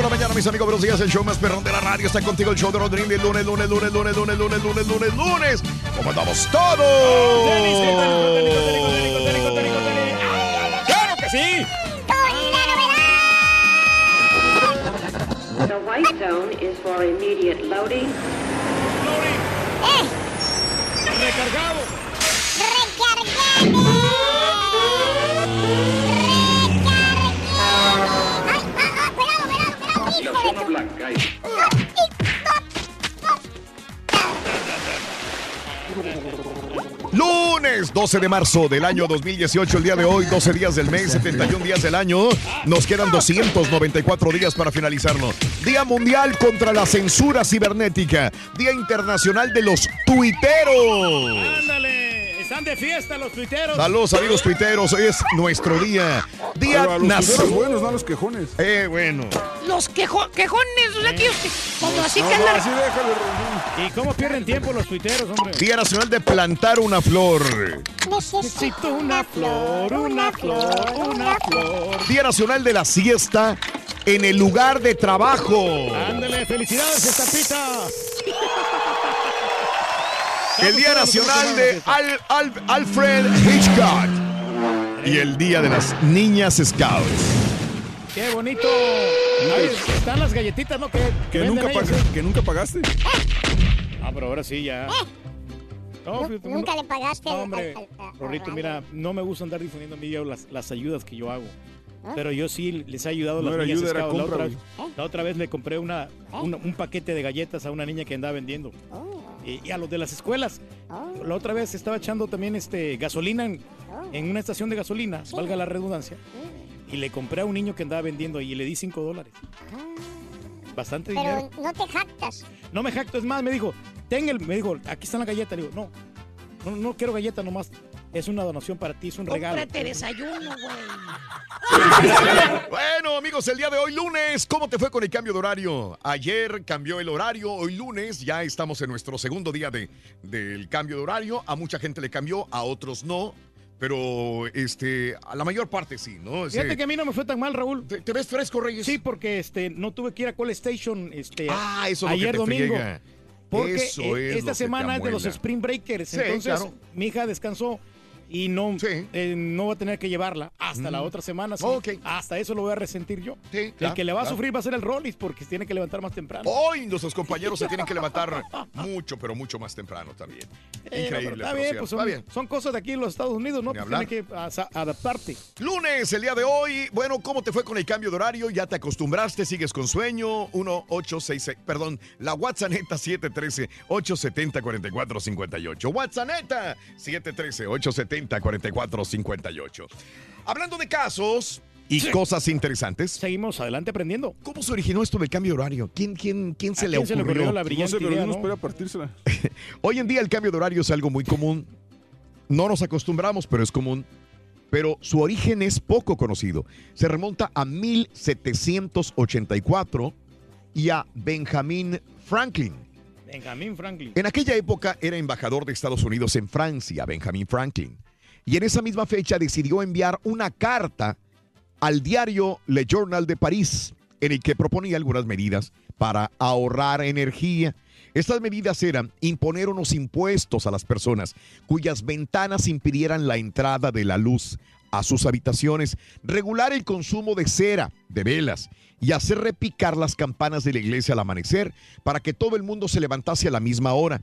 Por la mañana, mis amigos. Buenos días. El show más perrón de la radio está contigo. El show de Rodríguez. Lunes, lunes, lunes, lunes, lunes, lunes, lunes, lunes, lunes. ¿Cómo andamos todos? ¡Claro que sí! The white zone is for immediate loading. ¡Eh! ¡Recargado! La Lunes 12 de marzo del año 2018, el día de hoy, 12 días del mes, 71 días del año. Nos quedan 294 días para finalizarlo. Día Mundial contra la Censura Cibernética. Día Internacional de los Tuiteros. ¡Ándale! Están de fiesta los tuiteros. Saludos amigos tuiteros, hoy es nuestro día. Día Pero a los nacional. buenos, no los quejones. Eh, bueno. Los quejo- quejones, o sea, que como así No, que no, andan. así déjalo. ¿Y cómo pierden tiempo los tuiteros, hombre? Día Nacional de plantar una flor. Necesito una flor, una flor, una flor. Día Nacional de la siesta en el lugar de trabajo. Ándale, felicidades, estampita. El Día Nacional de Al- Al- Alfred Hitchcock. Y el Día de las Niñas Scouts. Qué bonito. Ahí están las galletitas, ¿no? Que, Que nunca, ellas, pag- ¿eh? que nunca pagaste. Ah, pero ahora sí, ya. No, fíjate, Eh, Nunca no- le pagaste no, al- hombre, al- al- Rorrito, mira, no me gusta andar difundiendo en mi video las, las ayudas que yo hago. ¿Ah? Pero yo sí les he ayudado a No las niñas ayuda. La otra, la otra vez le compré una, una- un paquete de galletas a una niña que andaba vendiendo. Oh, Y, y a los de las escuelas. La otra vez estaba echando también este gasolina en, en una estación de gasolina, valga la redundancia. Y le compré a un niño que andaba vendiendo y le di 5 dólares. Bastante dinero. Pero no te jactas. No me jacto, es más, me dijo, ten el, me dijo, aquí está la galleta. Le digo, no, no, no quiero galleta nomás. Es una donación para ti, es un regalo. Cómprate desayuno, güey. Bueno, amigos, el día de hoy, lunes, ¿cómo te fue con el cambio de horario? Ayer cambió el horario, hoy lunes ya estamos en nuestro segundo día de, del cambio de horario. A mucha gente le cambió, a otros no. Pero este, a la mayor parte sí, ¿no? Ese- Fíjate que a mí no me fue tan mal, Raúl. ¿Te, ves fresco, Reyes? Sí, porque este, no tuve que ir a Call Station este, Ah, eso es lo que ayer te domingo. friega. Porque Eso es lo que esta te semana es de los. Spring Breakers. Sí, entonces, claro. mi hija descansó y no, eh, no va a tener que llevarla hasta la Mm. otra semana. sí. Hasta eso lo voy a resentir yo. el claro, que le va a sufrir va a ser el Rollis porque se tiene que levantar más temprano. Hoy nuestros compañeros se tienen que levantar mucho, pero mucho más temprano también. Eh, no, Increíble. está bien, pues son, Está bien. son cosas de aquí en los Estados Unidos, ¿no? Pues tienes que adaptarte. Lunes, el día de hoy. Bueno, ¿cómo te fue con el cambio de horario? ¿Ya te acostumbraste? ¿Sigues con sueño? 1866, perdón, la WhatsApp 713-870-4458. WhatsApp 713-870-4458. Hablando de casos y cosas interesantes. Seguimos adelante aprendiendo. ¿Cómo se originó esto del cambio de horario? ¿Quién, quién, quién se ¿A le quién se le ocurrió? ocurrió la brillante No sé, pero idea, no partírsela. Hoy en día el cambio de horario es algo muy común. No nos acostumbramos, pero es común. Pero su origen es poco conocido. Se remonta a 1784 y a Benjamin Franklin. Benjamin Franklin. En aquella época era embajador de Estados Unidos en Francia, Benjamin Franklin. Y en esa misma fecha decidió enviar una carta al diario Le Journal de París, en el que proponía algunas medidas para ahorrar energía. Estas medidas eran imponer unos impuestos a las personas cuyas ventanas impidieran la entrada de la luz a sus habitaciones, regular el consumo de cera, de velas y hacer repicar las campanas de la iglesia al amanecer para que todo el mundo se levantase a la misma hora.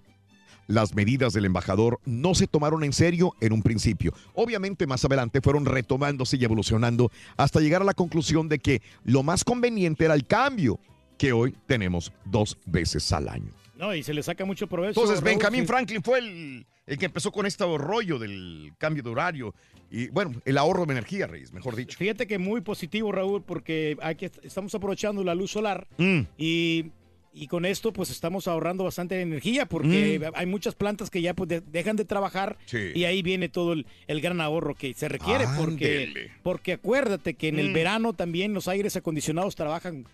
Las medidas del embajador no se tomaron en serio en un principio. Obviamente más adelante fueron retomándose y evolucionando hasta llegar a la conclusión de que lo más conveniente era el cambio que hoy tenemos dos veces al año. No, y se le saca mucho provecho. Entonces, sí. Franklin fue el, el que empezó con este rollo del cambio de horario y, bueno, el ahorro de energía, Reyes, mejor dicho. Fíjate que muy positivo, Raúl, porque hay que, estamos aprovechando la luz solar Mm. y, y con esto pues estamos ahorrando bastante energía porque Mm. hay muchas plantas que ya pues de- dejan de trabajar Sí. y ahí viene todo el, el gran ahorro que se requiere porque, Ándele. porque acuérdate que en el Mm. verano también los aires acondicionados trabajan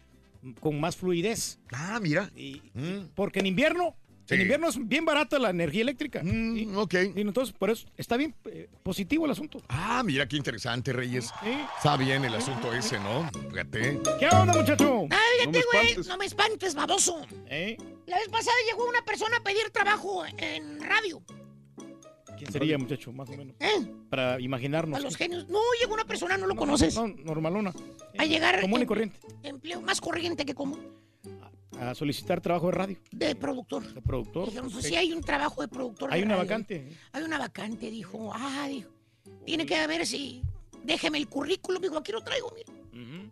con más fluidez. Ah, mira. Y- Mm. Porque en invierno, Sí. en invierno es bien barata la energía eléctrica. Mm, ok. y entonces, por eso está bien eh, positivo el asunto. Ah, mira qué interesante, Reyes. Está bien el asunto ese, ¿no? Fíjate. ¿Qué onda, muchacho? Ay, No fíjate, me güey, espantes. no me espantes, baboso. ¿Eh? La vez pasada llegó una persona a pedir trabajo en radio. ¿Quién sería, muchacho, más o menos? ¿Eh? Para imaginarnos. A los genios. No, llegó una persona, no lo conoces. No, normalona. A llegar. Común y en- corriente. Empleo más corriente que común. A solicitar trabajo de radio. De productor. De productor. Dijeron, pues sí, hay un trabajo de productor. de Hay una radio. vacante. Hay una vacante, dijo. Ah, dijo. Tiene que ver si. Déjeme el currículum, dijo, aquí lo traigo, mira.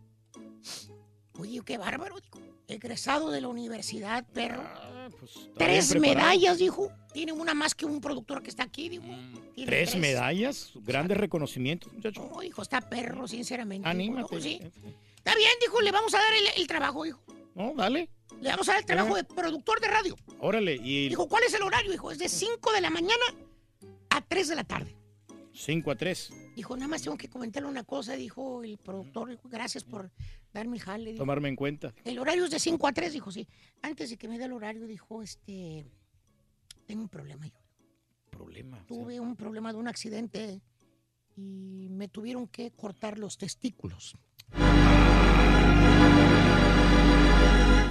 Oye, qué bárbaro, dijo. Egresado de la universidad, perro. Ah, pues, Tres medallas, dijo. Tiene una más que un productor que está aquí, dijo. Tiene Tres medallas. Grandes reconocimientos, muchacho. No, dijo, está perro, sinceramente. dijo, Anímate. no, sí. Está bien, dijo, le vamos a dar el, el trabajo, dijo. No, dale. Le vamos a dar el trabajo de productor de radio. Órale. Y Dijo, ¿cuál es el horario? Dijo, es de 5 de la mañana a 3 de la tarde. 5 a 3. Dijo, nada más tengo que comentarle una cosa, dijo el productor. Dijo, gracias por darme el jale. dijo. Tomarme en cuenta. El horario es de 5 a 3, dijo, sí. Antes de que me dé el horario, dijo, este, tengo un problema yo. Problema. Tuve un problema de un accidente y me tuvieron que cortar los testículos.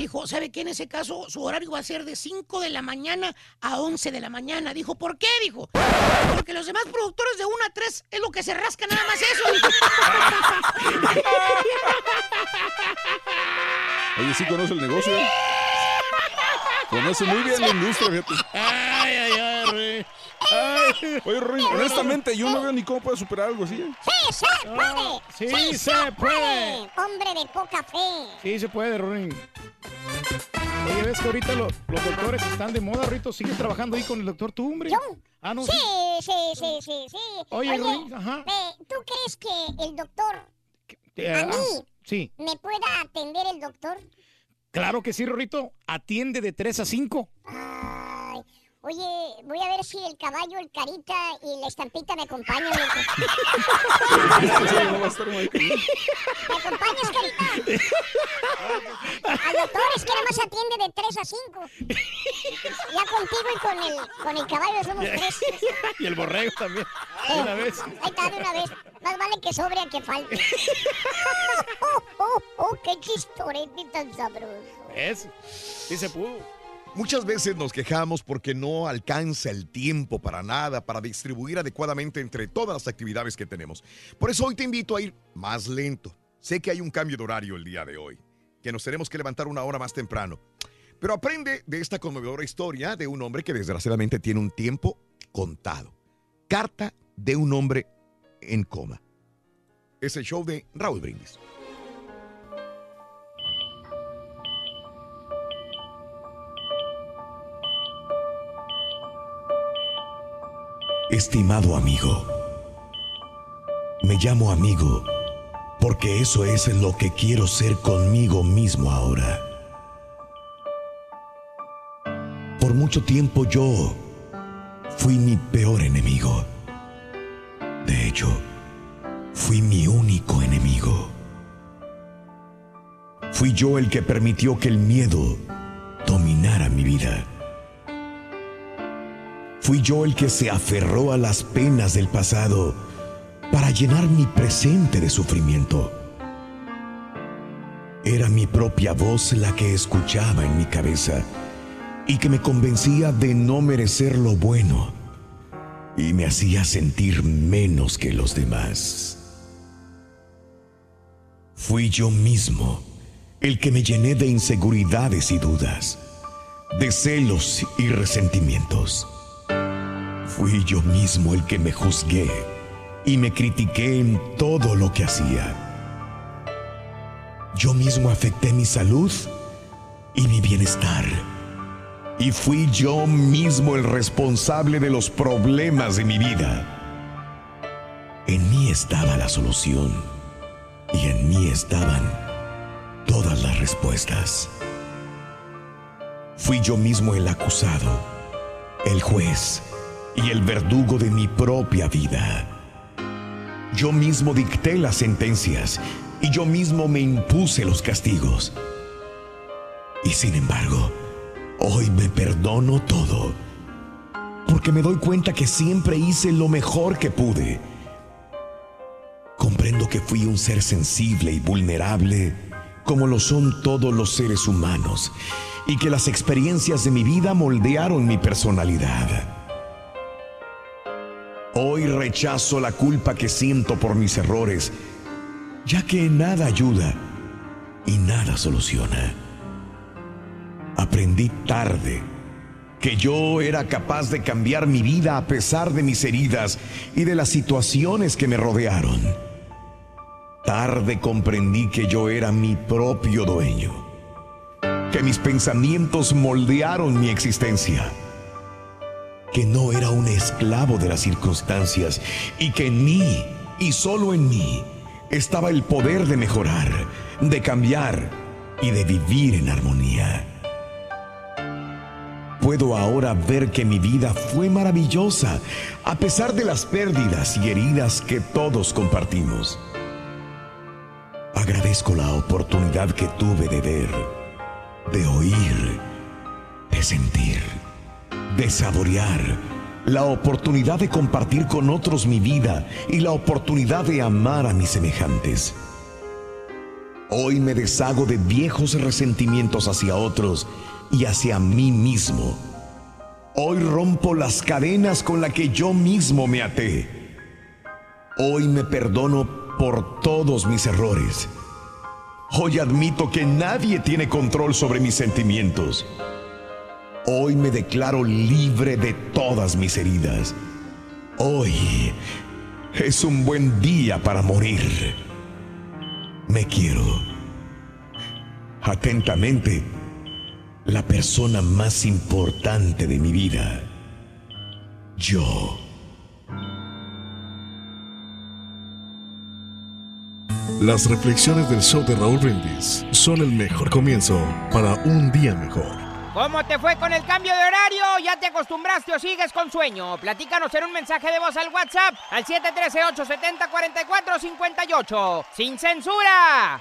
Dijo, ¿sabe qué? En ese caso su horario va a ser de 5 de la mañana a 11 de la mañana. Dijo, ¿por qué? Dijo, porque los demás productores de 1 a 3 es lo que se rasca nada más eso. Oye, sí conoce el negocio. ¿eh? Conoce muy bien la industria, fíjate. Ay, ay, ay, Rey. Ay. Oye, Rorín, honestamente, yo no veo ni cómo puede superar algo así. ¿eh? ¡Sí se puede! sí se puede. ¡Hombre de poca fe! Sí, se puede, Rorín. Oye, ves que ahorita lo- los doctores están de moda, Rito. ¿Sigues trabajando ahí con el doctor tú, hombre? ¿Yo? Ah, no, Sí, sí, sí, sí, sí. Oye, Ruiz, ajá. ¿tú crees que el doctor, Eh, a ah, mí, sí, me pueda atender el doctor? claro que sí, Rorrito. Atiende de 3 a 5. Ay, oye, voy a ver si el caballo, el carita y la estampita me acompañan. ¿Me acompañas, carita? Al doctor es que nada más atiende de 3 a 5. Ya contigo y con el, con el caballo somos tres. y el borrego también. De una vez. Ahí está, de una vez. Más vale que sobre a que falte. oh, oh, oh, qué chistorete tan sabroso. ¿Ves? Sí se pudo. Muchas veces nos quejamos porque no alcanza el tiempo para nada, para distribuir adecuadamente entre todas las actividades que tenemos. Por eso hoy te invito a ir más lento. Sé que hay un cambio de horario el día de hoy, que nos tenemos que levantar una hora más temprano. Pero aprende de esta conmovedora historia de un hombre que desgraciadamente tiene un tiempo contado. Carta de un hombre en coma. Es el show de Raúl Brindis. Estimado amigo, me llamo amigo porque eso es lo que quiero ser conmigo mismo ahora. Por mucho tiempo yo fui mi peor enemigo. De hecho, fui mi único enemigo. Fui yo el que permitió que el miedo dominara vida. Fui yo el que se aferró a las penas del pasado para llenar mi presente de sufrimiento. Era mi propia voz la que escuchaba en mi cabeza y que me convencía de no merecer lo bueno y me hacía sentir menos que los demás. Fui yo mismo el que me llené de inseguridades y dudas, de celos y resentimientos. Fui yo mismo el que me juzgué y me critiqué en todo lo que hacía. Yo mismo afecté mi salud y mi bienestar. Y fui yo mismo el responsable de los problemas de mi vida. En mí estaba la solución y en mí estaban todas las respuestas. Fui yo mismo el acusado, el juez y el verdugo de mi propia vida. Yo mismo dicté las sentencias y yo mismo me impuse los castigos. Y sin embargo, hoy me perdono todo, porque me doy cuenta que siempre hice lo mejor que pude. Comprendo que fui un ser sensible y vulnerable, como lo son todos los seres humanos, y que las experiencias de mi vida moldearon mi personalidad. Hoy rechazo la culpa que siento por mis errores, ya que nada ayuda y nada soluciona. Aprendí tarde que yo era capaz de cambiar mi vida a pesar de mis heridas y de las situaciones que me rodearon. Tarde comprendí que yo era mi propio dueño, que mis pensamientos moldearon mi existencia que no era un esclavo de las circunstancias y que en mí y solo en mí estaba el poder de mejorar, de cambiar y de vivir en armonía. Puedo ahora ver que mi vida fue maravillosa a pesar de las pérdidas y heridas que todos compartimos. Agradezco la oportunidad que tuve de ver, de oír, de sentir de saborear, la oportunidad de compartir con otros mi vida y la oportunidad de amar a mis semejantes. Hoy me deshago de viejos resentimientos hacia otros y hacia mí mismo. Hoy rompo las cadenas con las que yo mismo me até. Hoy me perdono por todos mis errores. Hoy admito que nadie tiene control sobre mis sentimientos. Hoy me declaro libre de todas mis heridas. Hoy es un buen día para morir. Me quiero. Atentamente, la persona más importante de mi vida. Yo. Las reflexiones del show de Raúl Brindis son el mejor comienzo para un día mejor. ¿Cómo te fue con el cambio de horario? ¿Ya te acostumbraste o sigues con sueño? Platícanos en un mensaje de voz al WhatsApp al 713-870-4458. ¡Sin censura!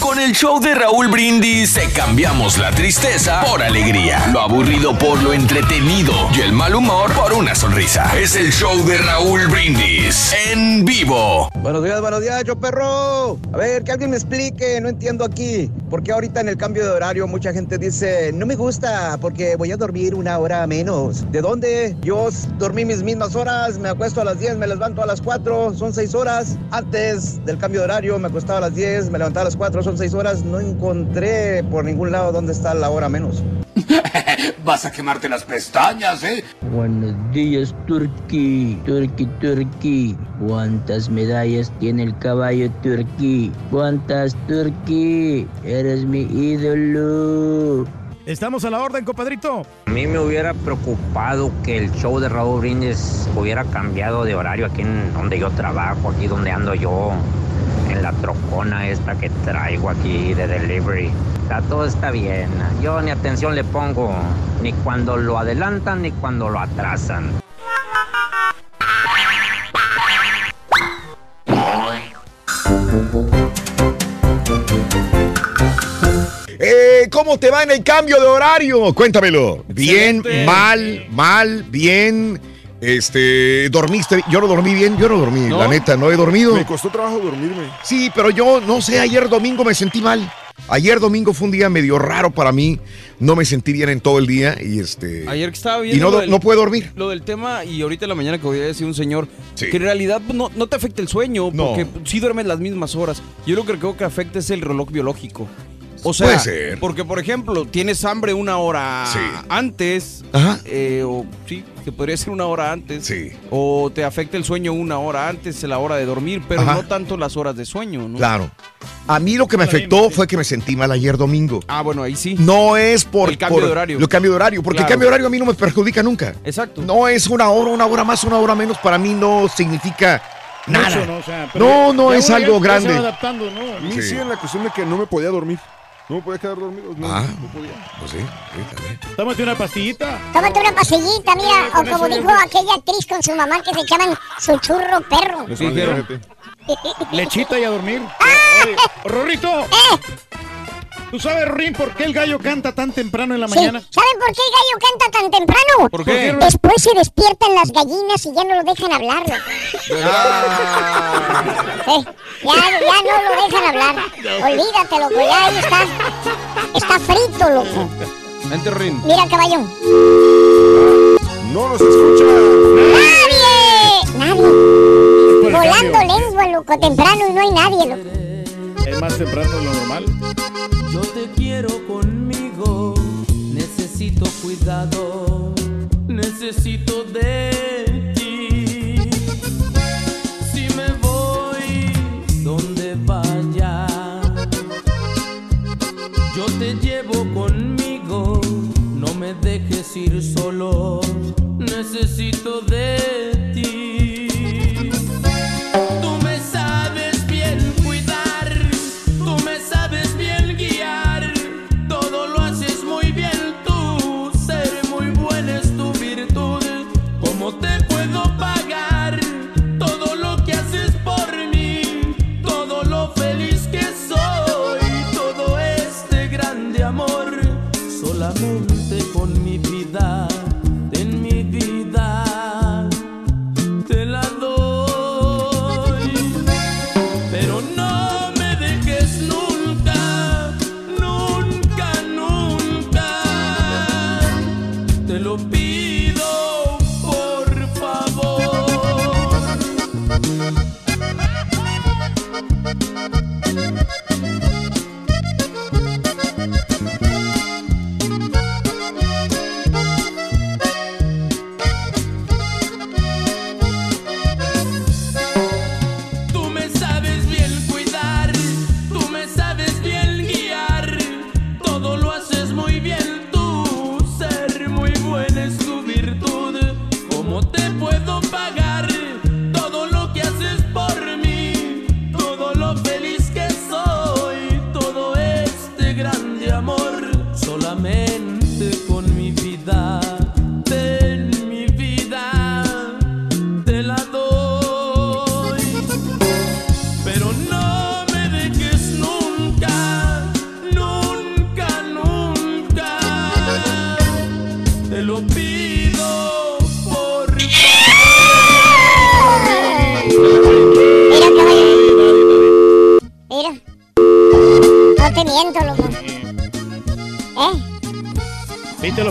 Con el show de Raúl Brindis te cambiamos la tristeza por alegría, lo aburrido por lo entretenido y el mal humor por una sonrisa. Es el show de Raúl Brindis en vivo. Buenos días, buenos días, yo perro. A ver, que alguien me explique, no entiendo aquí. Porque ahorita en el cambio de horario mucha gente dice, no me gusta porque voy a dormir una hora menos. ¿De dónde? Yo dormí mis mismas horas, me acuesto a las 10, me levanto a las 4, son 6 horas. Antes del cambio de horario me acostaba a las 10, me levantaba a las 4, son 6 horas. No encontré por ningún lado dónde está la hora menos. Vas a quemarte las pestañas, ¿eh? Buenos días, Turki. Turki, Turki. ¿Cuántas medallas tiene el caballo Turki? ¿Cuántas, Turki? Eres mi ídolo. Estamos a la orden, compadrito. A mí me hubiera preocupado que el show de Raúl Brindis hubiera cambiado de horario aquí en donde yo trabajo, aquí donde ando yo, en la trocona esta que traigo aquí de delivery. Sea, todo está bien. Yo ni atención le pongo, ni cuando lo adelantan ni cuando lo atrasan. Eh, ¿cómo te va en el cambio de horario? Cuéntamelo. Bien, Excelente. mal, mal, bien. Este, dormiste, yo no dormí bien, yo no dormí, ¿No? la neta, no he dormido. Me costó trabajo dormirme. Sí, pero yo no sé, ayer domingo me sentí mal. Ayer domingo fue un día medio raro para mí. No me sentí bien en todo el día y este. Ayer que estaba viendo Y no, del- no puedo dormir. Lo del tema, y ahorita en la mañana que voy a decir un señor, que en realidad no, no te afecta el sueño, No. porque sí duermes las mismas horas. Yo lo que creo que afecta es el reloj biológico. O sea, Puede ser. porque por ejemplo, tienes hambre una hora Sí. antes, Ajá. eh, o sí, que podría ser una hora antes, Sí. o te afecta el sueño una hora antes, la hora de dormir, pero Ajá. no tanto las horas de sueño, ¿no? Claro. A mí lo que me afectó fue que me sentí mal ayer domingo. Ah, bueno, ahí sí. No es por El cambio por de horario. Lo cambio de horario, porque Claro. el cambio de horario a mí no me perjudica nunca. Exacto. No es una hora, una hora más, una hora menos. Para mí no significa nada. Mucho, ¿no? O sea, pero no, es algo grande. se va adaptando, ¿no? A mí sí. Sí. en la cuestión de que no me podía dormir. No me podía quedar dormido. No, Ah. no podía. Pues sí, sí, bien. Tómate una pastillita. Tómate una pastillita, mira, o como dijo ya- aquella actriz con su mamá que se llaman su churro perro. Dijeron. Lechita y a dormir. ¡Ah! Oye, Rorrito. ¿Tú sabes, Rorín, por qué el gallo canta tan temprano en la Sí, mañana? ¿Saben por qué el gallo canta tan temprano? ¿Por qué? Después se despiertan las gallinas y ya no lo dejan hablar. loco. Sí, ya, ya no lo dejan hablar. Olvídate, loco, ya ahí está. Está frito, loco. Vente, Rin. Mira, caballo. No nos escucha. ¡Nadie! Nadie. Volando lengua, loco, temprano y no hay nadie, loco. Es más temprano de lo normal. Yo te quiero conmigo, necesito cuidado, necesito de ti. Si me voy donde vaya, yo te llevo conmigo, no me dejes ir solo, necesito de ti.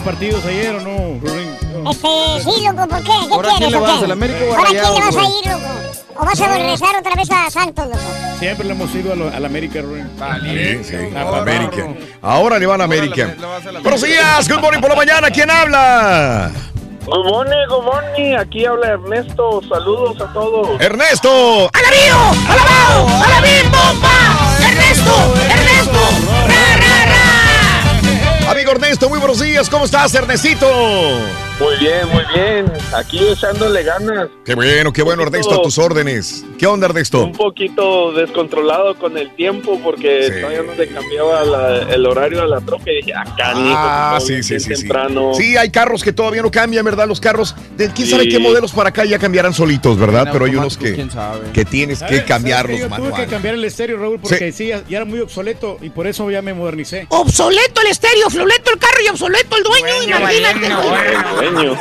Partidos ayer o no? Este, sí, loco, ¿por qué? ¿Qué ¿Ahora quién le o vas, al América o a ¿Ahora quién le vas a ir, loco? ¿O vas a regresar otra vez a Santos, loco? Siempre le hemos ido a lo- al América, Rorín. Sí, sí, a América. Ahora le van a América. Buenos días, good morning por la mañana. ¿Quién habla? Good morning, good morning. Aquí habla Ernesto. Saludos a todos. Ernesto. ¡Alabío! ¡Alabao! ¡Alabim, bomba! ¡Ernesto! Amigo Ernesto, muy buenos días. ¿cómo estás, Ernestito? Muy bien, muy bien. Aquí echándole ganas. Qué bueno, qué bueno, Ernesto, a tus órdenes. ¿Qué onda, Ernesto? Un poquito descontrolado con el tiempo porque todavía no le cambiaba la- el horario a la troca y dije, acá, Ah, sí, sí, sí, sí. temprano. Sí, hay carros que todavía no cambian, ¿verdad? Los carros, de quién sabe Sí. qué modelos para acá ya cambiarán solitos, ¿verdad? Pero hay unos que, quién sabe. que tienes que ¿Sabes- cambiarlos Yo tuve que manual. cambiar el estéreo, Raúl, porque sí, ya, ya era muy obsoleto y por eso ya me modernicé. Obsoleto el estéreo, obsoleto el carro y obsoleto el dueño, imagínate. No,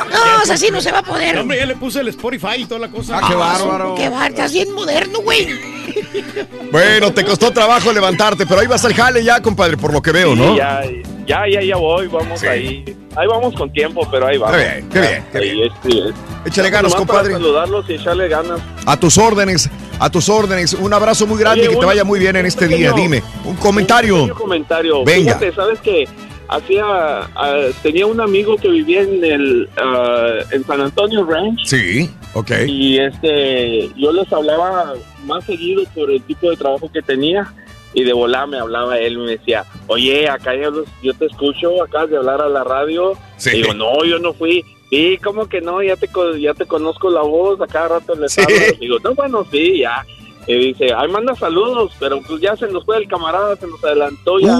o sea, así no se va a poder. Hombre, ya le puse el Spotify y toda la cosa. Ah, qué bárbaro. Qué bárbaro, estás bien moderno, güey. Bueno, te costó trabajo levantarte, pero ahí vas al jale ya, compadre, por lo que veo, Sí, ¿no? Ya, ya, ya, ya voy, vamos ahí. Ahí vamos con tiempo, pero ahí vamos. Qué bien, qué bien, qué Ahí, este, Échale ganas, para compadre. saludarlos y echarle ganas. A tus órdenes, a tus órdenes. Un abrazo muy grande, Oye, que te vaya muy bien en este pequeño- día. Dime, un comentario. Un comentario. Venga. Fíjate, ¿sabes que Hacía, ah, tenía un amigo que vivía en el ah, en San Antonio Ranch. Sí, ok. y este yo les hablaba más seguido por el tipo de trabajo que tenía. Y de volar me hablaba él me decía oye acá yo, yo te escucho acá de hablar a la radio Sí. digo no yo no fui sí cómo que no ya te ya te conozco la voz a cada rato les hablo digo no bueno sí ya y dice ay manda saludos pero pues ya se nos fue el camarada se nos adelantó ya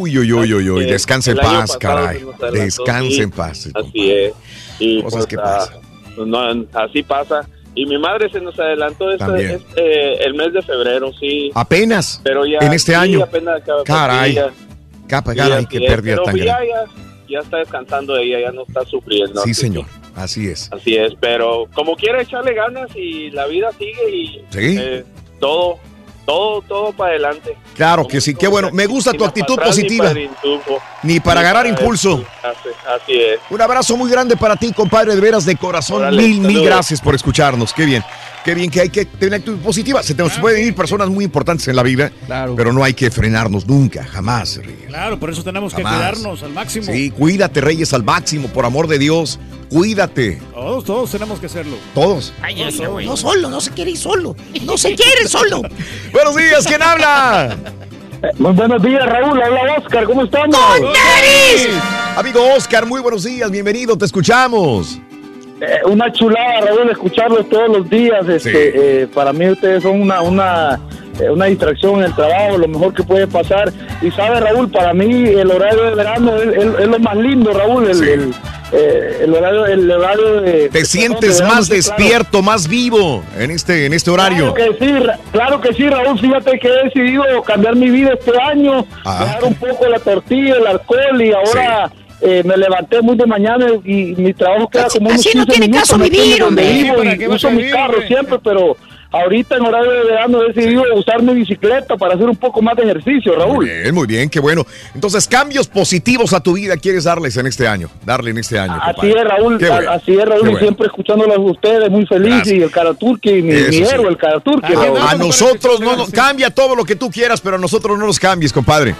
Uy, uy, uy, uy, uy. Descansa en paz, caray. Descansa en paz. Así es. Y Cosas pues, que ah, pasan. no, así pasa. Y mi madre se nos adelantó este, este, el mes de febrero, sí. Apenas. Pero ya. en este sí, año. apenas acaba- Caray. ya- Capa, sí, caray, así qué pérdida tan ya, grande. ya, ya está descansando ella, ya no está sufriendo. Sí, señor. que- Así es. Así es, pero como quiera echarle ganas y la vida sigue y Sí. eh, todo, todo, todo para adelante. Claro que sí, qué bueno. Me gusta tu actitud ni positiva. para. Ni para Ni agarrar para- impulso. Así, así es. Un abrazo muy grande para ti, compadre, de veras de corazón. Órale, mil, mil gracias por escucharnos. Qué bien. Qué bien que hay que tener actitud positiva. Se te nos pueden ir personas muy importantes en la vida, pero no hay que frenarnos nunca, jamás. Reyes. Claro, por eso tenemos que cuidarnos al máximo. Sí, cuídate, Reyes, al máximo, por amor de Dios. Cuídate. Todos, todos tenemos que hacerlo. Todos. No solo, no se quiere ir solo. No se quiere solo. Buenos días, ¿quién habla? Muy buenos días, Raúl. Habla Oscar. ¿Cómo estamos? Amigo Oscar, muy buenos días. Bienvenido, te escuchamos. Eh, una chulada, Raúl, escucharlos todos los días. Este, eh, para mí ustedes son una, una, eh, una distracción en el trabajo, lo mejor que puede pasar. Y sabe, Raúl, para mí el horario de verano es, es- es lo más lindo, Raúl. El, el, eh, el horario, el horario de... Te sientes más sí, claro. despierto, más vivo en este, en este horario. Claro que sí, claro que sí, Raúl. Fíjate que he decidido cambiar mi vida este año, Ah. dejar un poco la tortilla, el alcohol y ahora eh, me levanté muy de mañana y mi trabajo queda como unos así no 15 tiene minutos, caso vivir, hombre. vivo ¿Para y qué vas uso mi vivir, carro siempre, pero ahorita en horario de verano he decidido usar mi bicicleta para hacer un poco más de ejercicio, Raúl. Muy bien, muy bien, qué bueno. Entonces, cambios positivos a tu vida quieres darles en este año. Darle en este año. Así compadre. es, Raúl, Qué a- bueno, así es, Raúl, y bueno. siempre escuchándolos a ustedes, muy feliz, Gracias. y el Karaturki, mi, mi sí. héroe, el Karaturki, Raúl. A, a nosotros no nos cambia todo lo que tú quieras, pero a nosotros no nos cambies, compadre.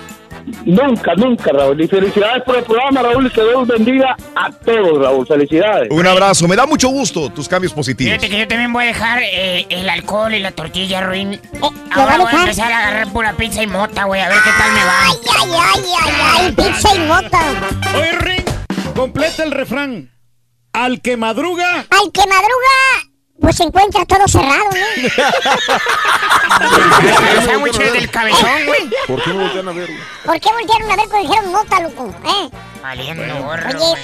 Nunca, nunca, Raúl. Y felicidades por el programa, Raúl, y que Dios bendiga a todos, Raúl. Felicidades. Un abrazo, me da mucho gusto tus cambios positivos. Fíjate que yo también voy a dejar eh, el alcohol y la tortilla, Ruin. va Ahora voy a empezar a agarrar pura pizza y mota, güey, a ver qué tal me va. Ay, ay, ay, ay, ay, pizza y mota. Oye, Ring, completa el refrán. Al que madruga. Al que madruga, pues se encuentra todo cerrado, ¿no? Los sándwiches del cabezón, güey. ¿Por qué no voltean a ver? güey? ¿Por qué voltearon a ver cuando dijeron mota, loco? ¿Eh? Valiendo gorro, Oye,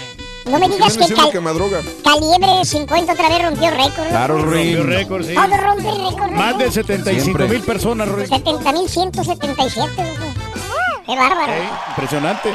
no me digas que, cal- que madruga. Calibre de 50 otra vez rompió récord. Claro, rompió récord, sí. Todo rompe récord. Más de 75 Siempre. mil personas, Ruin. 70.177, loco. Qué bárbaro. Impresionante.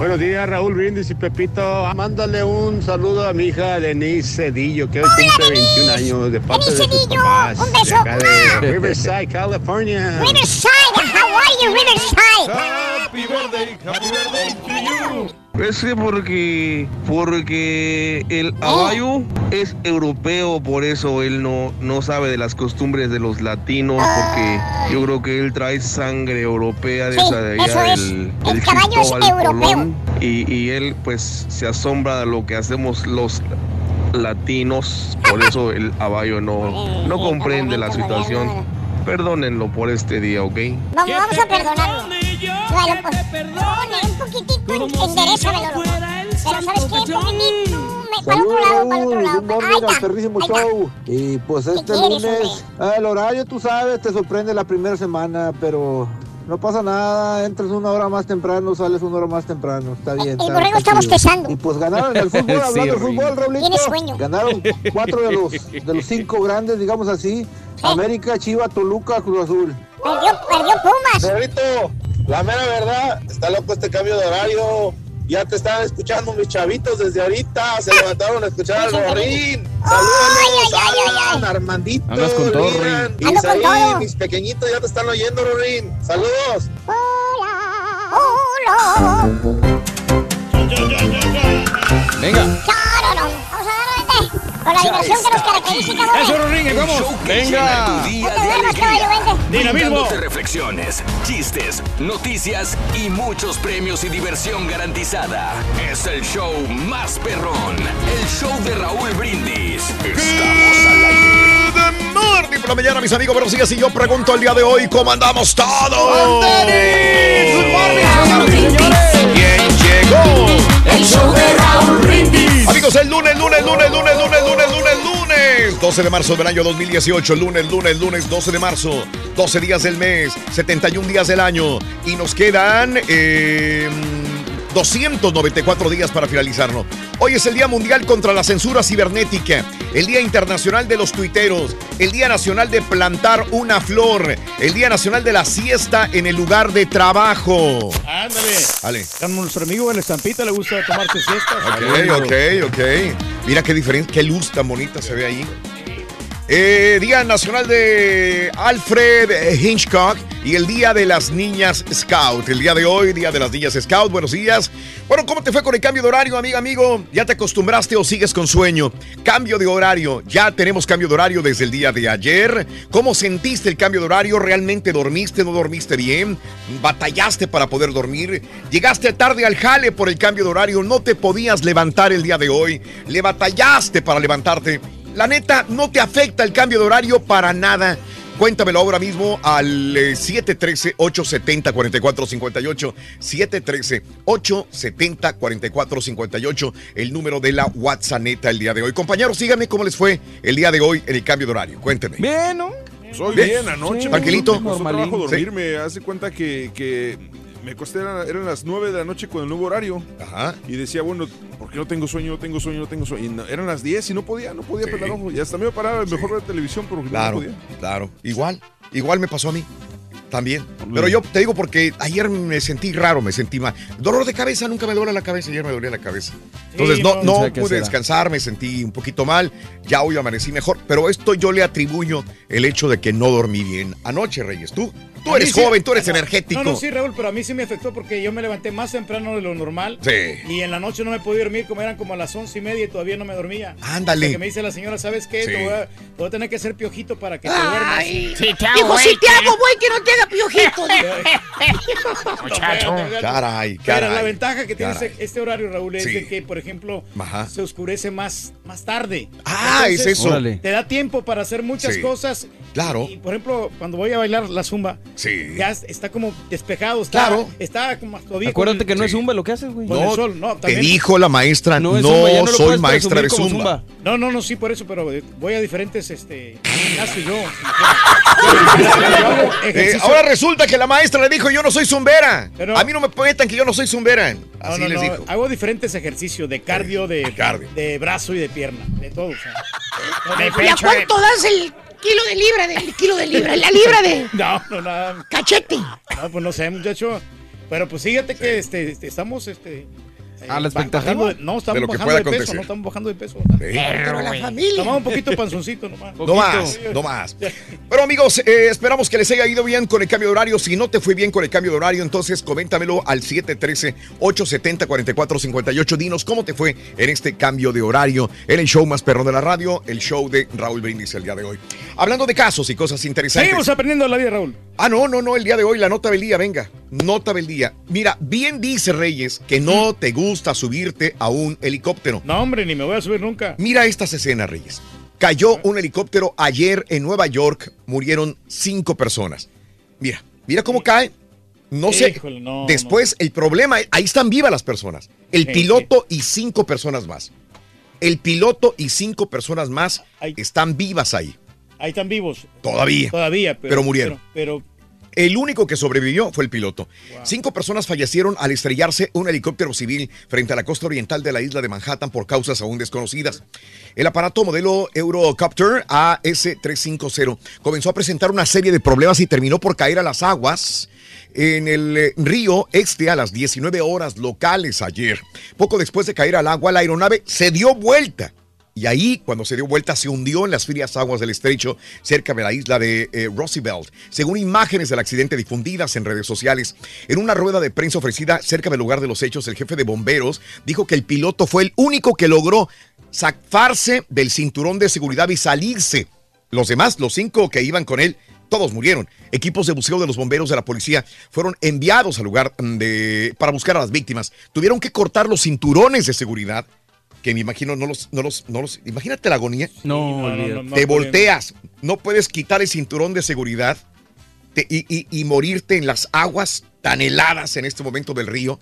Buenos días, Raúl Brindis y Pepito. Mándale un saludo a mi hija Denise Cedillo, que hoy cumple 21 años de parte de sus Cedillo, papás. un beso. De de Riverside, California. Riverside, how are you, Riverside? Happy birthday, happy birthday to you. Es que porque, porque el abayo es europeo, por eso él no, no sabe de las costumbres de los latinos, porque yo creo que él trae sangre europea de Sí, esa de eso allá es. del, El del caballo es europeo. Colón, y, y él pues se asombra de lo que hacemos los latinos, por eso el abayo no, no comprende la situación. Perdónenlo por este día, ¿ok? Vamos, vamos a perdonarlo. Bueno, pues, perdone un poquitito, enderezamelo, loco. Pero ¿sabes qué? Poquitito, para otro lado, para otro lado. Good Ahí morning al está, perrísimo ahí está. show. Y pues este quieres, lunes, el horario tú sabes, te sorprende la primera semana, pero no pasa nada, entras una hora más temprano, sales una hora más temprano, está bien. El está- borrego está bostezando. Y pues ganaron el fútbol, Sí, hablando del Rey. fútbol, Raulito. Tiene sueño. Ganaron cuatro de los, de los cinco grandes, digamos así, América, Chivas, Toluca, Cruz Azul. Perdió, perdió Pumas. Perrito, La mera verdad, está loco este cambio de horario. Ya te están escuchando mis chavitos desde ahorita. Se levantaron a escuchar al Rorín. Saludos, Alan, Armandito, Andas con todo, Rian, Rorín. Ando con Isaí, todo. mis pequeñitos ya te están oyendo, Rorín. Saludos. Hola. Venga. Charorón. Vamos a. Con la diversión que nos caracteriza, cabrón. Eso, Rorín, vamos. Venga. Tu día No te de duermas, alegría. caballo, vente. Dinamismo. Brindándote reflexiones, chistes, noticias y muchos premios y diversión garantizada. Es el show más perrón. El show de Raúl Brindis. Estamos al aire. Good morning por la mañana, mis amigos. Buenos días. Y yo pregunto el día de hoy, ¿cómo andamos todos? ¿Quién llegó? El show de Raúl Brindis. Amigos, el lunes, lunes, lunes, lunes, lunes, lunes, lunes, lunes. 12 de marzo del año 2018. Lunes, lunes, lunes, 12 de marzo. 12 días del mes, 71 días del año. Y nos quedan eh, 294 días para finalizarlo. Hoy es el Día Mundial contra la Censura Cibernética, el Día Internacional de los Tuiteros, el Día Nacional de Plantar una Flor, el Día Nacional de la Siesta en el lugar de trabajo. Ándale. Vale. A nuestro amigo el estampita le gusta tomarse siestas. Ok, ok, ok. Mira qué diferencia, qué luz tan bonita se ve ahí. Eh, Día Nacional de Alfred Hitchcock y el Día de las Niñas Scout. El día de hoy, Día de las Niñas Scout. Buenos días. Bueno, ¿cómo te fue con el cambio de horario, amiga, amigo? ¿Ya te acostumbraste o sigues con sueño? Cambio de horario. Ya tenemos cambio de horario desde el día de ayer. ¿Cómo sentiste el cambio de horario? ¿Realmente dormiste? ¿No dormiste bien? ¿Batallaste para poder dormir? ¿Llegaste tarde al jale por el cambio de horario? ¿No te podías levantar el día de hoy? ¿Le batallaste para levantarte? La neta, no te afecta el cambio de horario para nada. Cuéntamelo ahora mismo al eh, 713-870-4458. 713-870-4458. El número de la WhatsApp neta el día de hoy. Compañeros, síganme cómo les fue el día de hoy en el cambio de horario. Cuéntenme. Bien, ¿no? Soy Bien. bien, anoche. Sí. me Tranquilito. costó trabajo Sí. dormirme. Hace cuenta que, que me costé, eran, eran las 9 de la noche con el nuevo horario. Ajá. Y decía, bueno, ¿por qué no tengo sueño? No tengo sueño, no tengo sueño. Y no- eran las 10 y no podía, no podía pelar ojo. Y hasta me iba a parar mejor ver televisión, pero no Claro, podía. claro. Igual, igual me pasó a mí. También. Pero yo te digo porque ayer me sentí raro, me sentí mal. Dolor de cabeza, nunca me duele la cabeza, ayer me dolía la cabeza. Entonces Sí, no, no. no ¿Sabe qué pude descansar, me sentí un poquito mal, ya hoy amanecí mejor, pero esto yo le atribuyo el hecho de que no dormí bien anoche, Reyes. Tú, tú eres sí- joven, tú eres no, energético. No, no, sí, Raúl, pero a mí sí me afectó porque yo me levanté más temprano de lo normal. Sí. Y en la noche no me podía dormir, como eran como a las once y media y todavía no me dormía. Ándale. Hasta que me dice la señora, ¿sabes qué? Sí. Te, voy a, te voy a tener que hacer piojito para que te duermas. Ay, Sí, te Dijo, si te hago, güey, que no te haga piojito. Muchacho. Caray, Pero caray. la ventaja que tiene este, este horario, Raúl, es Sí. de que, por ejemplo, Ajá. se oscurece más, más tarde. Ah, es eso. Órale. Te da tiempo para hacer muchas Sí. cosas. Claro. Y, por ejemplo, cuando voy a bailar la zumba, Sí. ya es- está como despejado. Está, Claro. Está como todavía. Acuérdate que no es zumba lo que haces, güey. No, sol. No, te dijo la maestra, no, zumba, no soy maestra de zumba. No, no, no, sí, por eso, pero eh, voy a diferentes este, yo. Eh, ahora resulta que la maestra le dijo, yo no soy zumbera. Pero- a mí no me metan que yo no soy zumbera. Así no, les no, dijo. Hago diferentes ejercicios de cardio, de, cardio. de brazo y de pierna, de todo. o sea. ¿Y a cuánto das el kilo de libra? del kilo de libra? La libra de No, no, nada. cachete. No, pues no sé, muchacho. Pero pues fíjate que este, este, estamos, este, Ah, la ba- expectativa. bajando de- no, estamos de lo que bajando pueda de peso, no estamos bajando de peso. Pero la familia. Tomamos un poquito de panzoncito nomás. No más, no más. Bueno, amigos, eh, esperamos que les haya ido bien con el cambio de horario. Si no te fue bien con el cambio de horario, entonces coméntamelo al 713-870-4458. Dinos cómo te fue en este cambio de horario en el show más perrón de la radio, el show de Raúl Brindis el día de hoy. Hablando de casos y cosas interesantes. Seguimos aprendiendo la vida, Raúl. Ah, no, no, no, el día de hoy, la nota del día, venga. Nota del día. Mira, bien dice Reyes que no te gusta subirte a un helicóptero. No, hombre, ni me voy a subir nunca. Mira estas escenas, Reyes. Cayó un helicóptero ayer en Nueva York, murieron cinco personas. Mira, mira cómo cae. No sé. Híjole, no, Después, el problema, ahí están vivas las personas. El Sí, piloto y cinco personas más. El piloto y cinco personas más están vivas ahí. Ahí están vivos. Todavía. Todavía, pero, Pero murieron. Pero, El único que sobrevivió fue el piloto. Cinco personas fallecieron al estrellarse un helicóptero civil frente a la costa oriental de la isla de Manhattan por causas aún desconocidas. El aparato modelo Eurocopter AS-350 comenzó a presentar una serie de problemas y terminó por caer a las aguas en el eh, río Este a las 19 horas locales ayer. Poco después de caer al agua, la aeronave se dio vuelta. Y ahí, cuando se dio vuelta, se hundió en las frías aguas del estrecho cerca de la isla de eh, Roosevelt. Según imágenes del accidente difundidas en redes sociales, en una rueda de prensa ofrecida cerca del lugar de los hechos, el jefe de bomberos dijo que el piloto fue el único que logró zafarse del cinturón de seguridad y salirse. Los demás, los cinco que iban con él, todos murieron. Equipos de buceo de los bomberos de la policía fueron enviados al lugar mm, de, para buscar a las víctimas. Tuvieron que cortar los cinturones de seguridad, que me imagino no los, no los, no los. Imagínate la agonía. No, olvídate. Te volteas, no puedes quitar el cinturón de seguridad te- y, y- y morirte en las aguas tan heladas en este momento del río.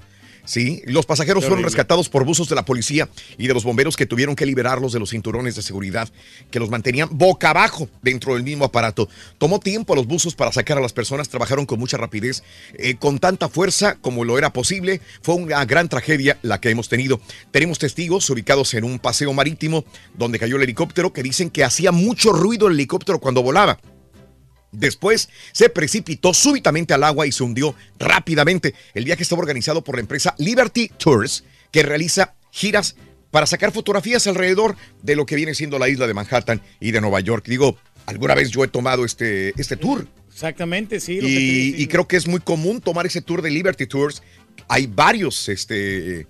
Sí, los pasajeros fueron rescatados por buzos de la policía y de los bomberos que tuvieron que liberarlos de los cinturones de seguridad que los mantenían boca abajo dentro del mismo aparato. Tomó tiempo a los buzos para sacar a las personas, trabajaron con mucha rapidez, eh, con tanta fuerza como lo era posible. Fue una gran tragedia la que hemos tenido. Tenemos testigos ubicados en un paseo marítimo donde cayó el helicóptero que dicen que hacía mucho ruido el helicóptero cuando volaba. Después se precipitó súbitamente al agua y se hundió rápidamente. El viaje estaba organizado por la empresa Liberty Tours, que realiza giras para sacar fotografías alrededor de lo que viene siendo la isla de Manhattan y de Nueva York. Digo, alguna vez yo he tomado este, este tour Exactamente, sí. lo que te y, dije. y creo que es muy común tomar ese tour de Liberty Tours. Hay varios, este,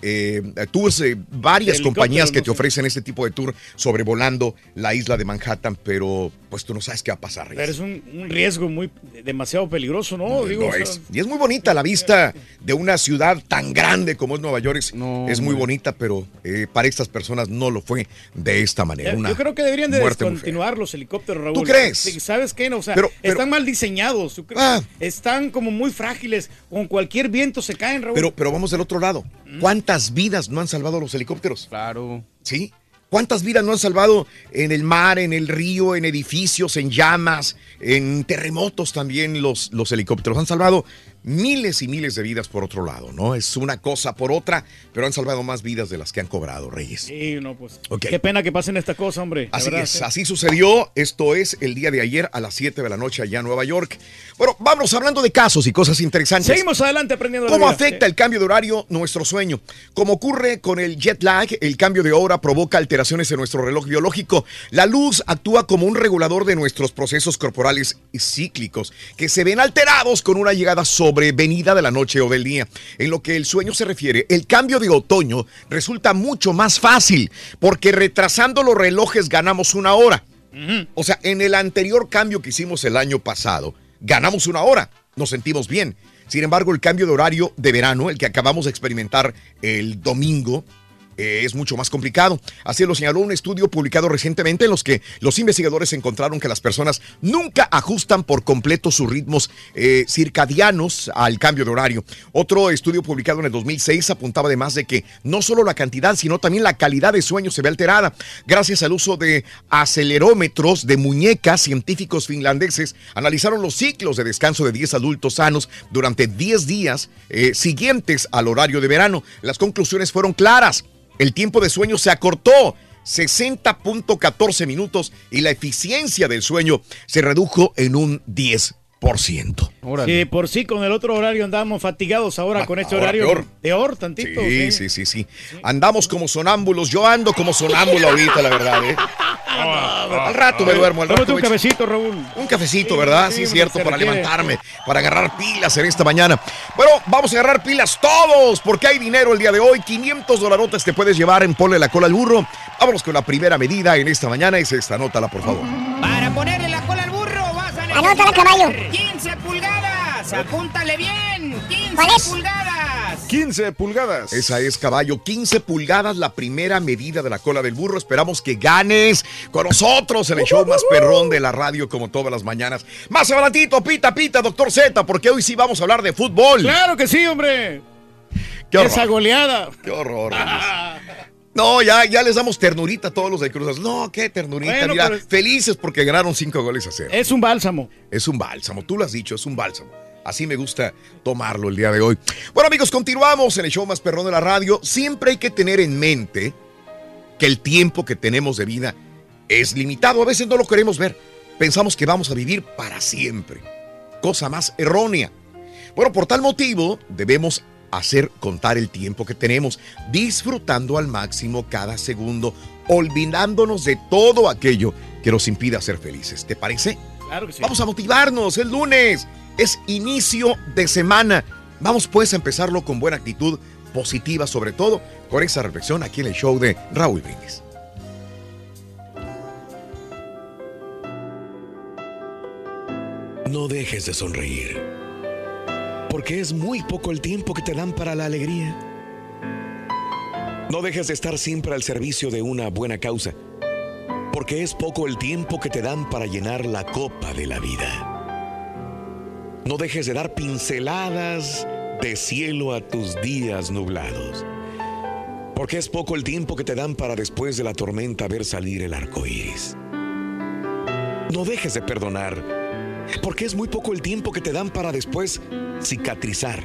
eh, tours, eh, varias compañías que no te sé. ofrecen este tipo de tour sobrevolando la isla de Manhattan, pero pues tú no sabes qué va a pasar. Pero es un, un riesgo muy demasiado peligroso, ¿no? Digo, Lo o sea, es. Y es muy bonita la vista de una ciudad tan grande como es Nueva York. Es, es muy bonita, pero eh, para estas personas no lo fue de esta manera. yo creo que deberían de descontinuar los helicópteros, Raúl. ¿Tú crees? ¿Sabes qué? No, o sea, Pero- pero- están mal diseñados. Ah. Están como muy frágiles. Con cualquier viento se caen, Raúl. Pero, pero vamos del otro lado. ¿Cuántas vidas no han salvado los helicópteros? Claro. ¿Sí? ¿Cuántas vidas no han salvado en el mar, en el río, en edificios, en llamas, en terremotos también los, los helicópteros? Han salvado miles y miles de vidas por otro lado, ¿no? Es una cosa por otra, pero han salvado más vidas de las que han cobrado, Reyes. Sí, no, pues. Qué pena que pasen esta cosa, hombre. la Así verdad, es, sí. así sucedió. Esto es el día de ayer a las 7 de la noche allá en Nueva York. Bueno, vamos hablando de casos y cosas interesantes. Seguimos adelante aprendiendo la ¿Cómo vida. afecta el cambio de horario nuestro sueño? Como ocurre con el jet lag, el cambio de hora provoca alteraciones en nuestro reloj biológico. La luz actúa como un regulador de nuestros procesos corporales y cíclicos, que se ven alterados con una llegada sobrevenida de la noche o del día. En lo que el sueño se refiere, el cambio de otoño resulta mucho más fácil, porque retrasando los relojes ganamos una hora. O sea, en el anterior cambio que hicimos el año pasado, ganamos una hora, nos sentimos bien. Sin embargo, el cambio de horario de verano, el que acabamos de experimentar el domingo, eh, es mucho más complicado. Así lo señaló un estudio publicado recientemente en los que los investigadores encontraron que las personas nunca ajustan por completo sus ritmos eh, circadianos al cambio de horario. Otro estudio publicado en el 2006 apuntaba además de que no solo la cantidad, sino también la calidad de sueño se ve alterada gracias al uso de acelerómetros de muñecas. Científicos finlandeses analizaron los ciclos de descanso de 10 adultos sanos durante 10 días eh, siguientes al horario de verano. Las conclusiones fueron claras. El tiempo de sueño se acortó 60.14 minutos y la eficiencia del sueño se redujo en un 10%. Sí, por sí con el otro horario andamos fatigados ahora con este ahora horario. peor. Peor, tantito. Sí, sí, sí, sí. Andamos como sonámbulos. Yo ando como sonámbulo ahorita, la verdad, ¿eh? Al rato me duermo, al rato un me- cafecito, Raúl. Un cafecito, ¿verdad? Sí, es cierto, para requiere. levantarme, para agarrar pilas en esta mañana. Bueno, vamos a agarrar pilas todos, porque hay dinero el día de hoy. 500 dolarotes te puedes llevar en Ponle la cola al burro. Vámonos con la primera medida en esta mañana. Es esta, anótala, por favor. Para ponerle la cola Anótala, caballo. 15 pulgadas. Apúntale bien. 15 ¿Cuál es? pulgadas. 15 pulgadas. Esa es, caballo. 15 pulgadas, la primera medida de la cola del burro. Esperamos que ganes con nosotros en el show más perrón de la radio, como todas las mañanas. Más adelantito, pita, pita, doctor Z, porque hoy sí vamos a hablar de fútbol. Claro que sí, hombre. Qué horror. Esa goleada. Qué horror. No, ya, ya les damos ternurita a todos los de Cruz Azul. No, qué ternurita. Bueno, Mira, pero- felices porque ganaron cinco goles a cero. Es un bálsamo. Es un bálsamo, tú lo has dicho, es un bálsamo. Así me gusta tomarlo el día de hoy. Bueno, amigos, continuamos en el show más perrón de la radio. Siempre hay que tener en mente que el tiempo que tenemos de vida es limitado. A veces no lo queremos ver. Pensamos que vamos a vivir para siempre. Cosa más errónea. Bueno, por tal motivo debemos hacer contar el tiempo que tenemos, disfrutando al máximo cada segundo, olvidándonos de todo aquello que nos impida ser felices. ¿Te parece? Claro que sí. Vamos a motivarnos, es lunes, es inicio de semana. Vamos pues a empezarlo con buena actitud, positiva sobre todo, con esa reflexión aquí en el show de Raúl Brindis. No dejes de sonreír, porque es muy poco el tiempo que te dan para la alegría. No dejes de estar siempre al servicio de una buena causa, porque es poco el tiempo que te dan para llenar la copa de la vida. No dejes de dar pinceladas de cielo a tus días nublados, porque es poco el tiempo que te dan para después de la tormenta ver salir el arco iris. No dejes de perdonar, porque es muy poco el tiempo que te dan para después cicatrizar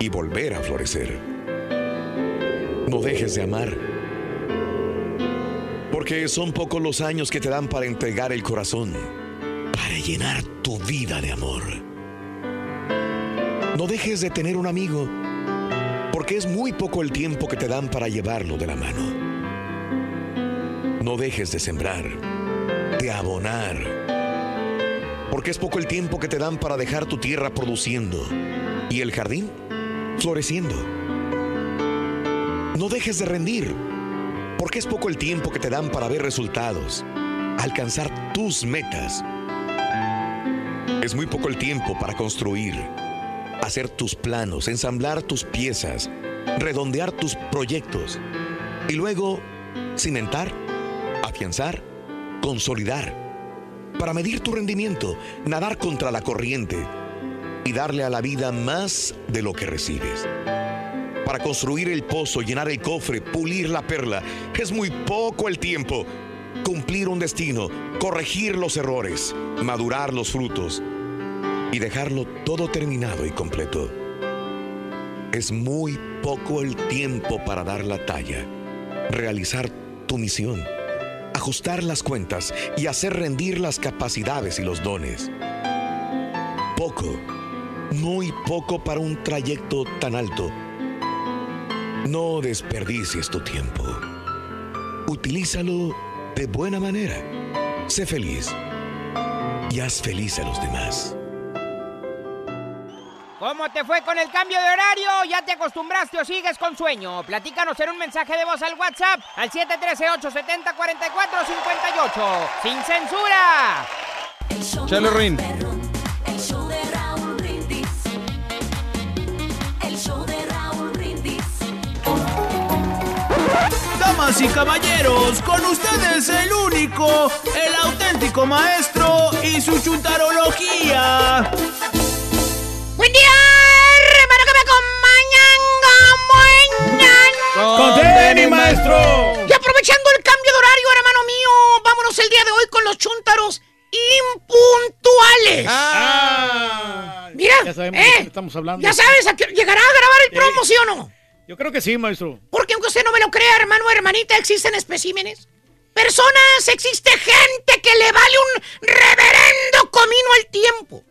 y volver a florecer. No dejes de amar, porque son pocos los años que te dan para entregar el corazón, para llenar tu vida de amor. No dejes de tener un amigo, porque es muy poco el tiempo que te dan para llevarlo de la mano. No dejes de sembrar, de abonar, porque es poco el tiempo que te dan para dejar tu tierra produciendo y el jardín floreciendo. No dejes de rendir, porque es poco el tiempo que te dan para ver resultados, alcanzar tus metas. Es muy poco el tiempo para construir, hacer tus planos, ensamblar tus piezas, redondear tus proyectos y luego cimentar, afianzar, consolidar para medir tu rendimiento, nadar contra la corriente y darle a la vida más de lo que recibes. Para construir el pozo, llenar el cofre, pulir la perla, es muy poco el tiempo. Cumplir un destino, corregir los errores, madurar los frutos y dejarlo todo terminado y completo. Es muy poco el tiempo para dar la talla, realizar tu misión ajustar las cuentas y hacer rendir las capacidades y los dones. Poco, muy poco para un trayecto tan alto. No desperdicies tu tiempo. Utilízalo de buena manera. Sé feliz y haz feliz a los demás. ¿Cómo te fue con el cambio de horario? ¿Ya te acostumbraste o sigues con sueño? Platícanos en un mensaje de voz al WhatsApp al 713-870-4458. ¡Sin censura! Chale, Rin. El show de Raúl Brindis. El show de Raúl Brindis. Damas y caballeros, con ustedes el único, el auténtico maestro y su chuntarología. ¡Buen día, hermano que me acompañan! Con tenis, maestro. Y aprovechando el cambio de horario, hermano mío, vámonos el día de hoy con los chúntaros impuntuales. Mira, Ya sabemos eh, de qué estamos hablando. ya sabes, a qué- llegará a grabar el promo, ¿sí o no? Yo creo que sí, maestro. Porque aunque usted no me lo crea, hermano o hermanita, existen especímenes. Personas, existe gente que le vale un reverendo comino al tiempo.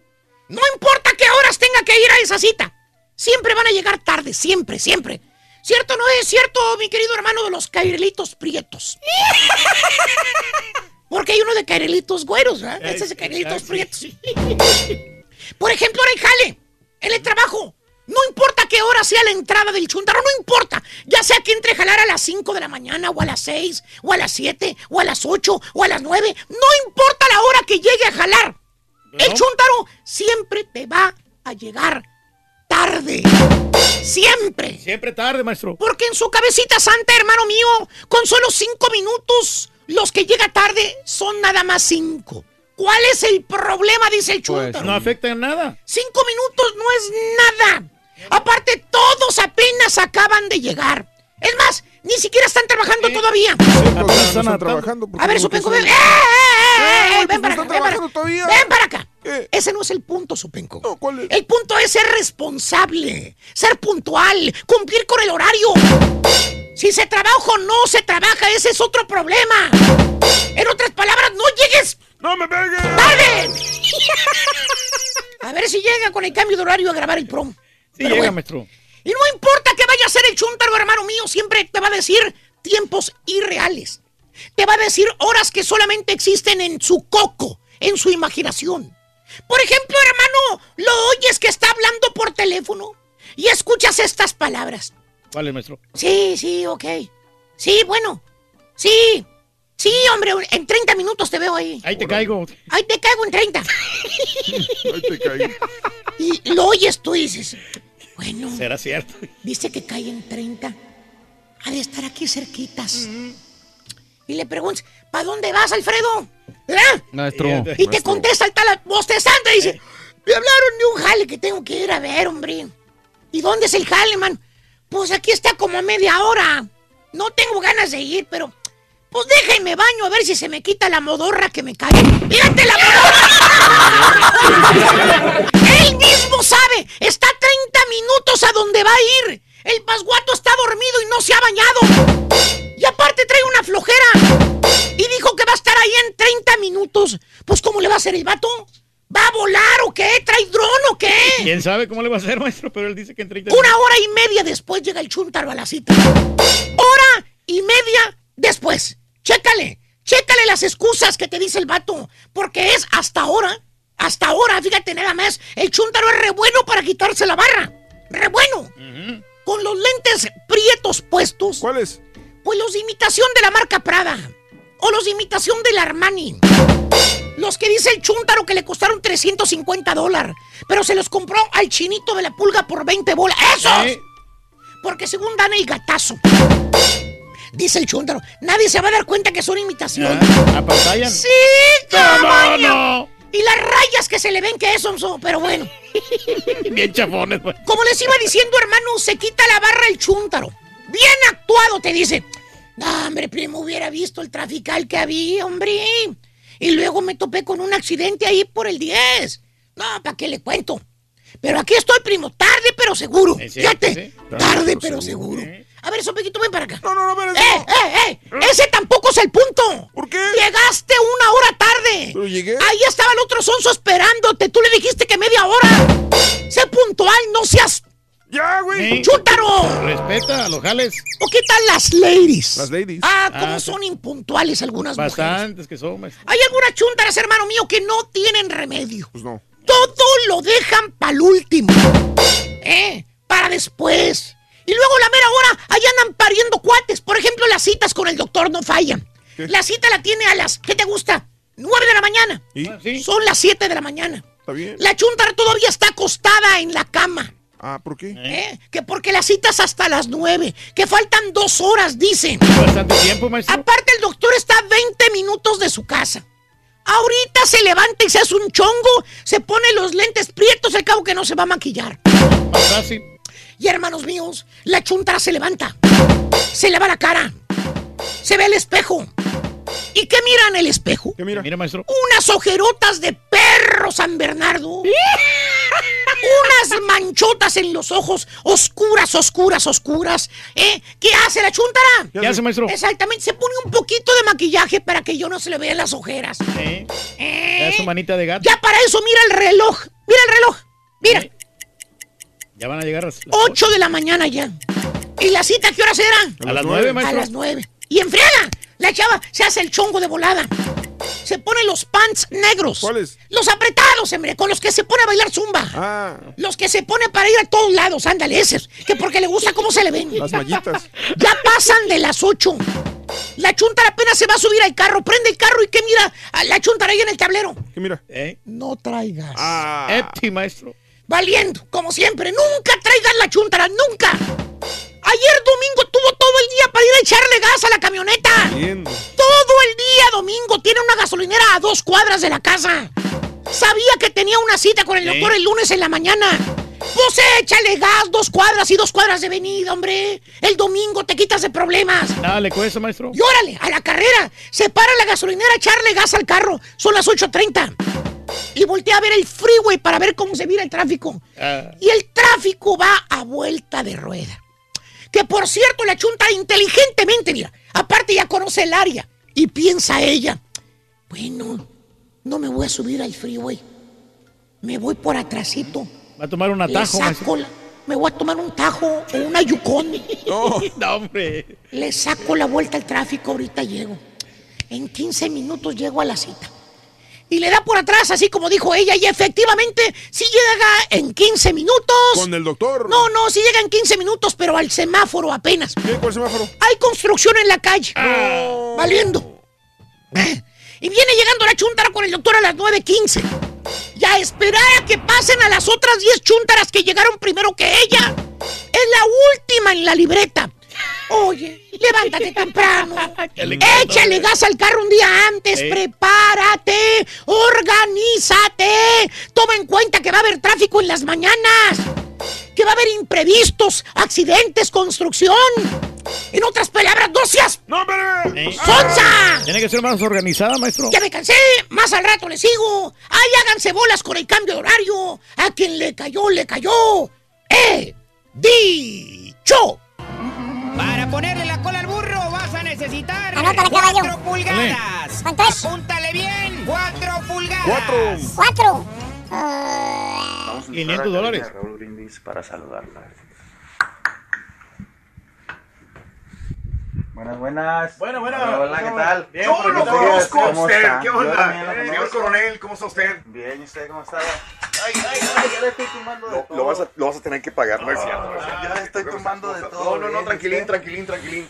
No importa qué horas tenga que ir a esa cita. Siempre van a llegar tarde, siempre, siempre. ¿Cierto no es cierto, mi querido hermano de los cairelitos prietos? Porque hay uno de cairelitos güeros, ¿verdad? Ese es de cairelitos prietos. Por ejemplo, ahora hay jale, en el trabajo. No importa qué hora sea la entrada del chuntaro, no importa. Ya sea que entre a jalar a las 5 de la mañana, o a las 6, o a las 7, o a las 8, o a las 9. No importa la hora que llegue a jalar. El chuntaro siempre te va a llegar tarde. Siempre. Siempre tarde, maestro. Porque en su cabecita santa, hermano mío, con solo 5 minutos, los que llega tarde son nada más 5. ¿Cuál es el problema? Dice el Pues chuntaro. no afecta en nada. Cinco minutos no es nada. Aparte, todos apenas acaban de llegar. Es más, ni siquiera están trabajando todavía. están trabajando. A ver, Supenco, ven. ¡Eh, eh, eh, eh! Ven para acá, ven para acá. todavía. Ven para acá. Ese no es el punto, Supenco. El punto es ser responsable, ser puntual, cumplir con el horario. Si se trabaja o no se trabaja, ese es otro problema. En otras palabras, no llegues. ¡No me pegues! ¡Tarde! A ver si llega con el cambio de horario a grabar el prom. Sí, Pero llega, bueno. maestro. Y no importa que vaya a ser el chuntaro, hermano mío, siempre te va a decir tiempos irreales. Te va a decir horas que solamente existen en su coco, en su imaginación. Por ejemplo, hermano, lo oyes que está hablando por teléfono y escuchas estas palabras. Vale, maestro. Sí, sí, ok. Sí, bueno. Sí. Sí, hombre, en 30 minutos te veo ahí. Ahí te caigo. Ahí te caigo en 30. Ahí te caigo. Y lo oyes tú y dices, bueno, Será cierto. dice que cae en 30. Ha de estar aquí cerquitas. Y le preguntas, ¿para dónde vas, Alfredo? ¿Verdad? Maestro. Y te contesta el tal bostezando y dice, me hablaron de un jale que tengo que ir a ver, hombre. ¿Y dónde es el jale, man? Pues aquí está como a media hora. No tengo ganas de ir, pero... Pues déjame baño a ver si se me quita la modorra que me cae. ¡Fíjate la modorra! Él mismo sabe. Está 30 minutos a donde va a ir. El pasguato está dormido y no se ha bañado. Y aparte trae una flojera. Y dijo que va a estar ahí en 30 minutos. Pues ¿cómo le va a hacer el vato? ¿Va a volar o qué? ¿Trae dron o qué? ¿Quién sabe cómo le va a hacer, maestro? Pero él dice que en 30 Una hora y media después llega el chuntaro a la cita. Hora y media después. Chécale, chécale las excusas que te dice el vato. Porque es hasta ahora, hasta ahora, fíjate nada más, el chuntaro es re bueno para quitarse la barra. Re bueno. Con los lentes prietos puestos. ¿Cuáles? Pues los de imitación de la marca Prada. O los de imitación del Armani. Los que dice el chúntaro que le costaron 350 dólares. Pero se los compró al chinito de la pulga por 20 bolas. ¡Esos! Porque según dan el gatazo. Dice el chúntaro, nadie se va a dar cuenta que son imitación. ¿Apantallan? Sí, ¿Cómo tamaño. Y las rayas que se le ven que eso son, pero bueno. Bien chafones, güey. Como les iba diciendo, hermano, se quita la barra el chúntaro. Bien actuado, te dice. No, hombre, primo, hubiera visto el trafical que había, hombre. Y luego me topé con un accidente ahí por el 10. No, ¿para qué le cuento? Pero aquí estoy, primo, tarde pero seguro. Es Fíjate, tarde pero seguro. A ver, Sopequito, ven para acá. No, no, no, ven, ¡Eh, eh, eh! Ese tampoco es el punto. ¿Por qué? Llegaste una hora tarde. Pero llegué. Ahí estaba el otro sonso esperándote. Tú le dijiste que media hora. Sé puntual, no seas ¡Ya, güey! Sí. chútaro. Respeta a los jales. ¿O qué tal las ladies? Las ladies. Ah, cómo Ah, son impuntuales algunas mujeres. Bastantes que son, maestro. Hay algunas chúntaras, hermano mío, que no tienen remedio. Pues no. Todo lo dejan para el último. ¿Eh? Para después. Y luego la mera hora, ahí andan pariendo cuates. Por ejemplo, las citas con el doctor no fallan. ¿Qué? La cita la tiene a las, ¿qué te gusta? 9 de la mañana. ¿Y? Ah, sí. Son las 7 de la mañana. ¿Está bien? La chuntara todavía está acostada en la cama. Ah, ¿por qué? ¿eh? Que porque la cita es hasta las 9. Que faltan dos horas, dicen. Bastante tiempo, maestro. Aparte, el doctor está a 20 minutos de su casa. Ahorita se levanta y se hace un chongo, se pone los lentes prietos, al cabo que no se va a maquillar. Fácil. Y hermanos míos, la chuntara se levanta, se lava la cara, se ve el espejo. ¿Y qué mira en el espejo? ¿Qué mira? Mira, maestro. Unas ojerotas de perro San Bernardo. Unas manchotas en los ojos, oscuras, oscuras, oscuras. ¿Eh? ¿Qué hace la chuntara? ¿Qué hace, maestro? Exactamente, se pone un poquito de maquillaje para que yo no se le vean las ojeras. ¿Eh? Da su manita de gato. Ya para eso mira el reloj Mira el reloj. Mira, Ya van a llegar las... 8 de la mañana ya. ¿Y la cita qué horas era? A las nueve, maestro. A las 9. Y en friega, la chava se hace el chongo de volada. Se pone los pants negros. ¿Cuáles? Los apretados, hombre, con los que se pone a bailar zumba. Ah, Los que se pone para ir a todos lados, ándale, esos. Que porque le gusta cómo se le ven. las mallitas. Ya pasan de las 8. La chuntara apenas se va a subir al carro. Prende el carro y que mira a la chuntara ahí en el tablero. ¿Qué mira? ¿Eh? No traigas. Ah, Empty, maestro. Valiendo, como siempre. Nunca traigas la chuntara, nunca. Ayer domingo tuvo todo el día para ir a echarle gas a la camioneta. viendo. Todo el día domingo tiene una gasolinera a dos cuadras de la casa. Sabía que tenía una cita con el ¿Eh? doctor el lunes en la mañana. Pues échale gas, dos cuadras y dos cuadras de venida, hombre. El domingo te quitas de problemas. Nada le cuesta, maestro. Y órale, a la carrera. Se para la gasolinera a echarle gas al carro. Son las 8.30. Y voltea a ver el freeway para ver cómo se mira el tráfico. Ah, Y el tráfico va a vuelta de rueda. Que por cierto, la chunta inteligentemente, mira, aparte ya conoce el área. Y piensa ella, bueno, no me voy a subir al freeway. Me voy por atrasito. va a tomar un Le atajo, maestro. saco la- me voy a tomar un tajo o una yukon. No, hombre. Le saco la vuelta al tráfico, ahorita llego. En 15 minutos llego a la cita. Y le da por atrás, así como dijo ella, y efectivamente, si llega en 15 minutos. Con el doctor. No, no, si llega en 15 minutos, pero al semáforo apenas. ¿Qué? ¿Cuál semáforo? Hay construcción en la calle. Valiendo. Eh, Y viene llegando la chuntara con el doctor a las 9.15. Y a esperar a que pasen a las otras 10 chúntaras que llegaron primero que ella. Es la última en la libreta. Oye, levántate temprano. Échale gas al carro un día antes. Prepárate. Organízate. Toma en cuenta que va a haber tráfico en las mañanas. Que va a haber imprevistos, accidentes, construcción. En otras palabras, no seas ¡No, hombre! ¿Eh? ¡Sonsa! Tiene que ser más organizada, maestro. Ya me cansé, más al rato le sigo. Ay, háganse bolas con el cambio de horario. A quien le cayó, le cayó. ¡Eh! ¡Dicho! Ponerle la cola al burro vas a necesitar Anótale, caballo. 4 pulgadas. ¿Cuánto es? Apúntale bien. 4 pulgadas. Cuatro. Cuatro. Ah, Vamos a 500 entrar a la dólares. Raúl Brindis para saludarla. Buenas, buenas. Bueno, bueno. Hola, hola, ¿qué tal? Bien, Yo lo conozco a ¿Cómo usted. está? ¿Qué onda? Eh, señor coronel, ¿cómo está usted? Bien, ¿y usted cómo está? Ay, ay, ay, ya le estoy tumbando de todo. Lo vas, a, lo vas a tener que pagar, no es cierto. no es cierto. Ya estoy tumbando de todo. No, no, no, bien, tranquilín, ¿usted? tranquilín, tranquilín.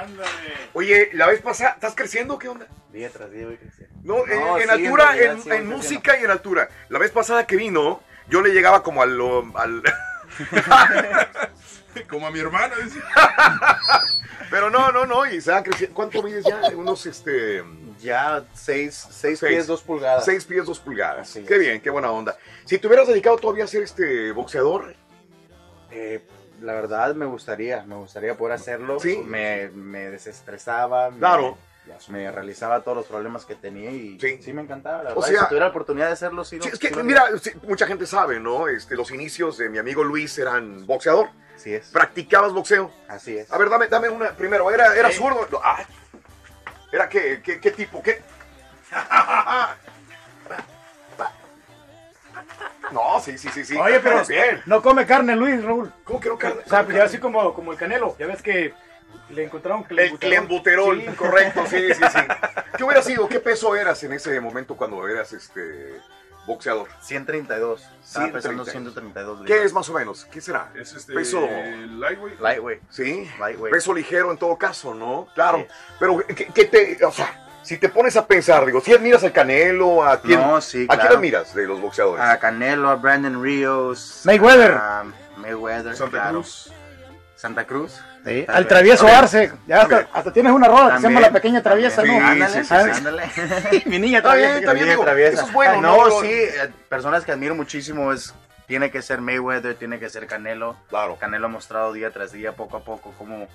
Ándale. Oye, la vez pasada, ¿estás creciendo? ¿Qué onda? Día tras día voy creciendo. No, en, No, en sí, altura, realidad, en, sí, en música y en altura. La vez pasada que vino, yo le llegaba como al... al Como a mi hermana. dice. Pero no, no, no, y se va creciendo. ¿Cuánto mides ya? Unos, este... Ya 6 Seis. pies 2 pulgadas. 6 pies, 2 pulgadas. Así Qué es. bien, qué buena onda. Si te hubieras dedicado todavía a ser este boxeador, Eh, la verdad me gustaría, me gustaría poder hacerlo. Sí. Me, me desestresaba. Claro. Me, realizaba todos los problemas que tenía y sí, me encantaba. La O verdad, sea- si tuviera la oportunidad de hacerlo, sí. lo- Sí, es que, sí lo mira, sí, mucha gente sabe, ¿no? Este, los inicios de mi amigo Luis eran boxeador. Así es. ¿Practicabas boxeo? Así es. A ver, dame, dame una. Primero, ¿era, era Sí. zurdo? Ah. ¿Era qué, qué, qué tipo? ¿Qué? No, sí, sí, sí, sí. Oye, pero Bien. no come carne, Luis, Raúl. ¿Cómo que no carne? O sea, pues ya así como, como el canelo. Ya ves que le encontraron El clenbuterol, Sí. correcto, sí, sí, sí. ¿Qué hubiera sido? ¿Qué peso eras en ese momento cuando eras este boxeador? 132. Estaba pesando 132. 132 ¿Qué libras. es más o menos? ¿Qué será? Es este. Peso. Lightweight. Lightweight. Sí, Lightweight. peso ligero en todo caso, ¿no? Claro, pero ¿qué, qué te, o sea, si te pones a pensar, digo, si admiras al Canelo, a quién, No, sí, ¿a quién admiras de los boxeadores? A Canelo, a Brandon Ríos. Mayweather. a Mayweather. Santa claro. Cruz. Santa Cruz. Sí, al travieso. Arce. Ya hasta, tienes una rola que se llama. La Pequeña Traviesa, ¿no? ándale, sí, ándale. Mi niña Está bien, está eso es bueno, Ah, ¿no? No, sí, eh, personas que admiro muchísimo es tiene que ser Mayweather, tiene que ser Canelo. Claro. Canelo ha mostrado día tras día, poco a poco, cómo,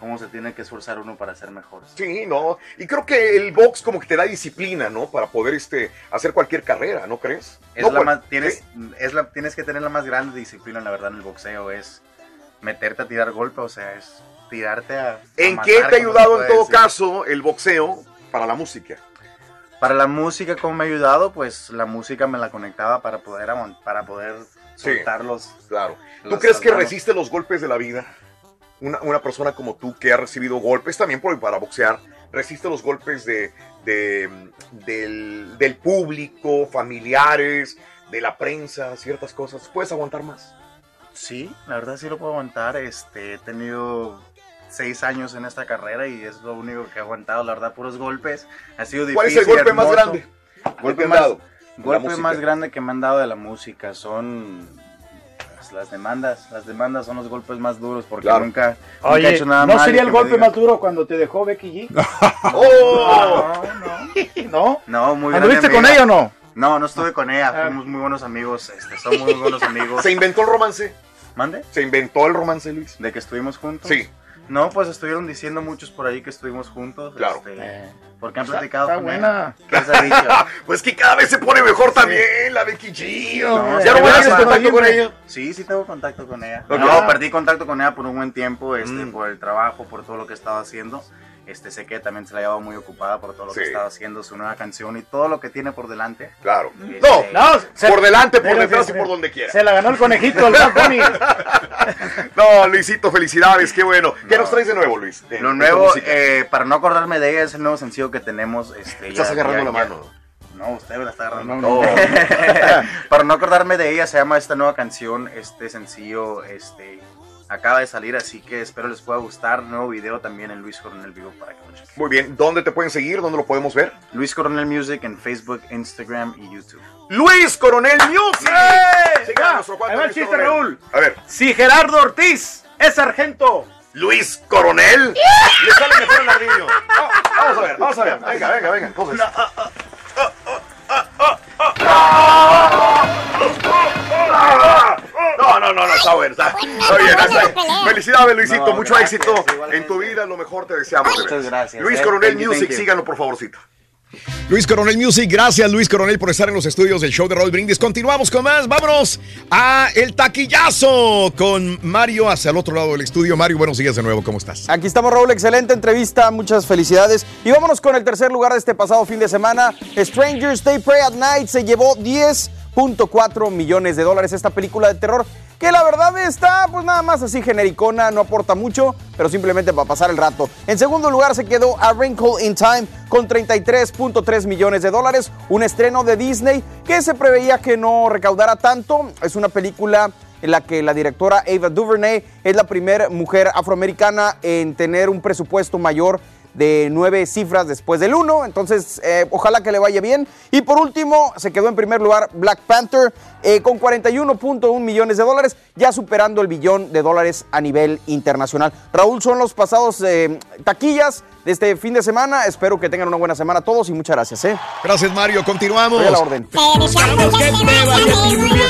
cómo se tiene que esforzar uno para ser mejor. Sí, no, y creo que el box como que te da disciplina, ¿no? Para poder este hacer cualquier carrera, ¿no crees? Es No, la cual- más, tienes, ¿sí? es la, tienes que tener la más grande disciplina, la verdad, en el boxeo. Es meterte a tirar golpe, o sea, es tirarte a. a ¿En matar, qué te ha ayudado en todo decir. caso el boxeo para la música? Para la música, ¿cómo me ha ayudado? Pues la música me la conectaba para poder, para poder Sí, soltarlos. Claro. ¿Tú los- crees que manos. resiste los golpes de la vida? Una, una persona como tú que ha recibido golpes también por, para boxear, resiste los golpes de, de- del, del público, familiares, de la prensa, ciertas cosas. ¿Puedes aguantar más? Sí, la verdad sí lo puedo aguantar. Este, he tenido seis años en esta carrera y es lo único que he aguantado. La verdad, puros golpes. Ha sido difícil. ¿Cuál es el golpe más grande? Golpe más, dado golpe más grande que me han dado de la música son pues, las demandas. Las demandas son los golpes más duros porque Claro. nunca, nunca he Oye, hecho nada ¿no mal sería el golpe más duro cuando te dejó Becky G? ¡Oh! ¿No? No, muy ¿Anduviste con ella o no? No, no estuve con ella. Ah. Fuimos muy buenos amigos. Este, somos muy buenos amigos. ¿Se inventó el romance? ¿Mande? ¿Se inventó el romance, Luis? ¿De que estuvimos juntos? Sí. No, pues estuvieron diciendo muchos por ahí que estuvimos juntos. Claro. este, porque han platicado está con buena. ella. ¿Qué se ha dicho? pues que cada vez se pone mejor también la Becky G. No, ¿Ya sí, no sí, contacto con ella? Sí, sí tengo contacto con ella. Ok. No, perdí contacto con ella por un buen tiempo, este, Mm. por el trabajo, por todo lo que estaba haciendo. Este, sé que también se la llevaba muy ocupada por todo lo Sí. que estaba haciendo, su nueva canción y todo lo que tiene por delante. Claro. Este, No, No, se- por delante, por detrás se- y por donde quiera. Se la ganó el conejito, el. No, Luisito, felicidades, qué bueno. ¿Qué nos traes de nuevo, Luis? De- Lo nuevo, eh, para no acordarme de ella, es el nuevo sencillo que tenemos. Este, Estás ya- agarrando ya- la ya- mano. No, usted me la está agarrando. No, no, no. para no acordarme de ella, se llama esta nueva canción, este sencillo, este, acaba de salir, así que espero les pueda gustar. Nuevo video también en Luis Coronel Vivo para que lo chequen. Muy bien, ¿dónde te pueden seguir? ¿Dónde lo podemos ver? Luis Coronel Music en Facebook, Instagram y YouTube. Luis Coronel Music. A Ahí va el Luis chiste, Coronel. Raúl. A ver, Si Gerardo Ortiz es sargento. Luis Coronel. Le sale mejor el ardillo. Oh, vamos a ver, vamos a ver. Venga, venga, venga. Entonces. No, no, no, no, está bueno. Está, está bien, está bien. Felicidades, Luisito. No, Mucho gracias, éxito igualmente. en tu vida. Lo mejor te deseamos. de Muchas gracias, Luis eh. Coronel Thank you, Music, thank you. síganlo, por favorcito. Luis Coronel Music, gracias Luis Coronel por estar en los estudios del show de Roll Brindis. Continuamos con más, vámonos a El Taquillazo con Mario hacia el otro lado del estudio. Mario, buenos días de nuevo, ¿cómo estás? Aquí estamos, Raúl. Excelente entrevista. Muchas felicidades. Y vámonos con el tercer lugar de este pasado fin de semana. Strangers They Pray at Night se llevó 10.4 millones de dólares. Esta película de terror que la verdad está pues nada más así genericona, no aporta mucho, pero simplemente para pasar el rato. En segundo lugar se quedó A Wrinkle in Time con 33.3 millones de dólares. Un estreno de Disney que se preveía que no recaudara tanto. Es una película en la que la directora Ava DuVernay es la primera mujer afroamericana en tener un presupuesto mayor de nueve cifras después del uno. Entonces, eh, ojalá que le vaya bien. Y por último, se quedó en primer lugar Black Panther eh, con 41.1 millones de dólares, ya superando el billón de dólares a nivel internacional. Raúl, son los pasados eh, taquillas de este fin de semana. Espero que tengan una buena semana todos y muchas gracias. ¿eh? Gracias Mario, continuamos. A la orden. Deseamos que te vaya muy bien.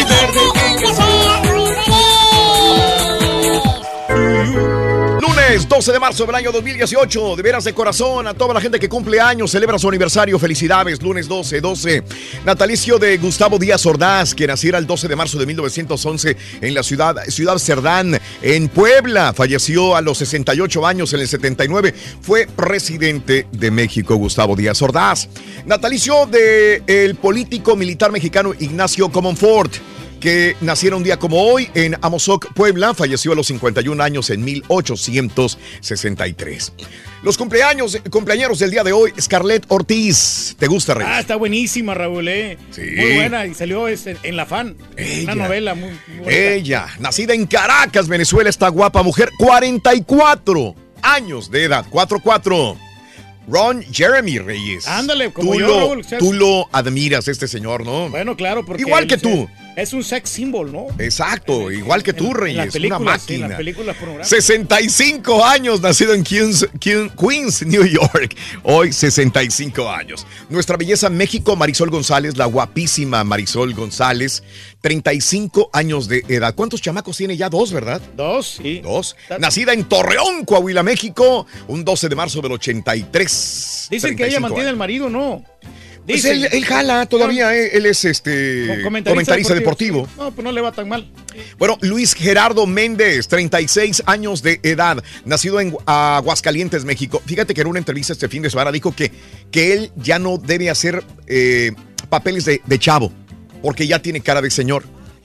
Y Lunes 12 de marzo del año 2018, de veras de corazón a toda la gente que cumple años, celebra su aniversario, felicidades, lunes 12, 12. Natalicio de Gustavo Díaz Ordaz, que naciera el 12 de marzo de 1911 en la ciudad, ciudad Cerdán, en Puebla. Falleció a los 68 años en el 79. Fue presidente de México, Gustavo Díaz Ordaz. Natalicio de el político militar mexicano Ignacio Comonfort que naciera un día como hoy en Amozoc, Puebla, falleció a los 51 años en 1863. Los cumpleaños, cumpleaños del día de hoy, Scarlett Ortiz. ¿Te gusta, Rey? Ah, está buenísima, Raúl, ¿eh? Sí. Muy buena y salió este, en La Fan. Ella. Una novela muy, muy bonita. Ella, nacida en Caracas, Venezuela, esta guapa mujer, 44 años de edad, 44. Ron Jeremy Reyes. Ándale, como tú yo, lo, Raúl, o sea, tú lo admiras, este señor, ¿no? Bueno, claro, porque... Igual que tú. Es un sex symbol, ¿no? Exacto, igual que tú, En las Reyes, una en máquina. las películas pornográficas. 65 años, nacido en Queens, Queens- New York. Hoy 65 años. Nuestra belleza México, Marisol González, la guapísima Marisol González, 35 años de edad. ¿Cuántos chamacos tiene ya? Dos, ¿verdad? Dos, sí. Dos. Nacida en Torreón, Coahuila, México, un 12 de marzo del 83. Dicen que ella 35 mantiene años. al marido, ¿no? Pues él, él jala todavía, eh, él es este comentarista, deportivo. No, pues no le va tan mal. Bueno, Luis Gerardo Méndez, 36 años de edad, nacido en Aguascalientes, México. Fíjate que en una entrevista este fin de semana dijo que, que él ya no debe hacer eh, papeles de, de chavo, porque ya tiene cara de señor.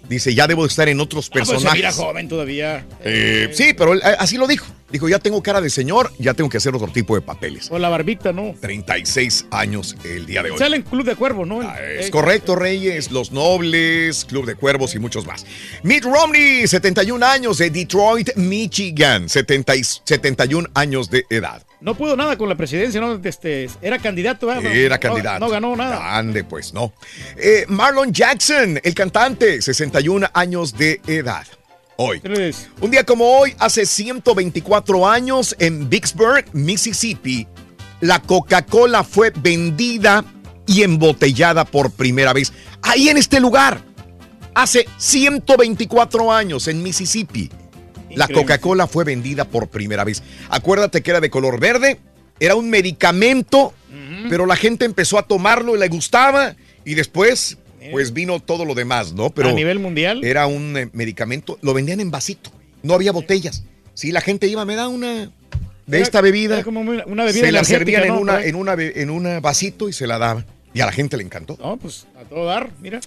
Dice, ya debo estar en otros Ah, pues personajes. mira joven todavía. Eh, sí, pero él, eh, así lo dijo. Dijo, ya tengo cara de señor, ya tengo que hacer otro tipo de papeles. O la barbita, ¿no? 36 años el día de hoy. Sale en Club de Cuervos, ¿no? Es correcto, Reyes, Los Nobles, Club de Cuervos y muchos más. Mitt Romney, 71 años de Detroit, Michigan, 70 y- 71 años de edad. No pudo nada con la presidencia, ¿no? Este, era candidato, ¿verdad? Era No- candidato. No, ganó nada. Ande, pues no. Eh, Marlon Jackson, el cantante, 61 años de edad. Hoy. Un día como hoy, hace 124 años, en Vicksburg, Mississippi, la Coca-Cola fue vendida y embotellada por primera vez. Ahí en este lugar. Hace 124 años en Mississippi. La. Coca-Cola fue vendida por primera vez. Acuérdate que era de color verde, era un medicamento, pero la gente empezó a tomarlo y le gustaba y después pues vino todo lo demás, ¿no? Pero A nivel mundial. Era un eh, medicamento, lo vendían en vasito, no había botellas. Si la gente iba, me da una de Era- esta bebida. era como una- una bebida se la servían en una en una en un vasito y se la daban. Y a la gente le encantó. No, pues a todo dar, mira.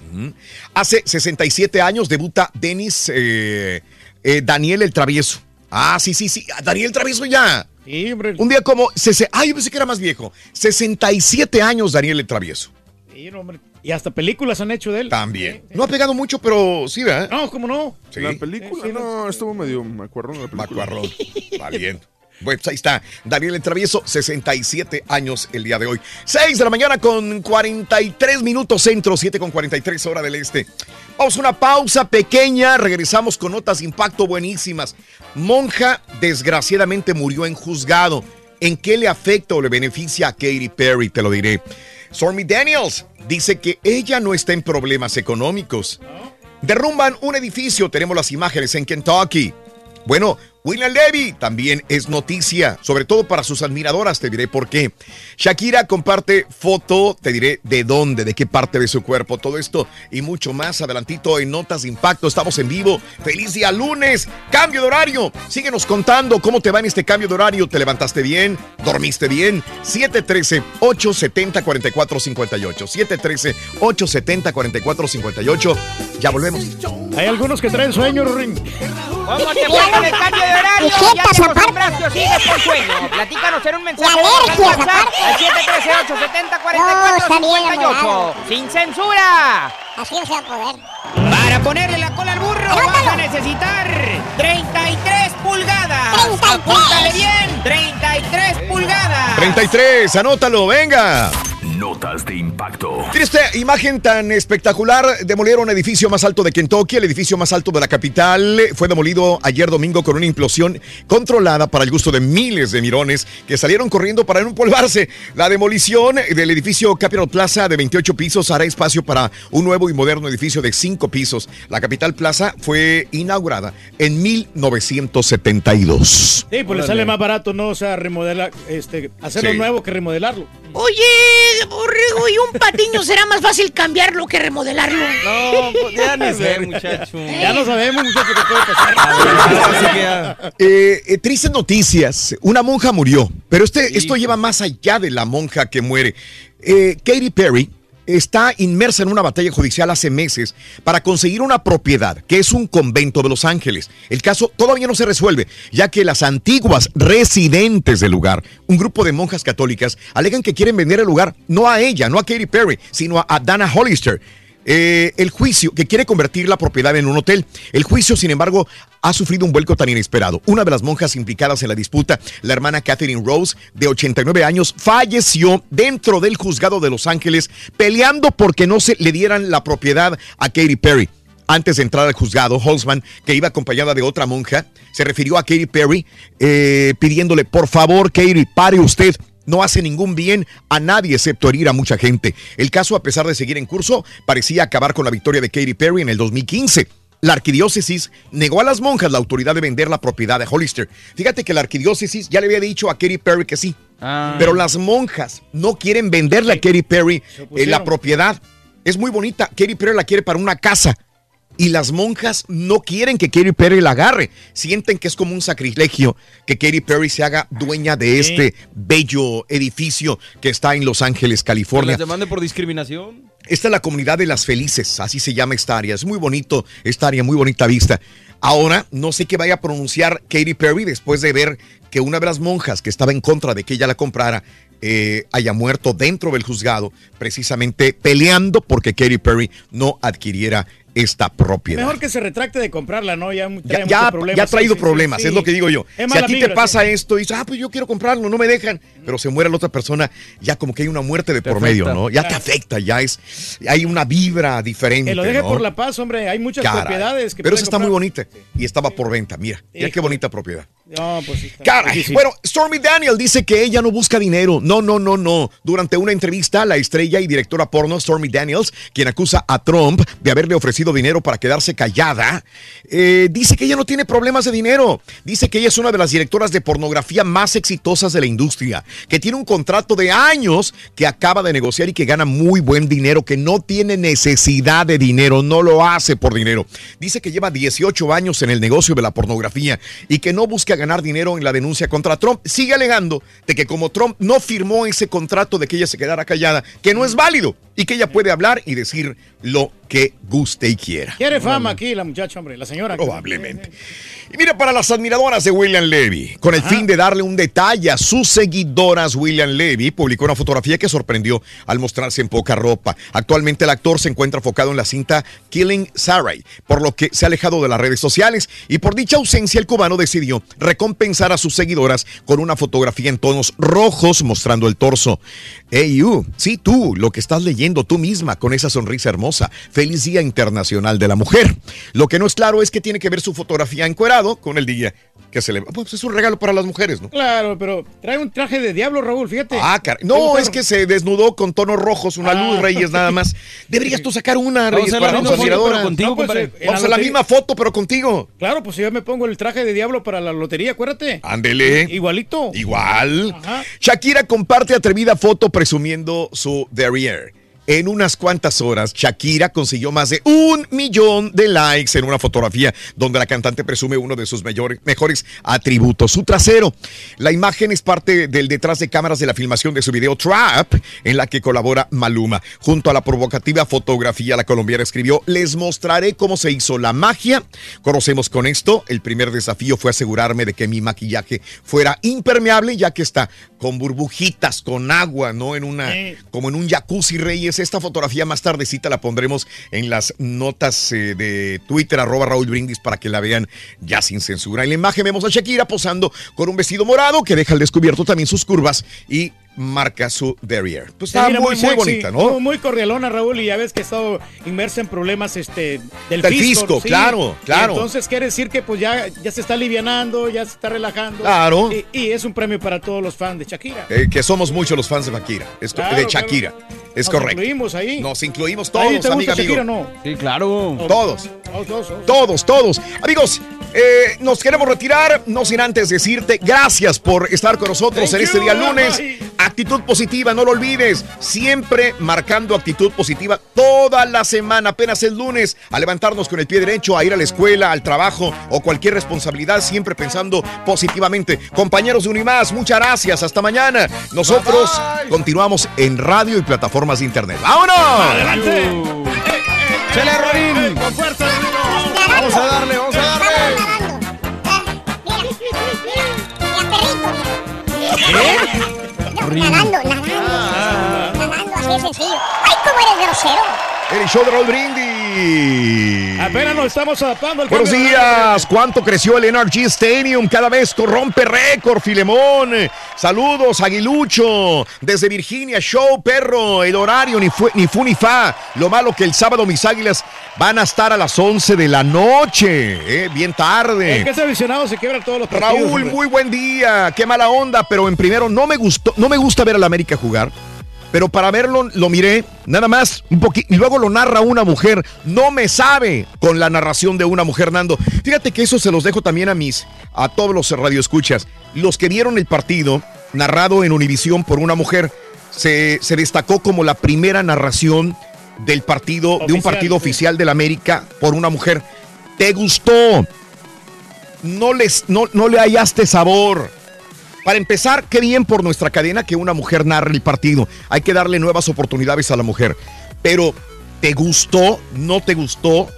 Hace 67 años debuta Denis eh, eh, Daniel el Travieso. Ah, sí, sí, sí. Daniel Travieso ya. Sí, hombre. Un día como. Ay, yo pensé que era más viejo. 67 años Daniel el Travieso. Sí, no, hombre. Y hasta películas han hecho de él. También. No ha pegado mucho, pero sí, ¿verdad? No, ¿cómo no? Sí. La película, no, estuvo medio macuarrón la película. Macuarrón. Valiendo. Bueno, pues ahí está. Daniel el Travieso, 67 años el día de hoy. 6 de la mañana con 43 minutos centro, 7 con 43 hora del este. Vamos a una pausa pequeña, regresamos con notas de impacto buenísimas. Monja desgraciadamente murió en juzgado. ¿En qué le afecta o le beneficia a Katy Perry? Te lo diré. Stormy Daniels dice que ella no está en problemas económicos. Derrumban un edificio, tenemos las imágenes en Kentucky. Bueno, William Levy también es noticia, sobre todo para sus admiradoras, te diré por qué. Shakira comparte foto, te diré de dónde, de qué parte de su cuerpo, todo esto y mucho más adelantito en Notas de Impacto. Estamos en vivo. Feliz día lunes, cambio de horario. Síguenos contando cómo te va en este cambio de horario. ¿Te levantaste bien? ¿Dormiste bien? 713-870-4458. 713-870-4458. Ya volvemos. Hay algunos que traen sueño, Ring. ¿Cómo te fue con el cambio de horario? Y ¿Ya sigues con sueño? Platícanos en un mensaje Y alergias al WhatsApp aparte. al No, está bien 713-870-4458. enamorado. ¡Sin censura! Así no se va a poder. Para ponerle la cola al burro vas a necesitar 33 pulgadas. Apúntale bien, 33 pulgadas. 33, anótalo, venga. Notas de impacto. Triste imagen tan espectacular. Demolieron un edificio más alto de Kentucky, el edificio más alto de la capital. Fue demolido ayer domingo con una implosión controlada para el gusto de miles de mirones que salieron corriendo para no empolvarse. La demolición del edificio Capital Plaza de 28 pisos hará espacio para un nuevo y moderno edificio de 5 pisos. La Capital Plaza fue inaugurada en 1972. Sí, pues le sale más barato, ¿no? O sea, remodelar, este, hacerlo Sí. nuevo que remodelarlo. Oye, borrego, ¿y un patiño será más fácil cambiarlo que remodelarlo? No, pues ya ni sé, muchacho. Ya no sabemos, muchachos, qué puede pasar. Eh, eh, tristes noticias. Una monja murió, pero este, esto lleva más allá de la monja que muere. Eh, Katy Perry está inmersa en una batalla judicial hace meses para conseguir una propiedad, que es un convento de Los Ángeles. El caso todavía no se resuelve, ya que las antiguas residentes del lugar, un grupo de monjas católicas, alegan que quieren vender el lugar no a ella, no a Katy Perry, sino a Dana Hollister. Eh, el juicio, que quiere convertir la propiedad en un hotel. El juicio, sin embargo, ha sufrido un vuelco tan inesperado. Una de las monjas implicadas en la disputa, la hermana Catherine Rose, de 89 años, falleció dentro del juzgado de Los Ángeles peleando porque no se le dieran la propiedad a Katy Perry. Antes de entrar al juzgado, Holzman, que iba acompañada de otra monja, se refirió a Katy Perry eh, pidiéndole, por favor, Katy, pare usted. No hace ningún bien a nadie excepto herir a mucha gente. El caso, a pesar de seguir en curso, parecía acabar con la victoria de Katy Perry en el 2015. la arquidiócesis negó a las monjas la autoridad de vender la propiedad de Hollister. Fíjate que la arquidiócesis ya le había dicho a Katy Perry que sí, Ah. pero las monjas no quieren venderle a Katy Perry eh, la propiedad. Es muy bonita. Katy Perry la quiere para una casa. Y las monjas no quieren que Katy Perry la agarre. Sienten que es como un sacrilegio que Katy Perry se haga dueña de Sí. este bello edificio que está en Los Ángeles, California. las demande por discriminación. Esta es la comunidad de las felices, así se llama esta área. Es muy bonito esta área, muy bonita vista. Ahora, no sé qué vaya a pronunciar Katy Perry después de ver que una de las monjas que estaba en contra de que ella la comprara eh, haya muerto dentro del juzgado, precisamente peleando porque Katy Perry no adquiriera esta propiedad. Mejor que se retracte de comprarla, ¿no? Ya, Ya, trae ya, muchos problemas. ya ha traído Sí, problemas, sí, es lo que digo yo. Es Si a ti te pasa sí. esto y dices, ah, pues yo quiero comprarlo, no me dejan, pero se muere la otra persona, ya como que hay una muerte de Te por medio. ¿no? Ya te afecta, ya es, hay una vibra diferente. Que lo deje ¿no? por la paz, hombre. Hay muchas Caray. propiedades que Pero esa está muy bonita y estaba por venta, mira, mira qué bonita propiedad. No, pues sí. Caray, difícil. bueno, Stormy Daniel dice que ella no busca dinero. No, no, no, no. Durante una entrevista, la estrella y directora porno Stormy Daniels, quien acusa a Trump de haberle ofrecido dinero para quedarse callada, eh, dice que ella no tiene problemas de dinero. Dice que ella es una de las directoras de pornografía más exitosas de la industria, que tiene un contrato de años que acaba de negociar y que gana muy buen dinero, que no tiene necesidad de dinero, no lo hace por dinero. Dice que lleva 18 años en el negocio de la pornografía y que no busca ganar dinero en la denuncia contra Trump. Sigue alegando de que como Trump no firmó ese contrato de que ella se quedara callada, que no es válido y que ella puede hablar y decir lo que guste y quiera. Quiere fama aquí la muchacha, hombre, la señora. Probablemente. Y mira, para las admiradoras de William Levy, con el fin de darle un detalle a sus seguidoras, William Levy publicó una fotografía que sorprendió al mostrarse en poca ropa. Actualmente el actor se encuentra enfocado en la cinta Killing Sarai, por lo que se ha alejado de las redes sociales y por dicha ausencia el cubano decidió recompensar a sus seguidoras con una fotografía en tonos rojos mostrando el torso. Hey you, sí tú, lo que estás leyendo tú misma con esa sonrisa hermosa. Feliz Día Internacional de la Mujer. Lo que no es claro es que tiene que ver su fotografía encuerado con el día que se le Pues es un regalo para las mujeres, ¿no? Claro, pero trae un traje de diablo, Raúl, fíjate. Ah, caray. No, es que se desnudó con tonos rojos, una luz, Reyes, nada más. Deberías tú sacar una, Reyes, la para contigo, No, pues, eh, En Vamos a la la misma foto, pero contigo. Claro, pues si yo me pongo el traje de diablo para la lotería, acuérdate. Ándele. Igualito. Igual. Ajá. Shakira comparte atrevida foto presumiendo su derrière. En unas cuantas horas, Shakira consiguió más de un millón de likes en una fotografía donde la cantante presume uno de sus mejores atributos, su trasero. La imagen es parte del detrás de cámaras de la filmación de su video Trap, en la que colabora Maluma. Junto a la provocativa fotografía, la colombiana escribió, les mostraré cómo se hizo la magia. Conocemos con esto, el primer desafío fue asegurarme de que mi maquillaje fuera impermeable, ya que está con burbujitas, con agua, ¿no? En una, como en un jacuzzi Reyes. Esta fotografía más tardecita la pondremos en las notas eh, de Twitter, arroba Raúl Brindis, para que la vean ya sin censura. En la imagen vemos a Shakira posando con un vestido morado que deja al descubierto también sus curvas y marca su derrière. Pues está muy, muy sexy, bonita, ¿no? Muy, muy cordialona, Raúl, y ya ves que ha estado inmersa en problemas este, del, Del fisco, claro, Y claro. entonces quiere decir que pues ya, ya se está alivianando, ya se está relajando. Claro. Y, y es un premio para todos los fans de Shakira. Eh, que somos muchos los fans de Shakira. Es co- Claro, de claro. Shakira. Es Nos correcto. incluimos ahí. Nos incluimos ¿Ahí todos, te gusta amiga, Shakira amigo. no? Sí, claro. Todos. Todos, todos. Todos, todos. Amigos, eh, nos queremos retirar, no sin antes decirte gracias por estar con nosotros Thank en este you. día lunes. Actitud positiva, no lo olvides. Siempre marcando actitud positiva toda la semana. Apenas el lunes a levantarnos con el pie derecho, a ir a la escuela, al trabajo o cualquier responsabilidad, siempre pensando positivamente. Compañeros de Unimás, muchas gracias. Hasta mañana. Nosotros continuamos en radio y plataformas de internet. ¡Vámonos! ¡Adelante! ¡Chale, Rorín! ¡Con fuerza! Vamos a darle, vamos a darle. Nadando, nadando. Nadando, así de sencillo. ¡Ay, cómo eres grosero! El show de Raúl Brindis. Apenas nos estamos adaptando al Buenos días. ¿Cuánto creció el NRG Stadium? Cada vez rompe récord, Filemón. Saludos, Aguilucho. Desde Virginia, show, perro. El horario ni, fue, ni fu ni fa. Lo malo que el sábado mis águilas van a estar a las 11 de la noche. eh, bien tarde. Es que ese aficionado se quiebra todos los partidos. Raúl, hombre. muy buen día. Qué mala onda, pero en primero no me gustó, no me gusta ver al América jugar. Pero para verlo lo miré, nada más, un poquito, y luego lo narra una mujer. No me sabe con la narración de una mujer, Nando. Fíjate que eso se los dejo también a mis, a todos los radioescuchas. Los que vieron el partido narrado en Univisión por una mujer, se, se destacó como la primera narración del partido, de un partido sí. oficial de la América por una mujer. ¿Te gustó? No, les, no, no le hallaste sabor. Para empezar, qué bien por nuestra cadena que una mujer narre el partido. Hay que darle nuevas oportunidades a la mujer. Pero, ¿te gustó? ¿No te gustó?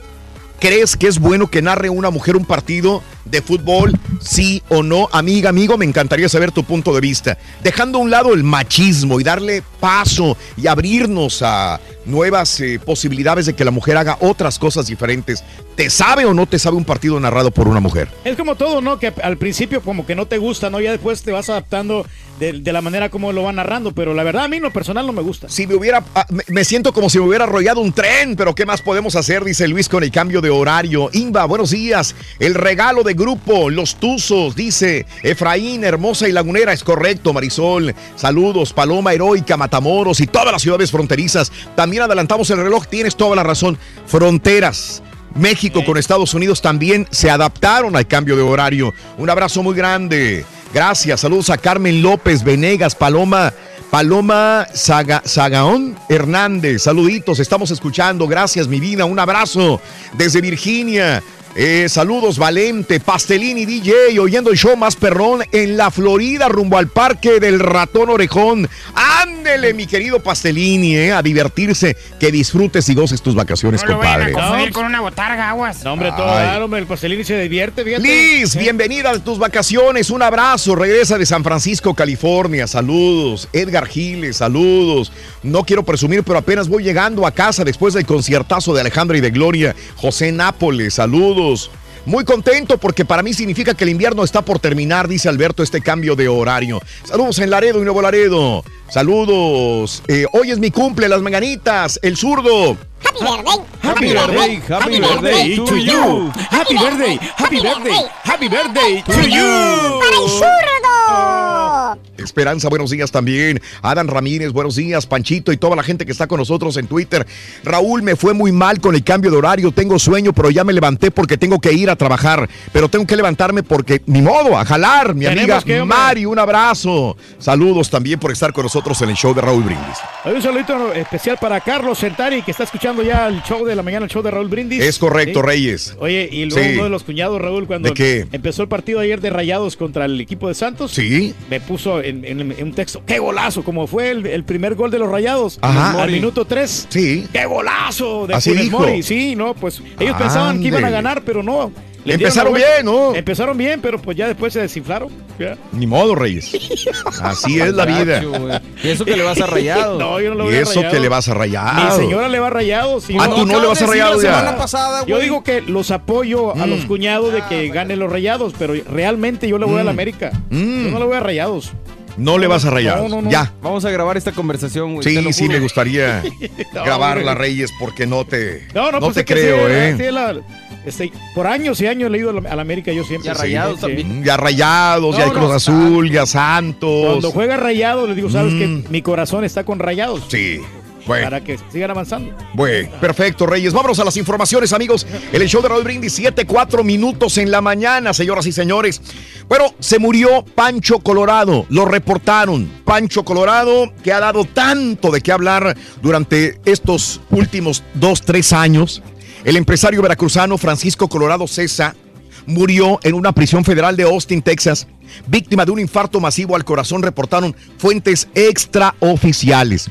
¿Crees que es bueno que narre una mujer un partido de fútbol? Sí o no. Amiga, amigo, me encantaría saber tu punto de vista. Dejando a un lado el machismo y darle paso y abrirnos a nuevas eh, posibilidades de que la mujer haga otras cosas diferentes. ¿Te sabe o no te sabe un partido narrado por una mujer? Es como todo, ¿no? Que al principio como que no te gusta, ¿no? Ya después te vas adaptando de, de la manera como lo van narrando, pero la verdad a mí en lo personal no me gusta. Si me hubiera, ah, me, siento como si me hubiera arrollado un tren, pero ¿qué más podemos hacer? Dice Luis con el cambio de horario. Inva, buenos días. El regalo de grupo, los Tuzos, dice Efraín, Hermosa y Lagunera, es correcto, Marisol. Saludos, Paloma Heroica, Matamoros y todas las ciudades fronterizas. También adelantamos el reloj, tienes toda la razón. Fronteras. México con Estados Unidos también se adaptaron al cambio de horario. Un abrazo muy grande. Gracias. Saludos a Carmen López, Venegas, Paloma, Paloma Saga, Sagaón Hernández. Saluditos, estamos escuchando. Gracias, mi vida. Un abrazo desde Virginia. Eh, saludos, Valente, Pastelini DJ, oyendo el show más perrón en la Florida, rumbo al parque del ratón orejón. Ándele, mi querido Pastelini, eh, a divertirse, que disfrutes y goces tus vacaciones, No lo vayan a compadre. con una botarga, aguas. No, hombre, todo Ay. claro, el pastelín se divierte, fíjate. Liz, bienvenida a tus vacaciones. Un abrazo. Regresa de San Francisco, California. Saludos. Edgar Giles, saludos. No quiero presumir, pero apenas voy llegando a casa después del conciertazo de Alejandra y de Gloria. José Nápoles, saludos. Muy contento porque para mí significa que el invierno está por terminar, dice Alberto, este cambio de horario. Saludos en Laredo y Nuevo Laredo. Saludos. Eh, hoy es mi cumple, las manganitas, el zurdo. Happy birthday. Happy birthday, happy birthday to you. Happy birthday, happy birthday, happy birthday to you. Para el zurdo. Esperanza, buenos días también. Adán Ramírez, buenos días. Panchito y toda la gente que está con nosotros en Twitter. Raúl, me fue muy mal con el cambio de horario. Tengo sueño, pero ya me levanté porque tengo que ir a trabajar. Pero tengo que levantarme porque, ni modo, a jalar. Mi amiga que. Mari, un abrazo. Saludos también por estar con nosotros en el show de Raúl Brindis. Hay un saludito especial para Carlos Sentari, que está escuchando ya el show de la mañana, el show de Raúl Brindis. Es correcto, Sí. Reyes. Oye, y luego Sí. uno de los cuñados, Raúl, cuando empezó el partido ayer de Rayados contra el equipo de Santos, Sí. me puso en, en- en un texto, ¡qué golazo! Como fue el, el primer gol de los Rayados, Ajá. al minuto 3. Sí. ¡Qué golazo! De Así dijo. Mori! Sí, no, pues ellos pensaban que iban a ganar, pero no. Empezaron bien, ¿no? Empezaron bien, pero pues ya después se desinflaron. Ya. Ni modo, Reyes. Así es la vida. Y eso que le vas a rayado. No, yo no lo Y voy a eso que le vas a Mi rayar. señora le va a rayados. y Ah, tú no le vas a rayados la semana ya. pasada, Yo digo que los apoyo a los Mm. cuñados de que ganen los rayados, pero realmente yo le voy a la Mm. América. Mm. Yo no le voy a rayados. No le vas a rayar. No, no, no. Ya. Vamos a grabar esta conversación, güey. te Sí, sí, me gustaría No, grabarla. Reyes, porque no te, No, no, pues te creo, sí, ¿eh? sí, la- este, por años y años he leído a la, América yo siempre. Y a Sí, Rayados sí. también. Mm, Ya rayados, ya Cruz no, Azul, ya Santos. Cuando juega rayados, les digo, sabes Mm. que mi corazón está con rayados. Sí. Bueno, Para que sigan avanzando. bueno, perfecto, Reyes. Vámonos a las informaciones, amigos. En el show de Raúl Brindis, 7, 4 minutos en la mañana, señoras y señores. Bueno, se murió Pancho Colorado, lo reportaron. Pancho Colorado, que ha dado tanto de qué hablar durante estos últimos 2, 3 años. El empresario veracruzano Francisco Colorado César murió en una prisión federal de Austin, Texas, víctima de un infarto masivo al corazón, reportaron fuentes extraoficiales.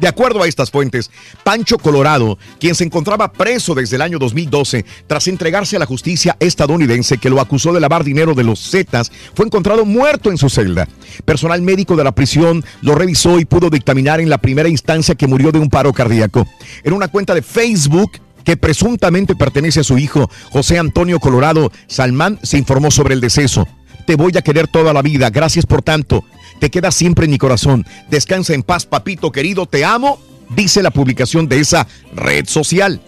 De acuerdo a estas fuentes, Pancho Colorado, quien se encontraba preso desde el año 2012 tras entregarse a la justicia estadounidense que lo acusó de lavar dinero de los Zetas, fue encontrado muerto en su celda. Personal médico de la prisión lo revisó y pudo dictaminar en la primera instancia que murió de un paro cardíaco. En una cuenta de Facebook que presuntamente pertenece a su hijo, José Antonio Colorado Salmán, se informó sobre el deceso. Te voy a querer toda la vida, gracias por tanto. Te quedas siempre en mi corazón. Descansa en paz, papito querido, te amo, dice la publicación de esa red social.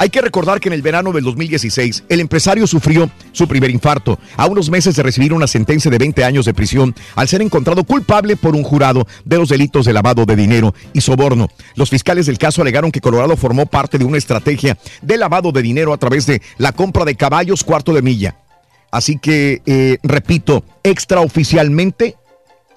Hay que recordar que en el verano del 2016 el empresario sufrió su primer infarto a unos meses de recibir una sentencia de 20 años de prisión al ser encontrado culpable por un jurado de los delitos de lavado de dinero y soborno. Los fiscales del caso alegaron que Colorado formó parte de una estrategia de lavado de dinero a través de la compra de caballos cuarto de milla. Así que, eh, repito, extraoficialmente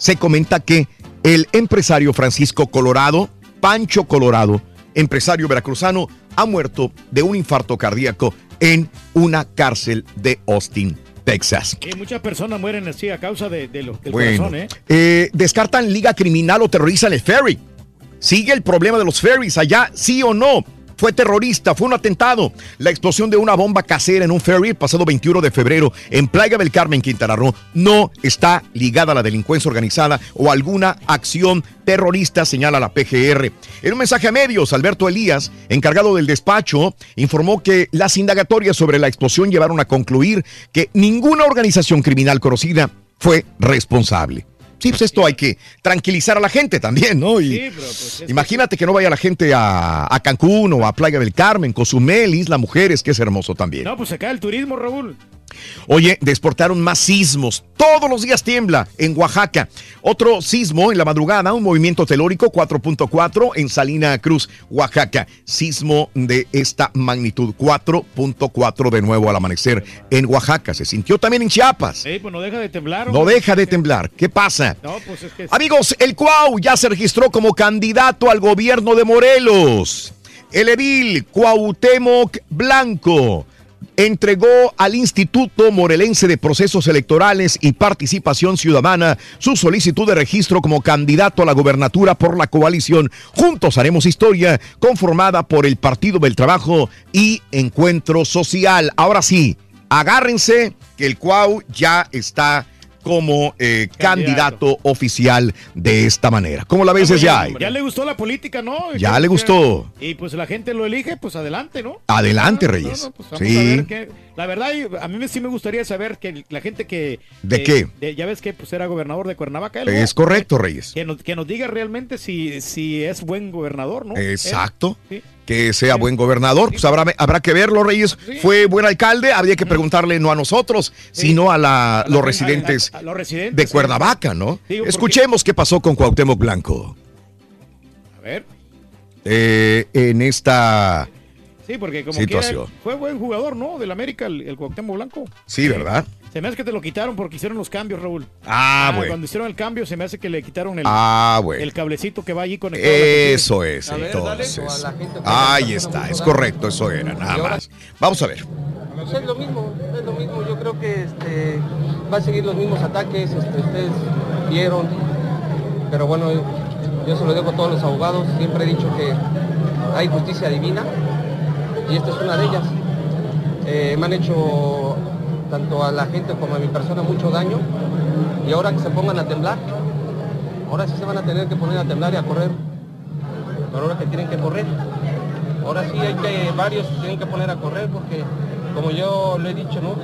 se comenta que el empresario Francisco Colorado, Pancho Colorado, empresario veracruzano, ha muerto de un infarto cardíaco en una cárcel de Austin, Texas. Y muchas personas mueren así a causa de, de lo, del Bueno, corazón, ¿eh? eh, descartan liga criminal o terrorizan el ferry. Sigue el problema de los ferries allá, sí o no. Fue terrorista, fue un atentado. La explosión de una bomba casera en un ferry el pasado 21 de febrero en Playa del Carmen, Quintana Roo, no está ligada a la delincuencia organizada o alguna acción terrorista, señala la PGR. En un mensaje a medios, Alberto Elías, encargado del despacho, informó que las indagatorias sobre la explosión llevaron a concluir que ninguna organización criminal conocida fue responsable. Sí, pues esto hay que tranquilizar a la gente también, ¿no? Y imagínate que no vaya la gente a, a Cancún o a Playa del Carmen, Cozumel, Isla Mujeres, que es hermoso también. No, pues cae el turismo, Raúl. Oye, desportaron más sismos. Todos los días tiembla en Oaxaca. Otro sismo en la madrugada, un movimiento telúrico 4.4 en Salina Cruz, Oaxaca. Sismo de esta magnitud 4.4 de nuevo al amanecer en Oaxaca. Se sintió también en Chiapas. Ey, pues no deja de temblar. No deja de temblar. ¿Qué pasa? No, pues es que... Amigos, el Cuau ya se registró como candidato al gobierno de Morelos. El edil Cuauhtémoc Blanco entregó al Instituto Morelense de Procesos Electorales y Participación Ciudadana su solicitud de registro como candidato a la gobernatura por la coalición Juntos Haremos Historia, conformada por el Partido del Trabajo y Encuentro Social. Ahora sí, agárrense que el Cuau ya está como eh, candidato. oficial de esta manera. ¿Cómo la ves Ah, pues ya? ya, ya le gustó la política, ¿no? Ya Que- le gustó. Y pues la gente lo elige, pues adelante, ¿no? Adelante, no, Reyes. no, pues vamos a sí. ver qué- la verdad, a mí sí me gustaría saber que la gente que... ¿De eh, qué? de- ya ves que pues era gobernador de Cuernavaca. él, ¿no? Es correcto, Reyes. Que nos, que nos diga realmente si, si es buen gobernador, ¿no? Exacto. Sí. Que sea buen gobernador, pues habrá, habrá que verlo, Reyes. Fue buen alcalde, habría que preguntarle no a nosotros, sino a, la- los residentes a- a los residentes, de. Cuernavaca, ¿no? Digo, Escuchemos qué pasó con Cuauhtémoc Blanco A ver. eh, en esta... Sí, porque como Situación. quiera, fue buen jugador, ¿no? Del América, el, el Cuauhtémoc Blanco. Sí, ¿verdad? Se me hace que te lo quitaron porque hicieron los cambios, Raúl. Ah, bueno. Cuando hicieron el cambio, se me hace que le quitaron el, Ah, bueno. el cablecito que va allí conectado. a la Eso es, entonces. Ahí está, es correcto, eso era, nada más. Vamos a ver. Pues es lo mismo, es lo mismo. Yo creo que este, va a seguir los mismos ataques. Este, ustedes vieron, pero bueno, yo se lo dejo a todos los abogados. Siempre he dicho que hay justicia divina y esta es una de ellas. Eh, me han hecho tanto a la gente como a mi persona mucho daño y ahora que se pongan a temblar, ahora sí se van a tener que poner a temblar y a correr. Pero ahora que tienen que correr. Ahora sí hay que, varios tienen que poner a correr porque, como yo lo he dicho, ¿no?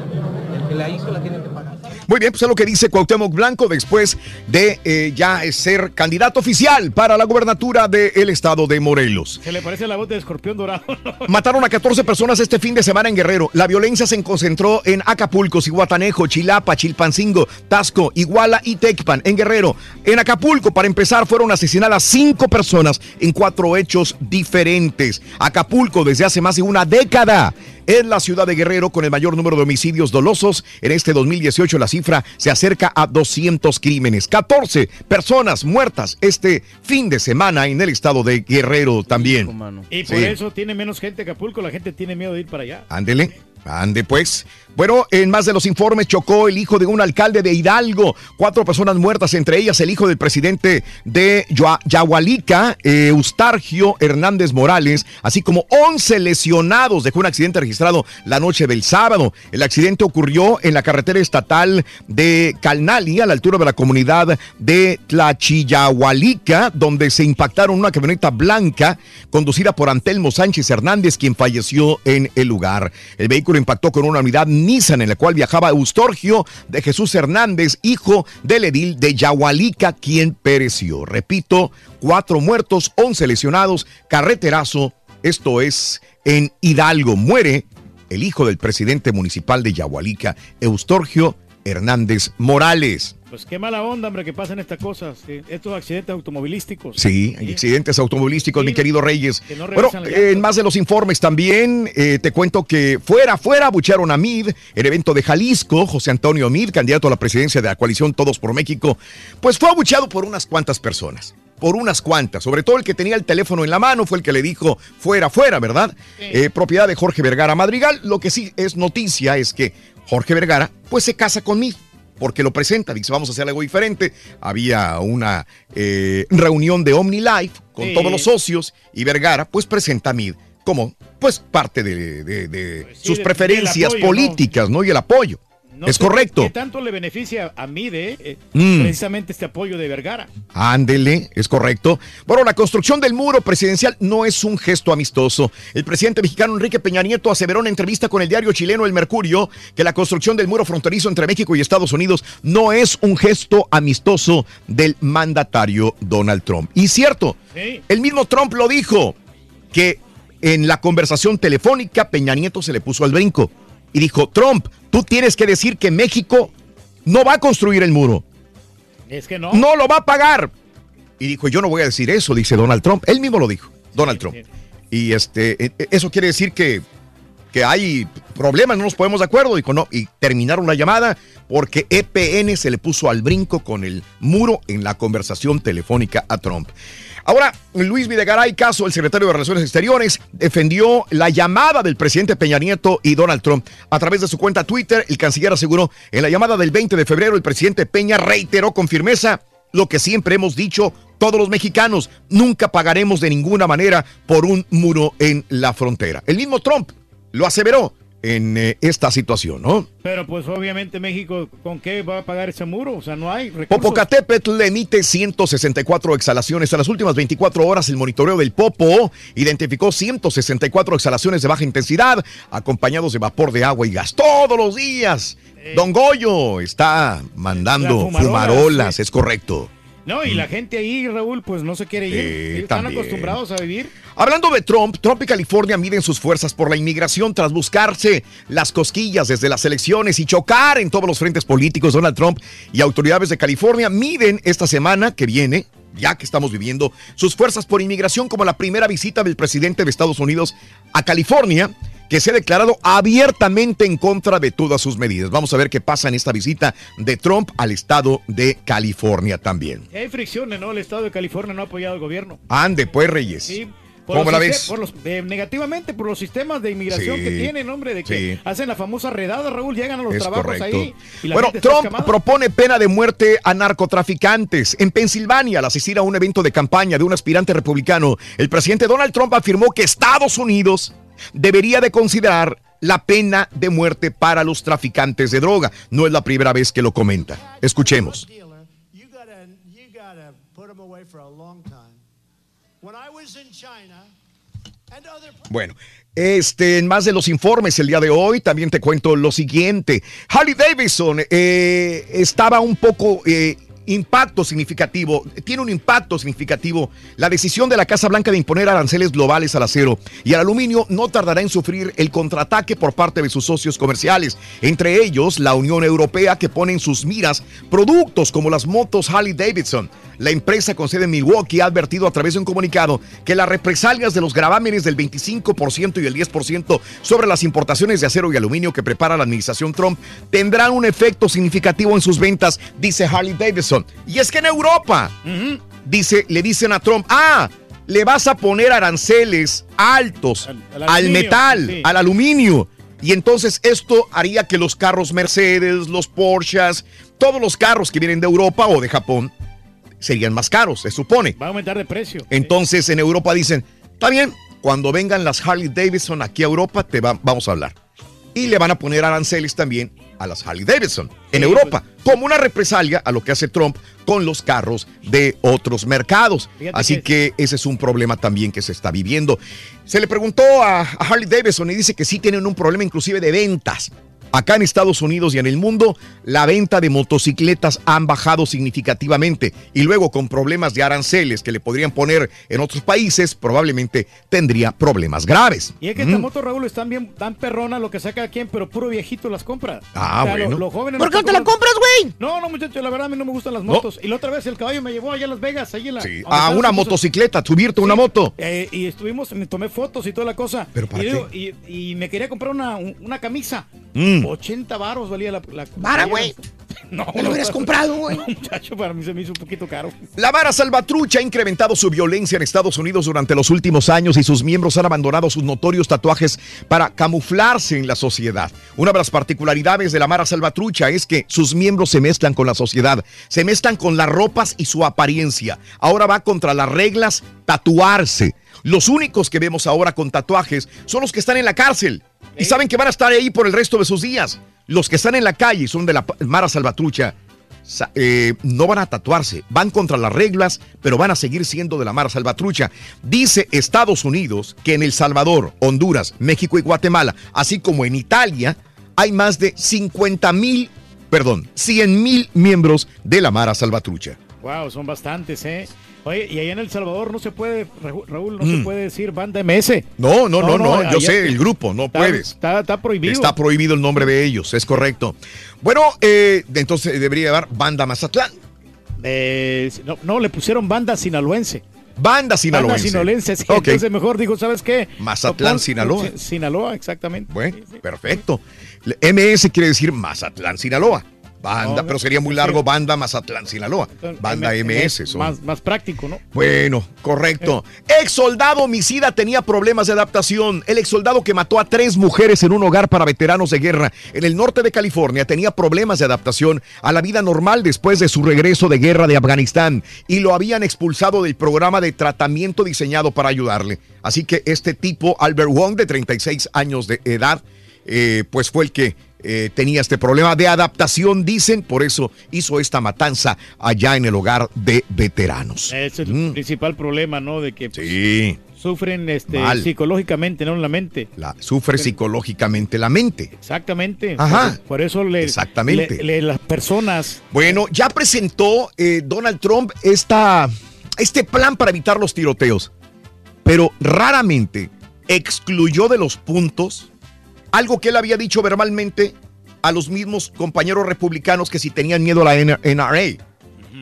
El que la hizo la tiene que pagar. Muy bien, pues es lo que dice Cuauhtémoc Blanco después de eh, ya ser candidato oficial para la gubernatura del estado de Morelos. Se le parece la voz de escorpión dorado. Mataron a 14 personas este fin de semana en Guerrero. La violencia se concentró en Acapulco, Cihuatanejo, Chilapa, Chilpancingo, Tasco, Iguala y Tecpan, en Guerrero. En Acapulco, para empezar, fueron asesinadas cinco personas en cuatro hechos diferentes. Acapulco, desde hace más de una década, es la ciudad de Guerrero con el mayor número de homicidios dolosos. En este 2018 la cifra se acerca a 200 crímenes. 14 personas muertas este fin de semana en el estado de Guerrero también. Y por Sí. eso tiene menos gente Acapulco, la gente tiene miedo de ir para allá. Ándele, ande pues. Bueno, en más de los informes chocó el hijo de un alcalde de Hidalgo. Cuatro personas muertas, entre ellas el hijo del presidente de Yahualica, eh, Eustargio Hernández Morales, así como 11 lesionados. Dejó un accidente registrado la noche del sábado. El accidente ocurrió en la carretera estatal de Calnali, a la altura de la comunidad de Tlachiyahualica, donde se impactaron una camioneta blanca conducida por Antelmo Sánchez Hernández, quien falleció en el lugar. El vehículo impactó con una unidad Nissan en la cual viajaba Eustorgio de Jesús Hernández, hijo del edil de Yahualica, quien pereció. Repito, cuatro muertos, once lesionados, carreterazo Esto es en Hidalgo. Muere el hijo del presidente municipal de Yahualica, Eustorgio Hernández Morales. Pues qué mala onda, hombre, que pasen estas cosas, estos accidentes automovilísticos. Sí, hay accidentes automovilísticos, mi querido Reyes. que no bueno, en más de los informes también, eh, te cuento que fuera, fuera, abuchearon a Mid, el evento de Jalisco, José Antonio Mid, candidato a la presidencia de la coalición Todos por México, pues fue abucheado por unas cuantas personas. Por unas cuantas, sobre todo el que tenía el teléfono en la mano fue el que le dijo fuera, fuera, ¿verdad? Eh, propiedad de Jorge Vergara Madrigal. Lo que sí es noticia es que Jorge Vergara, pues se casa con Mid porque lo presenta, dice, vamos a hacer algo diferente. Había una eh, reunión de OmniLife con Sí. todos los socios y Vergara pues presenta a Mid como pues parte de, de- de sí, sus preferencias apoyo, ¿no? políticas, ¿no? Y el apoyo. No es correcto. ¿Qué tanto le beneficia a mí de eh, Mm. precisamente este apoyo de Vergara? Ándele, es correcto. Bueno, la construcción del muro presidencial no es un gesto amistoso. El presidente mexicano Enrique Peña Nieto aseveró en entrevista con el diario chileno El Mercurio que la construcción del muro fronterizo entre México y Estados Unidos no es un gesto amistoso del mandatario Donald Trump. Y cierto, Sí. el mismo Trump lo dijo, que en la conversación telefónica Peña Nieto se le puso al brinco y dijo, Trump, tú tienes que decir que México no va a construir el muro Es que no. no lo va a pagar. Y dijo, yo no voy a decir eso, dice Donald Trump. Él mismo lo dijo, Donald Trump. Y este, eh, eh, eso quiere decir que, que hay problemas, no nos ponemos de acuerdo. Dijo, no, y terminaron la llamada porque EPN se le puso al brinco con el muro en la conversación telefónica a Trump. Ahora, Luis Videgaray Caso, el secretario de Relaciones Exteriores, defendió la llamada del presidente Peña Nieto y Donald Trump. A través de su cuenta Twitter, el canciller aseguró, en la llamada del 20 de febrero, el presidente Peña reiteró con firmeza lo que siempre hemos dicho todos los mexicanos, nunca pagaremos de ninguna manera por un muro en la frontera. El mismo Trump lo aseveró en eh, esta situación, ¿no? Pero pues obviamente México, ¿con qué va a pagar ese muro? O sea, no hay recursos. Popocatépetl emite 164 exhalaciones. En las últimas 24 horas, el monitoreo del Popo identificó 164 exhalaciones de baja intensidad, acompañados de vapor de agua y gas todos los días. Don Goyo está mandando La fumarola, fumarolas, sí. es correcto. No, y la gente ahí, Raúl, pues no se quiere ir. Están acostumbrados a vivir. Hablando de Trump, Trump y California miden sus fuerzas por la inmigración tras buscarse las cosquillas desde las elecciones y chocar en todos los frentes políticos. Donald Trump y autoridades de California miden esta semana que viene, ya que estamos viviendo, sus fuerzas por inmigración como la primera visita del presidente de Estados Unidos a California que se ha declarado abiertamente en contra de todas sus medidas. Vamos a ver qué pasa en esta visita de Trump al estado de California también. Hay fricciones, ¿no? El estado de California no ha apoyado al gobierno. Ande, pues, Reyes. Sí. Por ¿Cómo la ves? por los- de- negativamente por los sistemas de inmigración Sí. que tienen, hombre, de que Sí. hacen la famosa redada, Raúl, llegan a los Es trabajos correcto. ahí. y la Bueno, Trump propone pena de muerte a narcotraficantes. En Pensilvania, al asistir a un evento de campaña de un aspirante republicano, el presidente Donald Trump afirmó que Estados Unidos debería de considerar la pena de muerte para los traficantes de droga. No es la primera vez que lo comenta. Escuchemos. Bueno, este, en más de los informes el día de hoy, también te cuento lo siguiente. Harley Davidson eh, estaba un poco eh, impacto significativo, tiene un impacto significativo. La decisión de la Casa Blanca de imponer aranceles globales al acero y al aluminio no tardará en sufrir el contraataque por parte de sus socios comerciales, entre ellos la Unión Europea que pone en sus miras productos como las motos Harley Davidson. La empresa con sede en Milwaukee ha advertido a través de un comunicado que las represalias de los gravámenes del 25% y el 10% sobre las importaciones de acero y aluminio que prepara la administración Trump tendrán un efecto significativo en sus ventas, dice Harley Davidson. Y es que en Europa, dice, le dicen a Trump, ah, le vas a poner aranceles altos al, metal, sí. al aluminio. Y entonces esto haría que los carros Mercedes, los Porsches, todos los carros que vienen de Europa o de Japón serían más caros, se supone. Va a aumentar de precio. Entonces en Europa dicen, está bien, cuando vengan las Harley Davidson aquí a Europa, te va- vamos a hablar. Y le van a poner aranceles también a las Harley Davidson en Europa, como una represalia a lo que hace Trump con los carros de otros mercados. Así que ese es un problema también que se está viviendo. Se le preguntó a, a Harley Davidson y dice que sí tienen un problema inclusive de ventas Acá en Estados Unidos y en el mundo, la venta de motocicletas han bajado significativamente y luego con problemas de aranceles que le podrían poner en otros países, probablemente tendría problemas graves. Y es que Mm. estas motos, Raúl, están bien, tan perronas lo que saca quien, pero puro viejito las compra. Ah, lo- bueno. los jóvenes ¿Por qué no te la compran? compras, güey? No, no, muchachos, la verdad a mí no me gustan las No. motos. Y la otra vez el caballo me llevó allá a Las Vegas, ahí en la... Sí, donde a una motocicleta, subirte a una moto. Eh, y estuvimos, me tomé fotos y toda la cosa. ¿Pero para y, qué? digo, y, y me quería comprar una, un- una camisa. Mm. 80 varos valía la... la Vara, güey. No, Te lo hubieras comprado, güey. muchacho, para mí se me hizo un poquito caro. La Mara Salvatrucha ha incrementado su violencia en Estados Unidos durante los últimos años y sus miembros han abandonado sus notorios tatuajes para camuflarse en la sociedad. Una de las particularidades de la Mara Salvatrucha es que sus miembros se mezclan con la sociedad, se mezclan con las ropas y su apariencia. Ahora va contra las reglas tatuarse. Los únicos que vemos ahora con tatuajes son los que están en la cárcel y saben que van a estar ahí por el resto de sus días. Los que están en la calle y son de la Mara Salvatrucha sa- eh, no van a tatuarse, van contra las reglas, pero van a seguir siendo de la Mara Salvatrucha. Dice Estados Unidos que en El Salvador, Honduras, México y Guatemala, así como en Italia, hay más de 50 mil, perdón, 100 mil miembros de la Mara Salvatrucha. Wow, son bastantes, ¿eh? Oye, y allá en El Salvador no se puede, Raúl, no Mm. se puede decir banda MS. No, no, no, no, allá- yo sé, el grupo, no está- puedes. Está, está prohibido. Está prohibido el nombre de ellos, es correcto. Bueno, eh, entonces debería llevar Banda Mazatlán. Eh, no, no, le pusieron banda sinaloense. Banda sinaloense. Banda sinaloense, sí. Ok. Entonces mejor dijo, ¿sabes qué? Mazatlán, Sinaloa. Sin- Sinaloa, exactamente. Bueno, perfecto. Le- MS quiere decir Mazatlán, Sinaloa. Banda, No, pero sería muy largo Banda Mazatlán, Sinaloa. Banda MS. son. Más, más práctico, ¿no? Bueno, correcto. Ex soldado homicida tenía problemas de adaptación. El ex soldado que mató a tres mujeres en un hogar para veteranos de guerra en el norte de California tenía problemas de adaptación a la vida normal después de su regreso de guerra de Afganistán y lo habían expulsado del programa de tratamiento diseñado para ayudarle. Así que este tipo, Albert Wong, de 36 años de edad, eh, pues fue el que eh, tenía este problema de adaptación, dicen, por eso hizo esta matanza allá en el hogar de veteranos. Ese es el principal problema, ¿no? De que pues, Mm. Sí. sufren este, Mal. psicológicamente, no la mente. La, sufre psicológicamente la mente. Exactamente. Ajá. Por, por eso le, Exactamente. le- le- las personas Bueno, ya presentó eh, Donald Trump esta, este plan para evitar los tiroteos, pero raramente excluyó de los puntos algo que él había dicho verbalmente a los mismos compañeros republicanos que si tenían miedo a la NRA.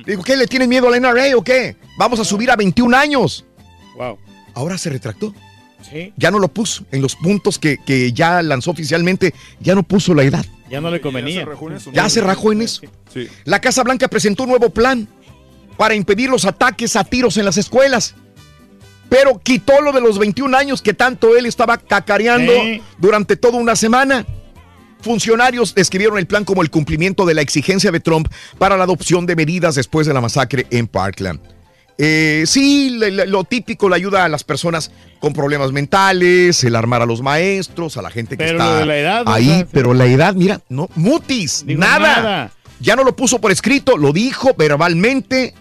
Digo, ¿qué? ¿Le tienen miedo a la NRA o qué? Vamos a subir a 21 años. Wow. Ahora se retractó. Sí. Ya no lo puso. En los puntos que, que ya lanzó oficialmente, ya no puso la edad. ya no le convenía. Ya se rajó en eso. La Casa Blanca presentó un nuevo plan para impedir los ataques a tiros en las escuelas. Pero quitó lo de los 21 años que tanto él estaba cacareando durante toda una semana. Funcionarios describieron el plan como el cumplimiento de la exigencia de Trump para la adopción de medidas después de la masacre en Parkland. Eh, sí, le- le- lo típico, la ayuda a las personas con problemas mentales, el armar a los maestros, a la gente que Pero está de la edad, ahí, ¿verdad? pero la edad, mira, no, mutis, nada. Ya no lo puso por escrito, lo dijo verbalmente,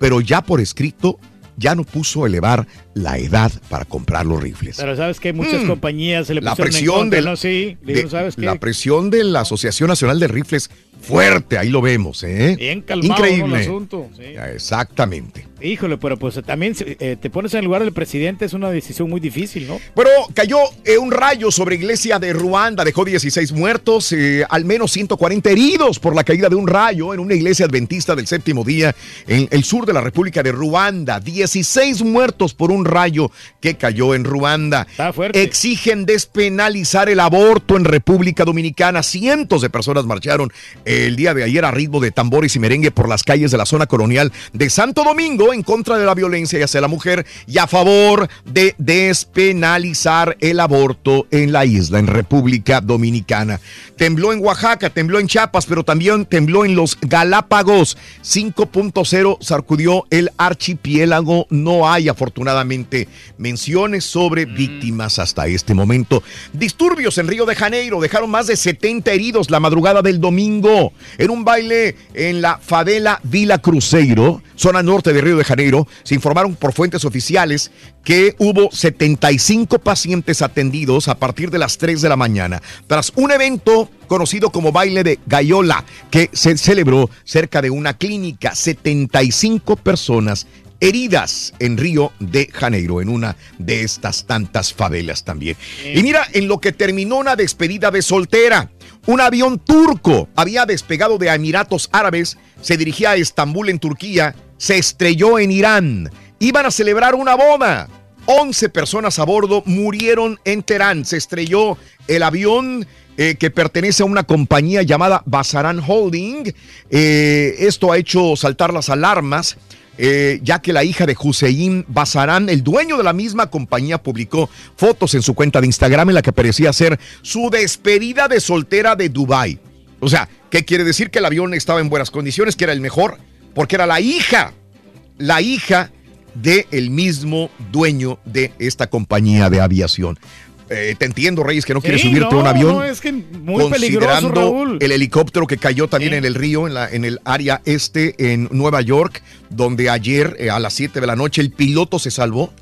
pero ya por escrito ya no puso elevar la edad para comprar los rifles. Pero sabes que muchas Mm. compañías se le La presión presión de del- ¿no? Sí, de- digo, ¿sabes qué? la presión de la Asociación Nacional de Rifles fuerte, ahí lo vemos, ¿eh? Bien calmado ¿no? Increíble. el asunto. sí. Exactamente. Híjole, pero pues también eh, te pones en el lugar del presidente, es una decisión muy difícil, ¿no? Bueno, cayó eh, un rayo sobre iglesia de Ruanda, dejó 16 muertos, eh, al menos 140 heridos por la caída de un rayo en una iglesia adventista del séptimo día en el sur de la República de Ruanda. 16 muertos por un rayo que cayó en Ruanda. Exigen despenalizar el aborto en República Dominicana. Cientos de personas marcharon el día de ayer a ritmo de tambores y merengue por las calles de la zona colonial de Santo Domingo en contra de la violencia hacia la mujer y a favor de despenalizar el aborto en la isla, en República Dominicana. Tembló en Oaxaca, tembló en Chiapas, pero también tembló en los Galápagos. 5.0 sacudió el archipiélago. No hay afortunadamente menciones sobre víctimas hasta este momento. Disturbios en Río de Janeiro dejaron más de 70 heridos la madrugada del domingo. En un baile en la favela Vila Cruzeiro, zona norte de Río de Janeiro. Se informaron por fuentes oficiales que hubo 75 pacientes atendidos a partir de las 3 de la mañana, tras un evento conocido como baile de Gaiola, que se celebró cerca de una clínica. 75 personas heridas en Río de Janeiro, en una de estas tantas favelas también. Y mira, en lo que terminó una despedida de soltera, un avión turco había despegado de Emiratos Árabes, se dirigía a Estambul en Turquía, se estrelló en Irán. Iban a celebrar una boda. 11 personas a bordo murieron en Teherán. Se estrelló el avión eh, que pertenece a una compañía llamada Basaran Holding. Eh, esto ha hecho saltar las alarmas. Eh, ya que la hija de Hussein Basaran, el dueño de la misma compañía, publicó fotos en su cuenta de Instagram en la que parecía ser su despedida de soltera de Dubai. O sea, ¿qué quiere decir? Que el avión estaba en buenas condiciones, que era el mejor, porque era la hija, la hija del mismo dueño de esta compañía de aviación. Eh, te entiendo, Reyes, que no quieres subirte a un avión. no, es que muy peligroso, considerando Raúl. el helicóptero que cayó también en el río, en, la, en el área este, en Nueva York, donde ayer eh, a las 7 de la noche el piloto se salvó.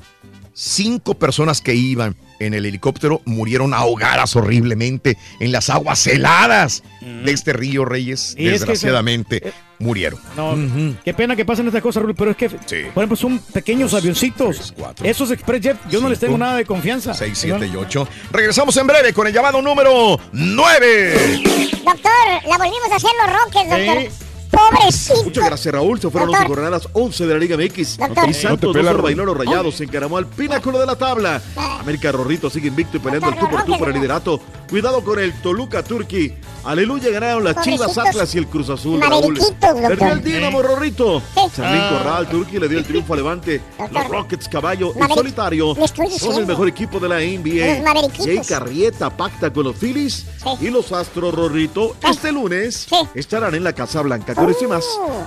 Cinco personas que iban en el helicóptero murieron ahogadas horriblemente en las aguas heladas de este río, Reyes. Y es que Desgraciadamente murieron. No, qué pena que pasen estas cosas, Raúl, pero es que, por ejemplo, son pequeños avioncitos. Esos Express Jet, yo no les tengo nada de confianza. 6, 7 y 8. Regresamos en breve con el llamado número 9. Doctor, la volvimos a hacer los Rockets, doctor. Pobrecito. Muchas gracias, Raúl. Se fueron los Doctor. coronadas 11 de la Liga MX. Doctor. Y Santos No Raúl. bailó los rayados, se encaramó al pináculo de la tabla. América Rorrito sigue invicto y peleando el tú por tú por el liderato. Cuidado con el Toluca Turqui. Aleluya, ganaron las Chivas. Atlas y el Cruz Azul, Raúl. Perdió el Dinamo, Rorrito. Charlín Ah. Corral, Turqui le dio el triunfo a Levante. Los Rockets, Caballo y Solitario son el mejor equipo de la NBA. Jay Carrieta pacta con los Phillies y los Astros, Rorrito. Este lunes estarán en la Casa Blanca. Con esto y más,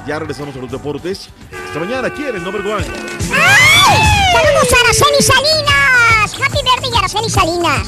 ya regresamos a los deportes. Esta mañana aquí en el Number One. ¡Saludos a Araceli Salinas! ¡Happy birthday, Araceli Salinas!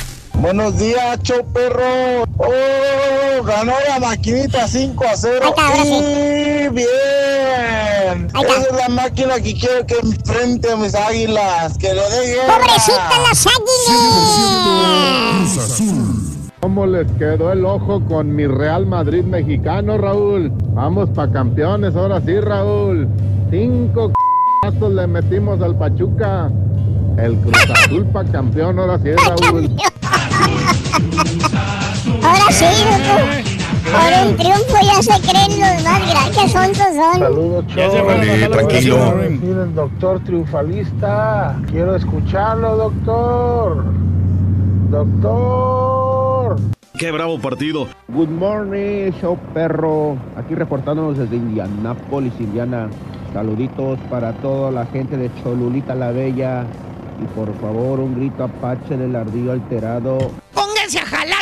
Buenos días, show perro. Oh, ganó la maquinita 5 a 0. Y bien. Esa es la máquina que quiero que enfrente a mis águilas. Que le dé guerra. ¡Pobrecitas las águilas! ¿Cómo les quedó el ojo con mi Real Madrid mexicano, Raúl? Vamos pa' campeones, ahora sí, Raúl. Cinco c***azos le metimos al Pachuca. El Cruz Azul pa' campeón, ahora sí, Raúl. Ahora sí, doctor. Por un triunfo ya se creen los más grandes. Qué sonsos son. Saludos, Vale, tranquilo. El doctor triunfalista. Quiero escucharlo, doctor. Doctor. Qué bravo partido. Good morning, show perro. Aquí reportándonos desde Indianápolis, Indiana. Saluditos para toda la gente de Cholulita la Bella. Y por favor, un grito apache del ardillo alterado. Pónganse a jalar.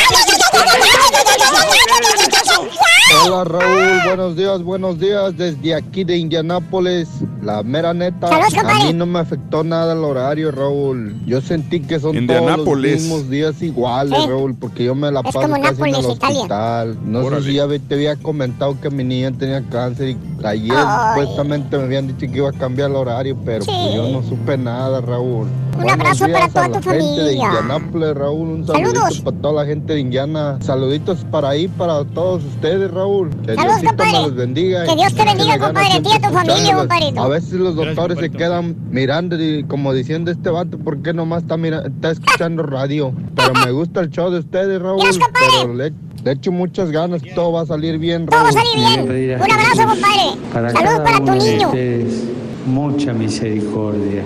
Hola Raúl, buenos días, buenos días desde aquí de Indianápolis. La mera neta, a mí no me afectó nada el horario, Raúl. Yo sentí que son todos los mismos días iguales. Raúl, porque yo me la Es paso como casi en el Italia. hospital. No Órale. sé si ya te había comentado que mi niña tenía cáncer y ayer Ay. supuestamente me habían dicho que iba a cambiar el horario, pero Sí. pues yo no supe nada, Raúl. Un abrazo días para toda a la tu gente de familia. Indianápolis, Raúl. Un Saludos. para toda la gente de Indiana. Saluditos para ahí, para todos ustedes, Raúl. Que Saludos, Diosito compadre. me los bendiga. Que Dios te bendiga, compadre, a ti y a tu familia, compadrito. A veces los Gracias, doctores se quedan mirando y como diciendo este vato, ¿por qué nomás está, mira- está escuchando radio? Pero me gusta el show de ustedes, Raúl. Gracias, compadre. Pero le, le echo muchas ganas, todo va a salir bien, Todo va a salir bien. Un abrazo, compadre. Saludos para tu niño. mucha misericordia.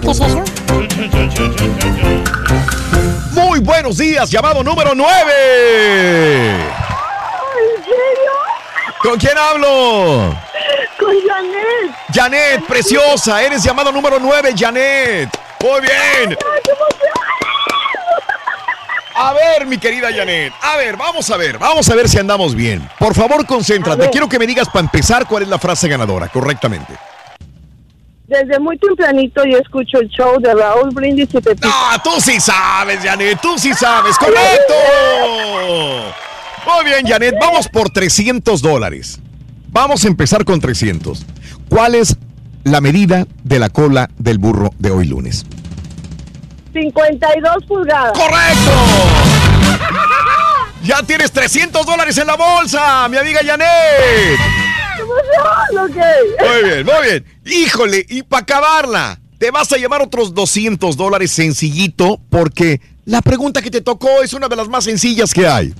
¿Qué es eso? Muy buenos días, llamado número 9. ¿En serio? ¿Con quién hablo? Con Janet. Janet, preciosa, eres llamado número 9, Janet. Muy bien. A ver, mi querida Janet. A ver, vamos a ver, vamos a ver si andamos bien. Por favor, concéntrate. Quiero que me digas para empezar cuál es la frase ganadora, correctamente. Desde muy tempranito yo escucho el show de Raúl Brindis y Pepito. Ah, tú sí sabes, Janet, tú sí sabes, correcto. Muy bien, Janet, vamos por 300 dólares. Vamos a empezar con 300. ¿Cuál es la medida de la cola del burro de hoy lunes? 52 pulgadas. ¡Correcto! Ya tienes 300 dólares en la bolsa, mi amiga Janet. Ok. Muy bien, muy bien. Híjole, y para acabarla, te vas a llevar otros 200 dólares sencillito porque la pregunta que te tocó es una de las más sencillas que hay.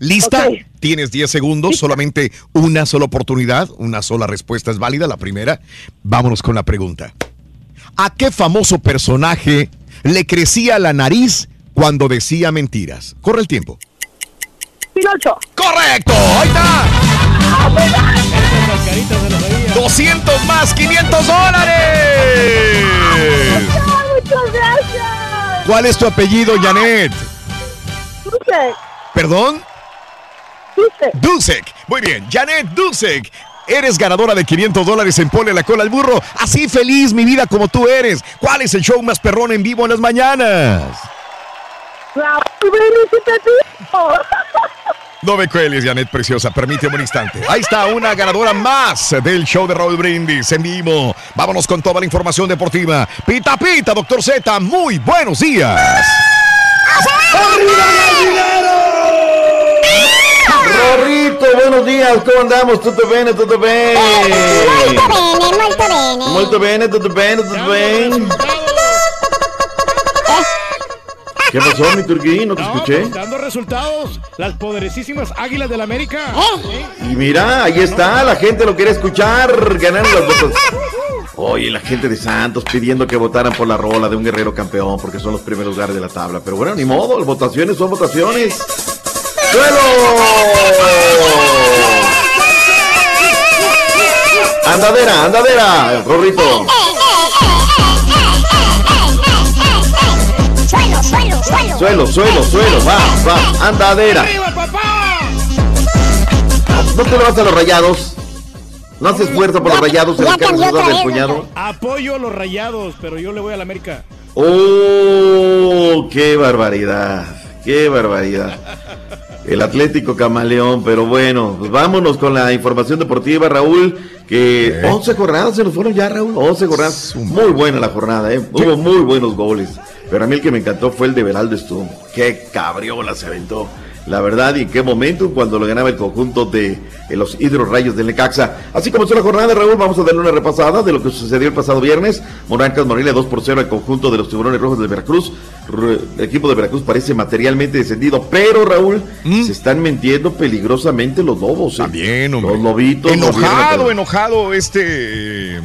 ¿Lista? Tienes 10 segundos, solamente una sola oportunidad, una sola respuesta es válida, la primera. Vámonos con la pregunta. ¿A qué famoso personaje le crecía la nariz cuando decía mentiras? Corre el tiempo. Pinocho. ¡Correcto! ¡Ahí está! 200 más, 500 dólares. Muchas gracias. ¿Cuál es tu apellido, Janet? Dulce. ¿Perdón? Dulce. Dulcek. Muy bien, Janet Dulcek. Eres ganadora de 500 dólares en Pone la cola al burro. Así feliz, mi vida, como tú eres. ¿Cuál es el show más perrón en vivo en las mañanas? Raúl. No me cueles, Janet Preciosa. Permíteme un instante. Ahí está una ganadora más del show de Raúl Brindis en vivo. Vámonos con toda la información deportiva. Pita Pita, doctor Z. Muy buenos días. Rorrito, buenos días, ¿cómo andamos? ¿Tutto bene, tutto bene? Molto bene, molto bene. Molto bene, tutto bene, tutto bene. ¿Qué pasó, mi turquín? No te escuché. pues, dando resultados, las poderosísimas Águilas del América. Y mira, ahí está, la gente lo quiere escuchar, ganando las votos. Oye, la gente de Santos pidiendo que votaran por la rola de un guerrero campeón porque son los primeros lugares de la tabla. Pero bueno, ni modo, las votaciones son votaciones. ¡Suelo! Andadera, andadera, Rorrito. Suelo, suelo, suelo. Suelo, va, va, andadera. ¿No te lo vas a los rayados? ¿No haces fuerza por los rayados en la cara del cuñado? Apoyo a los rayados, pero yo le voy a la América. ¡Oh! ¡Qué barbaridad! ¡Qué barbaridad! El Atlético Camaleón, pero bueno, pues vámonos con la información deportiva, Raúl, que 11 jornadas se nos fueron ya, Raúl, 11 jornadas. Muy buena la jornada, ¿eh? Hubo muy buenos goles, pero a mí el que me encantó fue el de Beraldo Stum. ¡Qué cabriola se aventó! La verdad, y en qué momento cuando lo ganaba el conjunto de eh, los Hidrorrayos del Necaxa. Así comenzó la jornada, Raúl, vamos a darle una repasada de lo que sucedió el pasado viernes. Monarcas Morelia 2 por 0 al conjunto de los Tiburones Rojos de Veracruz. Re- El equipo de Veracruz parece materialmente descendido, pero Raúl, se están mintiendo peligrosamente los lobos. También, Los lobitos. Enojado, enojado este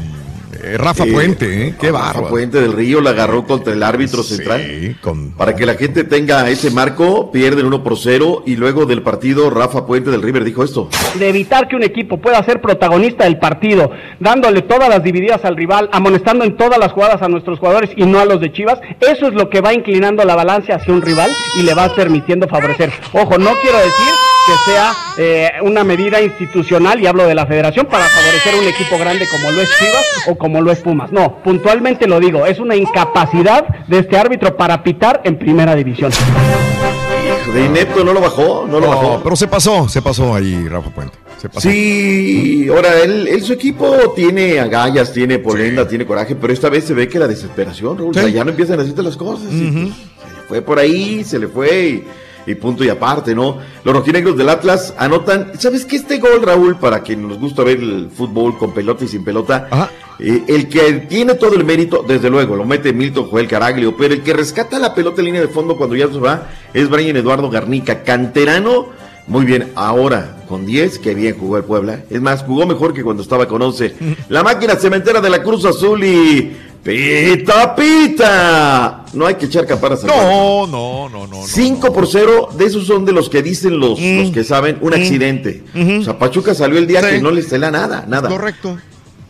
eh, Rafa Eh, Puente, ¿eh? Qué Rafa bárbaro. Puente del Río la agarró contra el árbitro central. Para que la gente tenga ese marco, pierden 1 por 0 y luego del partido Rafa Puente del River dijo esto. de evitar que un equipo pueda ser protagonista del partido, dándole todas las divididas al rival, amonestando en todas las jugadas a nuestros jugadores y no a los de Chivas, eso es lo que va inclinando la balanza hacia un rival y le va permitiendo favorecer. Ojo, no quiero decir que sea eh, una medida institucional, y hablo de la federación, para favorecer un equipo grande como lo es Chivas o como lo es Pumas. No, puntualmente lo digo, es una incapacidad de este árbitro para pitar en primera división. De inepto no lo bajó, no lo No, bajó. pero se pasó, se pasó ahí Rafa Puente. Se pasó. Sí, ahora él, él, su equipo tiene agallas, tiene polenda, tiene coraje, pero esta vez se ve que la desesperación, Raúl, o sea, ya no empiezan a decirte las cosas. y, pues, se le fue por ahí, se le fue y, y punto y aparte, ¿no? Los rojinegros del Atlas anotan, ¿sabes qué? Este gol, Raúl, para quien nos gusta ver el fútbol con pelota y sin pelota, eh, el que tiene todo el mérito, desde luego, lo mete Milton Joel Caraglio, pero el que rescata la pelota en línea de fondo cuando ya se va es Brian Eduardo Garnica, canterano. Muy bien, ahora con 10, que bien jugó el Puebla. Es más, jugó mejor que cuando estaba con 11. La máquina cementera de la Cruz Azul y Pita, pita. No hay que echar campanas al No, no, no, no. 5 por 0, de esos son de los que dicen los, los que saben, un accidente. O sea, Pachuca salió el día que no les tela nada, nada. Correcto.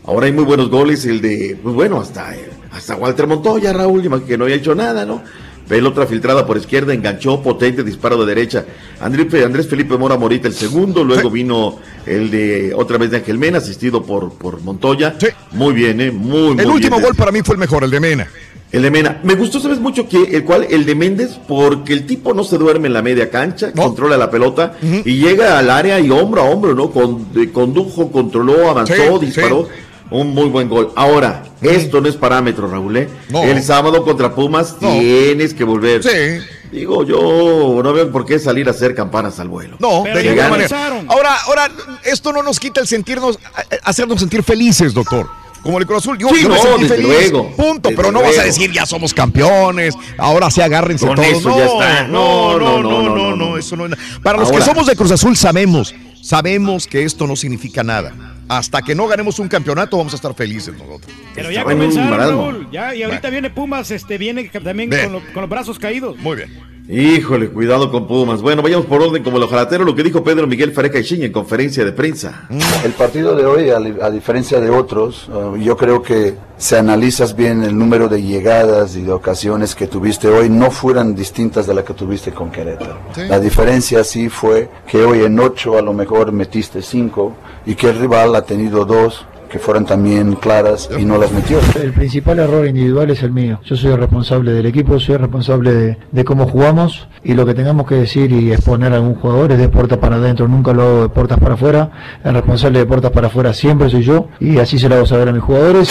Ahora hay muy buenos goles, el de, pues bueno, hasta, hasta Walter Montoya, Raúl, que no había hecho nada, ¿no? Pelota filtrada por izquierda, enganchó, potente, disparo de derecha. Andrés, Andrés Felipe Mora Morita el segundo, luego vino el de otra vez de Ángel Mena, asistido por, por Montoya. Muy bien, ¿eh? Muy, muy El último bien. gol para mí fue el mejor, el de Mena. El de Mena. Me gustó, ¿sabes mucho? que El cual, el de Méndez, porque el tipo no se duerme en la media cancha, controla la pelota y llega al área y hombro a hombro, ¿no? Con, de- condujo, controló, avanzó, Sí, disparó. Un muy buen gol. Ahora, esto no es parámetro, Raúl, ¿eh? No. El sábado contra Pumas tienes que volver. Sí. Digo, yo no veo por qué salir a hacer campanas al vuelo. No, de ninguna manera. Ahora, ahora, esto no nos quita el sentirnos, a- hacernos sentir felices, doctor. Como el Cruz Azul, yo, Sí, yo me no, sentí desde feliz. luego, Punto, pero no vas a decir ya somos campeones, ahora sí agárrense Con todos. eso no, ya está. No, no, No, no, no, no, no, no, eso no es. Para los que somos de Cruz Azul sabemos, sabemos que esto no significa nada. Hasta que no ganemos un campeonato vamos a estar felices nosotros. Pero ya comenzaron. Raúl. Ya, y ahorita viene Pumas, este, viene también Ve. con, lo- con los brazos caídos. Muy bien. Híjole, cuidado con Pumas. Bueno, vayamos por orden como el ojalatero, lo que dijo Pedro Miguel Fareca Ichiña en conferencia de prensa. El partido de hoy, a, diferencia de otros, uh, yo creo que si analizas bien el número de llegadas y de ocasiones que tuviste hoy, no fueran distintas de la que tuviste con Querétaro. Sí. La diferencia sí fue que hoy en ocho a lo mejor metiste cinco y que el rival ha tenido dos que fueron también claras y no las metió. El principal error individual es el mío. Yo soy el responsable del equipo, soy el responsable de, de cómo jugamos y lo que tengamos que decir y exponer a algún jugador es de puertas para adentro, nunca lo hago de puertas para afuera. El responsable de puertas para afuera siempre soy yo y así se lo hago saber a mis jugadores.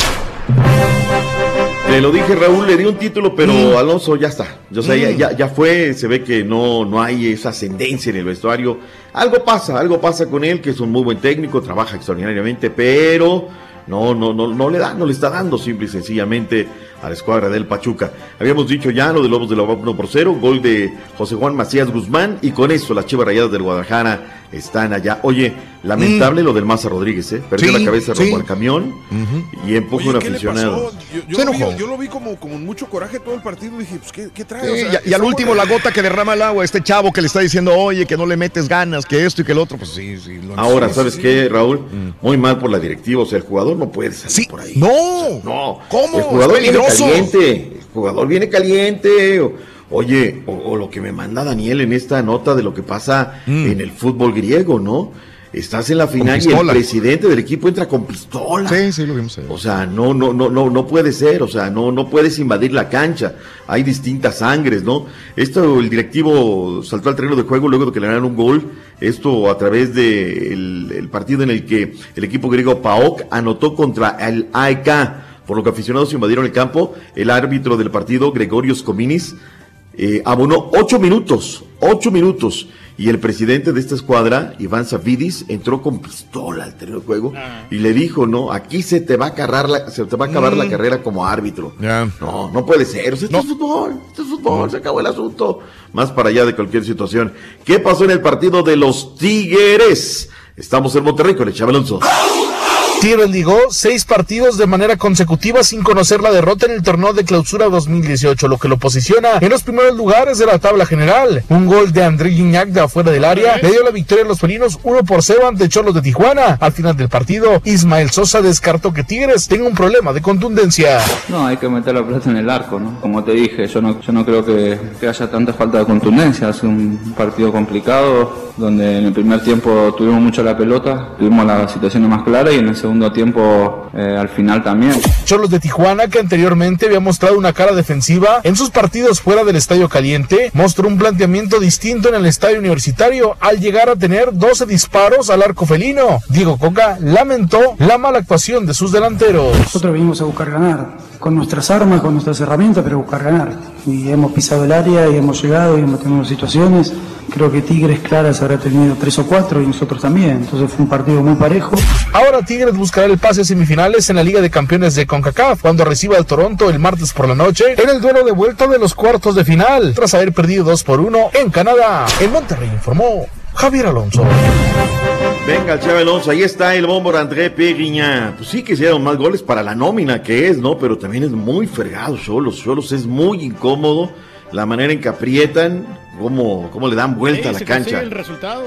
Te lo dije, Raúl, le di un título, pero Mm. Alonso ya está. Yo sé, ya, ya, ya fue, se ve que no, no hay esa ascendencia en el vestuario. Algo pasa, algo pasa con él, que es un muy buen técnico, trabaja extraordinariamente, pero no, no, no, no le da, no le está dando simple y sencillamente a la escuadra del Pachuca. Habíamos dicho ya lo de Lobos de la 1 por 0, gol de José Juan Macías Guzmán, y con eso las Chivas Rayadas del Guadalajara están allá. Oye, lamentable lo del Maza Rodríguez, ¿eh? Perdió Mm. Sí, la cabeza sí. rumbo al camión y empuja un Oye, ¿qué le aficionado. Yo, yo Se lo vi, enojó. yo lo vi como, como en mucho coraje todo el partido. Dije, pues, ¿qué, qué trae? Sí, O sea, y, y al último la gota que derrama el agua, este chavo que le está diciendo, oye, que no le metes ganas, que esto y que el otro, pues sí, sí. lo Ahora, ¿sabes sí, qué, sí. Raúl? Muy mal por la directiva. O sea, el jugador no puede salir por ahí. No. no. ¿Cómo? El jugador Es viene caliente. El jugador viene caliente. O- oye, o, o lo que me manda Daniel en esta nota de lo que pasa en el fútbol griego, ¿no? Estás en la final y el presidente del equipo entra con pistola. Sí, sí, lo vimos ahí. O sea, no, no, no, no, no puede ser, o sea, no, no puedes invadir la cancha. Hay distintas sangres, ¿no? Esto, el directivo saltó al terreno de juego luego de que le ganaron un gol. Esto a través del el partido en el que el equipo griego PAOK anotó contra el AEK. Por lo que aficionados invadieron el campo, el árbitro del partido, Gregorios Cominis, eh, abonó ocho minutos, ocho minutos. Y el presidente de esta escuadra, Iván Zavidis, entró con pistola al terreno de juego y le dijo, no, aquí se te va a acabar la, se te va a acabar la carrera como árbitro. No, no puede ser. O sea, esto es fútbol, esto es fútbol, se acabó el asunto. Más para allá de cualquier situación. ¿Qué pasó en el partido de los Tigres? Estamos en Monterrey con el Tigres ligó seis partidos de manera consecutiva sin conocer la derrota en el torneo de clausura 2018, lo que lo posiciona en los primeros lugares de la tabla general. Un gol de André Gignac de afuera del área le dio la victoria a los felinos 1 por 0 ante Cholos de Tijuana. Al final del partido, Ismael Sosa descartó que Tigres tenga un problema de contundencia. No, hay que meter la pelota en el arco, ¿no? Como te dije, yo no, yo no creo que, que haya tanta falta de contundencia. Es un partido complicado, donde en el primer tiempo tuvimos mucho la pelota, tuvimos las situaciones más claras y en el segundo tiempo eh, al final también. Cholos de Tijuana, que anteriormente había mostrado una cara defensiva en sus partidos fuera del Estadio Caliente, mostró un planteamiento distinto en el Estadio Universitario al llegar a tener 12 disparos al arco felino. Diego Coca lamentó la mala actuación de sus delanteros. Nosotros venimos a buscar ganar, con nuestras armas, con nuestras herramientas, pero buscar ganar. Y hemos pisado el área y hemos llegado y hemos tenido situaciones. Creo que Tigres claras habrá tenido tres o cuatro y nosotros también. Entonces fue un partido muy parejo. Ahora Tigres buscará el pase a semifinales en la Liga de Campeones de CONCACAF cuando reciba al Toronto el martes por la noche en el duelo de vuelta de los cuartos de final, tras haber perdido 2 por 1 en Canadá. En Monterrey informó Javier Alonso. Venga, el Chávez Alonso, ahí está el bombo André Perignan. Pues sí que hicieron más goles para la nómina que es, ¿no? Pero también es muy fregado Cholos. Cholos es muy incómodo la manera en que aprietan, cómo, cómo le dan vuelta a la se cancha. el resultado.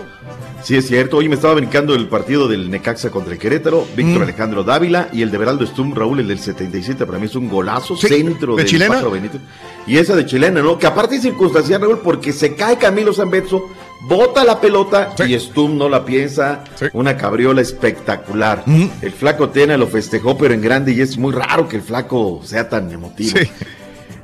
Sí, es cierto. Hoy me estaba brincando el partido del Necaxa contra el Querétaro, Víctor Mm. Alejandro Dávila y el de Beraldo Stum, Raúl, el del 77. Para mí es un golazo, Sí, centro ¿de del chilena? Pájaro Benítez. Y esa de chilena, ¿no? Que aparte es circunstancial, Raúl, porque se cae Camilo Zambetso, bota la pelota y Stum no la piensa. Una cabriola espectacular. Mm. El flaco Tena lo festejó, pero en grande, y es muy raro que el flaco sea tan emotivo.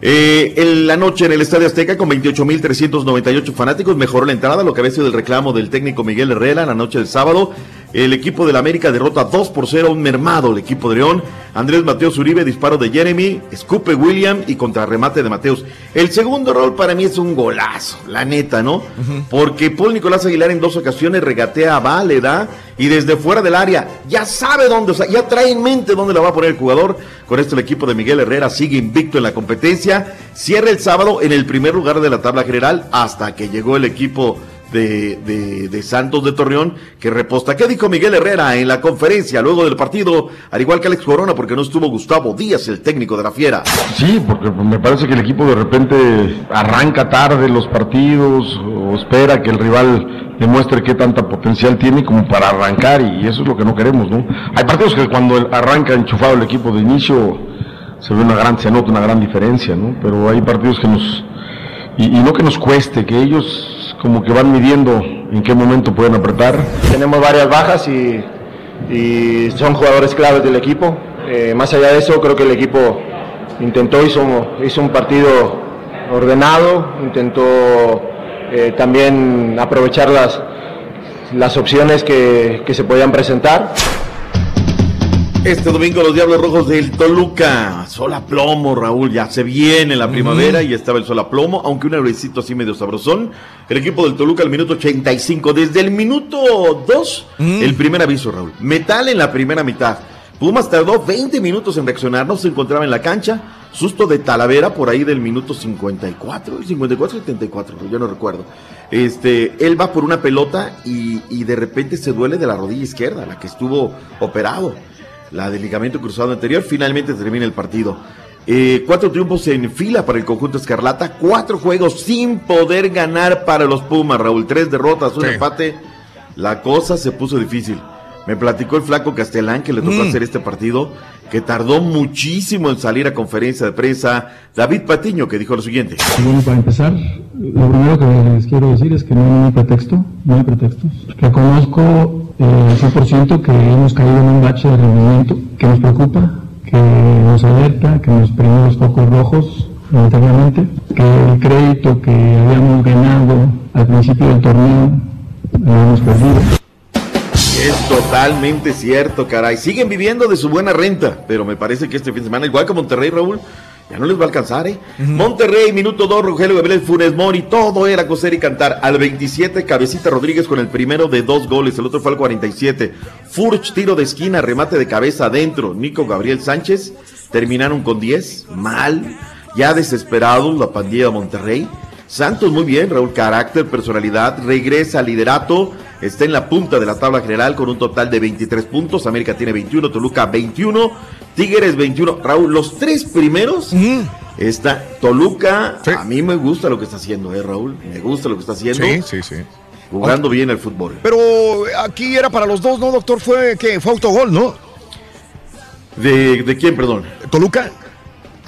Eh, en la noche en el Estadio Azteca con 28.398 fanáticos mejoró la entrada, lo que había sido el reclamo del técnico Miguel Herrera la noche del sábado. El equipo del América derrota 2 por 0 a un mermado el equipo de León. Andrés Mateos Uribe, disparo de Jeremy, escupe William y contrarremate de Mateos. El segundo rol para mí es un golazo, la neta, ¿no? Porque Paul Nicolás Aguilar en dos ocasiones regatea a Va, le da y desde fuera del área ya sabe dónde, o sea, ya trae en mente dónde la va a poner el jugador. Con esto el equipo de Miguel Herrera sigue invicto en la competencia. Cierra el sábado en el primer lugar de la tabla general hasta que llegó el equipo de, Santos de Torreón que reposta. ¿Qué dijo Miguel Herrera en la conferencia luego del partido? Al igual que Alex Corona, porque no estuvo Gustavo Díaz, el técnico de la Fiera. Sí, porque me parece que el equipo de repente arranca tarde los partidos o espera que el rival demuestre qué tanta potencial tiene como para arrancar y eso es lo que no queremos, ¿no? Hay partidos que cuando arranca enchufado el equipo de inicio se ve una gran, se nota una gran diferencia, ¿no? Pero hay partidos que nos, y no que nos cueste, que ellos como que van midiendo en qué momento pueden apretar. Tenemos varias bajas y, y son jugadores claves del equipo. Eh, más allá de eso, creo que el equipo intentó, hizo, hizo un partido ordenado, intentó eh, también aprovechar las, las opciones que, que se podían presentar. Este domingo los Diablos Rojos del Toluca. Sol a plomo, Raúl. Ya se viene la primavera y estaba el sol a plomo, aunque un airecito así medio sabrosón. El equipo del Toluca al minuto 85. Desde el minuto 2, el primer aviso, Raúl. Metal en la primera mitad. Pumas tardó 20 minutos en reaccionar, no se encontraba en la cancha. Susto de Talavera por ahí del minuto 54, 54, 74, yo no recuerdo. Este, él va por una pelota y, y de repente se duele de la rodilla izquierda, la que estuvo operado la del ligamento cruzado anterior. Finalmente termina el partido. Eh, cuatro triunfos en fila para el conjunto Escarlata, cuatro juegos sin poder ganar para los Pumas, Raúl. Tres derrotas, un Sí. empate. La cosa se puso difícil. Me platicó el flaco Castellán que le tocó Mm. hacer este partido, que tardó muchísimo en salir a conferencia de prensa. David Patiño, que dijo lo siguiente. Bueno, para empezar, lo primero que les quiero decir es que no hay pretexto, no hay pretextos. Reconozco eh, al 100% que hemos caído en un bache de rendimiento que nos preocupa, que nos alerta, que nos prende los focos rojos momentáneamente, que el crédito que habíamos ganado al principio del torneo lo hemos perdido. Es totalmente cierto, caray. Siguen viviendo de su buena renta, pero me parece que este fin de semana, igual que Monterrey, Raúl, ya no les va a alcanzar, ¿eh? Monterrey, minuto 2, Rogelio Gabriel Funes Mori, todo era coser y cantar. Al 27, Cabecita Rodríguez con el primero de dos goles, el otro fue al 47. Furch, tiro de esquina, remate de cabeza adentro. Nico Gabriel Sánchez, terminaron con 10, mal, ya desesperado la pandilla de Monterrey. Santos muy bien, Raúl, carácter, personalidad, regresa al liderato, está en la punta de la tabla general con un total de 23 puntos, América tiene 21, Toluca 21, Tigres 21, Raúl, los tres primeros, está Toluca, a mí me gusta lo que está haciendo, eh, Raúl, me gusta lo que está haciendo, Sí, sí, sí. jugando bien el fútbol. Pero aquí era para los dos, ¿no, doctor? Fue que fue autogol, ¿no? ¿De, de quién, perdón? ¿Toluca?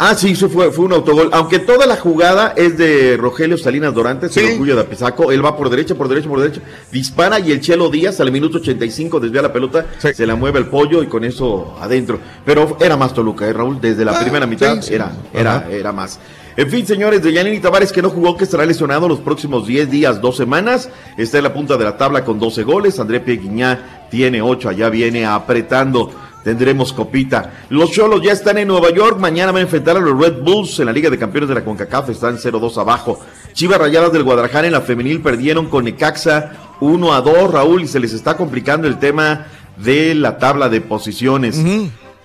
Ah, sí, eso fue, fue un autogol. Aunque toda la jugada es de Rogelio Salinas Dorantes, el orgullo de Apizaco. Él va por derecha, por derecha, por derecha. Dispara y el Chelo Díaz al minuto 85 desvía la pelota, se la mueve el pollo y con eso adentro. Pero era más Toluca, ¿eh, Raúl? Desde la Ah, primera mitad sí, sí. era, era, era más. En fin, señores, de Yanini Tavares que no jugó, que estará lesionado los próximos 10 días, dos semanas. Está en la punta de la tabla con 12 goles. André Pieguiñá tiene 8, allá viene apretando. Tendremos copita. Los Cholos ya están en Nueva York. Mañana van a enfrentar a los Red Bulls en la Liga de Campeones de la CONCACAF. Están 0-2 abajo. Chivas Rayadas del Guadalajara en la femenil perdieron con Necaxa 1 a 2, Raúl, y se les está complicando el tema de la tabla de posiciones.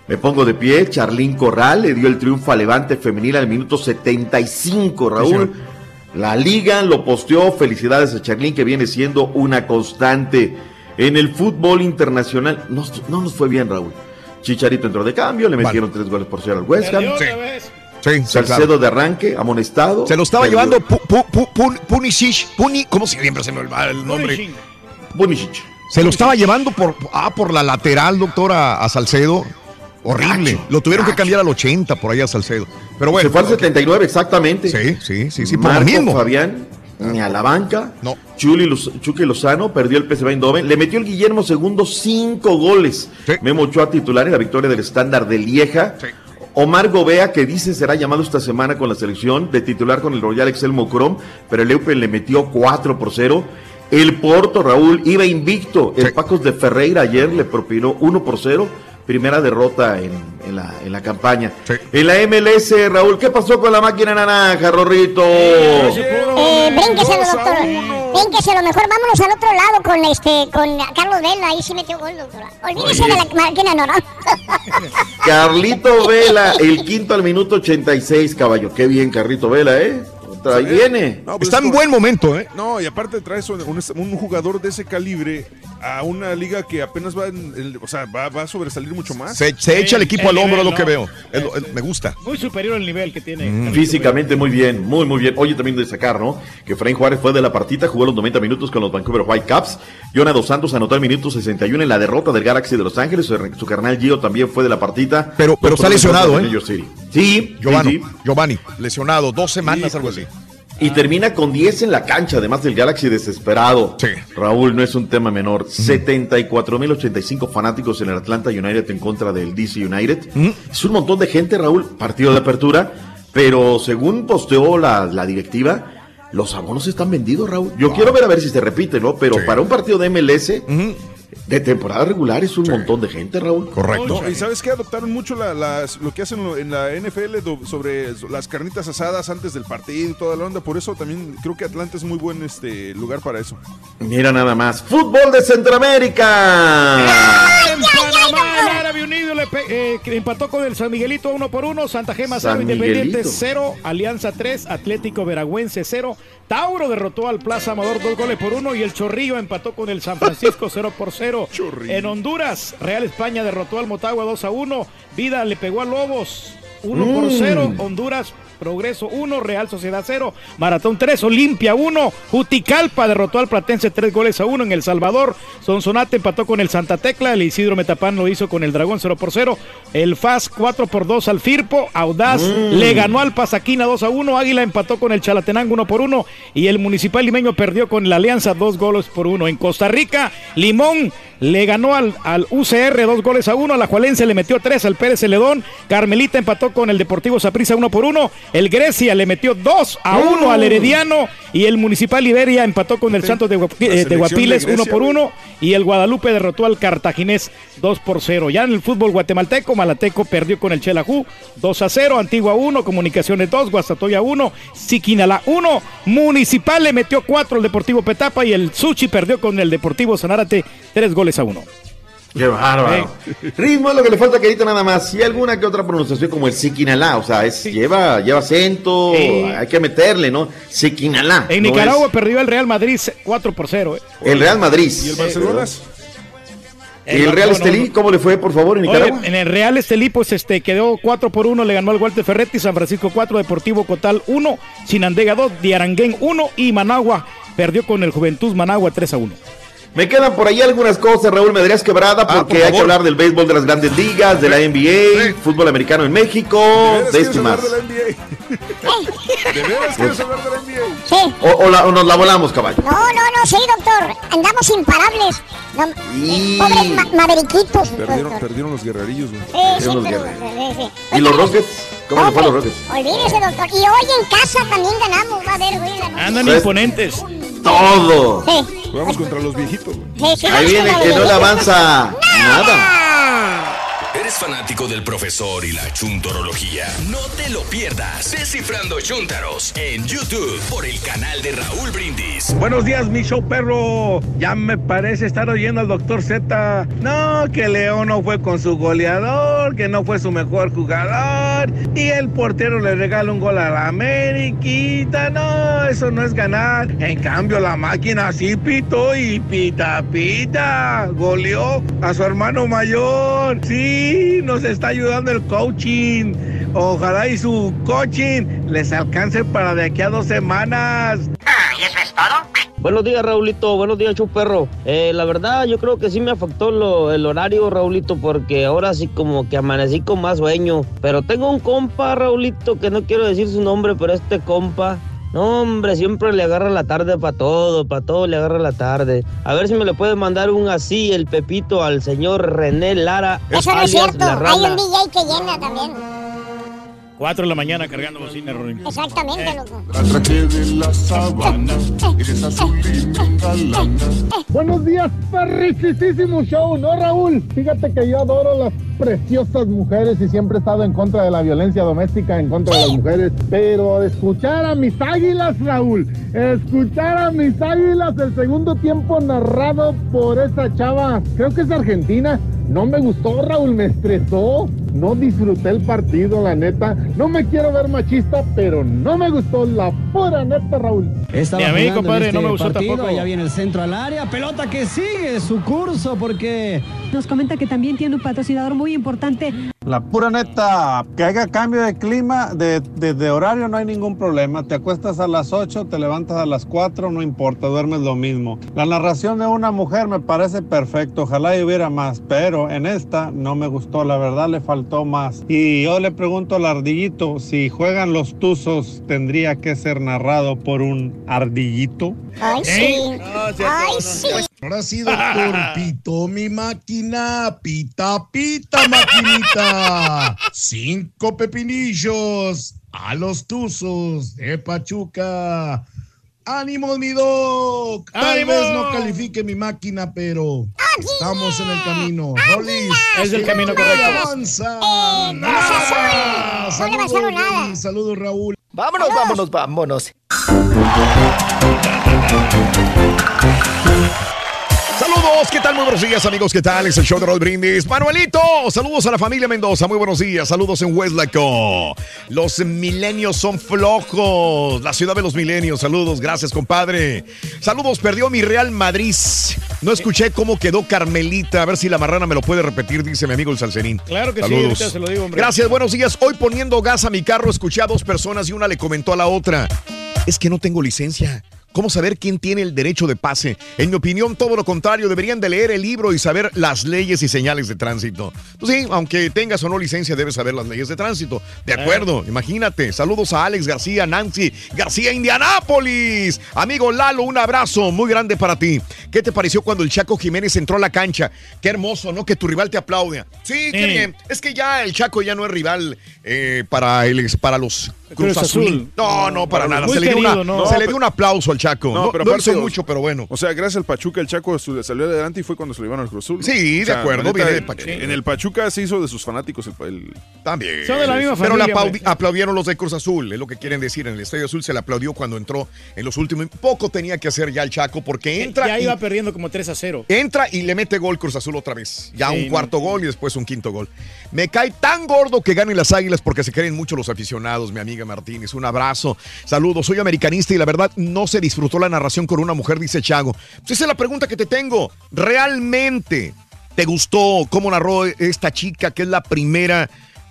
Me pongo de pie. Charlín Corral le dio el triunfo a Levante Femenil al minuto 75, Raúl. La liga lo posteó. Felicidades a Charlín, que viene siendo una constante. En el fútbol internacional no, no nos fue bien, Raúl. Chicharito entró de cambio, le metieron tres goles por cero al West Ham. Sí. Sí, sí, Salcedo claro. de arranque, amonestado. Se lo estaba Perdió. llevando Pu- Pu- Pu- Punisic. Puni, ¿Cómo siempre se me olvida el nombre? Punisic. Se lo estaba llevando por, ah, por la lateral, doctor, a, a Salcedo. Horrible. lo tuvieron que cambiar al 80 por ahí a Salcedo. Pero bueno. Se fue al 79 exactamente. Sí, sí, sí, sí, por lo Marco mismo. Fabián, ni a la banca. No. Chuli Luz- Chucky Lozano perdió el PSV Eindhoven. Le metió el Guillermo segundo cinco goles. Memo Ochoa titular en la victoria del estándar de Lieja. Omar Gobea, que dice será llamado esta semana con la selección de titular con el Royal Excel Mocrom, pero el Eupen le metió 4 por 0. El Porto, Raúl, iba invicto. El Pacos de Ferreira ayer le propinó 1 por 0. Primera derrota en, en la, en la campaña. En la MLS, Raúl, ¿qué pasó con la máquina naranja, Rorrito? Eh, brínqueselo, doctor. Brínqueselo. Mejor vámonos al otro lado con este, con Carlos Vela. Ahí sí metió gol, doctor. Olvídese Oye. de la máquina naranja. Carlito Vela, el quinto al minuto 86, caballo. Qué bien, Carlito Vela, ¿eh? Ahí viene. No, pues Está en buen momento, ¿eh? No, y aparte traes un, un- un jugador de ese calibre a una liga que apenas va, en el- o sea, va, va a sobresalir mucho más. Se, se echa el equipo al El hombro, es lo nivel, que veo. Es- me gusta. Muy superior al nivel que tiene. Mm. Físicamente muy bien, muy muy bien. Oye, también destacar, ¿no? Que Frank Juárez fue de la partita, jugó los 90 minutos con los Vancouver Whitecaps. Jonah Dos Santos anotó el minuto 61 en la derrota del Galaxy de Los Ángeles. Su, su carnal Gio también fue de la partita. Pero, pero está lesionado, ¿eh? Sí, Giovanni, sí, sí. Giovanni, lesionado, dos semanas, algo así. Y termina con 10 en la cancha, además del Galaxy desesperado. Raúl, no es un tema menor. 74.085 fanáticos en el Atlanta United en contra del DC United. Es un montón de gente, Raúl, partido de apertura. Pero según posteó la, la directiva, los abonos están vendidos, Raúl. Yo quiero ver a ver si se repite, ¿no? Pero para un partido de MLS, de temporada regular, es un montón de gente, Raúl. No, y sabes que adoptaron mucho la- las, lo que hacen en la NFL do- sobre las carnitas asadas antes del partido y toda la onda. Por eso también creo que Atlanta es muy buen este lugar para eso. Mira nada más. Fútbol de Centroamérica. En Panamá, el Árabe Unido le pe- eh, que empató con el San Miguelito uno por uno, Santa Gema 0, San Independiente Miguelito. 0, Alianza 3, Atlético Veragüense 0, Tauro derrotó al Plaza Amador dos goles por uno y el Chorrillo empató con el San Francisco 0 por 0. En Honduras, Real España derrotó al Motagua 2 a 1, Vida le pegó a Lobos 1 por Mm. 0, Honduras Progreso 1, Real Sociedad 0, Maratón 3, Olimpia 1, Juticalpa derrotó al Platense 3 goles a 1 en El Salvador, Sonsonate empató con el Santa Tecla, el Isidro Metapán lo hizo con el Dragón 0 por 0, el FAS 4 por 2 al Firpo, Audaz Mm. le ganó al Pasaquina 2 a 1, Águila empató con el Chalatenango 1 por 1 y el Municipal Limeño perdió con la Alianza 2 goles por 1. En Costa Rica, Limón le ganó al, al UCR 2 goles a 1, a la Jualense le metió 3 al Pérez Celedón, Carmelita empató con el Deportivo Saprissa 1 por 1, el Grecia le metió 2 a 1 al Herediano y el Municipal Liberia empató con el Santos de, eh, de Guapiles 1 Grecia, por güey. 1 y el Guadalupe derrotó al Cartaginés 2 por 0. Ya en el fútbol guatemalteco, Malateco perdió con el Chelajú 2 a 0, Antigua 1, Comunicaciones 2, Guastatoya 1, Siquinalá 1, Municipal le metió 4 al Deportivo Petapa y el Suchi perdió con el Deportivo Sanárate 3 goles a 1. Qué bárbaro. Ritmo es lo que le falta a Querito nada más. Y alguna que otra pronunciación como el Siquinalá. O sea, es, lleva, lleva acento. Sí. Hay que meterle, ¿no? Siquinalá. En no Nicaragua perdió el Real Madrid 4 por 0. es el Real Madrid. ¿Y el Barcelona? ¿Y el Real Estelí? ¿Cómo le fue, por favor, en Oye, Nicaragua? en el Real Estelí, pues este quedó 4 por 1, le ganó al Walter Ferretti, San Francisco 4, Deportivo Cotal 1, Sinandega 2, Diaranguén 1 y Managua perdió con el Juventud Managua 3 a 1. Me quedan por ahí algunas cosas, Raúl Medrías Quebrada, porque Ah, por hay que hablar del béisbol de las grandes ligas, de la NBA, fútbol americano en México, ¿De este y más. de la NBA? ¿De veras quieres hablar de la NBA? Sí. O, o la- o nos la volamos, caballo. No, no, no, sí, doctor. Andamos imparables. No, Y- Pobres ma- maveriquitos. Perdieron, los guerrerillos, güey. Sí, sí, Perdieron los pero- guerreros. sí, sí. ¿Y los Rockets? ¿Cómo le fue a los Rockets? Olvídese, doctor. Y hoy en casa también ganamos. Va a ver, noche. Andan Pues- imponentes. Todo. Sí, Jugamos contra los viejitos, sí, sí, Ahí viene que no le avanza nada. ¿Eres fanático del profesor y la chuntorología? No te lo pierdas. Descifrando Chuntaros en YouTube por el canal de Raúl Brindis. Buenos días, mi show perro. Ya me parece estar oyendo al doctor Z. No, que León no fue con su goleador, que no fue su mejor jugador. Y el portero le regala un gol a la Ameriquita. No, eso no es ganar. En cambio, la máquina sí pitó y pita, pita. Goleó a su hermano mayor. Sí, nos está ayudando el coaching. Ojalá y su coaching les alcance para de aquí a dos semanas. ¿Y eso es todo? Buenos días, Raulito. Buenos días, Chuperro. Eh, la verdad, yo creo que sí me afectó lo- el horario, Raulito, porque ahora sí como que amanecí con más sueño. Pero tengo un compa, Raulito, que no quiero decir su nombre, pero este compa. No, hombre, siempre le agarra la tarde para todo, para todo le agarra la tarde. A ver si me le puede mandar un así, el Pepito, al señor René Lara. Eso no es cierto. Hay un DJ que llena también. 4 de la mañana cargando bocina, Rorín. Exactamente, loco. Buenos días, perricisísimo show, ¿no, Raúl? Fíjate que yo adoro las preciosas mujeres y siempre he estado en contra de la violencia doméstica, en contra de las mujeres. Pero escuchar a mis águilas, Raúl, escuchar a mis águilas, el segundo tiempo narrado por esa chava, creo que es argentina. No me gustó, Raúl, me estresó. No disfruté el partido, la neta. No me quiero ver machista, pero no me gustó la pura neta, Raúl. Ni a mí, compadre, no me gustó tampoco. Ya viene el centro al área. Pelota que sigue su curso porque. Nos comenta que también tiene un patrocinador muy importante. La pura neta, que haya cambio de clima, de, de- de horario, no hay ningún problema. Te acuestas a las 8, te levantas a las 4, no importa, duermes lo mismo. La narración de una mujer me parece perfecto, ojalá y hubiera más, pero en esta no me gustó, la verdad le faltó más. Y yo le pregunto al ardillito, si juegan los tuzos, ¿tendría que ser narrado por un ardillito? Ay, sí. Ay, sí. Ahora sí, doctor, pitó mi máquina, pita, pita, maquinita. Cinco pepinillos a los tuzos de Pachuca. ¡Ánimo, mi doc! Tal ¡Ánimo! vez no califique mi máquina, pero estamos en el camino. Rolis, Es el camino correcto. avanza. Eh, no suave. No Saludos, nada. Saludos, Raúl. Vámonos, vámonos, vámonos. Saludos, ¿qué tal? Muy buenos días, amigos. ¿Qué tal? Es el show de Roll Brindis. Manuelito, saludos a la familia Mendoza. Muy buenos días. Saludos en Westlaco. Los milenios son flojos. La ciudad de los milenios. Saludos, gracias, compadre. Saludos, perdió mi Real Madrid. No escuché cómo quedó Carmelita. A ver si la marrana me lo puede repetir, dice mi amigo el Salcerín. Claro que sí, Saludos. ahorita se lo digo, hombre. Gracias, buenos días. Hoy poniendo gas a mi carro, escuché a dos personas y una le comentó a la otra. Es que no tengo licencia. ¿Cómo saber quién tiene el derecho de pase? En mi opinión, todo lo contrario, deberían de leer el libro y saber las leyes y señales de tránsito. Pues sí, aunque tengas o no licencia, debes saber las leyes de tránsito. De acuerdo, imagínate. Saludos a Alex García, Nancy García, Indianápolis. Amigo Lalo, un abrazo muy grande para ti. ¿Qué te pareció cuando el Chaco Jiménez entró a la cancha? Qué hermoso, ¿no? Que tu rival te aplaude. Sí, qué bien. Es que ya el Chaco ya no es rival eh, para, el, para los Cruz, Cruz Azul. Azul. No, no, para nada. Se, le dio, una- ¿no? se le dio pero- un aplauso al Chaco. No, pero no aparte, hizo mucho, pero bueno. O sea, gracias al Pachuca, el Chaco salió adelante y fue cuando se lo llevaron al Cruz Azul. Sí, de acuerdo, viene de Pachuca. En el Pachuca se hizo de sus fanáticos el. el- También. Son de la misma Pero le familia, hombre. aplaudieron los de Cruz Azul, es lo que quieren decir. En el Estadio Azul se le aplaudió cuando entró en los últimos. Poco tenía que hacer ya el Chaco porque entra. Ya y- iba perdiendo como 3 a 0. Entra y le mete gol Cruz Azul otra vez. Ya Sí, un no. cuarto gol y después un quinto gol. Me cae tan gordo que ganen las águilas porque se creen mucho los aficionados, mi Martínez. Un abrazo. Saludos, soy americanista y la verdad no se disfrutó la narración con una mujer, dice Chago. Pues esa es la pregunta que te tengo. ¿Realmente te gustó cómo narró esta chica que es la primera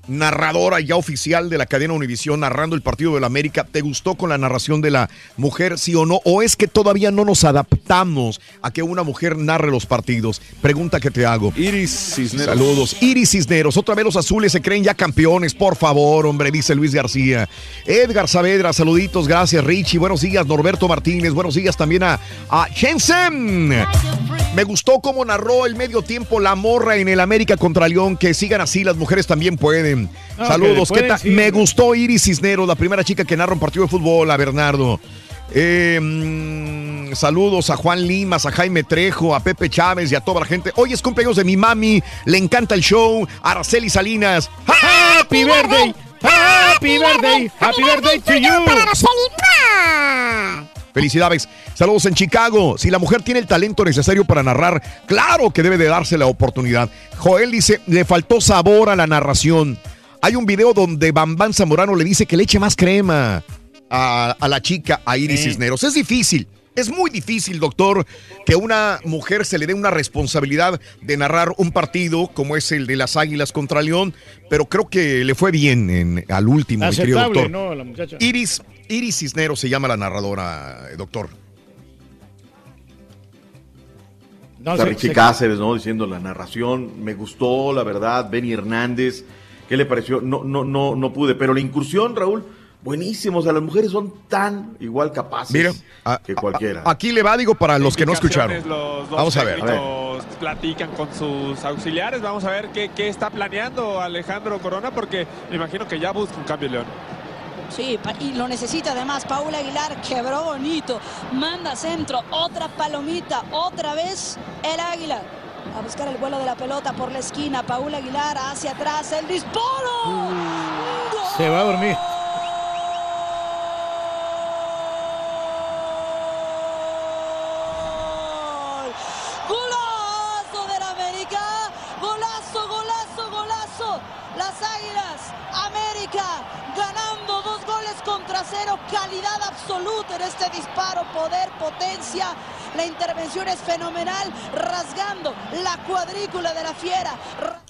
narradora ya oficial de la cadena Univisión narrando el partido de la América. ¿Te gustó con la narración de la mujer, sí o no? ¿O es que todavía no nos adaptamos a que una mujer narre los partidos? Pregunta que te hago. Iris Cisneros. Saludos. Iris Cisneros. Otra vez los azules se creen ya campeones. Por favor, hombre, dice Luis García. Edgar Saavedra, saluditos. Gracias, Richie. Buenos días, Norberto Martínez. Buenos días también a, a Shenzhen. Me gustó cómo narró el medio tiempo la morra en el América contra León. Que sigan así, las mujeres también pueden. Ah, Saludos. Me gustó Iris Cisneros, la primera chica que narra un partido de fútbol, a Bernardo. Eh, mm, saludos a Juan Limas, a Jaime Trejo, a Pepe Chávez y a toda la gente. Hoy es cumpleaños de mi mami, le encanta el show. Araceli Salinas. Happy birthday, happy birthday, happy birthday to you. Felicidades. Saludos en Chicago. Si la mujer tiene el talento necesario para narrar, claro que debe de darse la oportunidad. Joel dice, le faltó sabor a la narración. Hay un video donde Bambán Zamorano le dice que le eche más crema a, a la chica, a Iris Sí. Cisneros. Es difícil. Es muy difícil, doctor, que una mujer se le dé una responsabilidad de narrar un partido como es el de las Águilas contra León, pero creo que le fue bien en- al último, mi querido doctor. ¿no? La. Iris, Iris Cisneros se llama la narradora, eh, doctor. No, Richie se- Cáceres, ¿no? Diciendo la narración, me gustó, la verdad. Benny Hernández, ¿qué le pareció? No, no, no, no pude. Pero la incursión, Raúl, buenísimo. O sea, las mujeres son tan igual capaces Mira, a- que cualquiera. a- aquí le va, digo, para los que no escucharon. Indicaciones, Los dos Vamos a ver. técnicos platican con sus auxiliares. Vamos a ver qué, qué está planeando Alejandro Corona, porque me imagino que ya busca un cambio León. Sí, y lo necesita además. Paula Aguilar quebró bonito. Manda centro. Otra palomita. Otra vez el águila. A buscar el vuelo de la pelota por la esquina. Paula Aguilar hacia atrás. El disparo. Se va a dormir. Golazo del América. Golazo, golazo, golazo. Las Águilas. América ganando dos goles contra cero. Calidad absoluta en este disparo. Poder, potencia. La intervención es fenomenal. Rasgando la cuadrícula de la fiera.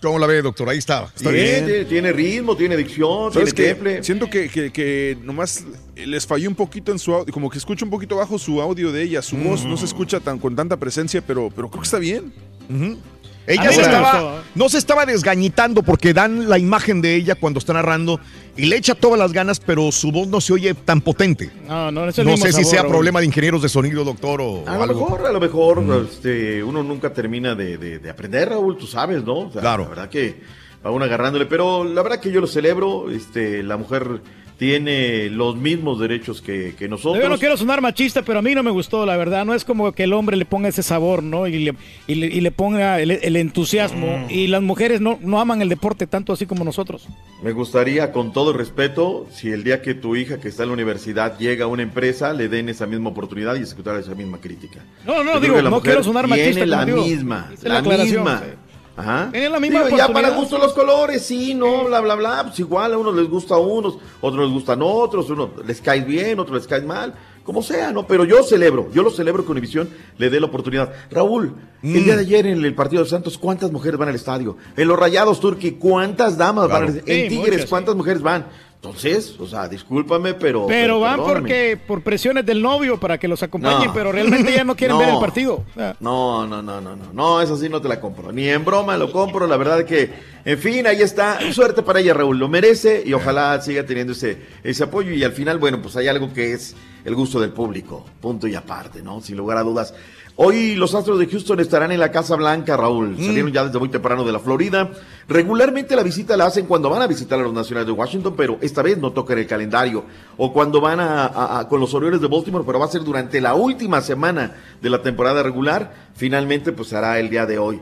¿Cómo la ve, doctor? Ahí está. Está Bien, bien. Tiene, tiene ritmo, tiene dicción, tiene temple. Siento que, que, que nomás les falló un poquito en su audio, como que escucho un poquito bajo su audio de ella, su voz no se escucha tan con tanta presencia, pero, pero creo que está bien. A se me estaba- gustó, ¿eh? no se estaba desgañitando porque dan la imagen de ella cuando está narrando y le echa todas las ganas, pero su voz no se oye tan potente. No, no, No sé si sea problema de ingenieros de sonido, doctor, o, A lo algo. mejor, a lo mejor, este, uno nunca termina de, de- de aprender, Raúl, tú sabes, ¿no? O sea, Claro. La verdad que va uno agarrándole, pero la verdad que yo lo celebro, este, la mujer tiene los mismos derechos que, que nosotros. Yo no quiero sonar machista, pero a mí no me gustó, la verdad. No es como que el hombre le ponga ese sabor, ¿no? Y le, y le, y le ponga el, el entusiasmo. Y las mujeres no, no aman el deporte tanto así como nosotros. Me gustaría, con todo el respeto, si el día que tu hija que está en la universidad llega a una empresa, le den esa misma oportunidad y escuchar esa misma crítica. No, no, Yo digo, no quiero sonar machista, Tiene la digo. misma, la misma. sí. Ajá. Tienen la misma Digo, ya para gusto los colores, sí, no, bla, bla, bla. Pues igual a unos les gusta a unos, otros les gustan otros, unos les cae bien, otros les cae mal, como sea, ¿no? Pero yo celebro, yo lo celebro que Univisión le dé la oportunidad. Raúl, Mm. el día de ayer en el partido de Santos, ¿cuántas mujeres van al estadio? En los Rayados Turquí, ¿cuántas damas Claro. van al Sí, En Tigres, muchas, sí. ¿cuántas mujeres van? Entonces, o sea, discúlpame, pero. Pero van perdóname. porque por presiones del novio para que los acompañen, No. pero realmente ya no quieren ver el partido. No, no, no, no, no, no, eso sí no te la compro. Ni en broma lo compro, la verdad que, en fin, ahí está. Suerte para ella, Raúl, lo merece y ojalá siga teniendo ese, ese apoyo. Y al final, bueno, pues hay algo que es el gusto del público, punto y aparte, ¿no? Sin lugar a dudas. Hoy los Astros de Houston estarán en la Casa Blanca, Raúl. Salieron ya desde muy temprano de la Florida. Regularmente la visita la hacen cuando van a visitar a los Nacionales de Washington, pero esta vez no toca en el calendario. O cuando van a, a- a- con los Orioles de Baltimore, pero va a ser durante la última semana de la temporada regular. Finalmente, pues será el día de hoy.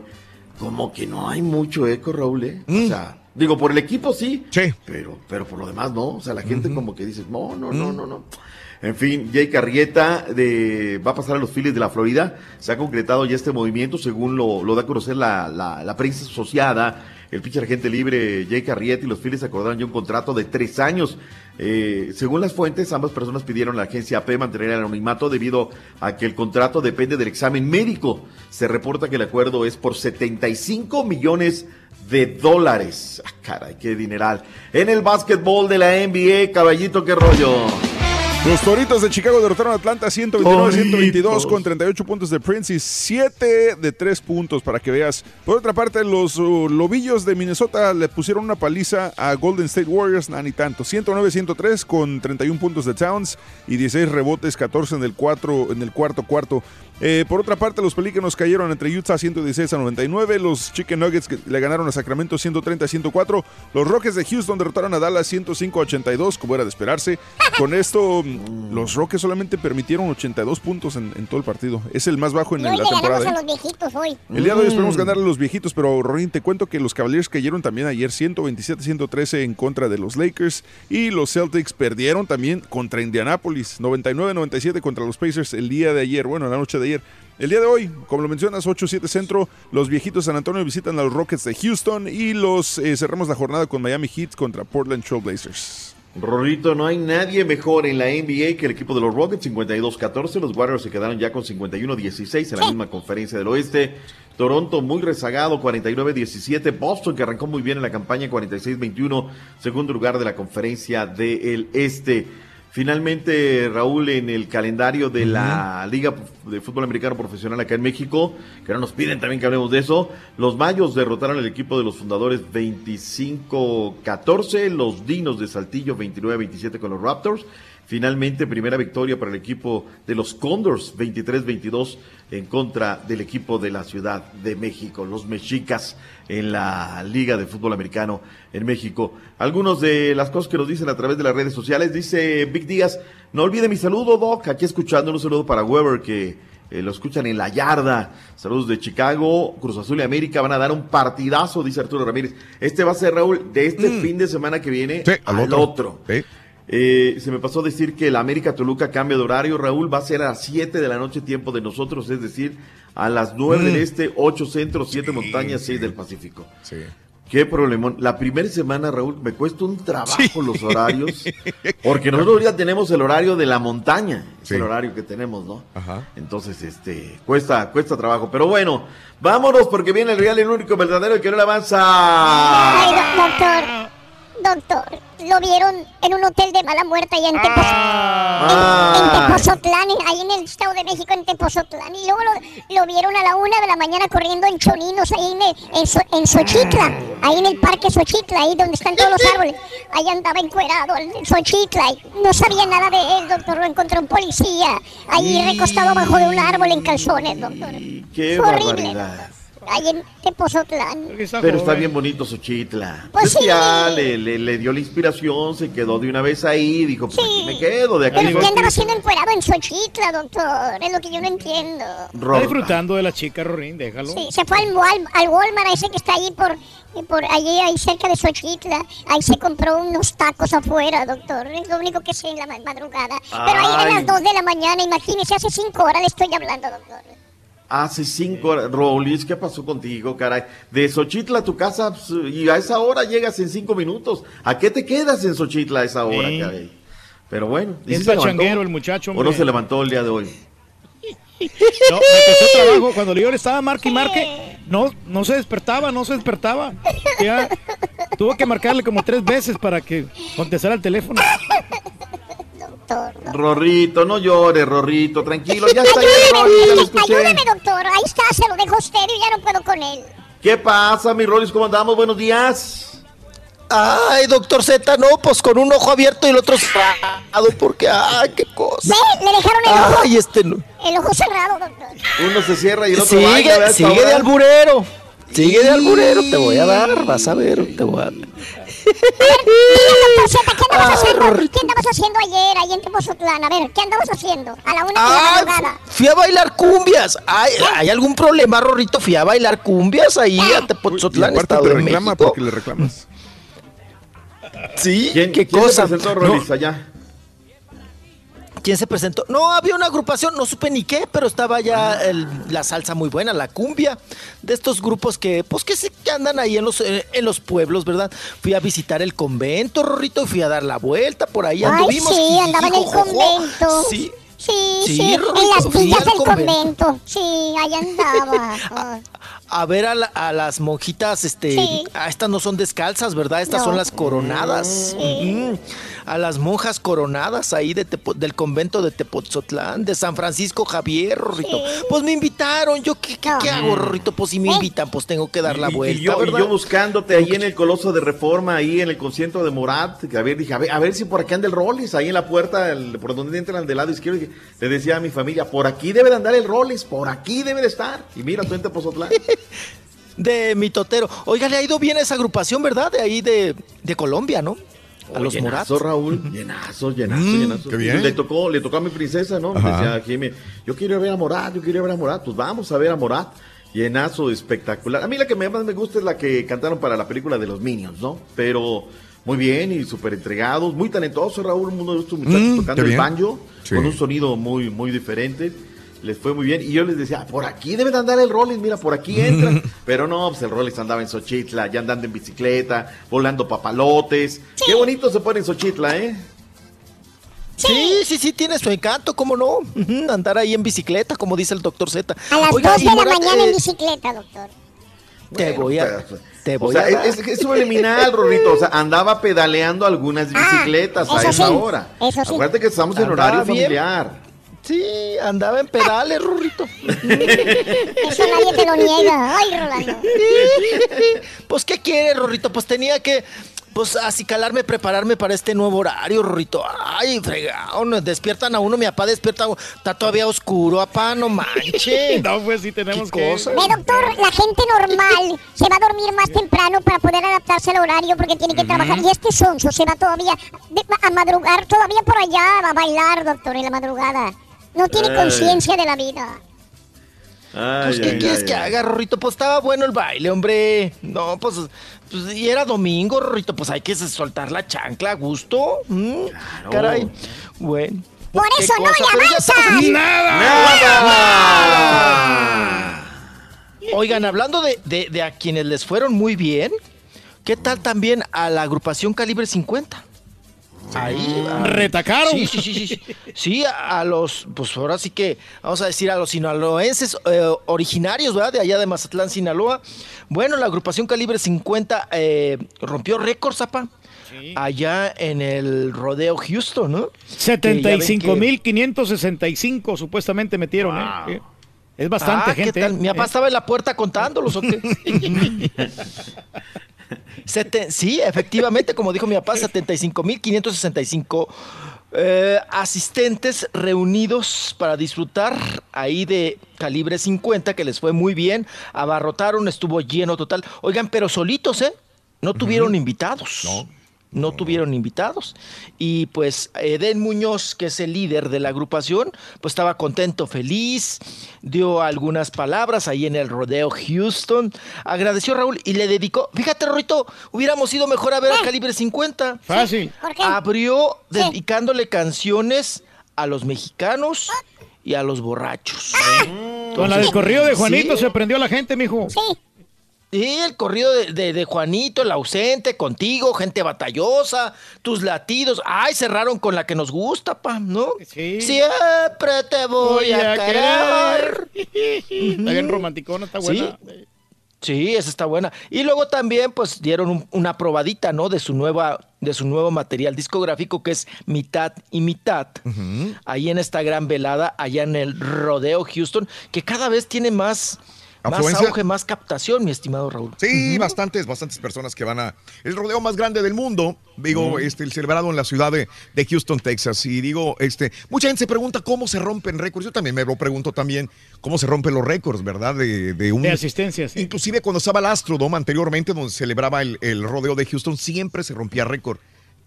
Como que no hay mucho eco, Raúl, ¿eh? O sea, digo, por el equipo sí. Sí. Pero, pero por lo demás no. O sea, la gente como que dice, no, no, no, no, no. En fin, Jake Arrieta de, va a pasar a los Phillies de la Florida. Se ha concretado ya este movimiento, según lo, da a conocer la, la, la prensa asociada. El pitcher agente libre Jake Arrieta y los Phillies acordaron ya un contrato de tres años. Eh, según las fuentes, ambas personas pidieron a la agencia AP mantener el anonimato debido a que el contrato depende del examen médico. Se reporta que el acuerdo es por 75 millones de dólares. Ah, caray, qué dineral. En el básquetbol de la NBA, caballito, qué rollo. Los Toritos de Chicago derrotaron a Atlanta 129-122 con 38 puntos de Prince y 7 de 3 puntos para que veas. Por otra parte, los uh, Lobillos de Minnesota le pusieron una paliza a Golden State Warriors, nada ni tanto. 109-103 con 31 puntos de Towns y 16 rebotes, 14 en el, cuatro, en el cuarto cuarto. Eh, por otra parte, los Pelícanos cayeron entre Utah 116 a 99. Los Chicken Nuggets que le ganaron a Sacramento 130 a 104. Los Rockets de Houston derrotaron a Dallas 105 a 82, como era de esperarse. con esto, mm, los Rockets solamente permitieron 82 puntos en, en todo el partido. Es el más bajo en la temporada. a ¿eh? los viejitos hoy. El día de hoy Mm. esperamos ganarle a los viejitos, pero Rorín, te cuento que los Cavaliers cayeron también ayer 127-113 en contra de los Lakers y los Celtics perdieron también contra Indianapolis, 99-97 contra los Pacers el día de ayer, bueno, la noche de ayer. El día de hoy, como lo mencionas, 8-7 centro, los viejitos San Antonio visitan a los Rockets de Houston y los eh, cerramos la jornada con Miami Heat contra Portland Trail Blazers. Rorrito, no hay nadie mejor en la NBA que el equipo de los Rockets, 52-14. Los Warriors se quedaron ya con 51-16 en la misma conferencia del oeste. Toronto muy rezagado, 49-17. Boston, que arrancó muy bien en la campaña, 46-21. Segundo lugar de la conferencia del este. Finalmente, Raúl, en el calendario de la Liga de Fútbol Americano Profesional acá en México, que no nos piden también que hablemos de eso, los Mayos derrotaron al equipo de los fundadores 25-14, los Dinos de Saltillo 29-27 con los Raptors. Finalmente, primera victoria para el equipo de los Condors, 23-22 en contra del equipo de la Ciudad de México, los Mexicas en la Liga de Fútbol Americano en México. Algunos de las cosas que nos dicen a través de las redes sociales, dice Vic Díaz, no olvide mi saludo, Doc, aquí escuchando un saludo para Weber que eh, lo escuchan en la yarda. Saludos de Chicago, Cruz Azul y América van a dar un partidazo, dice Arturo Ramírez. Este va a ser, Raúl, de este fin de semana que viene al al, otro. otro. Eh, se me pasó a decir que el América Toluca cambio de horario, Raúl, va a ser a las 7 de la noche tiempo de nosotros, es decir, a las 9 del Mm. este, 8 centro, 7 montañas, 6 del Pacífico. Qué problemón. La primera semana, Raúl, me cuesta un trabajo los horarios, porque nosotros ya tenemos el horario de la montaña, es el horario que tenemos, ¿no? Ajá. Entonces, este, cuesta, cuesta trabajo. Pero bueno, vámonos porque viene el real, el único verdadero, el que no le avanza. Ay, do- doctor, doctor, lo vieron en un hotel de mala muerte allá en, Tepos- Ah. en, en Tepozotlán, ahí en el Estado de México, en Tepozotlán. Y luego lo, lo vieron a la una de la mañana corriendo en Choninos, ahí en, en, So- en Xochitla, ahí en el parque Xochitla, ahí donde están todos los árboles. Ahí andaba encuerado en Xochitla, y no sabía nada de él, doctor. Lo encontró un policía, ahí recostado bajo de un árbol en calzones, doctor. Qué horrible. barbaridad. Ahí en Tepozotlán. Pero está bien bonito Xochitla. Pues sí. ya le, le- le dio la inspiración, se quedó de una vez ahí, dijo, pues aquí me quedo, de aquí Pero. ¿qué andaba haciendo encuerado en Xochitla, doctor? Es lo que yo no entiendo. Está disfrutando de la chica, Rorín, déjalo. Sí, se fue al, Wal- al Walmart, ese que está ahí por, por allí, ahí cerca de Xochitla. Ahí se compró unos tacos afuera, doctor. Es lo único que sé en la ma- madrugada. Pero ahí eran las 2 de la mañana, imagínese, hace 5 horas le estoy hablando, doctor. Hace cinco horas, Rolis, ¿qué pasó contigo, caray? De Xochitla a tu casa, pues, y a esa hora llegas en cinco minutos. ¿A qué te quedas en Xochitla a esa hora, Sí. caray? Pero bueno, ¿y Es pachanguero el muchacho, ¿O no se levantó el día de hoy? No, me costó trabajo. Cuando le estaba marque y marque, no, no se despertaba, no se despertaba. Ya tuvo que marcarle como tres veces para que contestara el teléfono. Rorrito, no llores, Rorrito, tranquilo, ya está ya lo escuché. Ayúdeme, doctor. Ahí está, se lo dejo a usted y ya no puedo con él. ¿Qué pasa, mi Rolis? ¿Cómo andamos? Buenos días. Ay, doctor Z, no, pues con un ojo abierto y el otro cerrado, porque, ay, qué cosa. Ve, le dejaron el ojo, Ay, este no. el ojo cerrado, doctor. Uno se cierra y el otro Sigue, baila, sigue Ahora. de alburero. Sigue de alburero, te voy a dar, vas a ver, te voy a dar. Zeta, ¿qué andabas haciendo? ¿Qué andabas haciendo ayer ahí en Tepozotlán? A ver, ¿qué andabas haciendo? A la una de la Ay, madrugada. fui a bailar cumbias. Ay, ¿Hay algún problema, Rorrito? Fui a bailar cumbias ahí a Y Tepozotlán, Estado te de reclama México. porque le reclamas. Sí, ¿Quién, qué quién cosa. se presentó, No. Rolis, allá? ¿Quién se presentó? No, había una agrupación, no supe ni qué, pero estaba ya el- la salsa muy buena, la cumbia, de estos grupos que, pues que, se, que andan ahí en los, eh, en los pueblos, ¿verdad? Fui a visitar el convento, Rorrito, y fui a dar la vuelta, por ahí Ay, anduvimos. sí, andaba en el convento. Sí. Sí, Sí, sí, Rorrito, en las villas del convento. convento. Sí, ahí andaba. A ver a, la- a las monjitas, este, Sí. ah, estas no son descalzas, ¿verdad? Estas No. son las coronadas. A las monjas coronadas ahí de Tepo- del convento de Tepoztlán, de San Francisco Javier, Rorrito. Pues me invitaron, yo qué, qué, qué hago, Rorrito? Pues si me invitan, pues tengo que dar la Y- vuelta, y, yo, y yo buscándote ahí en el Coloso de Reforma, ahí en el concierto de Morat, que a ver, dije, a ver, a ver si por aquí anda el Rollis, ahí en la puerta, el- por donde entran del lado izquierdo, dije, le decía a mi familia, por aquí debe de andar el Rollis, por aquí debe de estar. Y mira, tú en Tepozotlán. De mi totero. Oiga, le ha ido bien esa agrupación, ¿verdad? De ahí de, de Colombia, ¿no? a los Morat. Llenazo, Raúl, llenazo, llenazo, Mm, llenazo. qué bien. Le tocó, le tocó a mi princesa, ¿no? Me decía Jimmy, yo quiero ir a ver a Morat, yo quiero ir a ver a Morat, pues vamos a ver a Morat. Llenazo, espectacular. A mí la que me- más me gusta es la que cantaron para la película de los Minions, ¿no? Pero muy bien y súper entregados, muy talentoso Raúl, uno de estos muchachos Mm, tocando el banjo Sí. con un sonido muy, muy diferente. Les fue muy bien. Y yo les decía, por aquí debe de andar el Rollins, mira, por aquí entra. Pero no, pues el Rollins andaba en Xochitla, ya andando en bicicleta, volando papalotes. Qué bonito se pone en Xochitla, ¿eh? Sí, sí, sí, tiene su encanto, ¿cómo no? Andar ahí en bicicleta, como dice el doctor Z. A las Oiga, 2 y de la Morat, mañana eh, en bicicleta, doctor. Te voy a... Te O voy sea, a dar. es, es subliminal, Rorrito. O sea, andaba pedaleando algunas bicicletas Ah, eso a esa sí, hora. eso sí. Acuérdate que estamos en horario bien. familiar. Sí, andaba en pedales, Rurrito. Eso nadie te lo niega. Ay, Rolando. Pues, ¿qué quiere, Rorrito? Pues tenía que, pues, acicalarme, prepararme para este nuevo horario, Rorrito. Ay, fregado, nos despiertan a uno, mi papá despierta, a uno. está todavía oscuro, papá, no manche. no, pues sí tenemos ¿Qué que... cosa? Ve, doctor, la gente normal se va a dormir más temprano para poder adaptarse al horario porque tiene que trabajar. Y este sonso se va todavía a madrugar, todavía por allá, a bailar, doctor, en la madrugada. No tiene Ay. conciencia de la vida. Pues, ¿qué quieres que haga, Rorrito? Pues estaba bueno el baile, hombre. No, pues, pues, y era domingo, Rorrito, pues hay que soltar la chancla a gusto. Mm, Caray. Bueno. Por ¿qué eso no cosa? le avanzas. estamos- ¡Nada! Oigan, hablando de, de- de a quienes les fueron muy bien, ¿qué tal también a la agrupación Calibre 50? Ahí. a- Retacaron. Sí, sí, sí, sí. Sí, a, los, pues ahora sí que, vamos a decir, a los sinaloenses eh, originarios, ¿verdad? De allá de Mazatlán, Sinaloa. Bueno, la agrupación Calibre 50 eh, rompió récord, zapa. Allá en el rodeo Houston, ¿no? Que ya ven que- 75.565 supuestamente metieron, ¿eh? Es bastante Ah, ¿qué gente. tal? ¿eh? Mi papá estaba en la puerta contándolos, ¿o qué? Sete- sí, efectivamente, como dijo mi papá, 75.565 eh, asistentes reunidos para disfrutar ahí de calibre 50, que les fue muy bien. Abarrotaron, estuvo lleno total. Oigan, pero solitos, ¿eh? No tuvieron invitados. No. No tuvieron invitados. Y pues Eden Muñoz, que es el líder de la agrupación, pues estaba contento, feliz, dio algunas palabras ahí en el rodeo Houston, agradeció a Raúl y le dedicó, fíjate Rorito, hubiéramos ido mejor a ver a Calibre 50. Fácil. ¿Por qué? Abrió dedicándole canciones a los mexicanos y a los borrachos. Con la del corrido de Juanito Sí. se prendió la gente, mijo. Sí. Sí, el corrido de, de- de Juanito, el ausente, contigo, gente batallosa, tus latidos. Ay, cerraron con la que nos gusta, pa, ¿no? Sí. Siempre te voy, a, querer. Está bien romanticona, está buena. Sí. Sí, esa está buena. Y luego también, pues, dieron un- una probadita, ¿no? De su nueva, de su nuevo material discográfico que es Mitad y Mitad. Ahí en esta gran velada, allá en el Rodeo Houston, que cada vez tiene más, más auge, más captación, mi estimado Raúl. Sí, bastantes, bastantes personas que van a el rodeo más grande del mundo, digo, este, el celebrado en la ciudad de, de Houston, Texas. Y digo, este, mucha gente se pregunta cómo se rompen récords. Yo también me lo pregunto también cómo se rompen los récords, ¿verdad? De, de un De asistencia, sí. Inclusive cuando estaba el Astrodome anteriormente, donde se celebraba el, el rodeo de Houston, siempre se rompía récord.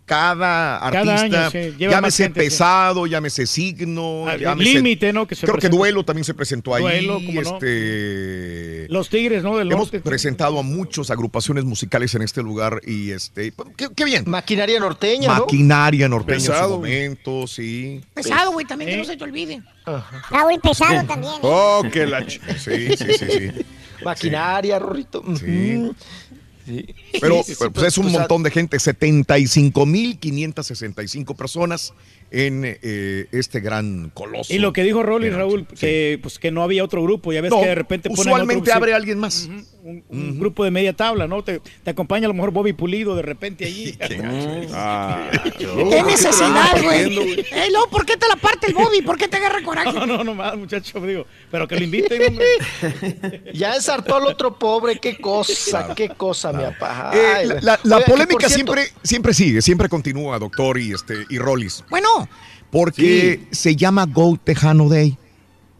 Cada Cada artista, año, sí, lleva llámese gente, sí. pesado, llámese signo, Ah, llámese- Límite, ¿no? Que se creo que. Duelo también se presentó ahí. Duelo, cómo no. este, Los Tigres, ¿no? Del Hemos norte. presentado a muchas agrupaciones musicales en este lugar y este, qué, qué bien. Maquinaria norteña, ¿no? Maquinaria norteña en Pesado, su güey. momento, sí. Pesado, güey, también que no se te olvide. Raúl pesado también. ¿eh? Oh, qué la ch- Sí, sí, sí, sí. Maquinaria, Rorrito. Ujú. Sí. Pero, Sí, sí, pero, pues, es un pues, montón de gente, 75.565 personas en eh, este gran coloso. Y lo que dijo Rolly Raúl, que pues que no había otro grupo, ya ves No, que de repente usualmente otro- abre alguien más. Un, un grupo de media tabla, ¿no? Te, te acompaña a lo mejor Bobby Pulido de repente allí. Ah, Qué necesidad, güey. Eh, luego, ¿por qué te la parte el Bobby? ¿Por qué te agarra coraje? No, no, no más, muchacho, digo. Pero que lo inviten, hombre. Ya ensartó al otro pobre, qué cosa, qué cosa, mi papá. Eh, la Oiga, polémica cierto- siempre, siempre sigue, siempre continúa, doctor y, este, y Rollis. Bueno. Porque se llama Go Tejano Day,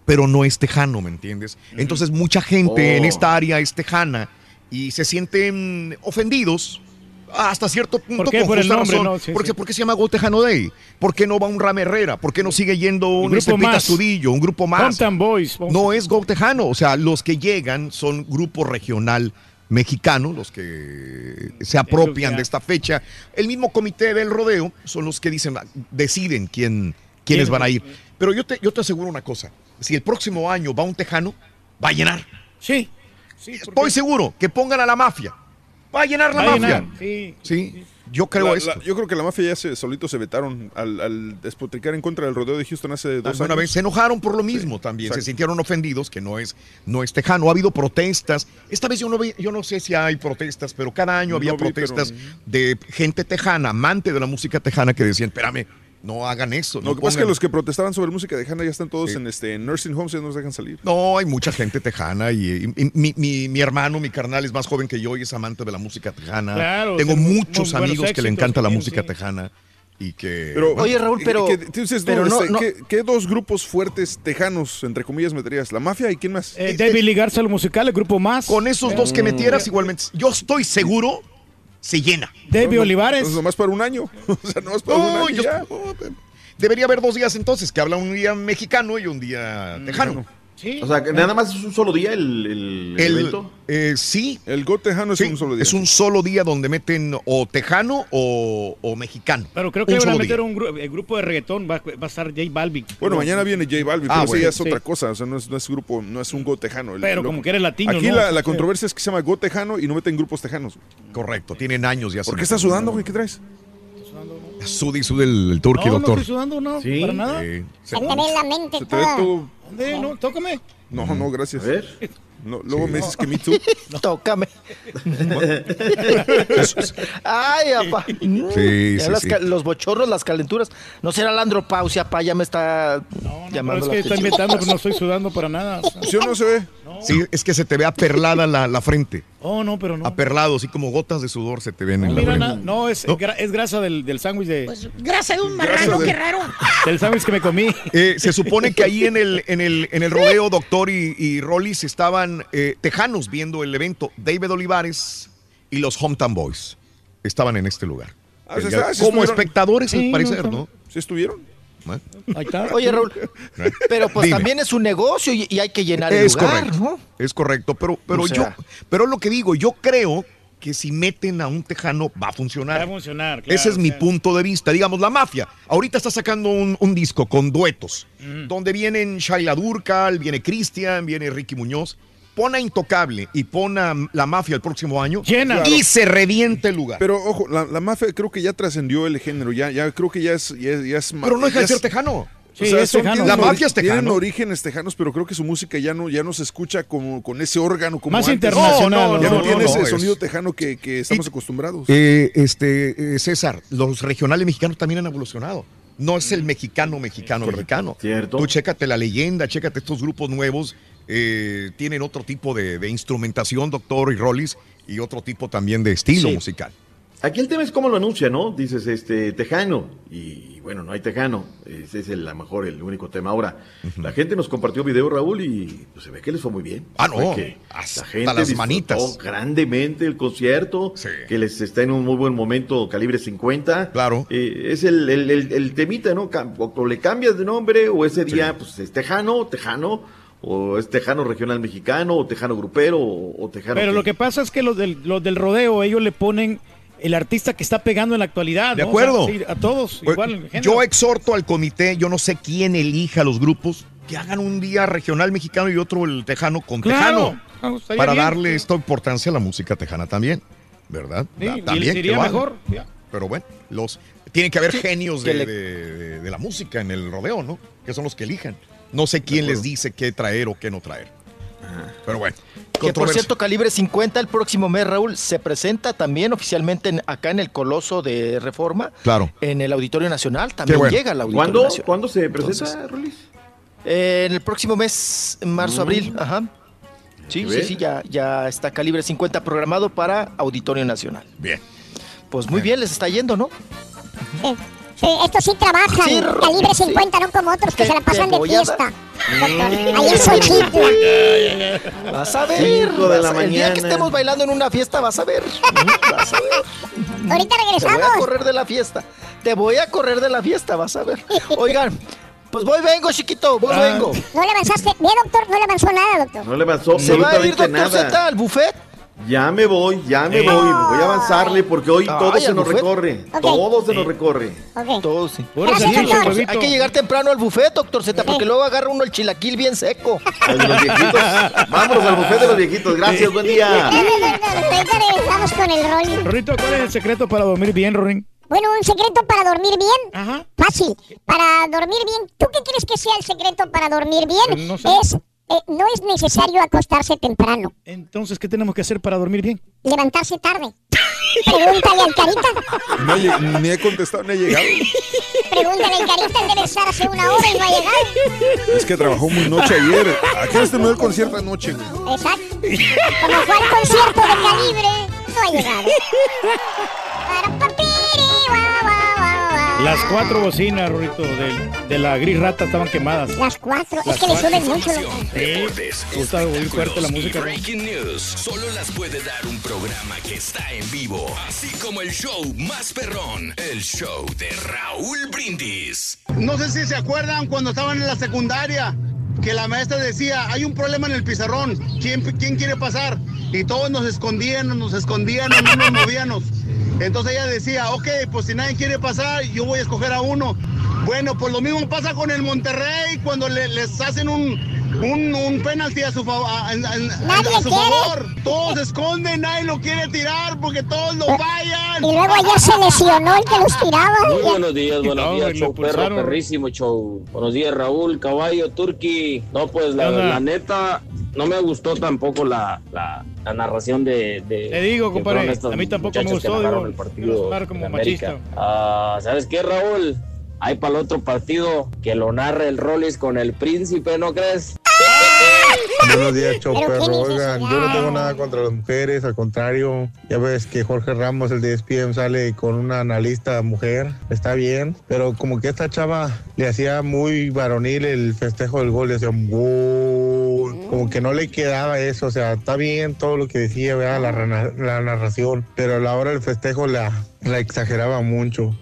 pero no es tejano, ¿me entiendes? Entonces mucha gente Oh. en esta área es tejana y se sienten ofendidos Hasta cierto punto, ¿Por qué? con Por el justa nombre, razón. ¿no? Sí, ¿Por, qué, sí. por qué se llama Gol Tejano Day? ¿Por qué no va un Rame Herrera? ¿Por qué no sigue yendo un, grupo este, Pita más. Astudillo, un grupo más? Boys. No es Gol Tejano. O sea, los que llegan son grupo regional mexicano, los que se apropian de esta fecha. El mismo comité del rodeo son los que dicen, deciden quién, quiénes ¿Quién? van a ir. Pero yo te, yo te aseguro una cosa. Si el próximo año va un tejano, va a llenar. Sí. Estoy seguro que pongan a la mafia. Va a llenar la Va mafia. llenar, sí. Sí, yo creo La- esto. la- yo creo que la mafia ya se, solitos se vetaron al, al despotricar en contra del rodeo de Houston hace dos Alguna años. vez se enojaron por lo mismo también, se sintieron ofendidos, que no es, no es tejano. Ha habido protestas. Esta vez yo no, vi- yo no sé si hay protestas, pero cada año había No vi, protestas de gente tejana, amante de la música tejana, que decían, espérame, no hagan eso. Lo no que pasa es que pongan". los que protestaban sobre música de Hanna ya están todos en este en nursing homes y no nos dejan salir. No, hay mucha gente tejana y, y- y mi, mi- mi hermano, mi carnal es más joven que yo y es amante de la música tejana. Claro, Tengo sí, muy- muchos muy amigos que le encanta la música sí. tejana y que... Pero, bueno, ¿qué- qué- entonces, pero no, no- este, no- ¿qué, qué dos grupos fuertes tejanos, entre comillas, meterías? ¿La mafia y quién más? Eh, David Lee Garza, lo musical, el grupo más. Con esos dos que metieras igualmente, yo estoy seguro, se llena. David Olivares. Pues nomás para un año. o sea, nomás para un No, año. yo- ya. Debería haber dos días entonces, que habla un día mexicano y un día tejano. Sí. O sea, que nada más es un solo día el, el El, evento. eh, sí. El Go Tejano es Sí, un solo día. Es un solo día donde meten o tejano o, o mexicano. Pero creo que van a meter un gru- el grupo de reggaetón, va, va a estar J Balvin. Bueno, No, mañana viene J Balvin, Ah, pero bueno. ya es Sí. otra cosa. O sea, no es, no es grupo, no es un Go Tejano. El- Pero como que eres latino, Aquí ¿no? la, la Sí. controversia es que se llama Go Tejano y no meten grupos tejanos. Correcto, tienen años ya. ¿Por qué estás sudando, güey? ¿Qué traes? Sudi, sude el, el turqui, No, no doctor. estoy sudando, no, Sí. para nada. Sí. Se te ve la mente Se te ve toda. ¿Dónde? No, tócame. No, no, gracias. A ver. No, luego me dices que me too. Tócame. Ay, apá. Sí, Ya sí, sí. Los bochornos, las calenturas. No será la andropausia, pa, ya me está Pero llamando es la que está atención. inventando, pero no estoy sudando para nada. o sea. ¿Sí o no se ve? Sí, es que se te ve aperlada la, la frente. Oh, no, pero no. Aperlado, así como gotas de sudor se te ven No, en la mira, frente. na- no, es, gra- es grasa del, del sándwich de, Pues grasa de un marrano, de- qué raro. del sándwich que me comí. Eh, se supone que ahí en el, en el, en el rodeo, doctor y, y Rollis estaban eh, tejanos viendo el evento. David Olivares y los Hometown Boys estaban en este lugar. Ah, o sea, Ya- ah, sí como estuvieron. espectadores, Sí, al parecer, no, ¿no? ¿Sí estuvieron? ¿Eh? Ahí está. Oye, Raúl, pero pues Dime. también es un negocio y, y hay que llenar el Es lugar, correcto. ¿no? Es correcto, pero, pero O yo, pero lo que digo, yo creo que si meten a un tejano va a Va a funcionar. funcionar. claro, Ese es mi punto de vista. Digamos, la mafia. Ahorita está sacando un, un disco con duetos, Mm. donde vienen Shaila Durcal, viene Cristian, viene Ricky Muñoz. Pon a Intocable y pon a La Mafia el próximo año Llena. y se reviente el lugar. Pero, Pero ojo, la, la mafia creo que ya trascendió el género. Ya, ya creo que ya es, ya, ya es ma- no deja de ser es- tejano. Sí, o sea, es son- tienen La mafia es tejano. Tienen orígenes tejanos, pero creo que su música ya no, ya no se escucha como con ese órgano como Más antes. internacional. No, no, Ya no, no, tiene no, ese es- sonido tejano que, que estamos acostumbrados. Eh, este, eh, César, los regionales mexicanos también han evolucionado. No es el mexicano, mexicano, mexicano. Cierto. Tú chécate la leyenda, chécate estos grupos nuevos. Eh, tienen otro tipo de, de instrumentación, doctor y Rollis, y otro tipo también de estilo Sí. musical. Aquí el tema es cómo lo anuncia, ¿no? Dices, este, tejano. Y bueno, no hay tejano. Ese es el, a lo mejor el único tema. Ahora, la gente nos compartió video, Raúl, y pues, se ve que les fue muy bien. Ah, no, que hasta la gente las manitas. grandemente el concierto. Sí. Que les está en un muy buen momento, calibre 50. Claro. Eh, es el, el, el- el temita, ¿no? O le cambias de nombre, o ese día, pues es tejano, tejano. O es tejano regional mexicano, o tejano grupero, o, o tejano. Pero que- lo que pasa es que los del, los del rodeo, ellos le ponen el artista que está pegando en la actualidad. De ¿no? O sea, acuerdo. sí, a todos, Pues, igual. yo exhorto al comité, yo no sé quién elija los grupos, que hagan un día regional mexicano y otro el tejano con Claro. tejano. Ah, estaría Para bien. darle esta importancia a la música tejana también, ¿verdad? Sí, también hagan. mejor. ya. Pero bueno, los tienen que haber genios de, que le- de- de- de la música en el rodeo, ¿no? Que son los que elijan. No sé quién les dice qué traer o qué no traer. Pero bueno, Que por cierto, calibre 50 el próximo mes, Raúl, se presenta también oficialmente en- acá en el Coloso de Reforma, Claro. en el Auditorio Nacional. También bueno. llega al Auditorio ¿Cuándo, Nacional. ¿Cuándo se presenta, Rolis? eh, en el próximo mes, en marzo, Mm. abril, ajá. Sí, sí, sí, ya, ya está calibre 50 programado para Auditorio Nacional. Bien. Pues muy bien, les está yendo, ¿no? Sí, sí, estos sí trabajan. Sí, Calibre sí. 50, no como otros que se la pasan de fiesta. Ahí en Xochitl. Vas a ver. Cinco de vas la El día que estemos bailando en una fiesta, vas a ver. Vas a ver. Ahorita Te voy a regresamos. correr de la fiesta. Te voy a correr de la fiesta, vas a ver. Oigan, pues voy vengo, chiquito, voy Ah. vengo. No le avanzaste. Mira, doctor, no le avanzó nada, doctor. No le pasó ¿Se va a ir, doctor Z, al buffet? Ya me voy, ya me Eh. voy. Voy a avanzarle porque hoy todo se al nos buffet. recorre. Ok. Todo se nos recorre. Ok. Todos sí. Hay que llegar temprano al buffet, doctor Z, porque luego agarra uno el chilaquil bien seco. Los viejitos. Vámonos al buffet de los viejitos. Gracias, buen día. Ahorita regresamos con el rol. Rorrito, ¿cuál es el secreto para dormir bien, Rorín? Bueno, un secreto para dormir bien. Fácil. Para dormir bien, ¿tú qué crees que sea el secreto para dormir bien? No sé. Es, eh, no es necesario acostarse temprano. Entonces, ¿qué tenemos que hacer para dormir bien? Levantarse tarde. Pregúntale al Carita. No he ni he contestado ni he llegado. Pregúntale al Carita. Él debe estar hace una hora y no ha llegado. Es que trabajó muy noche ayer. ¿A qué hora terminó el concierto anoche? Exacto. Como fue al concierto de calibre, no ha llegado. Las cuatro bocinas, Rorrito, de, de la gris rata estaban quemadas. Las cuatro. Las es que le suben mucho. Sí, me gusta oír fuerte la música. Breaking News solo las puede dar un programa que está en vivo, así como el show más perrón, el show de Raúl Brindis. No sé si se acuerdan cuando estaban en la secundaria que la maestra decía, hay un problema en el pizarrón, ¿quién, quién quiere pasar? Y todos nos escondíamos, nos escondíamos, no nos movíamos. Entonces ella decía, ok, pues si nadie quiere pasar, yo voy a escoger a uno. Bueno, pues lo mismo pasa con el Monterrey cuando le- les hacen un, un, un penalti a su, favor, a, a- a- a su favor. Todos se esconden, nadie lo quiere tirar porque todos lo fallan. Y luego ayer se lesionó el que los tiraba. Muy Ya- buenos días, buenos No, días, show perro, perrísimo show. Buenos días, Raúl, Caballo, Turki. No, pues la, neta, no me gustó tampoco la, la, la narración de, de- Te digo, compadre, a mí tampoco me gustó, digo, el partido como machista. Ah, ¿Sabes qué, Raúl? Hay para el otro partido que lo narre el Rollis con el príncipe, ¿no crees? Buenos días, perro. Oigan, yo no tengo nada contra las mujeres, al contrario. Ya ves que Jorge Ramos, el de E ESPN, sale con una analista mujer. Está bien, pero como que esta chava le hacía muy varonil el festejo del gol. Le hacía un gol. Como que no le quedaba eso. O sea, está bien todo lo que decía, ¿verdad? La, la narración, pero a la hora del festejo la, la exageraba mucho.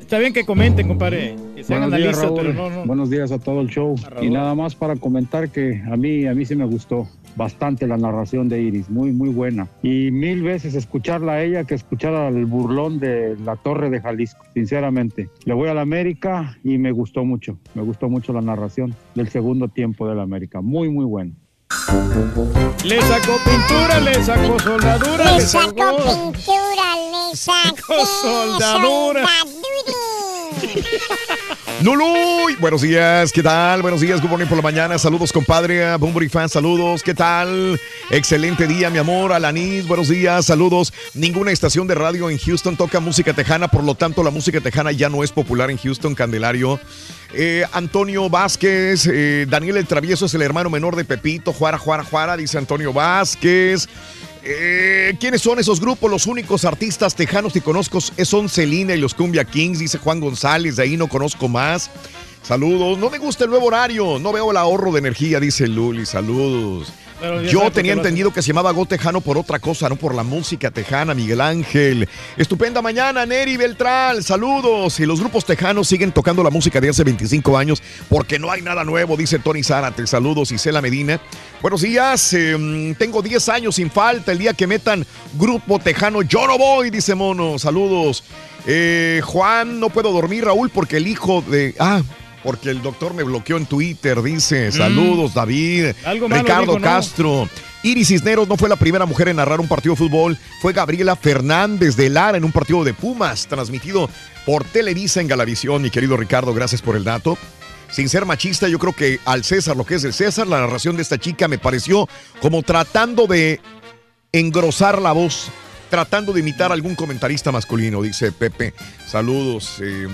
Está bien que comenten, compadre. Buenos días, Raúl. pero no, no. Buenos días a todo el show. Y nada más para comentar que a mí, a mí sí me gustó bastante la narración de Iris, muy, muy buena. Y mil veces escucharla a ella que escuchar al burlón de la Torre de Jalisco, sinceramente. Le voy a la América y me gustó mucho, me gustó mucho la narración del segundo tiempo de la América. Muy, muy bueno. Le sacó pintura, le sacó soldadura, Le le sacó sacó... pintura, le sacó soldadura. Luluy, buenos días, ¿qué tal? Buenos días, good morning por la mañana, saludos compadre, a Bumburi Fan, saludos, ¿qué tal? Excelente día, mi amor, Alanis, buenos días, saludos. Ninguna estación de radio en Houston toca música tejana, por lo tanto la música tejana ya no es popular en Houston, Candelario. Eh, Antonio Vázquez, eh, Daniel el Travieso es el hermano menor de Pepito, Juara, Juara, Juara, dice Antonio Vázquez. Eh, ¿Quiénes son esos grupos? Los únicos artistas tejanos que conozco son Celina y los Cumbia Kings, dice Juan González, de ahí no conozco más. Saludos, no me gusta el nuevo horario, no veo el ahorro de energía, dice Luli, saludos. Yo tenía entendido que se llamaba Go Tejano por otra cosa, no por la música tejana, Miguel Ángel. Estupenda mañana, Neri Beltrán, saludos. Y los grupos tejanos siguen tocando la música de hace 25 años porque no hay nada nuevo, dice Tony Zárate. Saludos, Isela Medina. Buenos días, eh, tengo 10 años sin falta. El día que metan grupo tejano, yo no voy, dice Mono. Saludos. Eh, Juan, no puedo dormir, Raúl, porque el hijo de... Ah, porque el doctor me bloqueó en Twitter, dice. Saludos, David. Mm. Algo Ricardo. Castro. Iris Cisneros no fue la primera mujer en narrar un partido de fútbol. Fue Gabriela Fernández de Lara en un partido de Pumas, transmitido por Televisa en Galavisión. Mi querido Ricardo, gracias por el dato. Sin ser machista, yo creo que al César lo que es el César, la narración de esta chica me pareció como tratando de engrosar la voz, tratando de imitar a algún comentarista masculino, dice Pepe. Saludos. eh,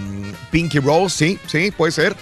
Pinky Rose, sí, sí, puede ser.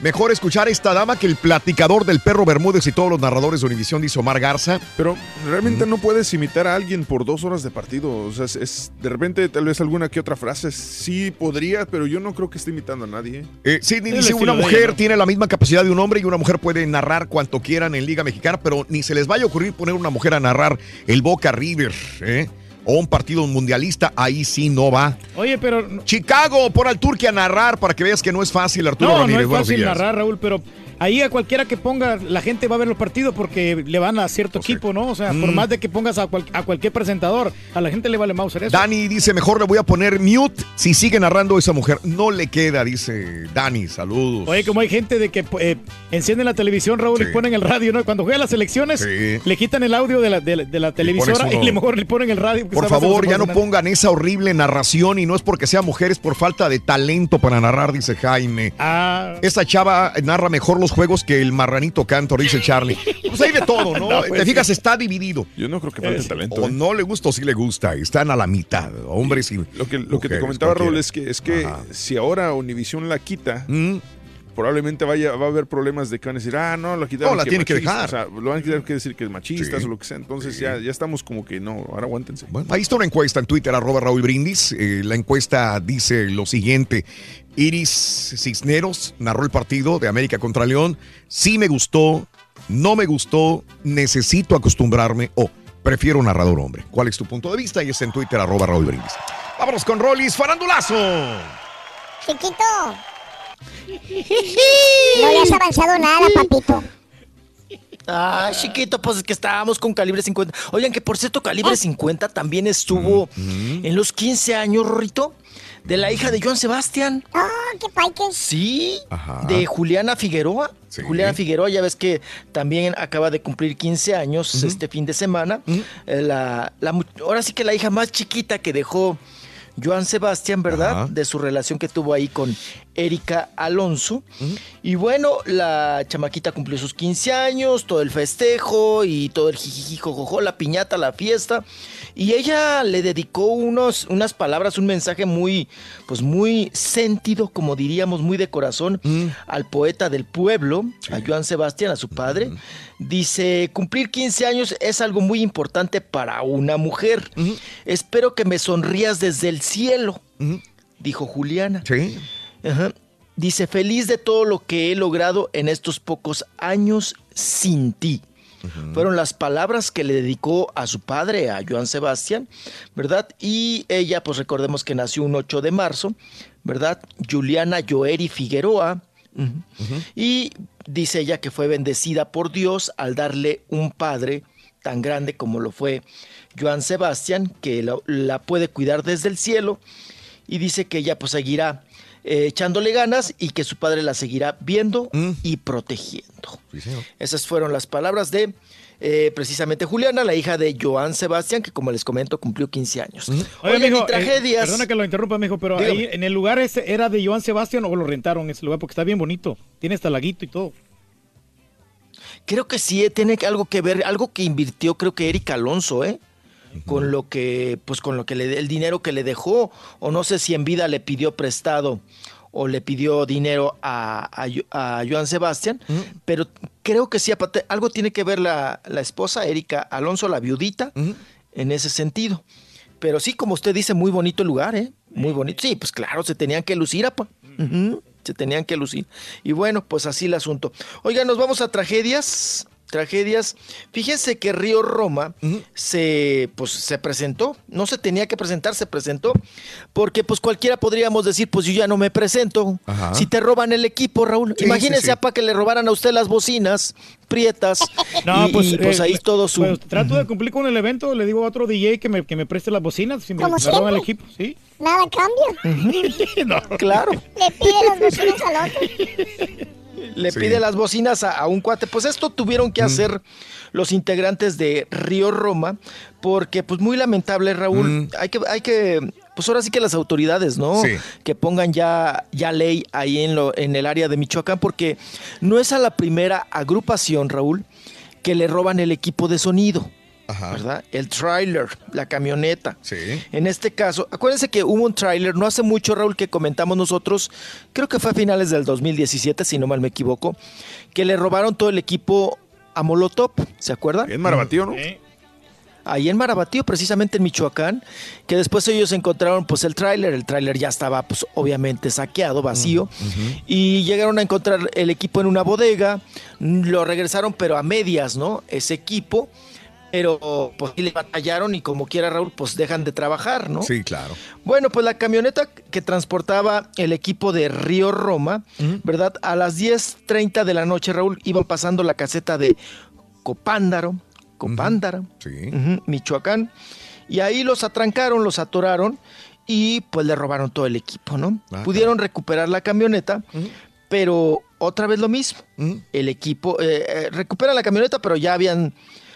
Mejor escuchar a esta dama que el platicador del perro Bermúdez y todos los narradores de Univisión, dice Omar Garza. Pero realmente no puedes imitar a alguien por dos horas de partido. O sea, es, es- de repente tal vez alguna que otra frase sí podría, pero yo no creo que esté imitando a nadie. Eh, sí, El dice, una mujer ¿no? tiene la misma capacidad de un hombre y una mujer puede narrar cuanto quieran en Liga Mexicana, pero ni se les vaya a ocurrir poner una mujer a narrar el Boca River, ¿eh? O un partido mundialista, ahí sí no va. Oye, pero Chicago, pon al Turque a narrar para que veas que no es fácil, Arturo no, no Ramírez. es Buenos fácil narrar, Raúl, pero ahí a cualquiera que ponga, la gente va a ver los partidos porque le van a cierto equipo, ¿no? O sea, por Mm. más de que pongas a, cual- a cualquier presentador, a la gente le vale Mauser eso. Dani dice, mejor le voy a poner mute si sigue narrando esa mujer. No le queda, dice Dani, saludos. Oye, como hay gente de que eh, encienden la televisión, Raúl, y ponen el radio, ¿no? Cuando juegan las elecciones, Sí. le quitan el audio de la, de la- de la televisora y, le mejor le ponen el radio. Por favor, ya no pongan esa horrible narración y no es porque sea mujer, es por falta de talento para narrar, dice Jaime. Ah. Esa chava narra mejor los juegos que el marranito Cantor, dice Charlie. Pues hay de todo, ¿no? No, pues, Te fijas, está dividido. Yo no creo que falte talento. O ¿eh? no le gusta o sí le gusta. Están a la mitad, hombres y Lo que, lo que te comentaba, Raúl, es que, es que si ahora Univision la quita, Mm. Probablemente vaya, va a haber problemas de que van a decir, ah, no, la quitaron. No, la tiene que machista. dejar. O sea, lo van a tener que decir que es machista Sí. o lo que sea. Entonces ya, ya estamos como que no, ahora aguántense. Ahí está una encuesta en Twitter, arroba Raúl Brindis. Eh, la encuesta dice lo siguiente. Iris Cisneros narró el partido de América contra León. Sí me gustó, no me gustó, necesito acostumbrarme o prefiero narrador hombre. ¿Cuál es tu punto de vista? Y es en Twitter, arroba Raúl Brindis. Vámonos con Rollis, farandulazo. Chiquito. No le has avanzado nada, papito. Ah, chiquito, pues es que estábamos con calibre 50. Oigan, que por cierto, calibre 50 también estuvo en los 15 años, Rorrito, de la hija de Joan Sebastián. Ah, qué paiques. Sí, de Juliana Figueroa. Juliana Figueroa, ya ves que también acaba de cumplir 15 años este fin de semana. Eh, la, la ahora sí que la hija más chiquita que dejó Joan Sebastián, ¿verdad? De su relación que tuvo ahí con Erika Alonso. Y bueno, la chamaquita cumplió sus 15 años, todo el festejo y todo el jijiji, jojojo, la piñata, la fiesta. Y ella le dedicó unos, unas palabras, un mensaje muy, pues muy sentido, como diríamos, muy de corazón, al poeta del pueblo, a Joan Sebastián, a su padre. Dice, cumplir 15 años es algo muy importante para una mujer. Espero que me sonrías desde el cielo, dijo Juliana. Sí. Ajá. Dice, feliz de todo lo que he logrado en estos pocos años sin ti. Fueron las palabras que le dedicó a su padre, a Joan Sebastián, ¿verdad? Y ella, pues recordemos que nació un 8 de marzo, ¿verdad? Juliana Joeri Figueroa. Y dice ella que fue bendecida por Dios al darle un padre tan grande como lo fue Joan Sebastián, que la, la puede cuidar desde el cielo. Y dice que ella pues seguirá eh, echándole ganas y que su padre la seguirá viendo y protegiendo. Esas fueron las palabras de eh, precisamente Juliana, la hija de Joan Sebastián, que como les comento cumplió 15 años. Oye, Oigan, mijo, y eh, tragedias. perdona que lo interrumpa, mijo, pero Dígame. ahí en el lugar ese era de Joan Sebastián o lo rentaron ese lugar porque está bien bonito. Tiene hasta laguito y todo. Creo que sí, eh, tiene algo que ver, algo que invirtió, creo que Erika Alonso, ¿eh? Con lo que, pues con lo que le, el dinero que le dejó, o no sé si en vida le pidió prestado o le pidió dinero a, a, Joan Sebastián, pero creo que sí, algo tiene que ver la, la esposa, Erika Alonso, la viudita, en ese sentido. Pero sí, como usted dice, muy bonito el lugar, ¿eh? Muy bonito. Sí, pues claro, se tenían que lucir, apa. Se tenían que lucir. Y bueno, pues así el asunto. Oiga, nos vamos a tragedias. Tragedias. Fíjense que Río Roma se, pues, se presentó. No se tenía que presentar, se presentó. Porque pues cualquiera podríamos decir, pues yo ya no me presento. Ajá. Si te roban el equipo, Raúl. Sí, Imagínense, sí, sí. apa, que le robaran a usted las bocinas prietas. No, y, pues, y, pues eh, ahí todo su... pues, trato de cumplir con el evento, le digo a otro DJ que me, que me preste las bocinas si me, me roban el equipo, ¿sí? Nada cambia. Claro. Le pide las bocinas al otro. le Sí. pide las bocinas a, a un cuate. Pues esto tuvieron que hacer los integrantes de Río Roma, porque pues muy lamentable, Raúl. Hay que, hay que, pues ahora sí que las autoridades, ¿no? Sí. Que pongan ya, ya ley ahí en, lo, en el área de Michoacán, porque no es a la primera agrupación, Raúl, que le roban el equipo de sonido. ¿Verdad? El trailer, la camioneta. Sí. En este caso, acuérdense que hubo un tráiler no hace mucho, Raúl, que comentamos nosotros, creo que fue a finales del 2017, si no mal me equivoco, que le robaron todo el equipo a Molotov, ¿se acuerdan? En Marabatío, ¿no? Ahí en Marabatío, precisamente en Michoacán, que después ellos encontraron pues el tráiler, el tráiler ya estaba pues obviamente saqueado, vacío, y llegaron a encontrar el equipo en una bodega, lo regresaron pero a medias, ¿no? Ese equipo, pero pues sí le batallaron y como quiera Raúl, pues dejan de trabajar, ¿no? Sí, claro. Bueno, pues la camioneta que transportaba el equipo de Río Roma, ¿verdad? A las 10.30 de la noche, Raúl, iban pasando la caseta de Copándaro, Copándaro, Michoacán, y ahí los atrancaron, los atoraron y pues le robaron todo el equipo, ¿no? Ah, Pudieron recuperar la camioneta, pero otra vez lo mismo. El equipo eh, eh, recupera la camioneta, pero ya habían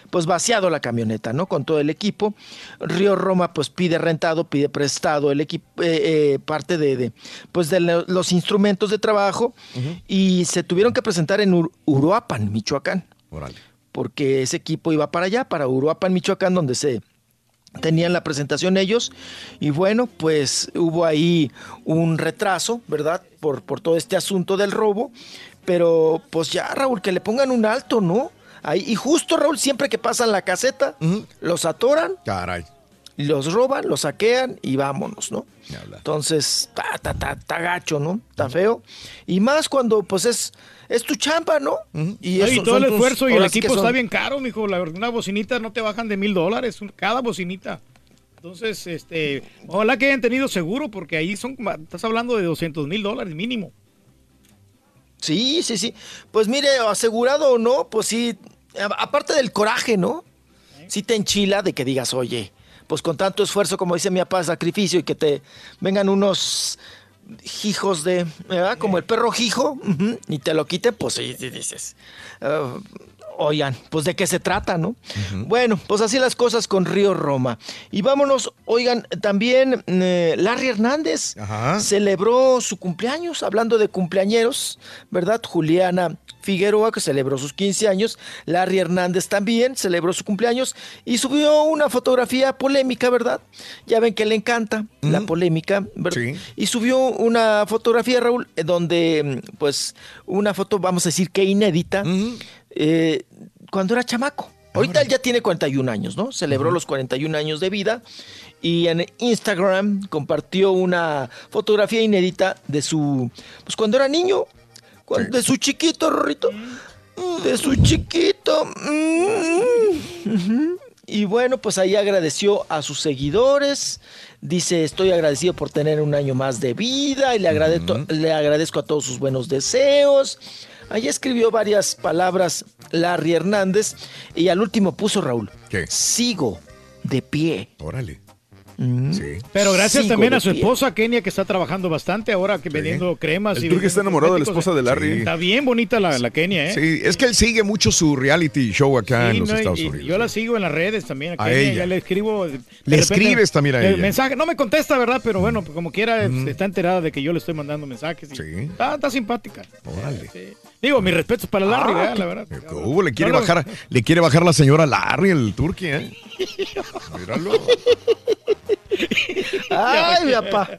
pues vaciado la camioneta, ¿no? Con todo el equipo. Río Roma pues pide rentado, pide prestado el equipo, eh, eh, parte de, de, pues de lo- los instrumentos de trabajo y se tuvieron que presentar en Ur- Uruapan, Michoacán. Porque ese equipo iba para allá, para Uruapan, Michoacán, donde se tenían la presentación ellos y bueno, pues hubo ahí un retraso, ¿verdad? Por, por todo este asunto del robo, pero pues ya Raúl, que le pongan un alto, ¿no? Ahí, y justo Raúl, siempre que pasan la caseta, los atoran, Caray. los roban, los saquean y vámonos, ¿no? Entonces, está ta, ta, ta gacho, ¿no? Está feo. Y más cuando pues es, es tu chamba, ¿no? Y, eso todo el tus- esfuerzo y el equipo está bien caro, mijo. La verdad, una bocinita no te bajan de mil dólares, cada bocinita. Entonces, este, ojalá que hayan tenido seguro, porque ahí son, estás hablando de 200 mil dólares mínimo. Sí, sí, sí. Pues mire, asegurado o no, pues sí, aparte del coraje, ¿no? Sí te enchila de que digas, oye, pues con tanto esfuerzo, como dice mi papá, sacrificio, y que te vengan unos hijos de, ¿verdad? Como el perro hijo, y te lo quiten, pues sí, sí dices, ah, oigan, pues de qué se trata, ¿no? Bueno, pues así las cosas con Río Roma. Y vámonos, oigan, también eh, Larry Hernández celebró su cumpleaños, hablando de cumpleañeros, ¿verdad? Juliana Figueroa, que celebró sus 15 años, Larry Hernández también celebró su cumpleaños y subió una fotografía polémica, ¿verdad? Ya ven que le encanta la polémica, ¿verdad? Y subió una fotografía, Raúl, eh, donde, mm, pues, una foto, vamos a decir que inédita, eh, cuando era chamaco. Ahorita él ya tiene 41 años, ¿no? Celebró los 41 años de vida y en Instagram compartió una fotografía inédita de su, pues cuando era niño, cuando- de su chiquito, Rorrito, de su chiquito. Mm. Y bueno, pues ahí agradeció a sus seguidores. Dice, estoy agradecido por tener un año más de vida y le agradezco, le agradezco a todos sus buenos deseos. Ahí escribió varias palabras Larry Hernández y al último puso Raúl. Sigo de pie. Órale. Sí. Pero gracias Sigo también a su pie. esposa Kenia que está trabajando bastante ahora que vendiendo cremas. El y turco está enamorado de la esposa de Larry. Está bien bonita la, la Kenia, ¿eh? Sí, es que él sigue mucho su reality show acá Sí, en los no, Estados y Unidos. Yo la sigo en las redes también. A A Kenia, ella. Ya le escribo. de Le repente, escribes también a el ella. Mensaje, no me contesta, ¿verdad? Pero bueno, pues como quiera, está enterada de que yo le estoy mandando mensajes. y Está, está simpática. Sí. Digo, mis respetos para Larry, Ah, ¿verdad? La verdad. ¿Qué hubo? Le quiere No, no. bajar, le quiere bajar la señora Larry, el turqui, ¿eh? Míralo. Ay, mi papá.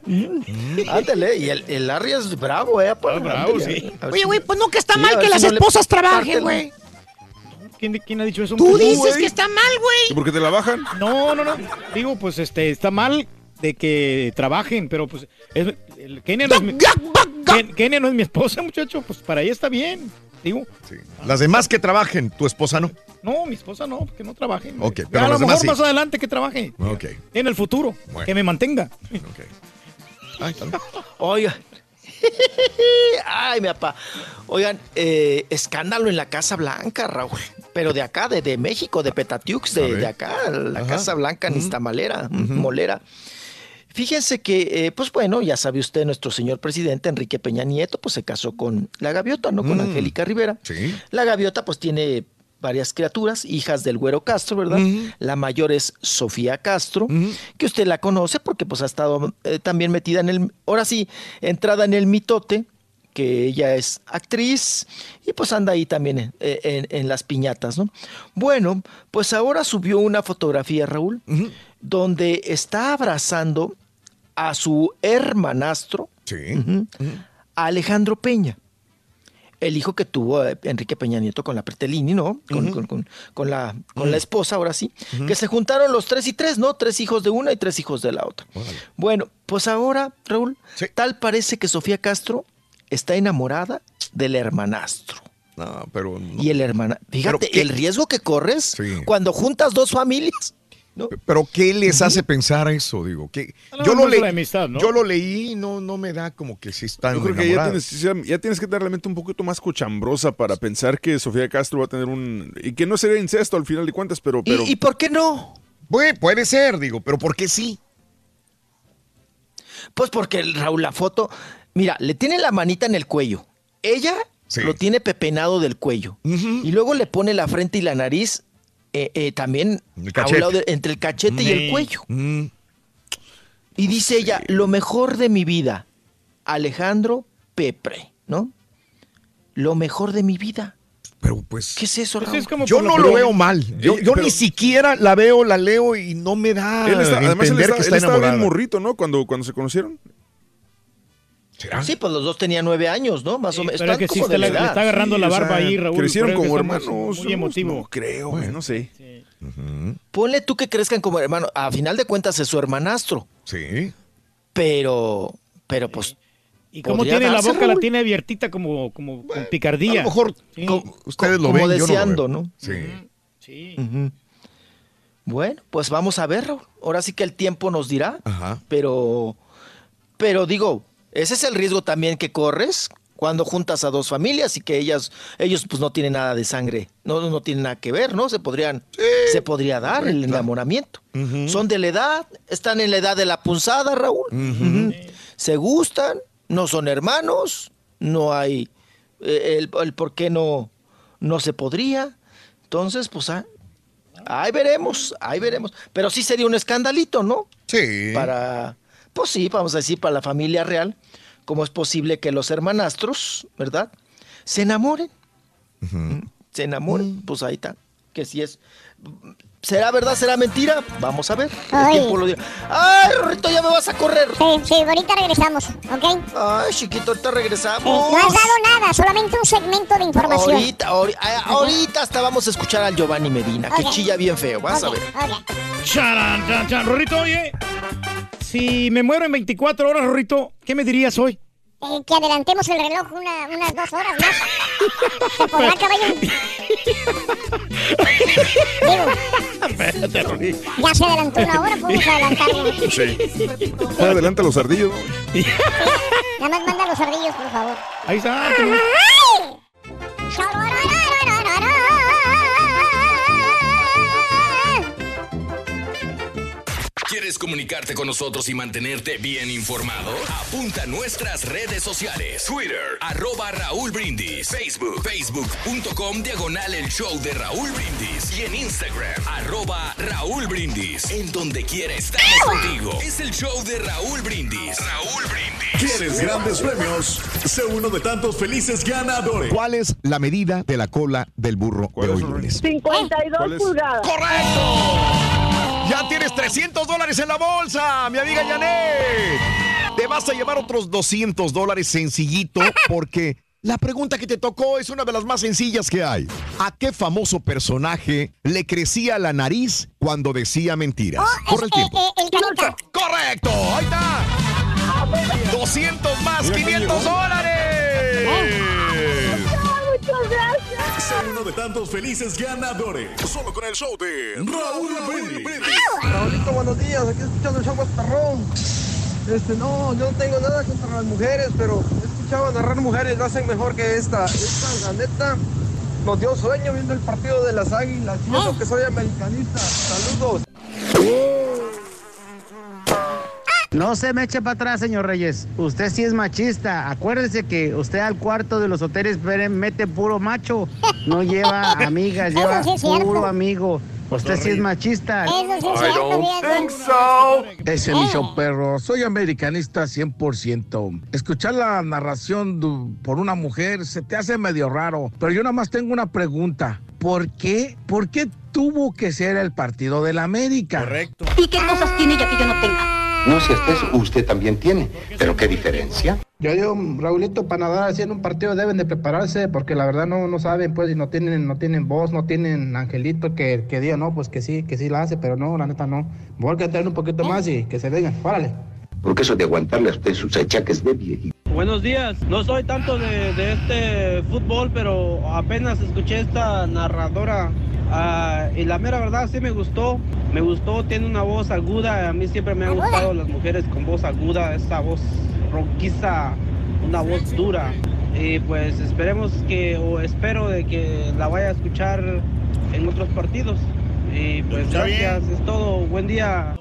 Ándale, y el, el Larry es bravo, ¿eh? papá? bravo, Ándale, sí. Oye, güey, pues no que está Sí, mal que si las no esposas trabajen, güey. ¿Quién, quién ha dicho eso? Tú dices que está mal, güey. ¿Y por qué te la bajan? No, no, no. Digo, pues este, está mal de que trabajen, pero pues es- el- Kenia, no es mi, Ken- Kenia no es mi esposa, muchacho. Pues para ella está bien. Digo, Las demás que trabajen, tu esposa no. no, mi esposa no, que no trabaje. Ok, pero a lo mejor demás sí. más adelante que trabaje. Ok. En el futuro. Bueno. Que me mantenga. Oigan. Ay, mi papá. Oigan, eh, escándalo en la Casa Blanca, Raúl. Pero de acá, de, de México, de Petatiux, de, de acá, la Ajá. Casa Blanca, Nistamalera, Molera. Fíjense que, eh, pues bueno, ya sabe usted, nuestro señor presidente Enrique Peña Nieto, pues se casó con la gaviota, ¿no? Con Mm. Angélica Rivera. Sí. La gaviota, pues tiene varias criaturas, hijas del güero Castro, ¿verdad? La mayor es Sofía Castro, que usted la conoce porque pues ha estado eh, también metida en el, ahora sí, entrada en el mitote, que ella es actriz y pues anda ahí también en, en- en las piñatas, ¿no? Bueno, pues ahora subió una fotografía, Raúl, donde está abrazando a su hermanastro, ujú, a Alejandro Peña. El hijo que tuvo eh, Enrique Peña Nieto con la Pretelini, ¿no? Con, con- con- con la, con la esposa, ahora sí. Que se juntaron los tres y tres, ¿no? Tres hijos de una y tres hijos de la otra. Bueno, pues ahora, Raúl, tal parece que Sofía Castro está enamorada del hermanastro. No, pero. no. Y el hermana, fíjate, el riesgo que corres cuando juntas dos familias. Pero ¿qué les hace pensar eso? Digo, que yo lo leí, amistad, ¿no? yo lo leí y no, no me da como que sí están Yo creo que ya tienes, ya tienes que dar la mente un poquito más cochambrosa para pensar que Sofía Castro va a tener un... Y que no sería incesto al final de cuentas, pero... pero ¿Y, y por qué no? Puede, puede ser, digo, pero ¿por qué sí? Pues porque el Raúl, la foto, mira, le tiene la manita en el cuello. Ella lo tiene pepenado del cuello. Y luego le pone la frente y la nariz eh, eh, también a un cachete. lado de- entre el cachete y el Mm. cuello. Y dice ella, lo mejor de mi vida, Alejandro Pepre, ¿no? Lo mejor de mi vida. Pero pues... ¿Qué es eso, Pues Raúl? es como Yo no lo veo mal. Yo, yo pero- ni siquiera la veo, la leo y no me da él está- además él, está- que él estaba bien morrito, ¿no? Cuando, cuando se conocieron. Sí, pues los dos tenían nueve años, ¿no? Más o menos. Pero que sí como está la- le agarrando la o sea, barba ahí, Raúl. Crecieron como hermanos. Muy emotivo. No creo, güey, no sé. Ponle tú que crezcan como hermano. A final de cuentas es su hermanastro. Sí. Pero, pero pues. Y como podría tiene la boca, la tiene abiertita como, como con picardía. A lo mejor Sí. ustedes lo como ven, yo no lo deseando, veo. ¿no? Sí. Sí. Bueno, pues vamos a ver, Raúl. Ahora sí que el tiempo nos dirá. Ajá. Pero, pero digo, ese es el riesgo también que corres cuando juntas a dos familias y que ellas, ellos pues no tienen nada de sangre, no, no tienen nada que ver, ¿no? Se podrían, se podría dar el enamoramiento. Son de la edad, están en la edad de la punzada, Raúl. Se gustan, no son hermanos, no hay eh, el, el por qué no, no se podría. Entonces, pues ah, ahí veremos, ahí veremos. Pero sí sería un escandalito, ¿no? Sí. Para, pues sí, vamos a decir, para la familia real, ¿cómo es posible que los hermanastros, ¿verdad? Se enamoren. Se enamoren, pues ahí está. Que si es. ¿Será verdad, será mentira? Vamos a ver. El Ay. tiempo lo dirá. ¡Ay, Rorrito, ya me vas a correr! Sí, sí, ahorita regresamos, ¿ok? Ay, chiquito, ahorita Sí, regresamos. no has dado nada, solamente un segmento de información. Ahorita, ahori- a- ahorita hasta vamos a escuchar al Giovanni Medina, que Ok. chilla bien feo, vas a ver. Charan, chan, chan. Rorrito, oye, si me muero en 24 horas, Rorrito, ¿qué me dirías hoy? Eh, que adelantemos el reloj una- unas dos horas más. ¿Se podrá, caballo? Digo, ya se adelantó una hora, podemos adelantarlo. Sí. Adelanta los ardillos. ¿no? Nada más manda los ardillos, por favor. Ahí está. ¡Ay! ¿Quieres comunicarte con nosotros y mantenerte bien informado? Apunta a nuestras redes sociales. Twitter, arroba Raúl Brindis. Facebook, facebook.com, diagonal el show de Raúl Brindis. Y en Instagram, arroba Raúl Brindis. En donde quiera estamos contigo. Es el show de Raúl Brindis. Raúl Brindis. ¿Quieres grandes premios? Sé uno de tantos felices ganadores. ¿Cuál es la medida de la cola del burro de hoy lunes? 52 pulgadas. Ya tienes 300 dólares en la bolsa, mi amiga Janet. Te vas a llevar otros 200 dólares sencillito porque la pregunta que te tocó es una de las más sencillas que hay. ¿A qué famoso personaje le crecía la nariz cuando decía mentiras? Corre el tiempo. Eh, el carita. ¡Correcto! ¡Ahí está! 200 más, Mira quién 500 llegó. dólares. Muchas gracias. Sé uno de tantos felices ganadores. Solo con el show de Raúl Brindis. Raulito, buenos días. Aquí escuchando el show más perrón. Este, no, yo no tengo nada contra las mujeres, pero he escuchado a narrar mujeres, lo hacen mejor que esta. Esta, la neta, nos dio sueño viendo el partido de las águilas. Y eso que soy americanista. Saludos. No se me eche para atrás, señor Reyes. Usted sí es machista. Acuérdese que usted al cuarto de los hoteles mete puro macho. No lleva amigas, lleva sí puro amigo. Usted sí es machista. Eso sí es I cierto, don't fíjate. think so. Ese es mi show, perro. Soy americanista 100%. Escuchar la narración por una mujer se te hace medio raro. Pero yo nada más tengo una pregunta. ¿Por qué? ¿Por qué tuvo que ser el partido de la América? Correcto. ¿Y qué cosas tiene ella que yo no tenga? No, si usted también tiene. Pero qué diferencia. Yo digo, Raulito, para nadar así en un partido deben de prepararse porque la verdad no, no saben, pues, y no tienen, no tienen voz, no tienen angelito que, que diga, no, pues que sí, que sí la hace, pero no, la neta no. Voy a tener un poquito más y que se vengan, órale. Porque eso de aguantarle a usted sus achaques de viejito. Buenos días, no soy tanto de, de este fútbol, pero apenas escuché esta narradora. Ah, y la mera verdad sí me gustó, me gustó, tiene una voz aguda, a mí siempre me han gustado las mujeres con voz aguda, esa voz ronquiza, una voz dura. Y pues esperemos que, o espero de que la vaya a escuchar en otros partidos. Y pues Está bien. gracias, es todo, buen día.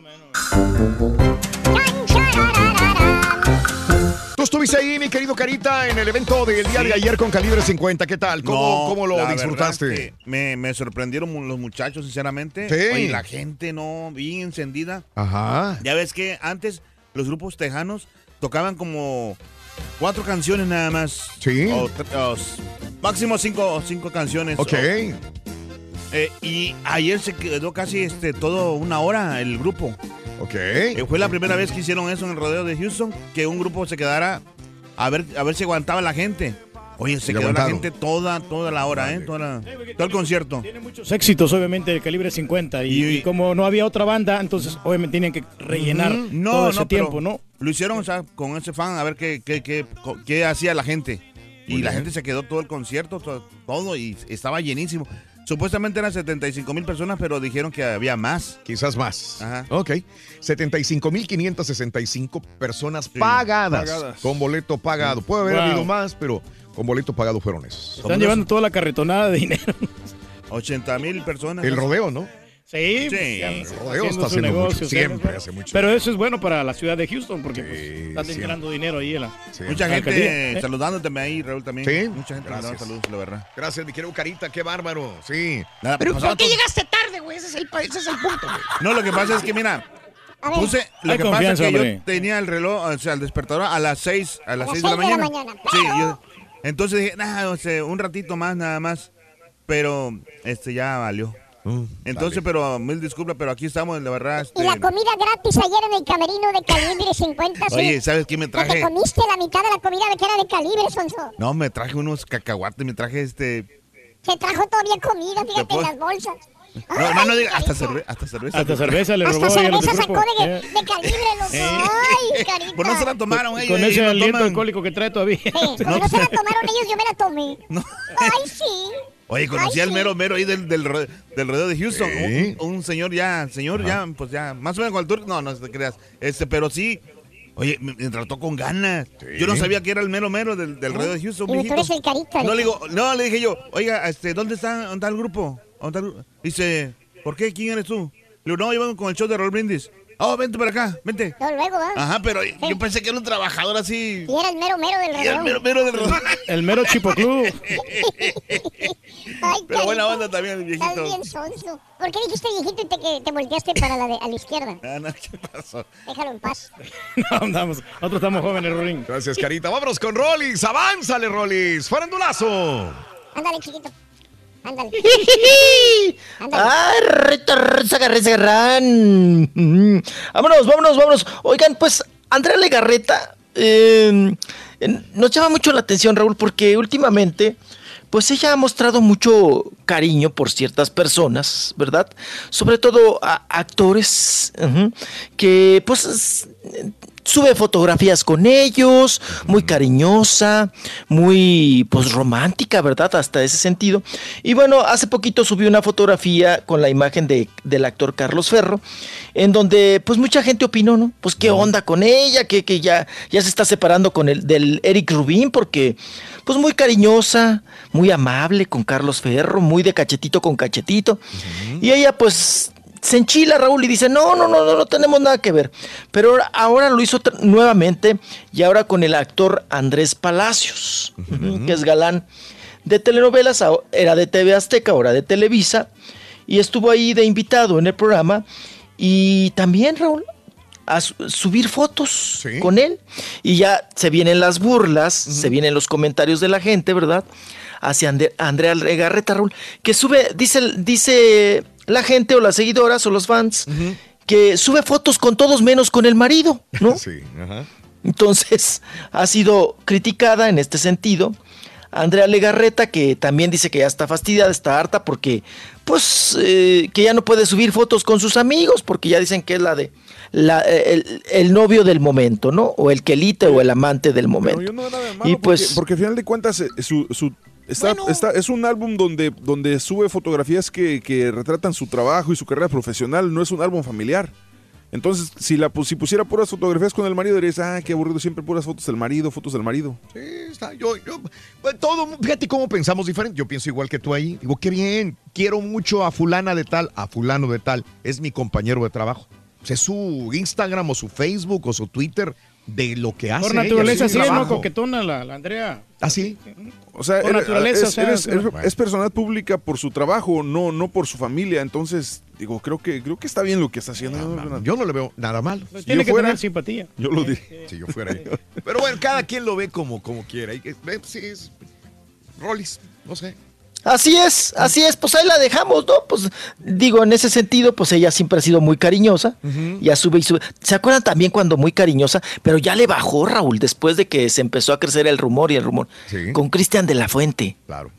Tú estuviste ahí, mi querido Carita, en el evento del día de ayer con Calibre 50. ¿Qué tal? ¿Cómo, No, cómo lo disfrutaste? verdad es que Me, me sorprendieron los muchachos, sinceramente. Sí. Oye, la gente no, bien encendida. Ajá. Ya ves que antes los grupos tejanos tocaban como cuatro canciones nada más. Sí. O máximo cinco, cinco canciones. Ok. O- eh, y ayer se quedó casi este todo una hora el grupo. Ok. Eh, fue la primera vez que hicieron eso en el rodeo de Houston, que un grupo se quedara a ver, a ver si aguantaba la gente. Oye, se quedó la gente toda, toda la hora, ¿eh? Toda la- todo el concierto. Muchos éxitos, obviamente, de calibre 50. Y, y como no había otra banda, entonces obviamente tenían que rellenar no, todo ese no, tiempo, ¿no? Lo hicieron, o sea, con ese fan, a ver qué, qué, qué, hacía la gente. Y la gente se quedó todo el concierto, todo, todo, y estaba llenísimo. Supuestamente eran 75 mil personas, pero dijeron que había más. Quizás más. Ajá. Ok. 75.565 personas pagadas, pagadas. Con boleto pagado. Puede haber Wow. habido más, pero con boleto pagado fueron esos. Están llevando toda la carretonada de dinero. 80 mil personas. El rodeo, ¿no? Sí, Sí. pues, rodeo está su haciendo mucho, siempre hace mucho. Pero eso es bueno para la ciudad de Houston porque pues, están siempre. generando dinero ahí en la Mucha la gente. ¿eh? saludándote ahí, Raúl, también. Sí. Mucha gente Gracias. saludos, la verdad. Gracias, mi querido Carita, qué bárbaro. Sí. Nada, Pero pasaba ¿por qué llegaste tarde, güey? Ese es ese es el punto, güey. No, lo que pasa es que, mira, puse. Lo Hay que pasa es que yo tenía el reloj, o sea, el despertador a las 6, a las las 6 de la mañana. Sí, yo- entonces dije, nada, o sea, un ratito más, nada más. Pero, este, ya valió. Entonces, pero mil disculpas, pero aquí estamos, la verdad. Y la este, comida gratis ayer en el camerino de calibre 50, sí. Oye, ¿sabes qué me ¿No te traje? comiste la mitad de la comida de que era de calibre, Sonso? No, me traje unos cacahuates, me traje este. Se trajo todavía comida, fíjate, en las bolsas. No, no, no diga, hasta, cerve- hasta cerveza. Hasta cerveza le Hasta robó ahí a los cerveza sacó de, Eh. de calibre, loco. Eh. Ay, carita. Pues no se la tomaron ellos. Con ese no aliento alcohólico que trae todavía. Sí, como no, se la tomaron ellos, yo me la tomé. Ay, sí. Oye, conocí Ay, al mero mero ahí del, del, del rodeo de Houston. Sí. Un, un señor ya, señor ya, pues ya, más o menos con altura. No, no te creas. Este, pero sí. Oye, me, me trató con ganas. Yo no sabía que era el mero mero del, del rodeo de Houston. Y tú eres el carita. No le digo, no, le dije yo, oiga, este, ¿dónde está, dónde está el grupo? ¿Dónde está el grupo? Dice, ¿por qué? ¿Quién eres tú? Le digo, no, yo vengo con el show de Roll Brindis. Oh, vente para acá, vente. No, luego, ¿ah? Ajá, pero yo pensé que era un trabajador así. Y era el mero mero del era el mero mero del rodeo. El mero chipoclub. Ay, Pero buena onda también, el Estás viejito. bien sonso. ¿Por qué dijiste viejito y te, que te volteaste para la, de, a la izquierda? Ah, no, ¿qué pasó? Déjalo en paz. No, andamos. Nosotros estamos jóvenes, Rolín. Gracias, Carita. Vámonos con Rolis. Avánzale, Rolis. Farandulazo. Ándale, chiquito. Ándale. ¡Ay, reta, reza, reza, garrán! Mm. Vámonos, vámonos, vámonos. Oigan, pues, Andrea Legarreta eh, eh, nos llama mucho la atención, Raúl, porque últimamente, pues ella ha mostrado mucho cariño por ciertas personas, ¿verdad? Sobre todo a actores que, pues, sube fotografías con ellos, muy cariñosa, muy pues romántica, ¿verdad? Hasta ese sentido. Y bueno, hace poquito subió una fotografía con la imagen de, del actor Carlos Ferro, en donde pues mucha gente opinó, ¿no? Pues qué onda con ella, que, que ya, ya se está separando con el del Eric Rubín, porque pues muy cariñosa, muy amable con Carlos Ferro, muy de cachetito con cachetito. Y ella pues se enchila Raúl y dice, no, no, no, no, no tenemos nada que ver. Pero ahora, ahora lo hizo nuevamente y ahora con el actor Andrés Palacios, que es galán de telenovelas, era de TV Azteca, ahora de Televisa. y estuvo ahí de invitado en el programa y también Raúl a su- subir fotos con él y ya se vienen las burlas, se vienen los comentarios de la gente, ¿verdad? Hacia Ande- Andrea Legarreta, Raúl, que sube, dice, dice la gente o las seguidoras o los fans, que sube fotos con todos menos con el marido, ¿no? Sí, ajá. Entonces, ha sido criticada en este sentido. Andrea Legarreta, que también dice que ya está fastidiada, está harta porque, pues, eh, que ya no puede subir fotos con sus amigos porque ya dicen que es la de la, eh, el, el novio del momento, ¿no? O el quelite o el amante del momento. Yo no de y malo pues, porque, porque al final de cuentas eh, su, su- está, está- es un álbum donde, donde sube fotografías que, que retratan su trabajo y su carrera profesional, no es un álbum familiar. Entonces, si la pu- si pusiera puras fotografías con el marido, dirías, ah, qué aburrido, siempre puras fotos del marido, fotos del marido. Sí, está. Yo, yo, pues, todo, fíjate cómo pensamos diferente. Yo pienso igual que tú ahí. Digo, qué bien, quiero mucho a fulana de tal, a fulano de tal. Es mi compañero de trabajo. Pues es su Instagram o su Facebook o su Twitter de lo que hace. Por ella, naturaleza, su sí, ¿no? trabajo. Coquetona la, la Andrea. ¿Ah, sí? O sea, Por naturaleza, es, o sea, eres- es- es- es personal pública por su trabajo, no, no por su familia. Entonces, digo, creo que, creo que está bien lo que está haciendo. Yo no le veo nada mal. Pues Si tiene yo que fuera, tener simpatía. Yo lo dije. Si yo fuera ahí. Pero bueno, cada quien lo ve como, como quiera. Y que- ve, sí, es Rollis, no sé. Así es, así es, pues ahí la dejamos, ¿no? Pues digo, en ese sentido, pues ella siempre ha sido muy cariñosa, ya sube y sube. ¿Se acuerdan también cuando muy cariñosa, pero ya le bajó Raúl después de que se empezó a crecer el rumor y el rumor? Con Cristian de la Fuente. Claro.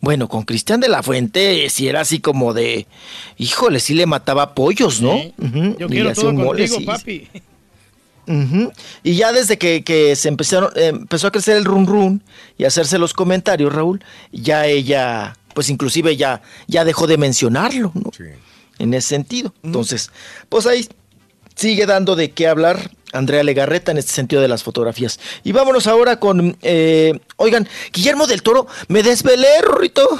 Bueno, con Cristian de la Fuente sí era así como de, híjole, sí le mataba pollos, ¿no? Ujú, Yo y quiero le hacía todo un mole, contigo, sí. Y ya desde que, que se empezaron, eh, empezó a crecer el run run y a hacerse los comentarios, Raúl, ya ella, pues inclusive ya, ya dejó de mencionarlo, ¿no? En ese sentido. Entonces, pues ahí sigue dando de qué hablar Andrea Legarreta en este sentido de las fotografías. Y vámonos ahora con, eh, oigan, Guillermo del Toro, me desvelé, Rorrito.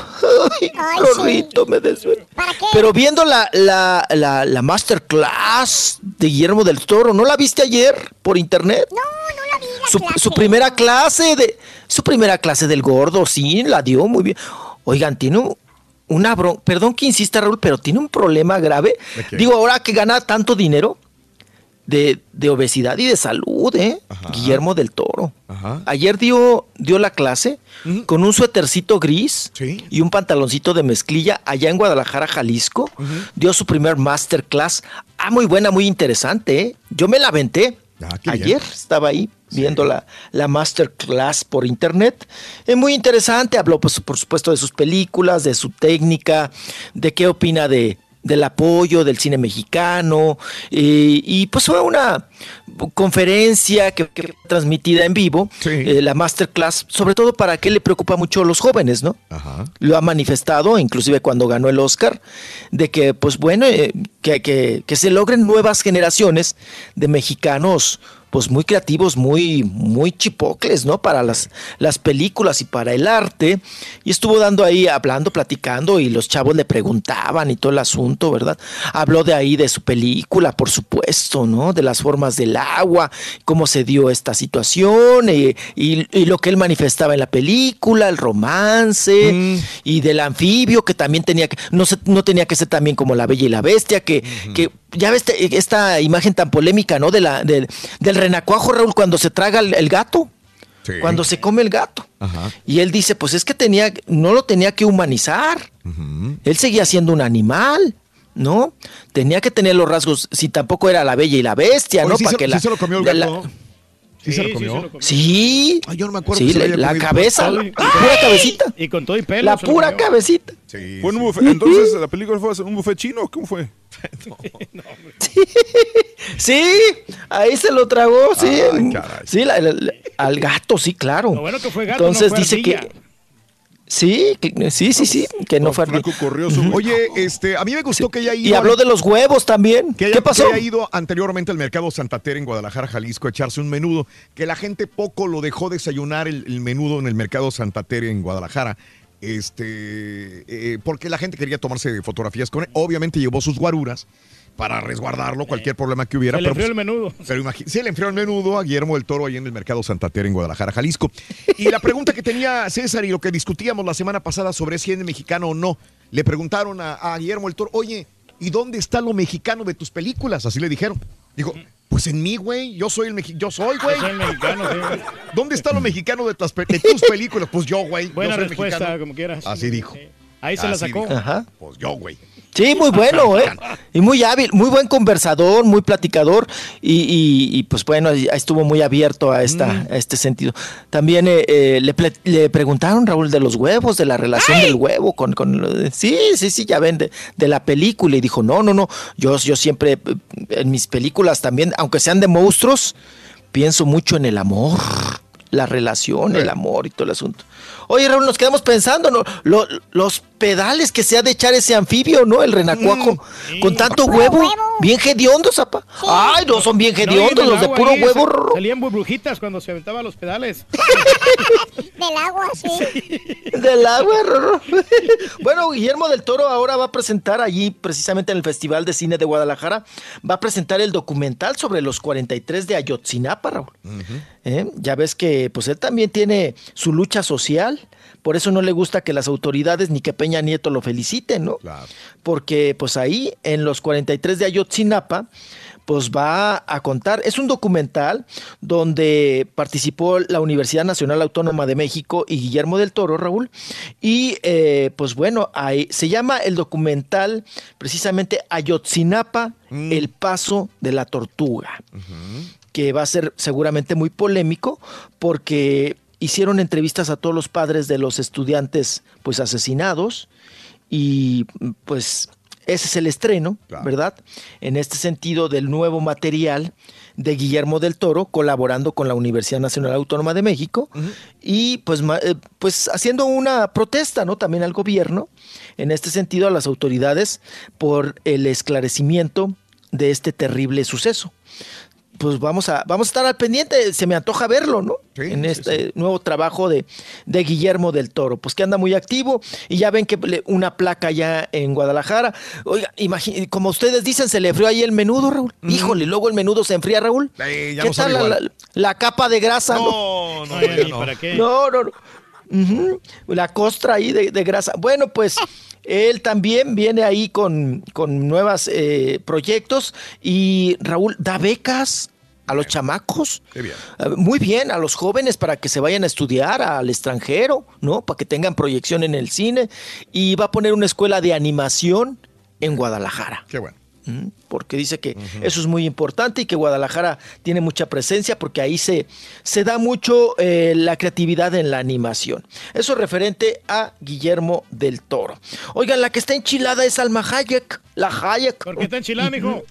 Ay, Rorrito, me desvelé. Pero viendo la, la, la, la masterclass de Guillermo del Toro, ¿no la viste ayer por internet? No, no la vi. Su, su primera clase de, su primera clase del gordo, sí, la dio muy bien. Oigan, tiene un- una bronca, perdón que insista Raúl, pero tiene un problema grave. ¿De qué? Digo, ahora que gana tanto dinero de, de obesidad y de salud, ¿eh? Guillermo del Toro. Ayer dio, dio la clase con un suétercito gris y un pantaloncito de mezclilla allá en Guadalajara, Jalisco. Dio su primer masterclass. Ah, muy buena, muy interesante, ¿eh? Yo me la aventé. bien. Ayer estaba ahí viendo la, la masterclass por internet. Es muy interesante. Habló, pues, por supuesto, de sus películas, de su técnica, de qué opina de, del apoyo del cine mexicano. eh, y pues fue una conferencia que, que fue transmitida en vivo, eh, la masterclass, sobre todo para que le preocupa mucho a los jóvenes, ¿no? Lo ha manifestado, inclusive cuando ganó el Oscar, de que, pues bueno, eh, que, que- que se logren nuevas generaciones de mexicanos pues muy creativos, muy, muy chipocles, ¿no? Para las, las películas y para el arte. Y estuvo dando ahí, hablando, platicando, y los chavos le preguntaban y todo el asunto, ¿verdad? Habló de ahí de su película, por supuesto, ¿no? De las formas del agua, cómo se dio esta situación, eh, y, y lo que él manifestaba en la película, el romance, y del anfibio, que también tenía que, no, se- no tenía que ser también como la bella y la bestia, que, que ya ves esta imagen tan polémica, ¿no? De la, del- del renacuajo, Raúl, cuando se traga el, el gato. Cuando se come el gato. Y él dice, pues es que tenía, no lo tenía que humanizar. Él seguía siendo un animal, ¿no? Tenía que tener los rasgos, si tampoco era la bella y la bestia, Oye, ¿no? sí Para se- que sí la, se lo comió el de la- gato. ¿Sí, se lo comió? Sí. yo no me acuerdo Sí, la, cabeza, la pura cabecita. Y con todo y pelo. La pura cabecita. Fue en un buffet- entonces la película fue un buffet chino, ¿cómo fue? Sí, ahí se lo tragó, sí. Ay, caray. sí, la- la- la- al gato, sí, claro. Lo bueno que fue gato, Entonces no fue dice ardilla. que sí, sí, sí, sí, que no fue. Oye, este, a mí me gustó que haya ido. Y habló de los huevos también. Que haya, ¿Qué pasó? que haya ido anteriormente al mercado Santa Tere en Guadalajara, Jalisco, a echarse un menudo. Que la gente poco lo dejó desayunar el, el menudo en el mercado Santa Tere en Guadalajara. Este, eh, porque la gente quería tomarse fotografías con él. Obviamente llevó sus guaruras. Para resguardarlo, cualquier problema que hubiera. Se le pero, enfrió pues, el menudo. pero se le enfrió el menudo a Guillermo del Toro ahí en el mercado Santa Tere en Guadalajara, Jalisco. Y la pregunta que tenía César y lo que discutíamos la semana pasada sobre si es mexicano o no, le preguntaron a, a Guillermo del Toro, oye, ¿y dónde está lo mexicano de tus películas? Así le dijeron. Dijo, pues en mí, güey, yo soy el mexicano, yo soy, güey. Yo soy el mexicano, sí. ¿Dónde está lo mexicano de, tus pe- de tus películas? Pues yo, güey. yo Buena soy respuesta, mexicano. como quieras. Así dijo. Ahí se la sacó. dijo. Ajá. Pues yo, güey. Sí, muy bueno, ¿eh? Y muy hábil, muy buen conversador, muy platicador y, y- y, pues bueno, estuvo muy abierto a, esta, a este sentido. También eh, eh, le, le preguntaron, Raúl, de los huevos, de la relación del huevo con... con sí, sí, sí, ya ven, de, de la película. Y dijo, no, no, no, yo, yo siempre, en mis películas también, aunque sean de monstruos, pienso mucho en el amor, la relación, el amor y todo el asunto. Oye, Raúl, nos quedamos pensando, ¿no? Lo- los pedales que se ha de echar ese anfibio, ¿no? El renacuajo, con tanto huevo, bien hediondo, zapa. Ay, no, son bien hediondos los de puro ahí huevo. Salían burbujitas cuando se aventaba los pedales. Del agua, sí. Del agua, Rorro. Bueno, Guillermo del Toro ahora va a presentar allí, precisamente en el Festival de Cine de Guadalajara, va a presentar el documental sobre los 43 de Ayotzinapa, Raúl. ¿Eh? Ya ves que pues él también tiene su lucha social, por eso no le gusta que las autoridades ni que Peña Nieto lo feliciten, ¿no? Porque pues ahí en los 43 de Ayotzinapa pues va a contar, es un documental donde participó la Universidad Nacional Autónoma de México y Guillermo del Toro, Raúl, y eh, pues bueno, ahí se llama el documental precisamente Ayotzinapa, el paso de la tortuga que va a ser seguramente muy polémico porque hicieron entrevistas a todos los padres de los estudiantes pues asesinados y pues ese es el estreno, ¿verdad? En este sentido del nuevo material de Guillermo del Toro colaborando con la Universidad Nacional Autónoma de México y pues, eh, pues haciendo una protesta, ¿no? También al gobierno, en este sentido a las autoridades por el esclarecimiento de este terrible suceso pues vamos a, vamos a estar al pendiente, se me antoja verlo, ¿no? en este nuevo trabajo de, de Guillermo del Toro, pues que anda muy activo y ya ven que le- una placa ya en Guadalajara. Oiga, imagi- como ustedes dicen, se le enfrió ahí el menudo, Raúl. Híjole, luego el menudo se enfría, Raúl. Eh, ya ¿Qué no tal la, igual. la- la capa de grasa? No, no, no. ¿Para qué? No, no, La costra ahí de, de grasa. Bueno, pues él también viene ahí con, con nuevos proyectos y Raúl da becas a los chamacos. Qué bien. Eh, Muy bien, a los jóvenes para que se vayan a estudiar al extranjero, ¿no? Para que tengan proyección en el cine. Y va a poner una escuela de animación en Guadalajara. Qué bueno. Porque dice que eso es muy importante y que Guadalajara tiene mucha presencia porque ahí se, se da mucho eh, la creatividad en la animación. Eso es referente a Guillermo del Toro. Oigan, la que está enchilada es Alma Hayek. La Hayek. ¿Por qué está enchilada, mijo?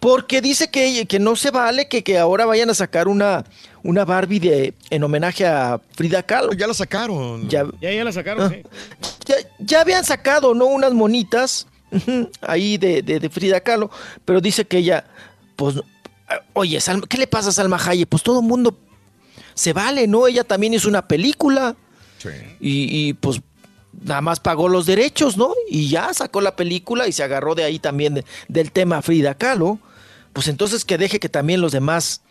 Porque dice que, que no se vale que, que ahora vayan a sacar una, una Barbie de, en homenaje a Frida Kahlo. Ya la sacaron. Ya, Ya, ya la sacaron, Ah. sí. ya, ya habían sacado, ¿no? Unas monitas ahí de, de- de Frida Kahlo, pero dice que ella, pues, oye, Salma- ¿qué le pasa a Salma Hayek? Pues todo el mundo se vale, ¿no? Ella también hizo una película y, y, pues nada más pagó los derechos, ¿no? Y ya sacó la película y se agarró de ahí también de- del tema Frida Kahlo. Pues entonces que deje que también los demás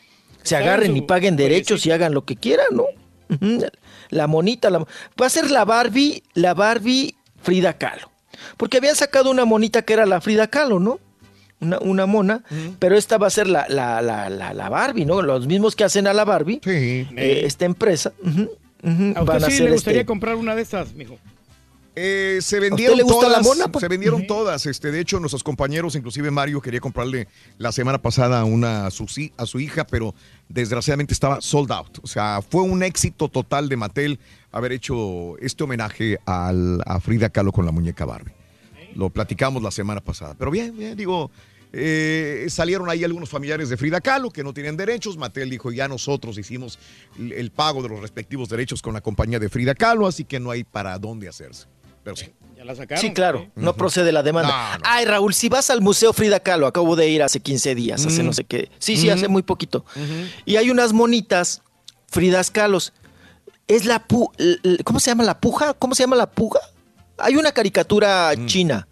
se agarren y paguen derechos y hagan lo que quieran, ¿no? La monita, la- va a ser la Barbie, la Barbie Frida Kahlo. Porque habían sacado una monita que era la Frida Kahlo, ¿no? Una, una mona, pero esta va a ser la, la, la, la, la Barbie, ¿no? Los mismos que hacen a la Barbie, eh, esta empresa. ujú, ¿A van usted a sí hacer le gustaría este- comprar una de estas, mijo? Eh, se ¿A vendieron usted le gusta todas, la mona, pues? se vendieron todas. Este, de hecho, nuestros compañeros, inclusive Mario, quería comprarle la semana pasada una a su, si- a su hija, pero desgraciadamente estaba sold out. O sea, fue un éxito total de Mattel haber hecho este homenaje al- a Frida Kahlo con la muñeca Barbie. Lo platicamos la semana pasada. Pero bien, bien, digo, eh, salieron ahí algunos familiares de Frida Kahlo que no tienen derechos. Mattel dijo, ya nosotros hicimos el, el pago de los respectivos derechos con la compañía de Frida Kahlo, así que no hay para dónde hacerse. Pero sí. Ya la sacaron. Sí, claro, no procede la demanda. Ay, Raúl, si vas al Museo Frida Kahlo, acabo de ir hace 15 días, hace Mm. no sé qué. Sí, sí, hace muy poquito. Y hay unas monitas, Fridas Kahlos. Es la pu... ¿Cómo se llama la puja? ¿Cómo se llama la puja? Hay una caricatura china.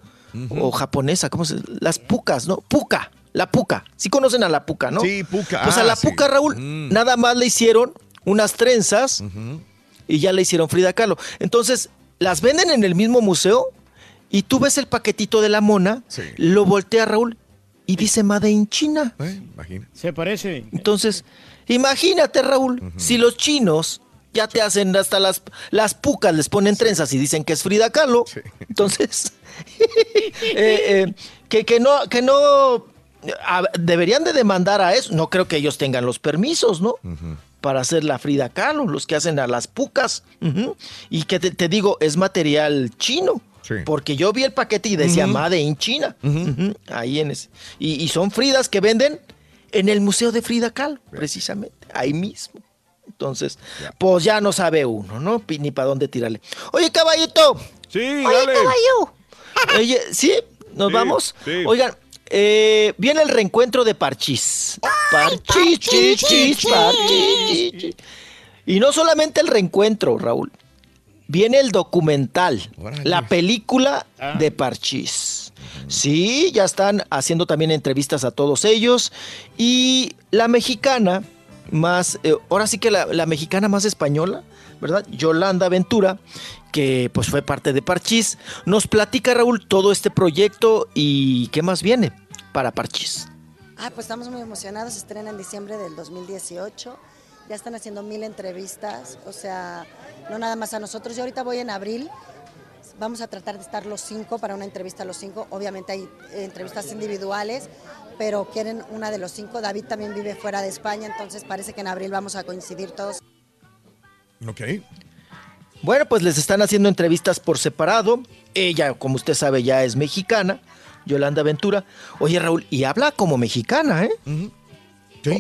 o japonesa, ¿cómo se Las pucas, ¿no? Puca, la puca. Sí conocen a la puca, ¿no? Sí, puca. Pues a Ah, la sí. puca, Raúl, Mm. nada más le hicieron unas trenzas y ya le hicieron Frida Kahlo. Entonces, las venden en el mismo museo y tú ves el paquetito de la mona, lo voltea Raúl y dice Made in China. Imagina. Se parece. Entonces, imagínate, Raúl, si los chinos ya te hacen hasta las, las pucas, les ponen trenzas y dicen que es Frida Kahlo. Entonces, eh, eh, que, que no, que no a- deberían de demandar a eso. No creo que ellos tengan los permisos, ¿no? Para hacer la Frida Kahlo, los que hacen a las pucas. Y que te, te digo, es material chino. Porque yo vi el paquete y decía. Made in China. Ahí en ese. Y, y son Fridas que venden en el Museo de Frida Kahlo, precisamente. Ahí mismo. Entonces, pues ya no sabe uno, ¿no? Ni para dónde tirarle. Oye, caballito. Sí, Oye, dale. caballo. Oye, ¿sí? ¿Nos Sí, vamos? sí. Oigan, eh, viene el reencuentro de Parchís. Parchís, parchís, chis, chis. Y no solamente el reencuentro, Raúl. Viene el documental, la película de Parchís. Sí, ya están haciendo también entrevistas a todos ellos. Y la mexicana más, eh, ahora sí que la, mexicana más española, ¿verdad? Yolanda Ventura, que pues fue parte de Parchís, nos platica Raúl todo este proyecto y qué más viene para Parchís. Ah, pues estamos muy emocionados. Se estrena en diciembre del 2018. Ya están haciendo mil entrevistas. O sea, no nada más a nosotros. Yo ahorita voy en abril. Vamos a tratar de estar los cinco para una entrevista a los cinco. Obviamente hay entrevistas individuales, pero quieren una de los cinco. David también vive fuera de España, entonces parece que en abril vamos a coincidir todos. Ok. Bueno, pues les están haciendo entrevistas por separado. Ella, como usted sabe, ya es mexicana, Yolanda Ventura. Oye, Raúl, y habla como mexicana, ¿eh?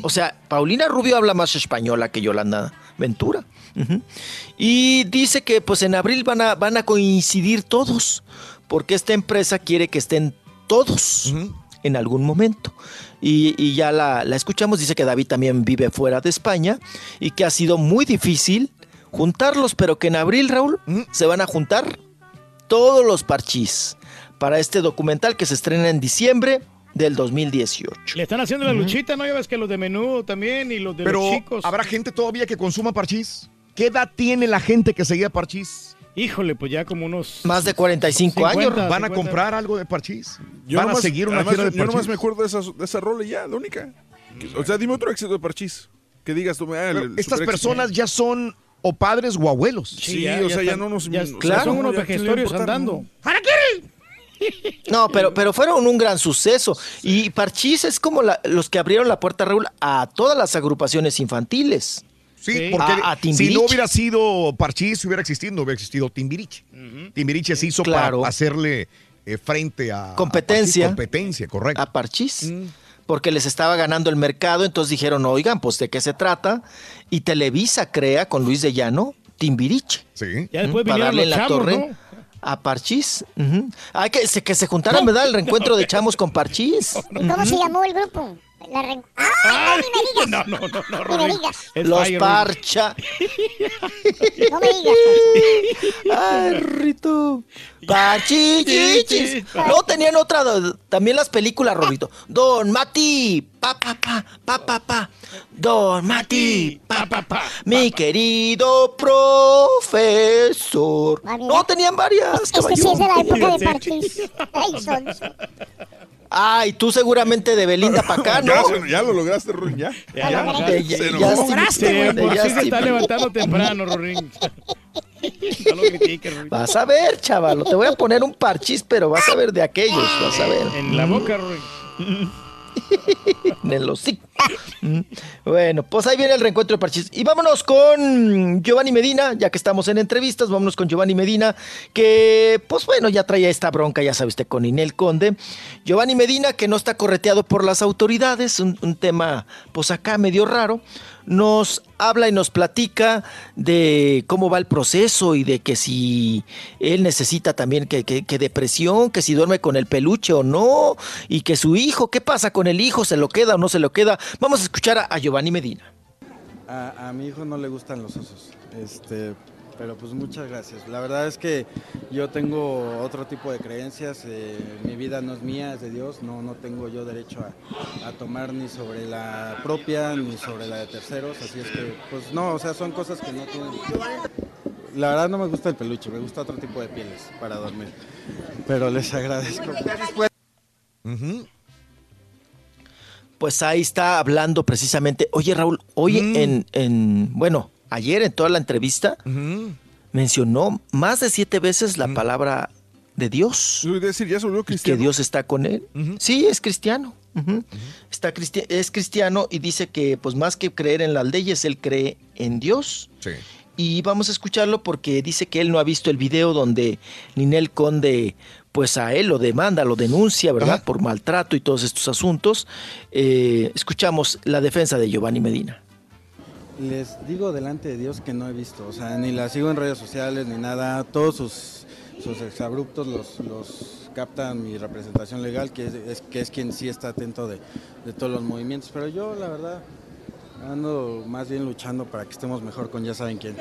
O sea, Paulina Rubio habla más española que Yolanda Ventura. Y dice que pues en abril van a, van a coincidir todos, porque esta empresa quiere que estén todos en algún momento. Y, y ya la, la escuchamos, dice que David también vive fuera de España y que ha sido muy difícil juntarlos, pero que en abril, Raúl, se van a juntar todos los parchís para este documental que se estrena en diciembre del 2018. Le están haciendo la luchita, ¿no? Ya ves que los de menú también y los de Pero los chicos. ¿habrá gente todavía que consuma parchís? ¿Qué edad tiene la gente que seguía parchís? Híjole, pues ya como unos... Más de 45 años. ¿Van a comprar algo de parchís? Yo ¿Van a seguir una además, gira de Yo nomás parchís? me acuerdo de esa, de esa rola y ya, la única. O sea, dime otro éxito de Parchís. Que digas tú, ah, el- estas personas ya son o padres o abuelos. Sí, o sea, ya no nos. ya- o sea, claro, son no, unos ya, ¿qué le vejestorios andando. No, pero, pero fueron un gran suceso. Y Parchís es como la- los que abrieron la puerta, Raúl, a todas las agrupaciones infantiles. Sí, porque a, a si no hubiera sido Parchís, hubiera existido, no hubiera existido Timbiriche. Timbiriche se hizo Claro. para hacerle eh, frente a a Competencia. Parchís. competencia, correcto. A Parchís. Porque les estaba ganando el mercado, entonces dijeron, oigan, pues de qué se trata. Y Televisa crea con Luis de Llano Timbiriche. Sí. Ya después Para vinieron darle los la torre ¿no? a Parchís. Ujú. Hay que, se, que se juntaran, ¿verdad? El reencuentro de chamos con Parchís. ¿Y cómo se llamó el grupo? La re- ¡Ah! No, ni me digas. No, no, no, no, Ni me digas. Es Los Fire, Parcha. No me digas. Ay, Rito. Pachichichis. No, tenían otra, también las películas, Rorito. Don Mati, pa, pa, pa, pa, pa, pa. Don Mati, pa, pa, pa. Mi querido profesor. No, tenían varias. Es que sí es de la época de Parchís. Ay, son. Ay, tú seguramente de Belinda para acá, ¿no? Ya, ya lo lograste, Ruin, ya. Ya, ya, ya. Ya- Se ya- enojó. Sí, de por si se está levantando temprano, Rorín. No lo critiques, Rorín. Vas a ver, chavalo. Te voy a poner un parchís, pero vas a ver de aquellos. Vas a ver. En la boca, Rorín. En el hocico. Mm. Bueno, pues ahí viene el reencuentro de Parchís. Y vámonos con Giovanni Medina, ya que estamos en entrevistas, vámonos con Giovanni Medina, que pues bueno, ya traía esta bronca, ya sabe usted, con Inel Conde. Giovanni Medina, que no está correteado por las autoridades, un, un tema pues acá medio raro, nos habla y nos platica de cómo va el proceso y de que si él necesita también que, que- que depresión, que si duerme con el peluche o no, y que su hijo, ¿qué pasa con el hijo? ¿Se lo queda o no se lo queda? Vamos a escuchar a, Giovanni Medina. A mi hijo no le gustan los osos. Este, pero pues muchas gracias. La verdad es que yo tengo otro tipo de creencias, eh, mi vida no es mía, es de Dios, no, no tengo yo derecho a, a tomar ni sobre la propia ni sobre la de terceros, así es que pues no, o sea, son cosas que no tienen... La verdad no me gusta el peluche, me gusta otro tipo de pieles para dormir, pero les agradezco. Pues ahí está hablando precisamente. Oye, Raúl, hoy Mm. en, en, bueno, ayer en toda la entrevista mencionó más de siete veces la palabra de Dios. decir, ya que Dios está con él. Sí, es cristiano. Está cristi- es cristiano y dice que, pues más que creer en las leyes, él cree en Dios. Sí. Y vamos a escucharlo porque dice que él no ha visto el video donde Ninel Conde, pues a él lo demanda, lo denuncia, ¿verdad? Por maltrato y todos estos asuntos. Eh, escuchamos la defensa de Giovanni Medina. Les digo delante de Dios que no he visto, o sea, ni la sigo en redes sociales ni nada, todos sus, sus exabruptos los, los capta mi representación legal, que es, es- que es quien sí está atento de, de todos los movimientos, pero yo la verdad ando más bien luchando para que estemos mejor con ya saben quién.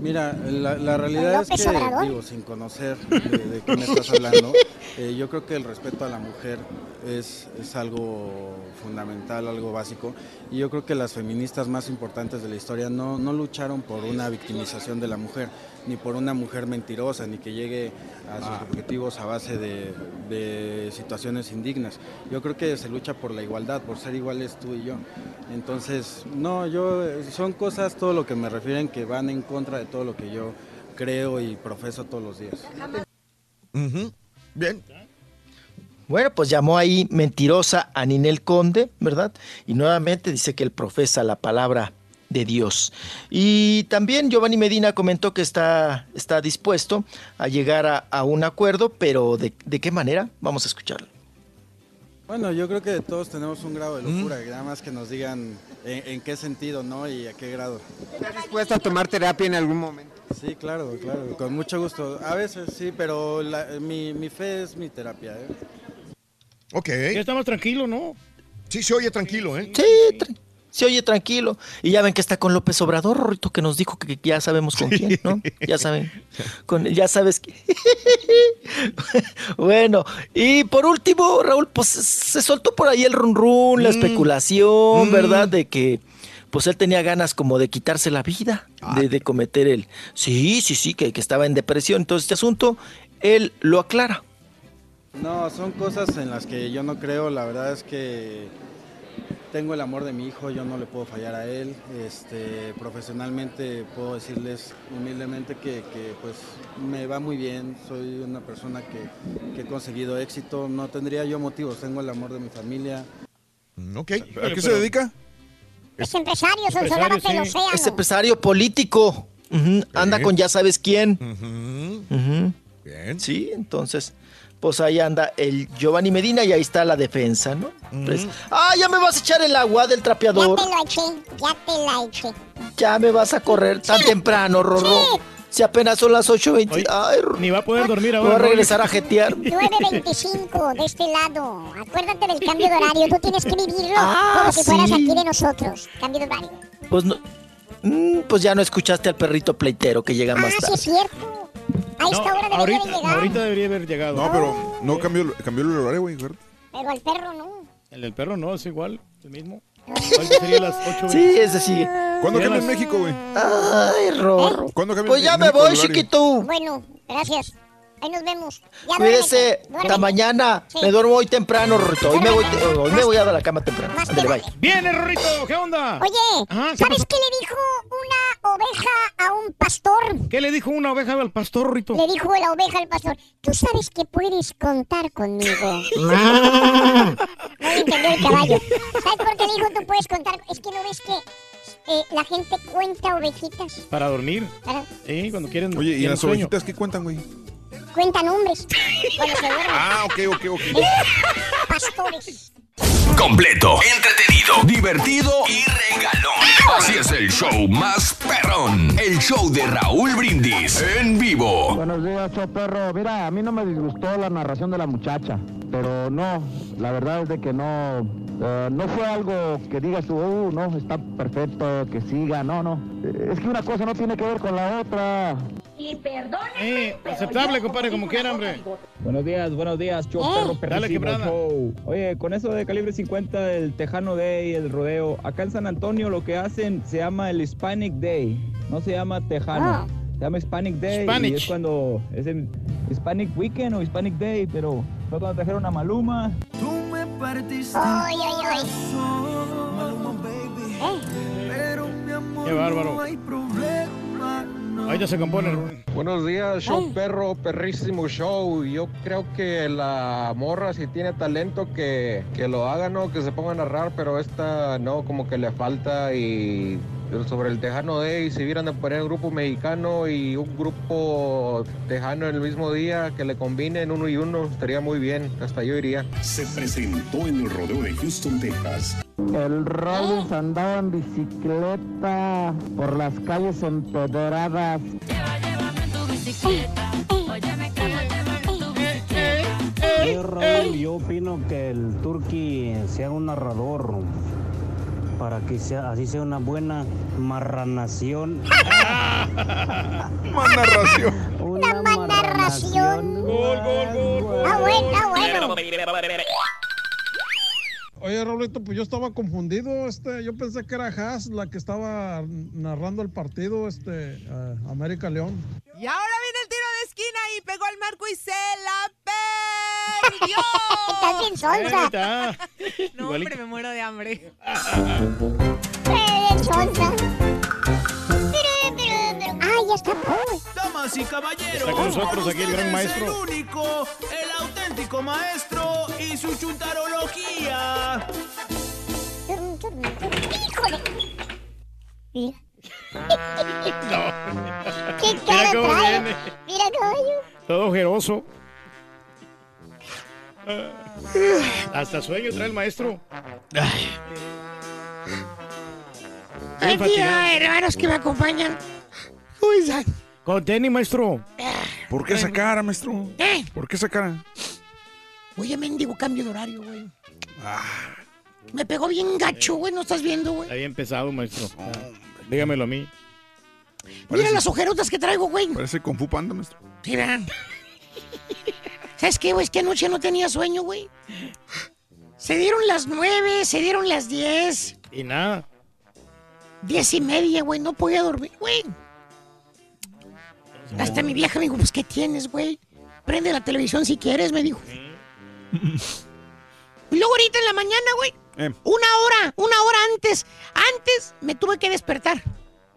Mira, la, la realidad es que, Obrador? digo, sin conocer de, de qué me estás hablando, eh, yo creo que el respeto a la mujer es, es algo fundamental, algo básico, y yo creo que las feministas más importantes de la historia no, no lucharon por una victimización de la mujer, ni por una mujer mentirosa, ni que llegue a sus objetivos a base de, de situaciones indignas. Yo creo que se lucha por la igualdad, por ser iguales tú y yo. Entonces, no, yo son cosas, todo lo que me refieren, que van en contra de todo lo que yo creo y profeso todos los días. Bien. Bueno, pues llamó ahí mentirosa a Ninel Conde, ¿verdad? Y nuevamente dice que él profesa la palabra de Dios. Y también Giovanni Medina comentó que está, está dispuesto a llegar a, a un acuerdo, pero ¿de, de qué manera? Vamos a escucharlo. Bueno, yo creo que todos tenemos un grado de locura, que nada más que nos digan en, en qué sentido, ¿no? Y a qué grado. ¿Estás dispuesto a tomar terapia en algún momento? Sí, claro, claro, con mucho gusto. A veces sí, pero la- mi, mi fe es mi terapia, ¿eh? Ok. Ya está más tranquilo, ¿no? Sí, se oye tranquilo, ¿eh? Sí, tra- se oye tranquilo. Y ya ven que está con López Obrador, Rorrito, que nos dijo que, que ya sabemos con quién, ¿no? Ya saben. Con, ya sabes que. bueno, y por último, Raúl, pues se soltó por ahí el run run, la Mm. especulación, Mm. ¿verdad? De que pues él tenía ganas como de quitarse la vida, Ah. de, de cometer el. Sí, sí, sí, que, que estaba en depresión. Entonces, este asunto, él lo aclara. No, son cosas en las que yo no creo. La verdad es que tengo el amor de mi hijo, yo no le puedo fallar a él. Este, profesionalmente puedo decirles humildemente que, que, pues me va muy bien. Soy una persona que, que he conseguido éxito. No tendría yo motivos. Tengo el amor de mi familia. Ok. ¿A qué se dedica? Es empresario, son soldados del océano. Es empresario político. Anda con ya sabes quién. Bien. Sí, entonces, pues ahí anda el Giovanni Medina y ahí está la defensa, ¿no? Pues, ah, ya me vas a echar el agua del Ya trapeador. te lo eché, ya te la eché. Ya me vas a correr tan temprano, Rorro. Si apenas son las 8.20. Ay, Ni va a poder dormir ahora. voy a regresar a jetear. 9.25 de este lado. Acuérdate del cambio de horario. Tú tienes que vivirlo Ah, como si fueras sí. aquí de nosotros. Cambio de horario. Pues no. Mm, pues ya no escuchaste al perrito pleitero que llega Ah, más sí tarde. es cierto. A esta hora debería ahorita, de llegar. ahorita debería haber llegado. No, pero no cambió, el- cambió el horario, güey. Pero el perro no. El del perro no, es igual, el mismo. Ahorita sería las 8. Sí, ese sigue. ¿Cuándo cambia en México, güey? Ay, Rorro. ¿Cuándo cambia Pues ya me voy, chiquito. Bueno, gracias. Ahí nos vemos. Ya Cuídese. Hasta mañana. Sí. Me duermo hoy temprano, Rorrito. Hoy me voy, hoy me voy a dar la cama temprano. Ándale, bye. ¡Viene, Rorrito! ¿Qué onda? Oye, Ajá, ¿qué ¿sabes qué le dijo una oveja a un pastor? ¿Qué le dijo una oveja al pastor, Rorrito? Le dijo la oveja al pastor, tú sabes que puedes contar conmigo. No le entendió el caballo. ¿Sabes por qué le dijo tú puedes contar? Es que no ves que eh, la gente cuenta ovejitas. Para dormir. Para- Sí, cuando quieren. Oye, ¿y las sueño. ovejitas qué cuentan, güey? Cuentan hombres. Ah, ok, ok, ok. Pastores. Completo, entretenido, divertido y regalón. Así es el show más perrón. El show de Raúl Brindis en vivo. Buenos días, show perro. Mira, a mí no me disgustó la narración de la muchacha, pero no, la verdad es de que no, Eh, no fue algo que digas tú, "Uh, no, está perfecto, que siga, no, no. Es que una cosa no tiene que ver con la otra. Y perdón. Eh, aceptable, compadre, como quiera, hombre. Buenos días, buenos días, show Oh, perro dale, show. Oye, con eso de calibre 50, el Tejano Day, el rodeo, acá en San Antonio lo que hacen se llama el Hispanic Day, no se llama Tejano. Ah. Se llama Hispanic Day Hispanic. y es cuando es el Hispanic Weekend o Hispanic Day, pero fue cuando trajeron a Maluma. Ay, ay, ay. Qué bárbaro. Ahí ya se compone. Buenos días, show perro, perrísimo show. Yo creo que la morra si tiene talento que, que lo haga, ¿no? Que se ponga a narrar, pero esta no, como que le falta y sobre el Tejano Day, si vieran de poner un grupo mexicano y un grupo tejano en el mismo día, que le combinen uno y uno, estaría muy bien, hasta yo iría. Se presentó en el rodeo de Houston, Texas. El Rollins andaba en bicicleta por las calles empedradas. Yo, Raúl, yo opino que el Turqui sea un narrador para que sea, así sea una buena marranación. Más narración. Una narración. Gol, gol, gol. Ah, bueno, ah, bueno. Oye, Raulito, pues yo estaba confundido, este, yo pensé que era Haas la que estaba narrando el partido, este, eh, América León. Y ahora viene el tiro de esquina y pegó al marco y se la perdió. Estás bien sonsa. No, hombre, me muero de hambre. Sonsa. Pero, pero, pero. Ay, ya está. Uy. Damas y caballeros, Está con nosotros aquí el gran maestro. El único, el auténtico maestro y su chuntarología. Híjole. Mira. ¿Qué Mira cara cómo trae? viene. Mira, caballo. Todo ojeroso. Hasta sueño trae el maestro. Buen día, hermanos que me acompañan. ¿Cómo están? Con tenis, maestro. ¿Por qué esa cara, maestro? ¿Eh? ¿Por qué esa cara? Oye, mendigo cambio de horario, güey. Me pegó bien gacho, güey. ¿No estás viendo, güey? Está bien pesado, maestro. Dígamelo a mí. Mira las ojerotas que traigo, güey. Parece Kung Fu Panda, maestro. Sí, vean. ¿Sabes qué, güey? Es que anoche no tenía sueño, güey. Se dieron las nueve, se dieron las diez, Y nada. diez y media, güey. No podía dormir, güey. Hasta mi vieja me dijo, pues, ¿qué tienes, güey? Prende la televisión si quieres, me dijo. Y luego ahorita en la mañana, güey. Eh. Una hora, una hora antes. Antes me tuve que despertar.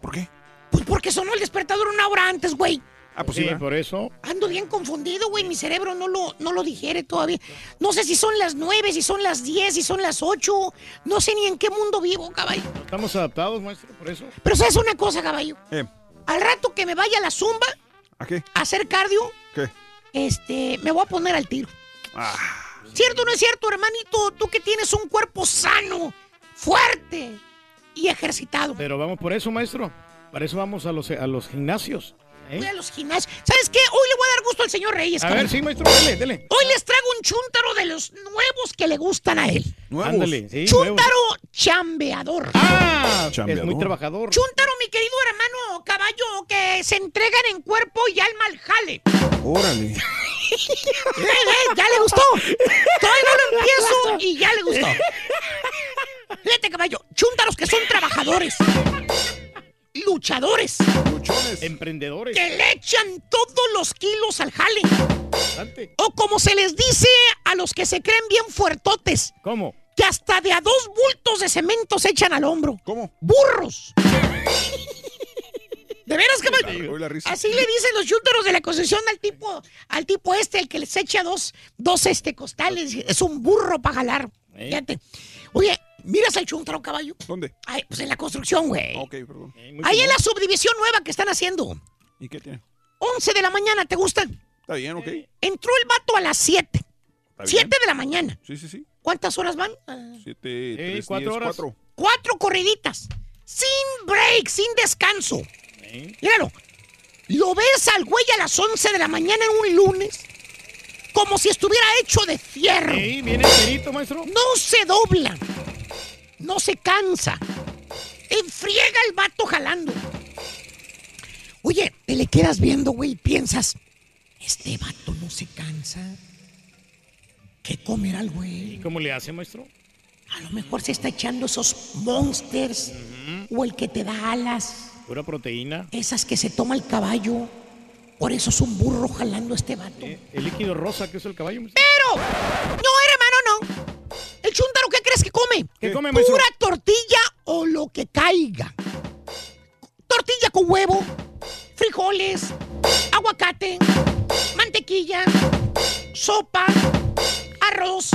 ¿Por qué? Pues porque sonó el despertador una hora antes, güey. Ah, pues sí, por eso. Ando bien confundido, güey. Mi cerebro no lo, no lo digiere todavía. No sé si son las nueve, si son las diez, si son las ocho. No sé ni en qué mundo vivo, caballo. Estamos adaptados, maestro, por eso. Pero sabes una cosa, caballo. Eh, Al rato que me vaya a la zumba ¿A qué? a hacer cardio, ¿Qué? este, me voy a poner al tiro. Ah, ¿Cierto o no es cierto, hermanito? Tú que tienes un cuerpo sano, fuerte y ejercitado. Pero vamos por eso, maestro. Para eso vamos a los, a los gimnasios. ¿eh? Voy a los gimnasios. ¿Sabes qué? Hoy le voy a dar gusto al señor Reyes. A ver, sí, maestro, dele, dele. Hoy les traigo un chúntaro de los nuevos que le gustan a él. nuevos. Ándale, sí, nuevos. Chúntaro chambeador. Ah, Chambeador. es muy trabajador. Chúntaro, mi querido hermano caballo, que se entregan en cuerpo y alma al jale. Órale. ¡Eh, eh! ¡Ya le gustó! Todavía no lo empiezo y ya le gustó. Fíjate, caballo. Chúntaros que son trabajadores. Luchadores. Luchones. Emprendedores. Que le echan todos los kilos al jale. Bastante. O como se les dice a los que se creen bien fuertotes. ¿Cómo? Que hasta de a dos bultos de cemento se echan al hombro. ¿Cómo? ¡Burros! ¿De veras, caballo? Así le dicen los chúntaros de la concesión al tipo, al tipo este, el que les echa dos, dos este, costales. Es un burro para jalar. ¿Eh? Fíjate. Oye, ¿miras al chúntaro, caballo? ¿Dónde? Ay, pues en la construcción, güey. Ok, perdón. Ahí en la subdivisión nueva que están haciendo. ¿Y qué tiene? 11 de la mañana, ¿te gustan? Está bien, ok. Entró el vato a las 7. Está 7 bien. de la mañana. Sí, sí, sí. ¿Cuántas horas van? Ah, Siete, tres, cuatro diez, horas. cuatro. Cuatro corriditas. Sin break, sin descanso. Míralo. Lo ves al güey a las 11 de la mañana en un lunes. Como si estuviera hecho de fierro. Sí, viene enterito, maestro. No se dobla. no se cansa. Enfriega el vato jalando. Oye, te le quedas viendo, güey, y piensas, este vato no se cansa. ¿Qué comerá el güey? ¿Y cómo le hace, maestro? A lo mejor se está echando esos monsters o el que te da alas, Pura proteína. esas que se toma el caballo. Por eso es un burro jalando este vato. El líquido rosa que es el caballo. Pero, no, hermano, no. El chúntaro, ¿qué crees que come? ¿Qué come, maestro? Pura tortilla o lo que caiga. Tortilla con huevo, frijoles, aguacate, mantequilla, sopa, arroz.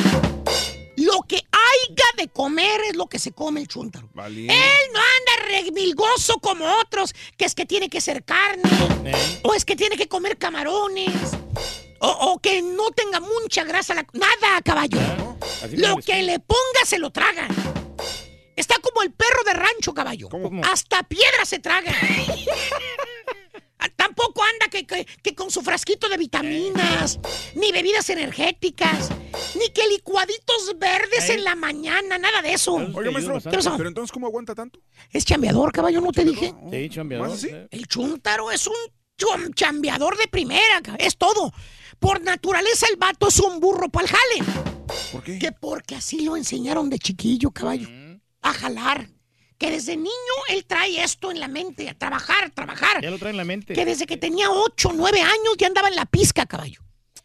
Lo que haya de comer es lo que se come el chúntaro. Él no anda remilgoso como otros, que es que tiene que ser carne, o es que tiene que comer camarones, o, o que no tenga mucha grasa. la- Nada, caballo. así Lo que le ponga se lo traga. Está como el perro de rancho, caballo. Hasta piedra se traga. Ah, Tampoco anda que, que- que con su frasquito de vitaminas, ni bebidas energéticas, ni que licuaditos verdes en la mañana, nada de eso. Oiga, maestro, ¿Qué pasó? pero entonces, ¿cómo aguanta tanto? Es chambeador, caballo, ¿no te dije? Sí, chambeador. ¿Más así? eh. El chúntaro es un chambeador de primera, es todo. Por naturaleza el vato es un burro para el jale. ¿Por qué? Que porque así lo enseñaron de chiquillo, caballo. A jalar. Que desde niño él trae esto en la mente, a trabajar, trabajar. Ya lo trae en la mente. Que desde que tenía 8, 9 años ya andaba en la pizca, caballo.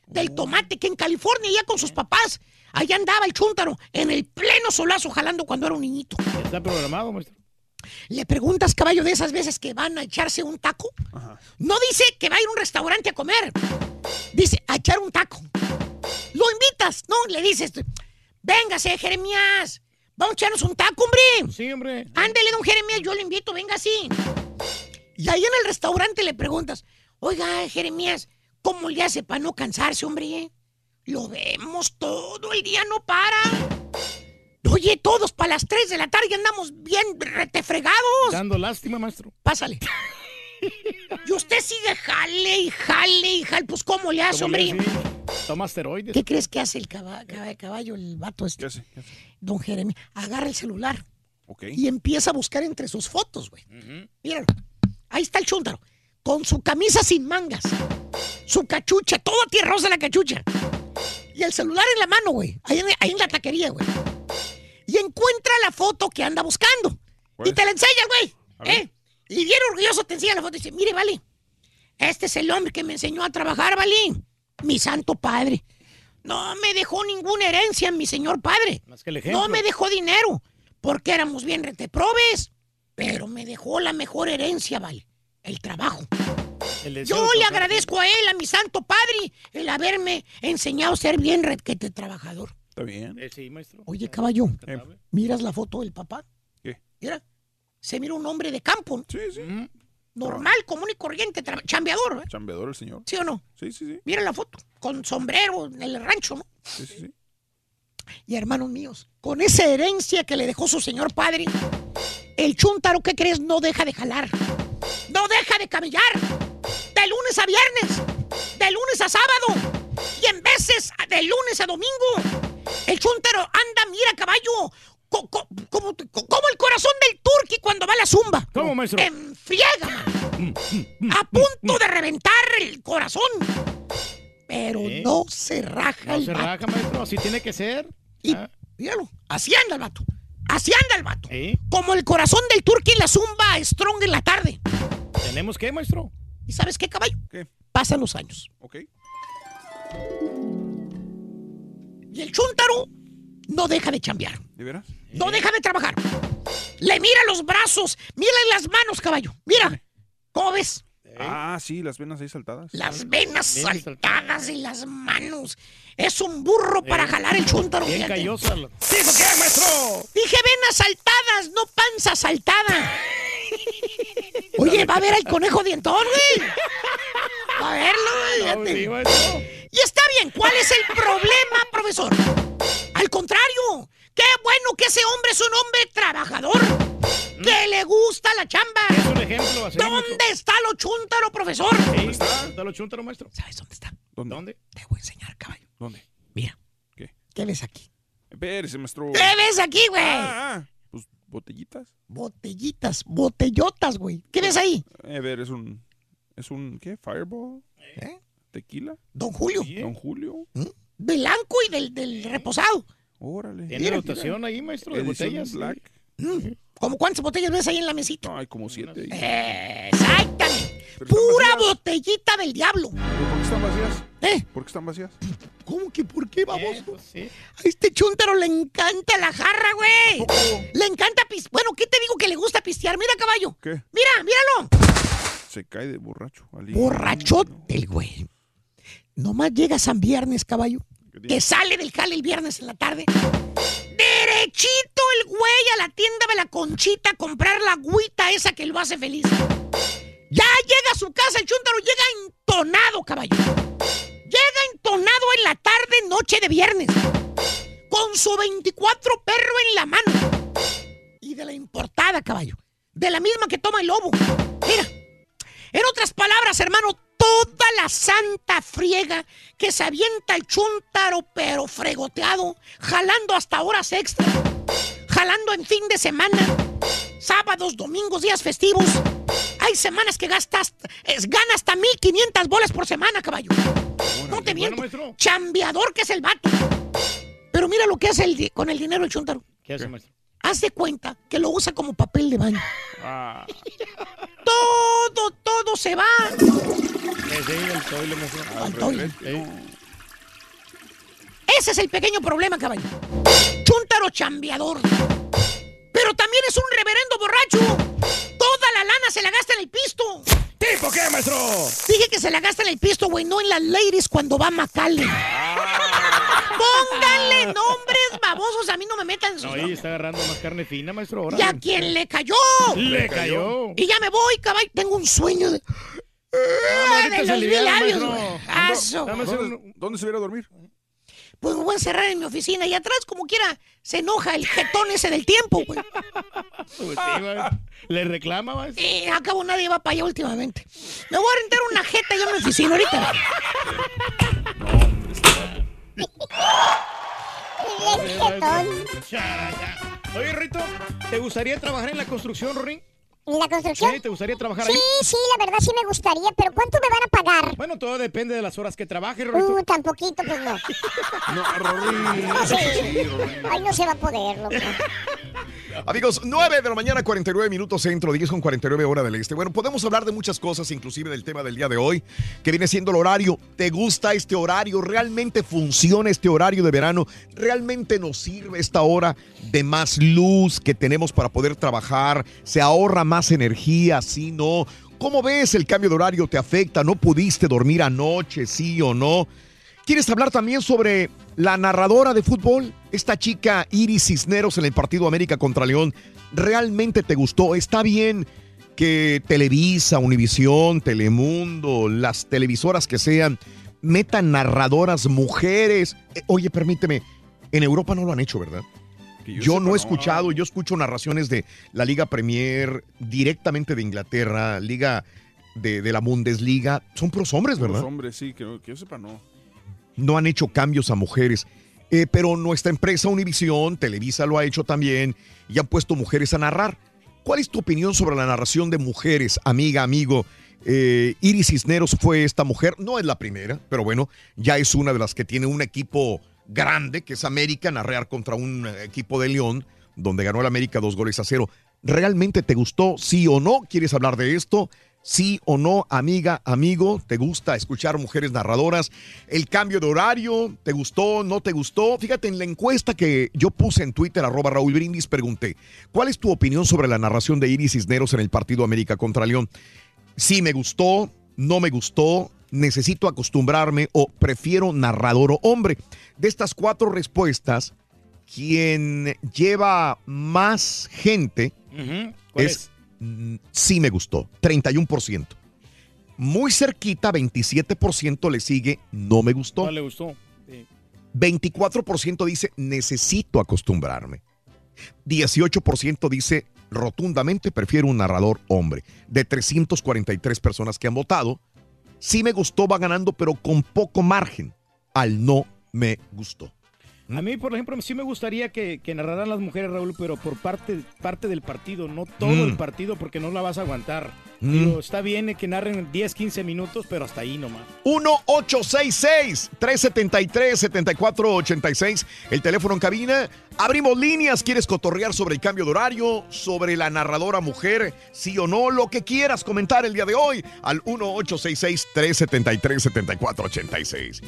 Del tomate, que en California ya con sus papás, allá andaba el chúntaro, en el pleno solazo jalando cuando era un niñito. Está programado, maestro. Le preguntas, caballo, de esas veces que van a echarse un taco. No dice que va a ir a un restaurante a comer. Dice, a echar un taco. Lo invitas, ¿no? Le dices, véngase, Jeremías. Vamos a echarnos un taco, hombre. Sí, hombre. Ándele, don Jeremías, yo lo invito, venga así. Y ahí en el restaurante le preguntas, oiga, Jeremías, ¿cómo le hace para no cansarse, hombre? Lo vemos todo el día, no para. Oye, todos para las 3 de la tarde andamos bien retefregados. Dando lástima, maestro. Pásale. Y usted sigue jale y jale y jale. Pues, ¿cómo le hace, ¿Cómo le hombre? Toma asteroides. ¿Qué crees que hace el caba- caba- caballo, el vato este? Don Jeremías. Agarra el celular y empieza a buscar entre sus fotos, güey. Míralo. Ahí está el chúntaro. Con su camisa sin mangas. Su cachucha, toda tierrosa la cachucha. Y el celular en la mano, güey. Ahí, en- ahí en la taquería, güey. Y encuentra la foto que anda buscando. Y te la enseña, güey. ¿Eh? Y bien orgulloso te enseña la foto y dice, mire, vale. Este es el hombre que me enseñó a trabajar, vale. Mi santo padre. No me dejó ninguna herencia, mi señor padre. Más que el ejemplo. No me dejó dinero, porque éramos bien reteprobes, pero me dejó la mejor herencia, vale, el trabajo. El Yo le agradezco a él, a mi santo padre, el haberme enseñado a ser bien requete trabajador. Está bien. Eh, sí, maestro. Oye, caballo, Eh, ¿miras la foto del papá? ¿Qué? Mira, se mira un hombre de campo, ¿no? Sí, sí. Normal, común y corriente, chambeador, ¿eh? Chambeador el señor. ¿sí o no? Sí, sí, sí. Mira la foto, con sombrero en el rancho, ¿no? Sí, sí, sí. Y hermanos míos, con esa herencia que le dejó su señor padre, el chúntaro, ¿qué crees? No deja de jalar. No deja de camellar. De lunes a viernes. De lunes a sábado. Y en veces de lunes a domingo. El chúntaro anda, mira caballo. Co- co- como, co- como el corazón del turqui cuando va a la zumba. ¿Cómo, maestro? Enfriega. A punto de reventar el corazón. Pero ¿Eh? no se raja No el se vato. raja, maestro. Así tiene que ser. Y Ah, míralo, así anda el vato. Así anda el vato. ¿eh? Como el corazón del turqui en la zumba strong en la tarde. ¿Tenemos qué, maestro? ¿Y sabes qué, caballo? ¿Qué? Pasan los años. Ok. Y el chúntaro no deja de chambear. ¿De veras? No deja de trabajar. Le mira los brazos, mira las manos, caballo. Mira. ¿Cómo ves? Ah, sí, las venas ahí saltadas. Las venas Bien saltadas y las manos. Es un burro para Eh, jalar el chúntaro. Bien callosa. ¿Dijo qué, maestro? Dije venas saltadas, no panza saltada. Oye, va a ver al conejo dientón, güey. Va a verlo, güey. No, sí. Y está bien, ¿cuál es el problema, profesor? La chamba. Es un ejemplo. Así, ¿Dónde está lo chúntaro, profesor? ¿Dónde está? ¿Está lo chúntaro, maestro? ¿Sabes dónde está? ¿Dónde? ¿Dónde? Te voy a enseñar, caballo. ¿Dónde? Mira. ¿Qué? ¿Qué ves aquí? Espérese, maestro. ¿Qué ves aquí, güey? Ah, ah, pues ¿Botellitas? Botellitas, botellotas, güey. ¿Qué ves ahí? Eh, a ver, es un. ¿Es un qué? ¿Fireball? ¿Eh? ¿Tequila? Don Julio. Don Julio. Blanco y del, del reposado. Órale. ¿Tiene rotación ahí, maestro, de botellas? Black. Mm. ¿Cómo cuántas botellas ves ahí en la mesita? No, hay como siete. Eh, Exactamente. Pura botellita del diablo. ¿Pero ¿Por qué están vacías? ¿Eh? ¿Por qué están vacías? ¿Cómo que por qué, baboso? A este chúntaro le encanta la jarra, güey. Le encanta pistear. Bueno, ¿qué te digo que le gusta pistear? Mira, caballo. ¿Qué? Mira, míralo. Se cae de borracho. Ali. Borrachote el güey. Nomás llega San Viernes, caballo. Que sale del jale el viernes en la tarde. Derechito el güey a la tienda de la conchita a comprar la agüita esa que lo hace feliz. Ya llega a su casa, el chúntaro llega entonado, caballo. Llega entonado en la tarde, noche de viernes. Con su 24 perro en la mano. Y de la importada, caballo. De la misma que toma el lobo. Mira. En otras palabras, hermano, toda la santa friega que se avienta el chúntaro, pero fregoteado, jalando hasta horas extra, jalando en fin de semana, sábados, domingos, días festivos. Hay semanas que gastas, es, gana hasta 1500 bolas por semana, caballo. No te miento. Chambeador que es el vato. Pero mira lo que hace el con el dinero el chúntaro. ¿Qué hace, maestro? Haz de cuenta que lo usa como papel de baño. Ah. Todo, todo se va. Ese es el pequeño problema, caballo. Chúntaro chambeador. Pero también es un reverendo borracho. Toda la lana se la gasta en el pisto. ¿Tipo qué, maestro? Dije que se la gasta en el pisto, güey, no en las ladies cuando va a Macallen. Pónganle nombres babosos, a mí no me metan sus No, ahí está agarrando más carne fina, maestro. Ahora. ¿Y a quién le cayó? Le cayó. Y ya me voy, caballo. Tengo un sueño de. Ah, los mil labios, güey. ¿Dónde, se viera a dormir? Pues me voy a encerrar en mi oficina y atrás, como quiera, se enoja el jetón ese del tiempo, güey. Pues sí. Le reclama, maestro. Y acabo nadie va para allá últimamente. Me voy a rentar una jeta yo en mi oficina ahorita. Oye, Rito, ¿te gustaría trabajar en la construcción, Rory? ¿En la construcción? Sí, ¿te gustaría trabajar Sí, ahí? sí, la verdad sí me gustaría, pero ¿cuánto me van a pagar? Bueno, todo depende de las horas que trabajes, Rorito. Uh, tan poquito, pues no. No, Rory. Sí. Ay, no se va a poder, loco. Amigos, 9 de la mañana, 49 minutos centro, 10 con 49 hora del este. Bueno, podemos hablar de muchas cosas, inclusive del tema del día de hoy, que viene siendo el horario. ¿Te gusta este horario? ¿Realmente funciona este horario de verano? ¿Realmente nos sirve esta hora de más luz que tenemos para poder trabajar? ¿Se ahorra más energía? ¿Sí, no? ¿Cómo ves el cambio de horario? ¿Te afecta? ¿No pudiste dormir anoche? ¿Sí o no? ¿Quieres hablar también sobre la narradora de fútbol? Esta chica Iris Cisneros en el partido América contra León. ¿Realmente te gustó? ¿Está bien que Televisa, Univisión, Telemundo, las televisoras que sean, metan narradoras mujeres? Eh, oye, permíteme, en Europa no lo han hecho, ¿verdad? Yo, yo no he escuchado, yo escucho narraciones de la Liga Premier directamente de Inglaterra, Liga de, de la Bundesliga. Son puros hombres, ¿verdad? Los hombres, sí, que, que yo sepa, no. no han hecho cambios a mujeres. Eh, pero nuestra empresa Univisión, Televisa lo ha hecho también y han puesto mujeres a narrar. ¿Cuál es tu opinión sobre la narración de mujeres, amiga, amigo? Eh, Iris Cisneros fue esta mujer, no es la primera, pero bueno, ya es una de las que tiene un equipo grande, que es América, narrar contra un eh, equipo de León, donde ganó el América dos goles a cero. ¿Realmente te gustó, sí o no? ¿Quieres hablar de esto? Sí o no, amiga, amigo, ¿te gusta escuchar mujeres narradoras? ¿El cambio de horario? ¿Te gustó? ¿No te gustó? Fíjate, en la encuesta que yo puse en Twitter, arroba Raúl Brindis, pregunté, ¿cuál es tu opinión sobre la narración de Iris Cisneros en el partido América contra León? Sí me gustó, no me gustó, necesito acostumbrarme o prefiero narrador o hombre. De estas cuatro respuestas, quien lleva más gente ¿Cuál es, mm, sí me gustó, 31%. Muy cerquita, 27% le sigue, no me gustó. No le gustó. Sí. 24% dice, necesito acostumbrarme. 18% dice, rotundamente prefiero un narrador hombre. De 343 personas que han votado, sí me gustó, va ganando, pero con poco margen al no me gustó. A mí, por ejemplo, sí me gustaría que, que narraran las mujeres, Raúl, pero por parte, parte del partido, no todo Mm. el partido, porque no la vas a aguantar. Mm. Digo, está bien que narren 10, 15 minutos, pero hasta ahí nomás. 1-866-373-7486. El teléfono en cabina. Abrimos líneas. ¿Quieres cotorrear sobre el cambio de horario? ¿Sobre la narradora mujer? ¿Sí o no? Lo que quieras comentar el día de hoy al 1-866-373-7486.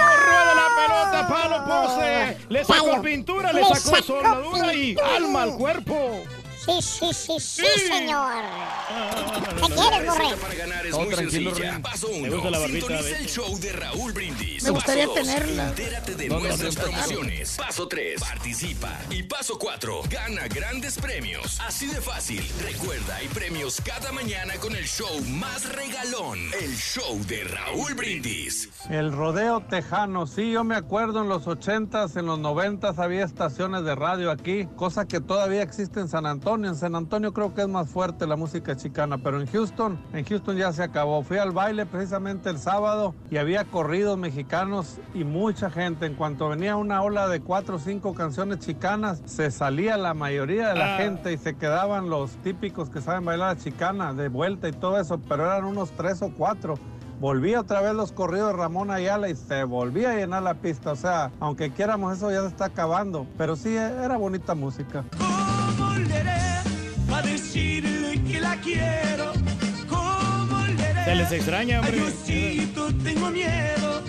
¡Rueda la pelota, palo, pose! Le sacó pintura, le sacó sacó soldadura y alma al cuerpo. Sí, sí, sí, sí, señor. La ¿Qué quieres, receta Borre? para ganar es Todo muy tranquilo, sencilla. Paso Me 1. gusta la barbita, Sintoniza el show de Raúl Brindis. Me gustaría Paso dos, tenerla. Entérate de nuestras no, no. promociones. Paso 3. Participa. Y paso 4. Gana grandes premios. Así de fácil. Recuerda, hay premios cada mañana con el show más regalón. El show de Raúl Brindis. El rodeo tejano, sí, yo me acuerdo en los 80s, en los 90s había estaciones de radio aquí, cosa que todavía existe en San Antonio. En San Antonio creo que es más fuerte la música chicana, pero en Houston, en Houston ya se acabó. Fui al baile precisamente el sábado y había corridos mexicanos y mucha gente. En cuanto venía una ola de cuatro o cinco canciones chicanas, se salía la mayoría de la Ah. gente y se quedaban los típicos que saben bailar la chicana de vuelta y todo eso, pero eran unos tres o cuatro. Volvía otra vez los corridos de Ramón Ayala y se volvía a llenar la pista. O sea, aunque quieramos eso ya se está acabando. Pero sí, era bonita música. A decirle que la quiero. ¿Cómo le haré? Se les extraña, hombre. Adiosito, tengo miedo.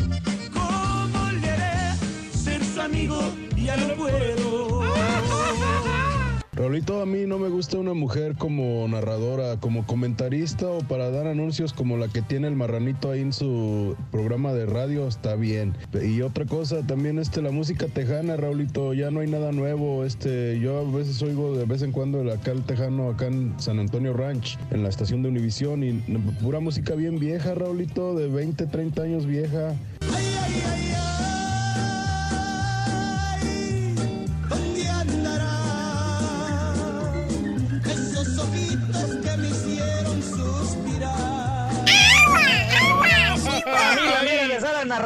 ¿Cómo le haré? Ser su amigo ya no puedo. Raulito, a mí no me gusta una mujer como narradora, como comentarista o para dar anuncios como la que tiene el marranito ahí en su programa de radio, está bien. Y otra cosa, también este, la música tejana, Raulito, ya no hay nada nuevo. Este, yo a veces oigo de vez en cuando el, acá el tejano, acá en San Antonio Ranch, en la estación de Univisión, y pura música bien vieja, Raulito, de 20, 30 años vieja. ¿Dónde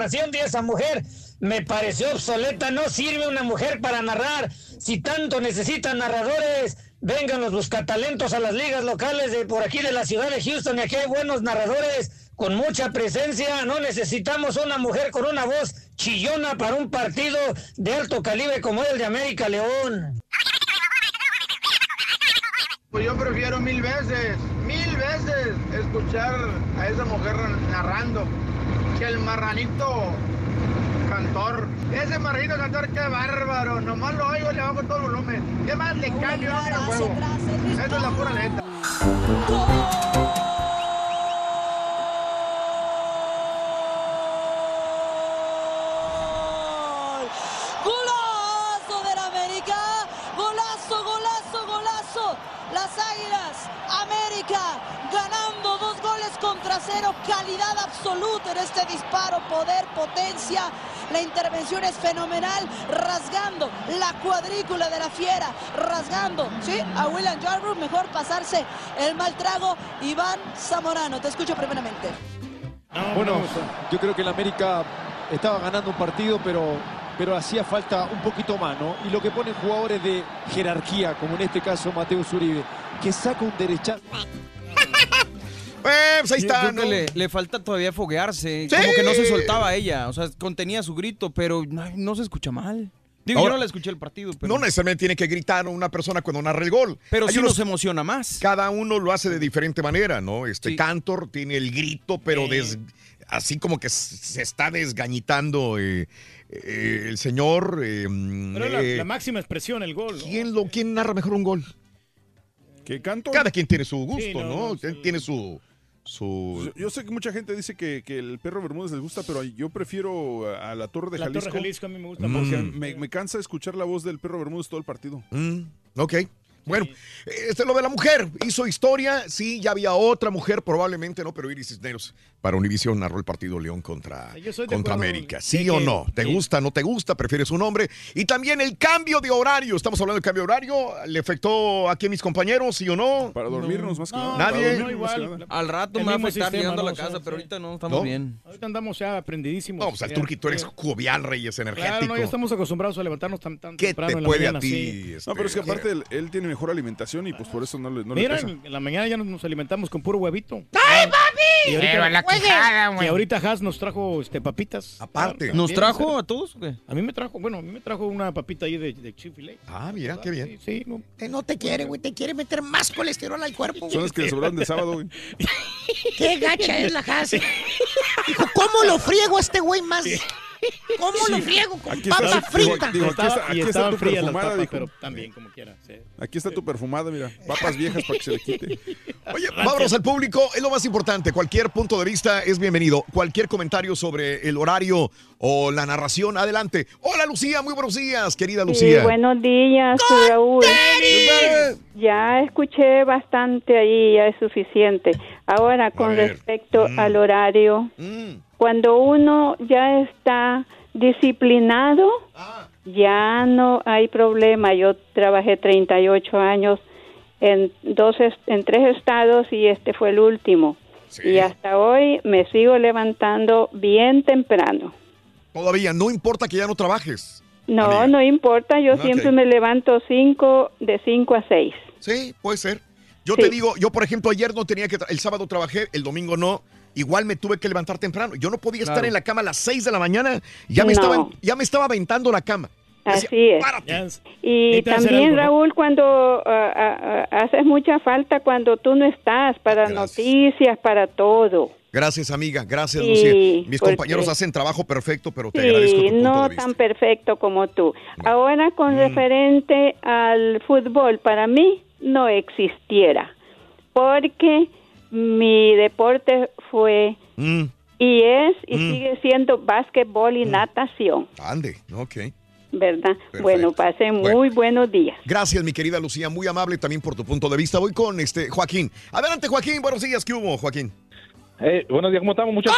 narración de esa mujer me pareció obsoleta. No sirve una mujer para narrar. Si tanto necesitan narradores, vengan los buscatalentos a las ligas locales de por aquí de la ciudad de Houston. Y aquí hay buenos narradores con mucha presencia. No necesitamos una mujer con una voz chillona para un partido de alto calibre como el de América León. Pues yo prefiero mil veces, mil veces escuchar a esa mujer narrando que el marranito cantor. Ese marranito cantor, qué bárbaro. Nomás lo oigo y le bajo todo el volumen. ¿Qué más le cambio juego? Esa es la pura neta. Golazo del América. Golazo, golazo, golazo. Las Águilas, América, ganando dos contra cero. Calidad absoluta en este disparo. Poder, potencia. La intervención es fenomenal. Rasgando la cuadrícula de la fiera. Rasgando, ¿sí? A William Yarbrough. Mejor pasarse el mal trago. Iván Zamorano, te escucho primeramente. Bueno, yo creo que el América estaba ganando un partido, pero, pero hacía falta un poquito más, ¿no? Y lo que ponen jugadores de jerarquía, como en este caso Mateo Zuribe, que saca un derechazo. Pues ahí Yo está, creo ¿no? que le, le falta todavía foguearse. Sí. Como que no se soltaba ella. O sea, contenía su grito, pero no, no se escucha mal. Digo, Ahora, yo no la escuché el partido, pero. No necesariamente tiene que gritar una persona cuando narra el gol. Pero Hay sí unos- nos emociona más. Cada uno lo hace de diferente manera, ¿no? Este Cantor tiene el grito, pero des- así como que se está desgañitando eh, eh, el señor. eh, Pero la, eh, la máxima expresión, el gol. ¿quién, lo, ¿Quién narra mejor un gol? ¿Qué canto? Cada quien tiene su gusto, Sí, no, ¿no? no, sí. Tiene su... su... Yo, yo sé que mucha gente dice que, que el perro Bermúdez les gusta, pero yo prefiero a, la Torre de La Torre Jalisco. Jalisco a mí me gusta Porque me, me cansa escuchar la voz del perro Bermúdez todo el partido. Mm, ok. Bueno, este lo de la mujer. Hizo historia. Sí, ya había otra mujer, probablemente no, pero Iris Cisneros para Univision narró el partido León contra, contra América. ¿Sí que- o no? ¿Te gusta, no te gusta? ¿Prefieres un hombre? Y también el cambio de horario. Estamos hablando del cambio de horario. ¿Le afectó aquí a mis compañeros, sí o no? Para dormirnos más que nada. Nadie. Que nada. Al rato me va a afectar llegando a la ¿no? O sea, casa, pero ahorita no estamos ¿No? bien. Ahorita andamos ya aprendidísimos. No, pues al Ya- Turqui, tú eres jovial, Reyes energético. Claro, no, ya estamos acostumbrados a levantarnos tan, tan ¿Qué temprano te en la puede a ti? sí. este, No, pero es que aparte él, él tiene mejor alimentación y pues por eso no le, no le Mira, pesa. en la mañana ya nos, nos alimentamos con puro huevito. ¡Ay, papi! Y ahorita, Y ahorita Haas nos trajo este, papitas. Aparte. ¿Nos trajo a todos? A mí me trajo, bueno, a mí me trajo una papita ahí de, de Chick-fil-A. Ah, mira, qué bien. Sí, sí, no. Que no te quiere, güey. Te quiere meter más colesterol al cuerpo, Son güey. las que le sobraron de sábado, güey. Qué gacha es la Haas. Dijo, ¿cómo lo friego a este güey más? ¿Cómo lo friego con Aquí papa está, frita? digo, aquí está, aquí está tu perfumada, papas, dijo. pero también como quiera. sí. Aquí está tu perfumada, mira. Papas viejas para que se le quite. Oye, vámonos al público. Es lo más importante. Cualquier punto de vista es bienvenido. Cualquier comentario sobre el horario o la narración, adelante. Hola, Lucía. Muy buenos días, querida Sí, Lucía. buenos días, Raúl. Ya escuché bastante ahí, ya es suficiente. Ahora, con respecto Mm. al horario, Mm. Cuando uno ya está disciplinado, Ah. ya no hay problema. Yo trabajé 38 años en dos en tres estados y este fue el último. Y hasta hoy me sigo levantando bien temprano. Todavía, no importa que ya no trabajes. No, no importa, yo siempre me levanto cinco, de 5 a 6. Sí, puede ser. Yo Sí. te digo, yo por ejemplo ayer no tenía que, el sábado trabajé, el domingo no, igual me tuve que levantar temprano. Yo no podía estar en la cama a las 6 de la mañana, ya me, No. estaba, ya me estaba aventando la cama. Decía, Así es. Y también, algo, ¿no? Raúl, cuando ah, haces mucha falta cuando tú no estás, para noticias, para todo. Gracias, amiga. Gracias, Sí, Lucía. Mis porque- compañeros hacen trabajo perfecto, pero te agradezco tu punto no de vista. tan perfecto como tú. Ahora, con Mm. referente al fútbol, para mí no existiera, porque mi deporte fue Mm, y es y Mm. sigue siendo básquetbol y natación, ande, ok. ¿verdad? Bueno, pasen Bueno. muy buenos días. Gracias, mi querida Lucía. Muy amable también por tu punto de vista. Voy con este Joaquín. Adelante, Joaquín. Buenos días. ¿Qué hubo, Joaquín? Eh, buenos días, ¿cómo estamos, muchachos?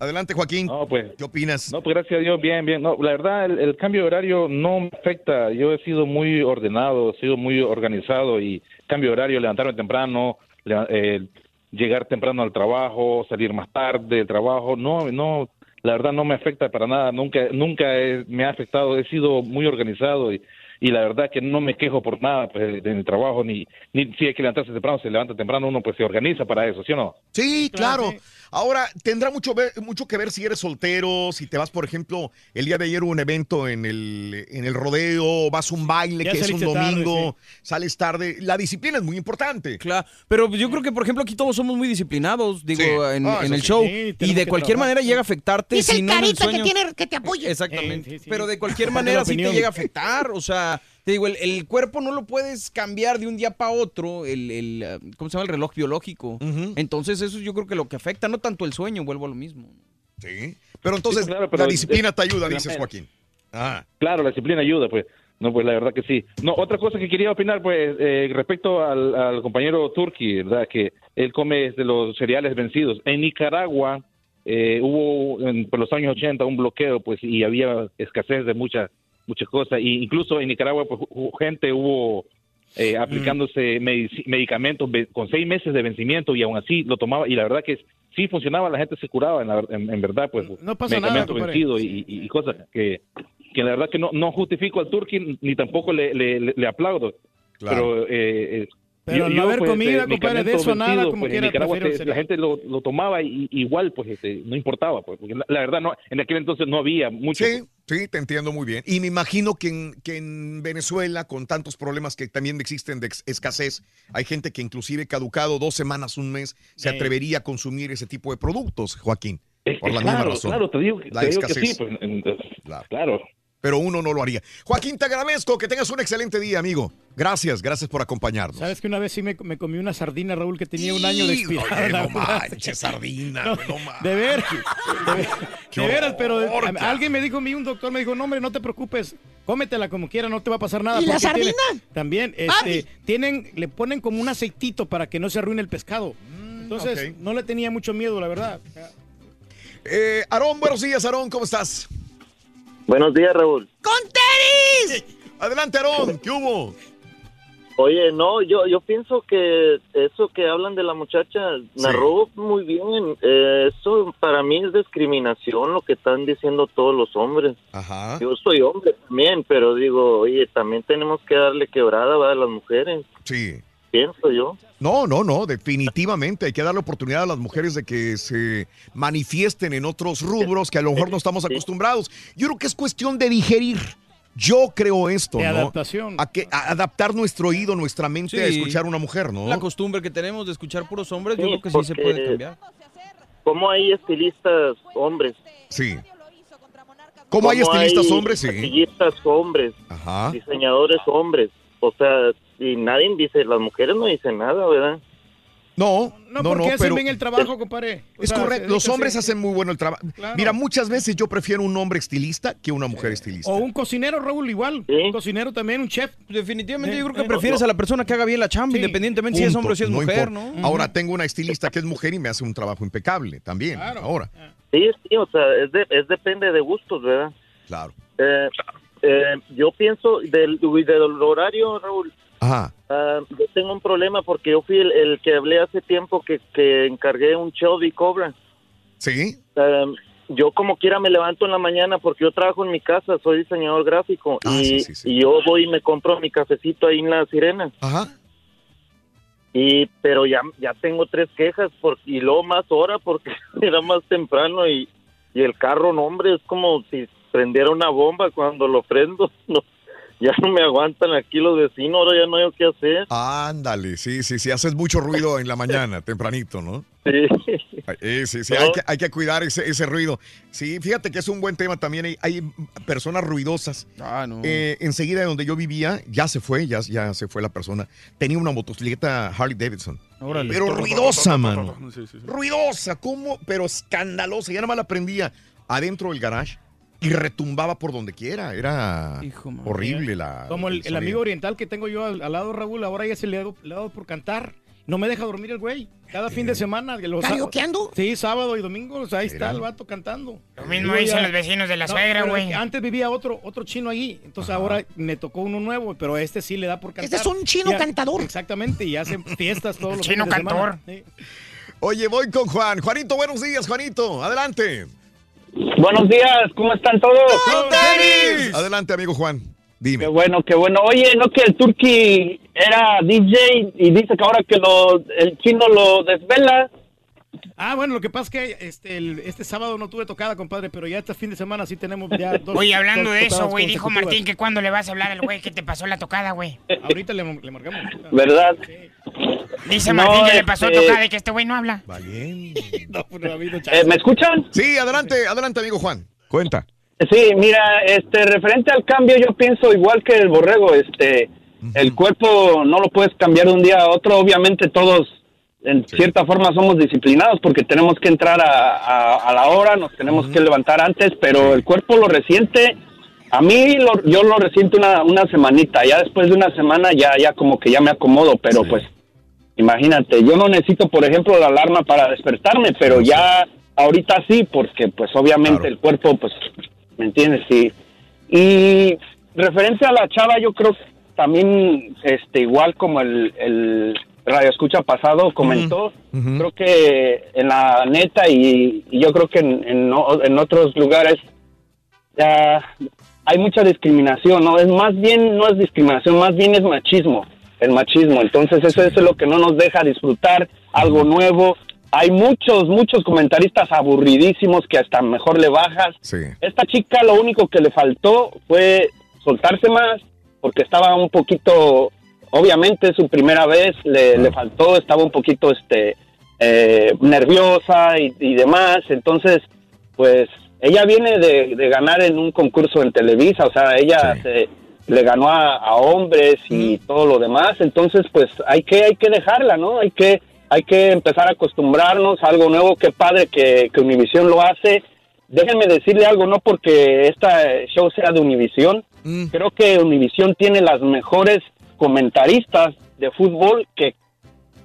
Adelante, Joaquín. No, pues. ¿Qué opinas? No, pues gracias a Dios, bien, bien. No, la verdad, el, el cambio de horario no me afecta. Yo he sido muy ordenado, he sido muy organizado y cambio de horario, levantarme temprano, eh, llegar temprano al trabajo, salir más tarde del trabajo, no, no, la verdad no me afecta para nada. Nunca, nunca he- me ha afectado. He sido muy organizado y, y la verdad que no me quejo por nada pues, de mi trabajo ni, ni si hay que levantarse temprano, se levanta temprano, uno pues se organiza para eso, ¿sí o no? Sí, claro. Ahora, tendrá mucho, ver- mucho que ver si eres soltero, si te vas, por ejemplo, el día de ayer hubo un evento en el, en el rodeo, vas a un baile Ya que es un tarde, domingo, sales tarde. La disciplina es muy importante. Claro, pero yo creo que, por ejemplo, aquí todos somos muy disciplinados, digo, Sí. en, Ah, en el sí. show. Sí, y de cualquier trabajar. manera llega a afectarte. Si el no en el carita que, sueño. tiene, que te apoye. Exactamente. Pero de cualquier manera sí te llega a afectar. O sea, te digo, el, el cuerpo no lo puedes cambiar de un día para otro, el, el, eh, ¿cómo se llama? El reloj biológico. Entonces eso yo creo que lo que afecta, no tanto el sueño, vuelvo a lo mismo. Sí. Pero entonces, Sí, claro, pero la disciplina te ayuda, es- dices Joaquín. Ah. Claro, la disciplina ayuda, pues. No, pues la verdad que sí. No, otra cosa que quería opinar, pues, eh, respecto al, al compañero Turki, ¿verdad? Que él come de los cereales vencidos. En Nicaragua eh, hubo, en, por los años 80, un bloqueo, pues, y había escasez de muchas muchas cosas. Y incluso en Nicaragua, pues, gente hubo eh, aplicándose medici- medicamentos con seis meses de vencimiento y aún así lo tomaba. Y la verdad que sí funcionaba, la gente se curaba, en, la ver- en- en verdad, pues, No pasa nada, medicamento compadre. vencido y, cosas que, que la verdad que no, no justifico al Turki ni tampoco le, le, le- le aplaudo. Pero, eh, eh, Pero no haber comida, compadre, de eso nada, como pues, quiera, se- la gente lo, lo tomaba y igual, pues este, no importaba, pues, porque la, la verdad no, en aquel entonces no había mucho. Sí, sí, te entiendo muy bien. Y me imagino que en, que en Venezuela, con tantos problemas que también existen de escasez, hay gente que inclusive caducado dos semanas, un mes, se Sí. atrevería a consumir ese tipo de productos, Joaquín. Es por la claro, misma razón. Claro, te digo, que- La te digo que escasez. sí, pues, en- claro. Pero uno no lo haría. Joaquín, te agradezco, que tengas un excelente día, amigo. Gracias, gracias por acompañarnos. ¿Sabes que una vez sí me, me comí una sardina, Raúl, que tenía un año de expirada? Oye, no manches, sardina, No, manches. de ver, de, ver- de veras, pero a- cara. alguien me dijo, a mí un doctor me dijo, no hombre, no te preocupes, cómetela como quiera, no te va a pasar nada. ¿Y la tiene- sardina? también, este, tienen, le ponen como un aceitito para que no se arruine el pescado. Entonces, ok. no le tenía mucho miedo, la verdad. Eh, Aarón, buenos días, Aarón, ¿cómo estás? Buenos días, Raúl. ¡Con tenis! Adelante, Aarón, ¿qué hubo? Oye, no, yo yo pienso que eso que hablan de la muchacha narró muy bien. Eh, eso para mí es discriminación lo que están diciendo todos los hombres. Ajá. Yo soy hombre también, pero digo, oye, también tenemos que darle quebrada ¿va? a las mujeres. Sí. Pienso yo. No, no, no, definitivamente hay que darle oportunidad a las mujeres de que se manifiesten en otros rubros que a lo mejor no estamos acostumbrados. Yo creo que es cuestión de digerir. Yo creo esto, De ¿no? adaptación. A, que, a adaptar nuestro oído, nuestra mente a Sí. escuchar a una mujer, ¿no? La costumbre que tenemos de escuchar puros hombres, yo creo que sí se puede cambiar. ¿Cómo hay estilistas hombres? Sí. ¿Cómo hay estilistas hombres? Sí. Maquillistas hombres, Ajá. diseñadores hombres. O sea, y nadie dice, las mujeres no dicen nada, ¿verdad? No, No, no, porque no, hacen pero bien el trabajo, compadre. O es sea, correcto. Los hombres sí. hacen muy bueno el trabajo. Claro. Mira, muchas veces yo prefiero un hombre estilista que una mujer estilista. O un cocinero, Raúl, igual. Un cocinero también, un chef. Definitivamente Eh, yo creo que eh, prefieres a la persona que haga bien la chamba, independientemente si es hombre o si es no mujer, importa. ¿no? Ahora tengo una estilista que es mujer y me hace un trabajo impecable también. Ahora, Sí, sí, o sea, es, de- es depende de gustos, ¿verdad? claro. Eh, eh, yo pienso del, del horario, Raúl. Ajá. ah, yo tengo un problema porque yo fui el, el que hablé hace tiempo que, que encargué un Shelby Cobra. Sí. Ah, yo como quiera me levanto en la mañana porque yo trabajo en mi casa, soy diseñador gráfico Ah, y, y yo voy y me compro mi cafecito ahí en la sirena. Ajá. Y pero ya ya tengo tres quejas por, y luego más hora porque era más temprano y, y el carro, no hombre, es como si prendiera una bomba cuando lo prendo. No, ya no me aguantan aquí los vecinos, ahora ya no hay qué hacer. Ándale, sí, sí, sí, haces mucho ruido en la mañana, tempranito, ¿no? Sí. Eh, sí, sí, hay que, hay que cuidar ese, ese ruido. Sí, fíjate que es un buen tema también. Hay, hay personas ruidosas. Ah, no. Eh, enseguida de donde yo vivía, ya se fue, ya, ya se fue la persona. Tenía una motocicleta Harley Davidson. Órale. Pero ruidosa, mano. Sí, sí, sí. Ruidosa, ¿cómo? Pero escandalosa. Ya nada más la prendía adentro del garage y retumbaba por donde quiera. Era horrible la. Como el, el amigo oriental que tengo yo al, al lado, Raúl, ahora ya se le ha dado, le ha dado por cantar. No me deja dormir el güey. Cada fin de semana. que los ¿Karaokeando? Sí, sábado y domingo. O sea, ahí está el vato cantando. Lo mismo dicen los vecinos de la No, suegra, güey. Antes vivía otro, otro chino ahí. Entonces ahora me tocó uno nuevo, pero este sí le da por cantar. Este es un chino Ya- cantador. Exactamente, y hacen fiestas todos los chino fines de semana. cantor. Sí. Oye, voy con Juan. Juanito, buenos días, Juanito. Adelante. Buenos días, ¿cómo están todos? Adelante, amigo Juan. Dime. Qué bueno, qué bueno. Oye, ¿no que el Turqui era DJ y dice que ahora que lo, el chino lo desvela? Ah, bueno, lo que pasa es que este, el- este sábado no tuve tocada, compadre, pero ya este fin de semana sí tenemos ya dos. Oye, hablando dos de eso, güey, dijo. Martín que cuando le vas a hablar al güey que te pasó la tocada, güey. Ahorita le, le marcamos. ¿Verdad? Dice No, Martín que le pasó este- tocada y que este güey no habla. No, ha habido Eh, ¿Me escuchan? Sí, adelante, adelante, amigo Juan. Cuenta. Sí, mira, este, referente al cambio, yo pienso igual que el borrego, este, el cuerpo no lo puedes cambiar de un día a otro, obviamente todos en cierta forma somos disciplinados porque tenemos que entrar a, a- a la hora, nos tenemos que levantar antes, pero el cuerpo lo resiente, a mí lo- yo lo resiento una, una semanita, ya después de una semana ya, ya como que ya me acomodo, pero pues imagínate, yo no necesito por ejemplo la alarma para despertarme, pero ya ahorita sí, porque pues obviamente el cuerpo pues ¿me entiendes? Sí. Y referente a la chava, yo creo que también, este, igual como el, el radio escucha pasado comentó, creo que en la neta y, y yo creo que en, en, en otros lugares hay mucha discriminación, ¿no? Es más bien, no es discriminación, más bien es machismo, el machismo. Entonces eso, eso es lo que no nos deja disfrutar algo nuevo. Hay muchos, muchos comentaristas aburridísimos que hasta mejor le bajas. Sí. Esta chica lo único que le faltó fue soltarse más, porque estaba un poquito, obviamente su primera vez, le, le faltó, estaba un poquito este eh, nerviosa y, y demás. Entonces, pues ella viene de, de ganar en un concurso en Televisa, o sea, ella se- le ganó a, a hombres y todo lo demás, entonces pues hay que hay que dejarla, ¿no? Hay que hay que empezar a acostumbrarnos a algo nuevo, qué padre que, que Univisión lo hace. Déjenme decirle algo, no porque este show sea de Univisión, creo que Univisión tiene las mejores comentaristas de fútbol que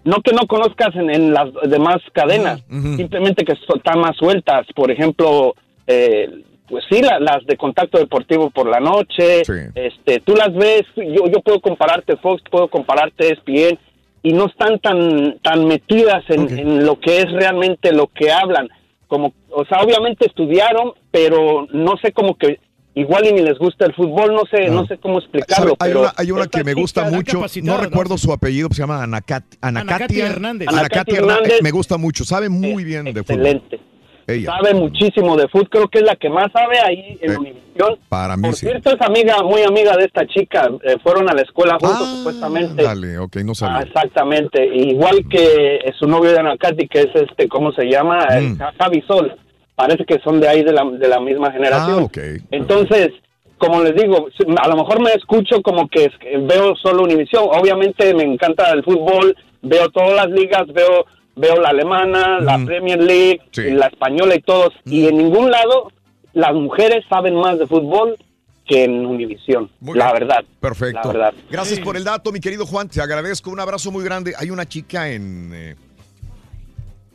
no que no conozcas en, en las demás cadenas, simplemente que están más sueltas. Por ejemplo, eh, pues sí, la- las de contacto deportivo por la noche, este, tú las ves, yo, yo puedo compararte Fox, puedo compararte ESPN, y no están tan, tan metidas en, en lo que es realmente lo que hablan. Como, o sea, obviamente estudiaron, pero no sé cómo que igual y ni les gusta el fútbol, no sé, no sé cómo explicarlo. Hay pero una, hay una esta que me gusta mucho, no recuerdo su apellido, se llama Anacati, Anacatia Anacati Hernández. Anacati Anacati Hernández, Hernández. me gusta mucho, sabe muy bien de fútbol. Excelente. Ella, Sabe muchísimo de fútbol, creo que es la que más sabe ahí en Eh, Univisión. para mí Por sí. cierto, es amiga, muy amiga de esta chica, eh, fueron a la escuela juntos Ah, supuestamente. Dale, ok, no Ah, sabía. exactamente, igual que su novio de Anacati, que es este, ¿cómo se llama? Eh, Javi Sol. Parece que son de ahí de la, de la misma generación. Ah, ok. Entonces, como les digo, a lo mejor me escucho como que veo solo Univisión. Obviamente me encanta el fútbol, veo todas las ligas, veo veo la alemana, la Premier League, la española y todos. Y en ningún lado las mujeres saben más de fútbol que en Univisión. La verdad. Perfecto. La verdad. Gracias por el dato, mi querido Juan. Te agradezco. Un abrazo muy grande. Hay una chica en, eh,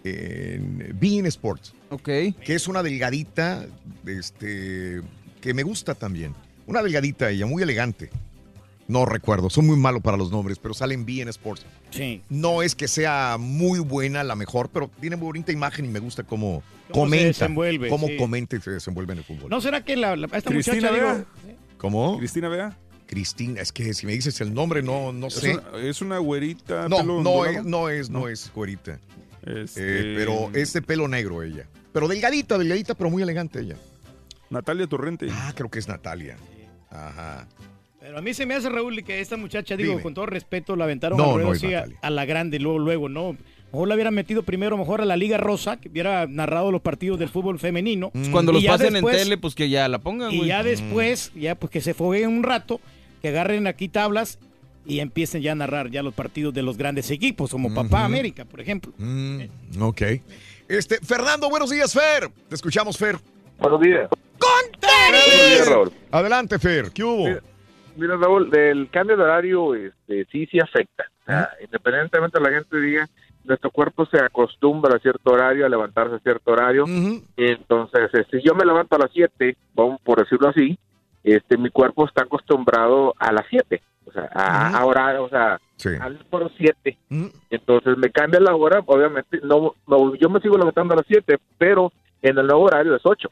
en Bein Sports. Ok. Que es una delgadita, este, que me gusta también. Una delgadita ella, muy elegante. No recuerdo, soy muy malo para los nombres, pero sale en Bein Sports. Sí. No es que sea muy buena, la mejor, pero tiene muy bonita imagen y me gusta cómo, Cómo se comenta. desenvuelve, Cómo sí. comenta y se desenvuelve en el fútbol. ¿No será que la, la- esta Cristina muchacha, Vega. digo, ¿Cómo? Cristina Vea. Cristina, es que si me dices el nombre, no, no Es sé. una, es una güerita. No, pelo no es, no es, no es güerita. Este- Eh, pero es de pelo negro ella. Pero delgadita, delgadita, pero muy elegante ella. Natalia Torrente. Ah, creo que es Natalia. Ajá. Pero a mí se me hace, Raúl, que esta muchacha, digo, Dime. con todo respeto, la aventaron No, a, no así a, la grande, luego, luego, ¿no? Mejor la hubieran metido primero, mejor a la Liga Rosa, que hubiera narrado los partidos del fútbol femenino. Pues cuando Y los pasen después- en tele, pues que ya la pongan, Y ya después, ya pues que se fogueen un rato, que agarren aquí tablas y empiecen ya a narrar ya los partidos de los grandes equipos, como Papá. América, por ejemplo. Mm, ok. Este, Fernando, buenos días, Fer. Te escuchamos, Fer. Buenos días. Buenos días, Raúl. Adelante, Fer. ¿Qué hubo? Mira, Raúl, del cambio de horario, este, sí, sí afecta. Independientemente de la gente diga, nuestro cuerpo se acostumbra a cierto horario, a levantarse a cierto horario. Entonces, este, si yo me levanto a las 7, vamos por decirlo así, este, mi cuerpo está acostumbrado a las 7. O sea, a, a hora- o sea, al por 7. Entonces me cambia la hora, obviamente, no, no, yo me sigo levantando a las 7, pero en el nuevo horario es 8.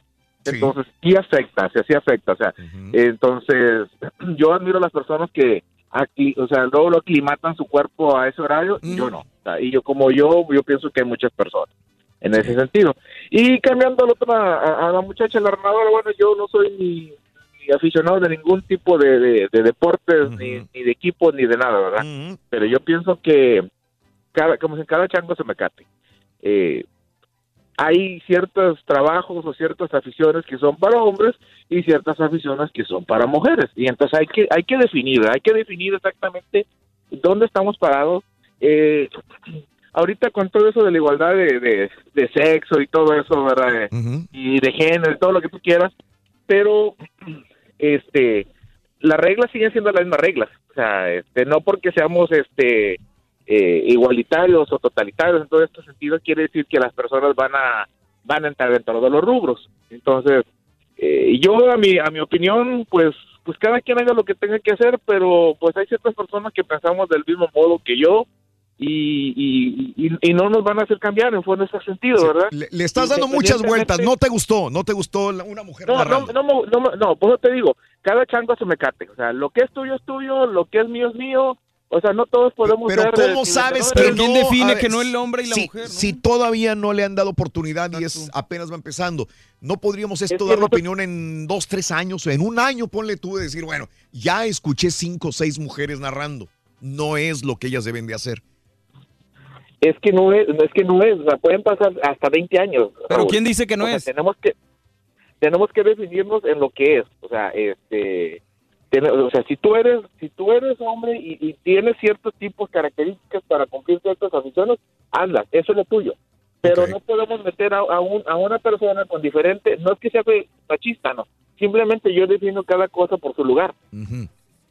Entonces, sí afecta, sí, sí afecta. O sea, entonces, yo admiro a las personas que, aquí, o sea, luego lo aclimatan su cuerpo a ese horario, yo no. O sea, y yo, como yo, yo pienso que hay muchas personas en ese sentido. Y cambiando a la otra, a, a la muchacha, la narradora, bueno, yo no soy ni aficionado de ningún tipo de, de, de deportes, ni, ni de equipo, ni de nada, ¿verdad? Pero yo pienso que cada, como si cada chango se me cate. Eh, hay ciertos trabajos o ciertas aficiones que son para hombres y ciertas aficiones que son para mujeres. Y entonces hay que, hay que definir, hay que definir exactamente dónde estamos parados. Eh, ahorita con todo eso de la igualdad de, de- de sexo y todo eso, ¿verdad? Y de género y todo lo que tú quieras, pero este las reglas siguen siendo las mismas reglas. O sea, este, no porque seamos este eh, igualitarios o totalitarios en todo este sentido quiere decir que las personas van a van a entrar dentro de los rubros. Entonces, eh, yo a mi a mi opinión, pues pues cada quien haga lo que tenga que hacer, pero pues hay ciertas personas que pensamos del mismo modo que yo y, y, y- y no nos van a hacer cambiar en fondo ese sentido, ¿verdad? Le, le estás dando muchas vueltas. No te gustó, no te gustó la- una mujer No, no, narrando. no, no, no, no, por eso te digo, cada chango se me cate. O sea, lo que es tuyo es tuyo, lo que es mío es mío. O sea, no todos podemos Pero ser, ¿cómo eh, sabes pero que ¿quién no? define ver, que no el hombre y la si- mujer, no? Si todavía no le han dado oportunidad y es apenas va empezando, ¿no podríamos esto que dar la opinión en dos, tres años o en un año? Ponle tú de decir, bueno, ya escuché cinco o seis mujeres narrando. No es lo que ellas deben de hacer. Es que no es, es que no es, o sea, pueden pasar hasta 20 años. Pero Raúl. ¿quién dice que no O sea, es? Tenemos que tenemos que definirnos en lo que es, o sea, este, o sea, si tú eres, si tú eres hombre y, y tienes ciertos tipos características para cumplir ciertas aficiones, anda, eso es lo tuyo. Pero no podemos meter a, a, un- a una persona con diferente, no es que sea machista, no, simplemente yo defino cada cosa por su lugar.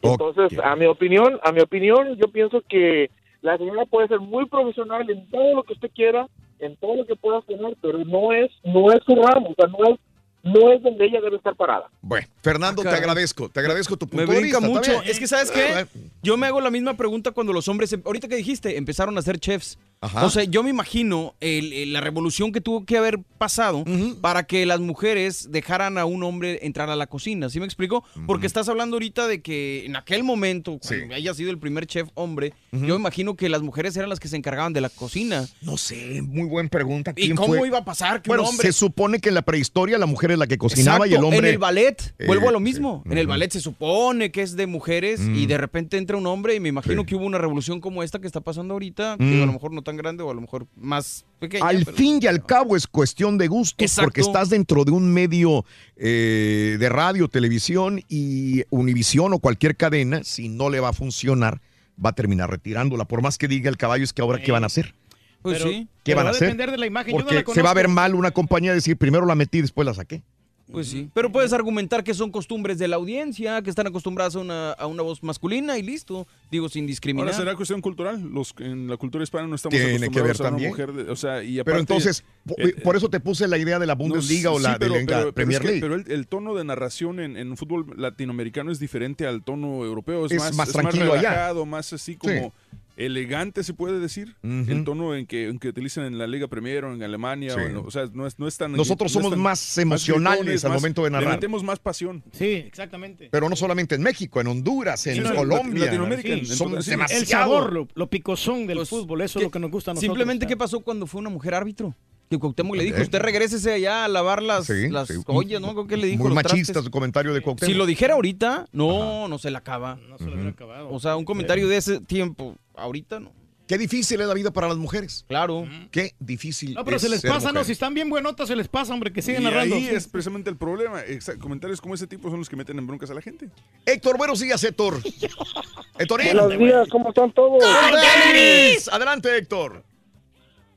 Entonces, a mi opinión, a mi opinión, yo pienso que la señora puede ser muy profesional en todo lo que usted quiera, en todo lo que pueda hacer, pero no es, no es su ramo, o sea, no es, no es donde ella debe estar parada. Bueno, Fernando, te Caray. agradezco, te agradezco tu Me punto de brinca vista. mucho. Es que, ¿sabes qué? Yo me hago la misma pregunta cuando los hombres, ahorita que dijiste, empezaron a ser chefs. Ajá. O sea, yo me imagino el- el- la revolución que tuvo que haber pasado para que las mujeres dejaran a un hombre entrar a la cocina. ¿Sí me explico? Porque estás hablando ahorita de que en aquel momento, cuando haya sido el primer chef hombre, yo me imagino que las mujeres eran las que se encargaban de la cocina. No sé, muy buena pregunta. ¿Y ¿Quién cómo fue? iba a pasar que Bueno, un hombre... se supone que en la prehistoria la mujer es la que cocinaba y el hombre... En el ballet, vuelvo a lo Eh, mismo. En el ballet se supone que es de mujeres y Mm. de repente entra un hombre y me imagino que hubo una revolución como esta que está pasando ahorita, que Mm. a lo mejor no tan grande o a lo mejor más pequeña. Al pero- fin y al cabo es cuestión de gustos, Exacto. porque estás dentro de un medio eh, de radio, televisión y Univisión o cualquier cadena, si no le va a funcionar, va a terminar retirándola. Por más que diga el caballo, es que ahora, ¿qué van a hacer? Pues Pero- sí. ¿Qué pero van a va a hacer? depender de la imagen, yo no la se va a ver mal una compañía decir, primero la metí, después la saqué. Pues sí. Pero puedes argumentar que son costumbres de la audiencia, que están acostumbradas a una, a una voz masculina y listo. Digo, sin discriminar. Ahora será cuestión cultural. Los en la cultura hispana no estamos Tiene que ver acostumbrados a una también. mujer, de- o sea, y Pero entonces, eh, por eso te puse la idea de la Bundesliga no, o la sí, pero- de la pero- pero Premier es que- League. Pero el, el tono de narración en, en un fútbol latinoamericano es diferente al tono europeo. Es, Es más, más es tranquilo allá. relajado, más así como elegante, se puede decir. El tono en que, en que utilizan en la Liga Premier o en Alemania. Sí. O, sea, no es, no es tan... Nosotros no somos tan- más emocionales al momento de narrar. Le metemos más pasión. Sí, exactamente. Pero no solamente en México, en Honduras, en Sí, Colombia. Latinoamérica, Sí, en- demasiado. El sabor, lo, lo picosón del Pues, fútbol, eso ¿qué- es lo que nos gusta a nosotros. Simplemente, ¿qué pasó cuando fue una mujer árbitro? Que Cuauhtémoc le dijo, usted regrésese allá a lavar las, Sí, las sí. ollas, ¿no? Creo que le dijo Muy los machista trastes. su comentario de Cuauhtémoc. Si lo dijera ahorita, no, no se la acaba. No se lo hubiera acabado. O sea, un comentario de ese tiempo, ahorita no. Qué difícil es la vida para las mujeres. Claro. Qué difícil. No, pero es se les pasa, ¿no? Si están bien buenotas, se les pasa, hombre, que siguen y narrando. ahí Sí. es precisamente el problema. Comentarios como ese tipo son los que meten en broncas a la gente. Héctor, buenos días, Héctor. Héctor, Buenos días, ¿cómo están todos? Adelante, Héctor.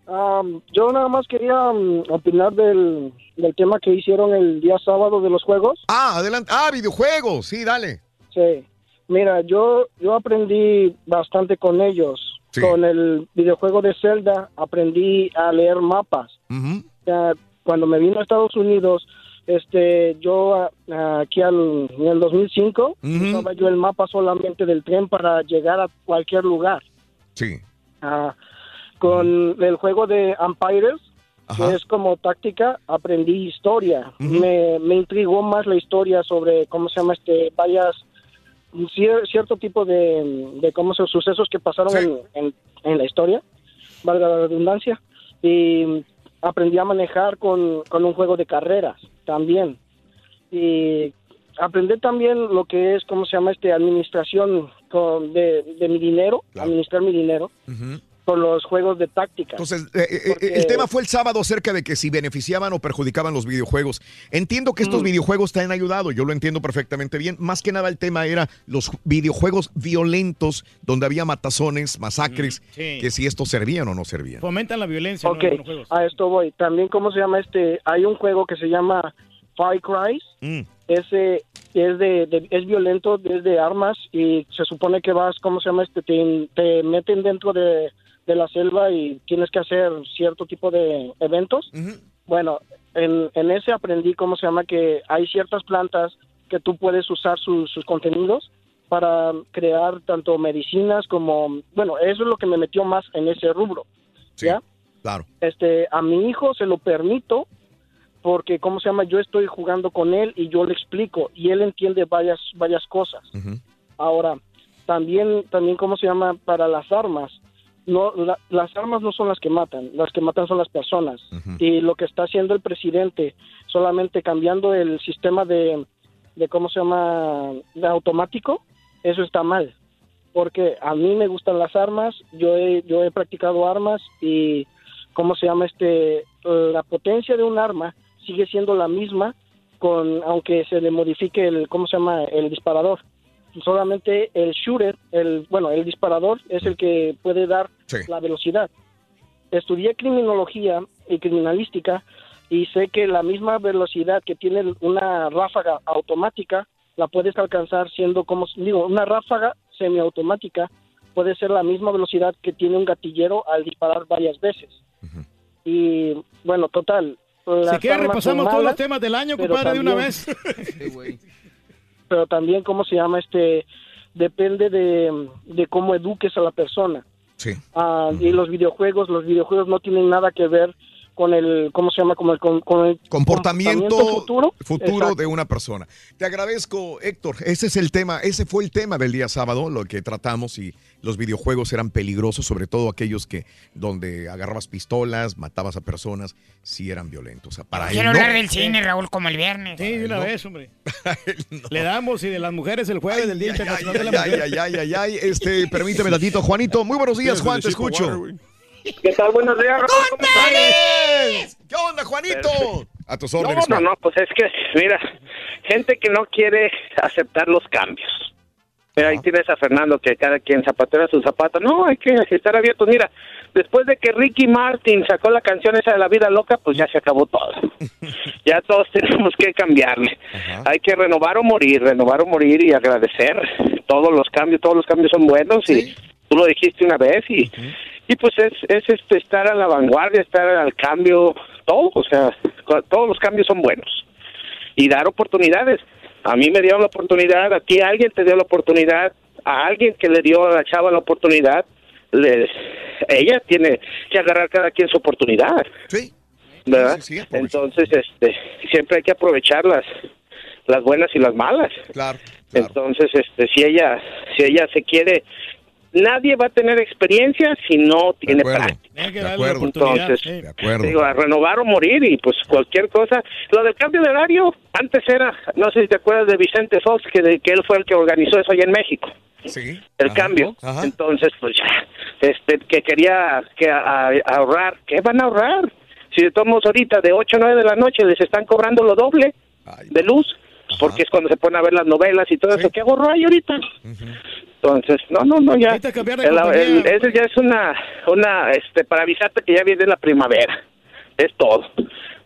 Am, yo nada más quería opinar del, del tema que hicieron el día sábado de los juegos. Ah, adelante. Ah, videojuegos. Sí, dale. Sí. Mira, yo, yo aprendí bastante con ellos. Con el videojuego de Zelda aprendí a leer mapas. Cuando me vino a Estados Unidos, este, yo a- a- aquí al, en el 2005 usaba yo el mapa solamente del tren para llegar a cualquier lugar. Sí. Con el juego de Empires, Ajá. que es como táctica, aprendí historia. me, me intrigó más la historia sobre, ¿cómo se llama? este Varias, cier- cierto tipo de, de cómo se, sucesos que pasaron en, en- en la historia, valga la redundancia. Y aprendí a manejar con, con un juego de carreras también. Y aprendí también lo que es, ¿cómo se llama? este Administración con, de, de mi dinero, administrar mi dinero con los juegos de táctica. Entonces, eh, eh, eh, el tema fue el sábado acerca de que si beneficiaban o perjudicaban los videojuegos. Entiendo que estos Mm. videojuegos te han ayudado, yo lo entiendo perfectamente bien. Más que nada el tema era los videojuegos violentos donde había matazones, masacres, sí. que si estos servían o no servían. Fomentan la violencia Ok, ¿no? en los juegos. a esto voy. También, ¿cómo se llama este? Hay un juego que se llama Far Cry. Mm. Ese es de, de- es violento, es de armas y se supone que vas, ¿cómo se llama este? Te, te meten dentro de, de la selva y tienes que hacer cierto tipo de eventos. Bueno, en, en ese aprendí, ¿cómo se llama? Que hay ciertas plantas que tú puedes usar sus- sus contenidos para crear tanto medicinas como, bueno, eso es lo que me metió más en ese rubro. ¿Ya? Claro. este a mi hijo se lo permito porque cómo se llama yo estoy jugando con él y yo le explico y él entiende varias varias cosas ahora también también cómo se llama para las armas no la- las armas no son las que matan las que matan son las personas. Y lo que está haciendo el presidente solamente cambiando el sistema de de cómo se llama de automático eso está mal. Porque a mí me gustan las armas, yo he, yo he practicado armas y, ¿cómo se llama este? La potencia de un arma sigue siendo la misma con aunque se le modifique el cómo se llama el disparador. Solamente el shooter, el bueno, el disparador es el que puede dar la velocidad. Estudié criminología y criminalística y sé que la misma velocidad que tiene una ráfaga automática la puedes alcanzar siendo como digo, una ráfaga semiautomática puede ser la misma velocidad que tiene un gatillero al disparar varias veces. Y bueno, total. Si quieres repasamos todos los temas del año, compadre, de una vez. pero también cómo se llama este depende de, de cómo eduques a la persona Sí. Ah, y los videojuegos los videojuegos no tienen nada que ver con el cómo se llama como el con, con el Comportamiento futuro futuro Exacto. de una persona. Te agradezco, Héctor. Ese es el tema, ese fue el tema del día sábado, lo que tratamos y los videojuegos eran peligrosos, sobre todo aquellos que donde agarrabas pistolas, matabas a personas, sí eran violentos. O sea, para él Quiero no. hablar del cine, Raúl, como el viernes. Sí, de una vez, hombre. Le damos y de las mujeres el jueves del Día Internacional de la Ay, Mujer. ay, ay, ay, ay, este, permíteme tantito, Juanito. Muy buenos días, Juan, te escucho. ¿Qué tal? Buenos días, Raúl. ¿Cómo estás? ¿Qué onda, Juanito? A tus No, órdenes. no, Juan. no, pues es que, mira, gente que no quiere aceptar los cambios. Mira, ahí tienes a Fernando que cada quien zapatera su zapato. No, hay que estar abiertos. Mira, después de que Ricky Martin sacó la canción esa de la vida loca, pues ya se acabó todo. ya todos tenemos que cambiarle. Hay que renovar o morir, renovar o morir y agradecer todos los cambios. Todos los cambios son buenos y tú lo dijiste una vez y, y pues es, es este, estar a la vanguardia, estar al cambio, todo. O sea, todos los cambios son buenos y dar oportunidades. A mí me dieron la oportunidad, a ti alguien te dio la oportunidad, a alguien que le dio a la chava la oportunidad, le, ella tiene que agarrar cada quien su oportunidad. Sí. ¿Verdad? Entonces, este, siempre hay que aprovechar las, las buenas y las malas. Claro. Entonces, este, si ella, si ella se quiere, nadie va a tener experiencia si no tiene práctica. De acuerdo. Entonces, De acuerdo. digo, a renovar o morir y pues cualquier cosa. Lo del cambio de horario, antes era, no sé si te acuerdas de Vicente Fox, que, de, que él fue el que organizó eso allá en México. Sí. El cambio. Entonces, pues ya, este, que quería que a- a- ahorrar. ¿Qué van a ahorrar? Si de todos modos ahorita de 8 a 9 de la noche les están cobrando lo doble de luz, porque es cuando se ponen a ver las novelas y todo eso. ¿Qué ahorro hay ahorita? Entonces, no, no, no, ya. de El- el- ese ya es una, una, este, para avisarte que ya viene la primavera. Es todo,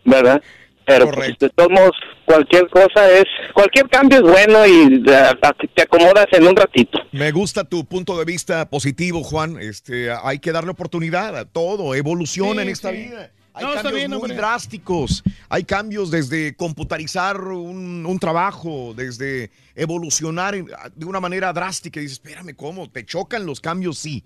¿verdad? Pero pues, de todos modos, cualquier cosa es, cualquier cambio es bueno y eh, te acomodas en un ratito. Me gusta tu punto de vista positivo, Juan. Este, hay que darle oportunidad a todo, evoluciona Sí, en esta sí. vida. Hay No, está cambios bien, muy hombre. drásticos. Hay cambios desde computarizar un, un trabajo, desde evolucionar de una manera drástica. Y dices, espérame, ¿cómo? ¿Te chocan los cambios? Sí.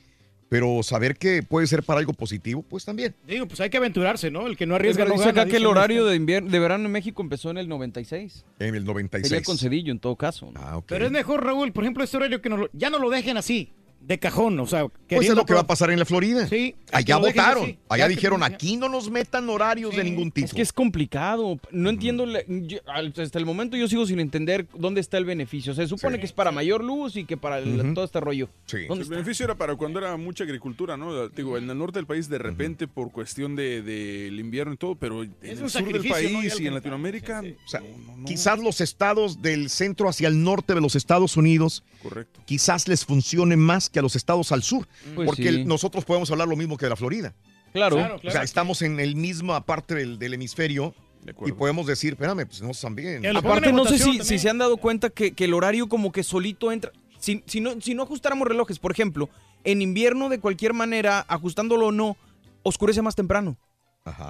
Pero saber que puede ser para algo positivo, pues también. Digo, pues hay que aventurarse, ¿no? El que no Es arriesga verdad, no dice gana. acá que el horario de, invier- de verano en México empezó en el 96. En el 96. Sería con Cedillo en todo caso. ¿no? Ah, ok. Pero es mejor, Raúl, por ejemplo, este horario que no lo- ya no lo dejen así, de cajón, o sea, Pues es lo que va a pasar en la Florida. Sí. Allá votaron. así. Allá que- dijeron, aquí no nos metan horarios de ningún tipo. Es que es complicado. No entiendo. la- yo- hasta el momento yo sigo sin entender dónde está el beneficio. Se supone que es para mayor luz y que para el- todo este rollo. ¿Dónde El beneficio era para cuando era mucha agricultura, ¿no? Digo, en el norte del país de repente por cuestión del de, del invierno y todo, pero en el sur del ¿no? país y en Latinoamérica, O sea, quizás los estados del centro hacia el norte de los Estados Unidos, Correcto. quizás les funcione más que a los estados al sur, Pues porque sí. nosotros podemos hablar lo mismo que de la Florida. Claro. Claro, O sea, estamos en el mismo parte del, del hemisferio y podemos decir, espérame, pues no están bien. Aparte, no sé si, si se han dado cuenta que, que el horario como que solito entra. Si, si no, si no ajustáramos relojes, por ejemplo, en invierno de cualquier manera, ajustándolo o no, oscurece más temprano.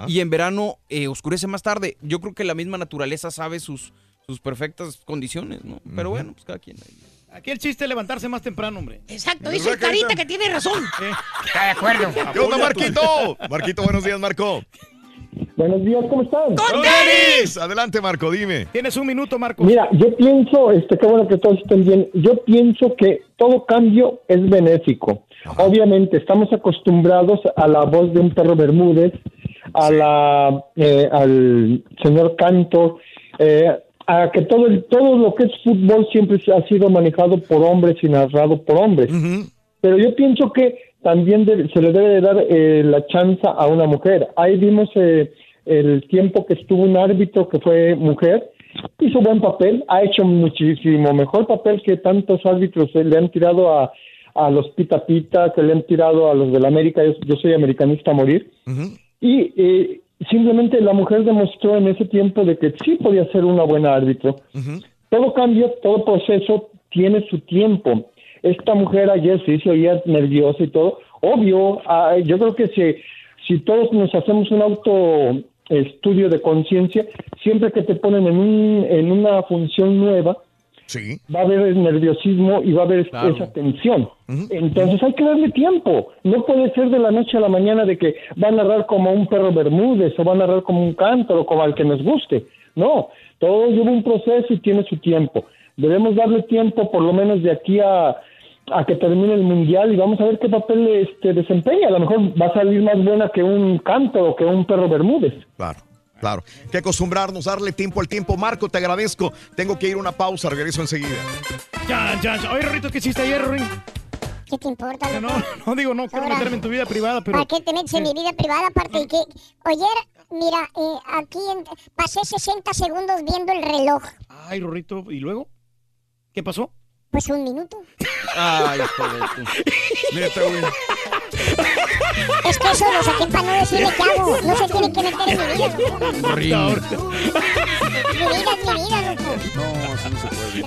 Y en verano eh, oscurece más tarde. Yo creo que la misma naturaleza sabe sus, sus perfectas condiciones, ¿no? Pero bueno, pues cada quien. Aquí el chiste es levantarse más temprano, hombre. Exacto, dice el carita que tiene razón. Está de acuerdo. ¿Qué onda, Marquito? Marquito, buenos días, Marco. Buenos días, ¿cómo están? ¡Con tenis! Adelante, Marco, dime. Tienes un minuto, Marco. Mira, yo pienso, este, qué bueno que todos estén bien. Yo pienso que todo cambio es benéfico. Obviamente, estamos acostumbrados a la voz de un perro Bermúdez, a la, eh, al señor Canto, eh, a que todo, el- todo lo que es fútbol siempre ha sido manejado por hombres y narrado por hombres. Pero yo pienso que también debe- se le debe de dar eh, la chance a una mujer. Ahí vimos eh, el tiempo que estuvo un árbitro que fue mujer hizo buen papel, ha hecho muchísimo mejor papel que tantos árbitros eh, le han tirado a, a los pita pita, que le han tirado a los del América, yo, yo soy americanista a morir, y eh, simplemente la mujer demostró en ese tiempo de que sí podía ser una buena árbitro. Todo cambio, todo proceso tiene su tiempo. Esta mujer ayer sí se oía nerviosa y todo. Obvio, ah, yo creo que si, si todos nos hacemos un auto estudio de conciencia, siempre que te ponen en, un, en una función nueva, va a haber nerviosismo y va a haber Claro. esa tensión. Entonces hay que darle tiempo. No puede ser de la noche a la mañana de que va a narrar como un perro Bermúdez o va a narrar como un cántaro, como al que nos guste. No, todo lleva un proceso y tiene su tiempo. Debemos darle tiempo por lo menos de aquí a, a que termine el mundial y vamos a ver qué papel este, desempeña. A lo mejor va a salir más buena que un cántaro o que un perro Bermúdez. Claro. Claro, que acostumbrarnos, darle tiempo al tiempo. Marco, te agradezco. Tengo que ir a una pausa, regreso enseguida. Ya, ya, ya. Oye, Rorrito, ¿qué hiciste ayer, Rorín? ¿Qué te importa? No, loco? no digo, no quiero Ahora. meterme en tu vida privada, pero... ¿Para qué te metes en mi vida privada? Aparte de que, oye, mira, eh, aquí en- pasé 60 segundos viendo el reloj. Ay, Rorrito, ¿y luego? ¿Qué pasó? Pues un minuto. Ay, hijo de tu- Neta, güey. Es que eso lo saqué para no decirle qué hago. No se tiene que meter en mi vida, loco. Mi vida es mi vida, loco. No, así no se puede.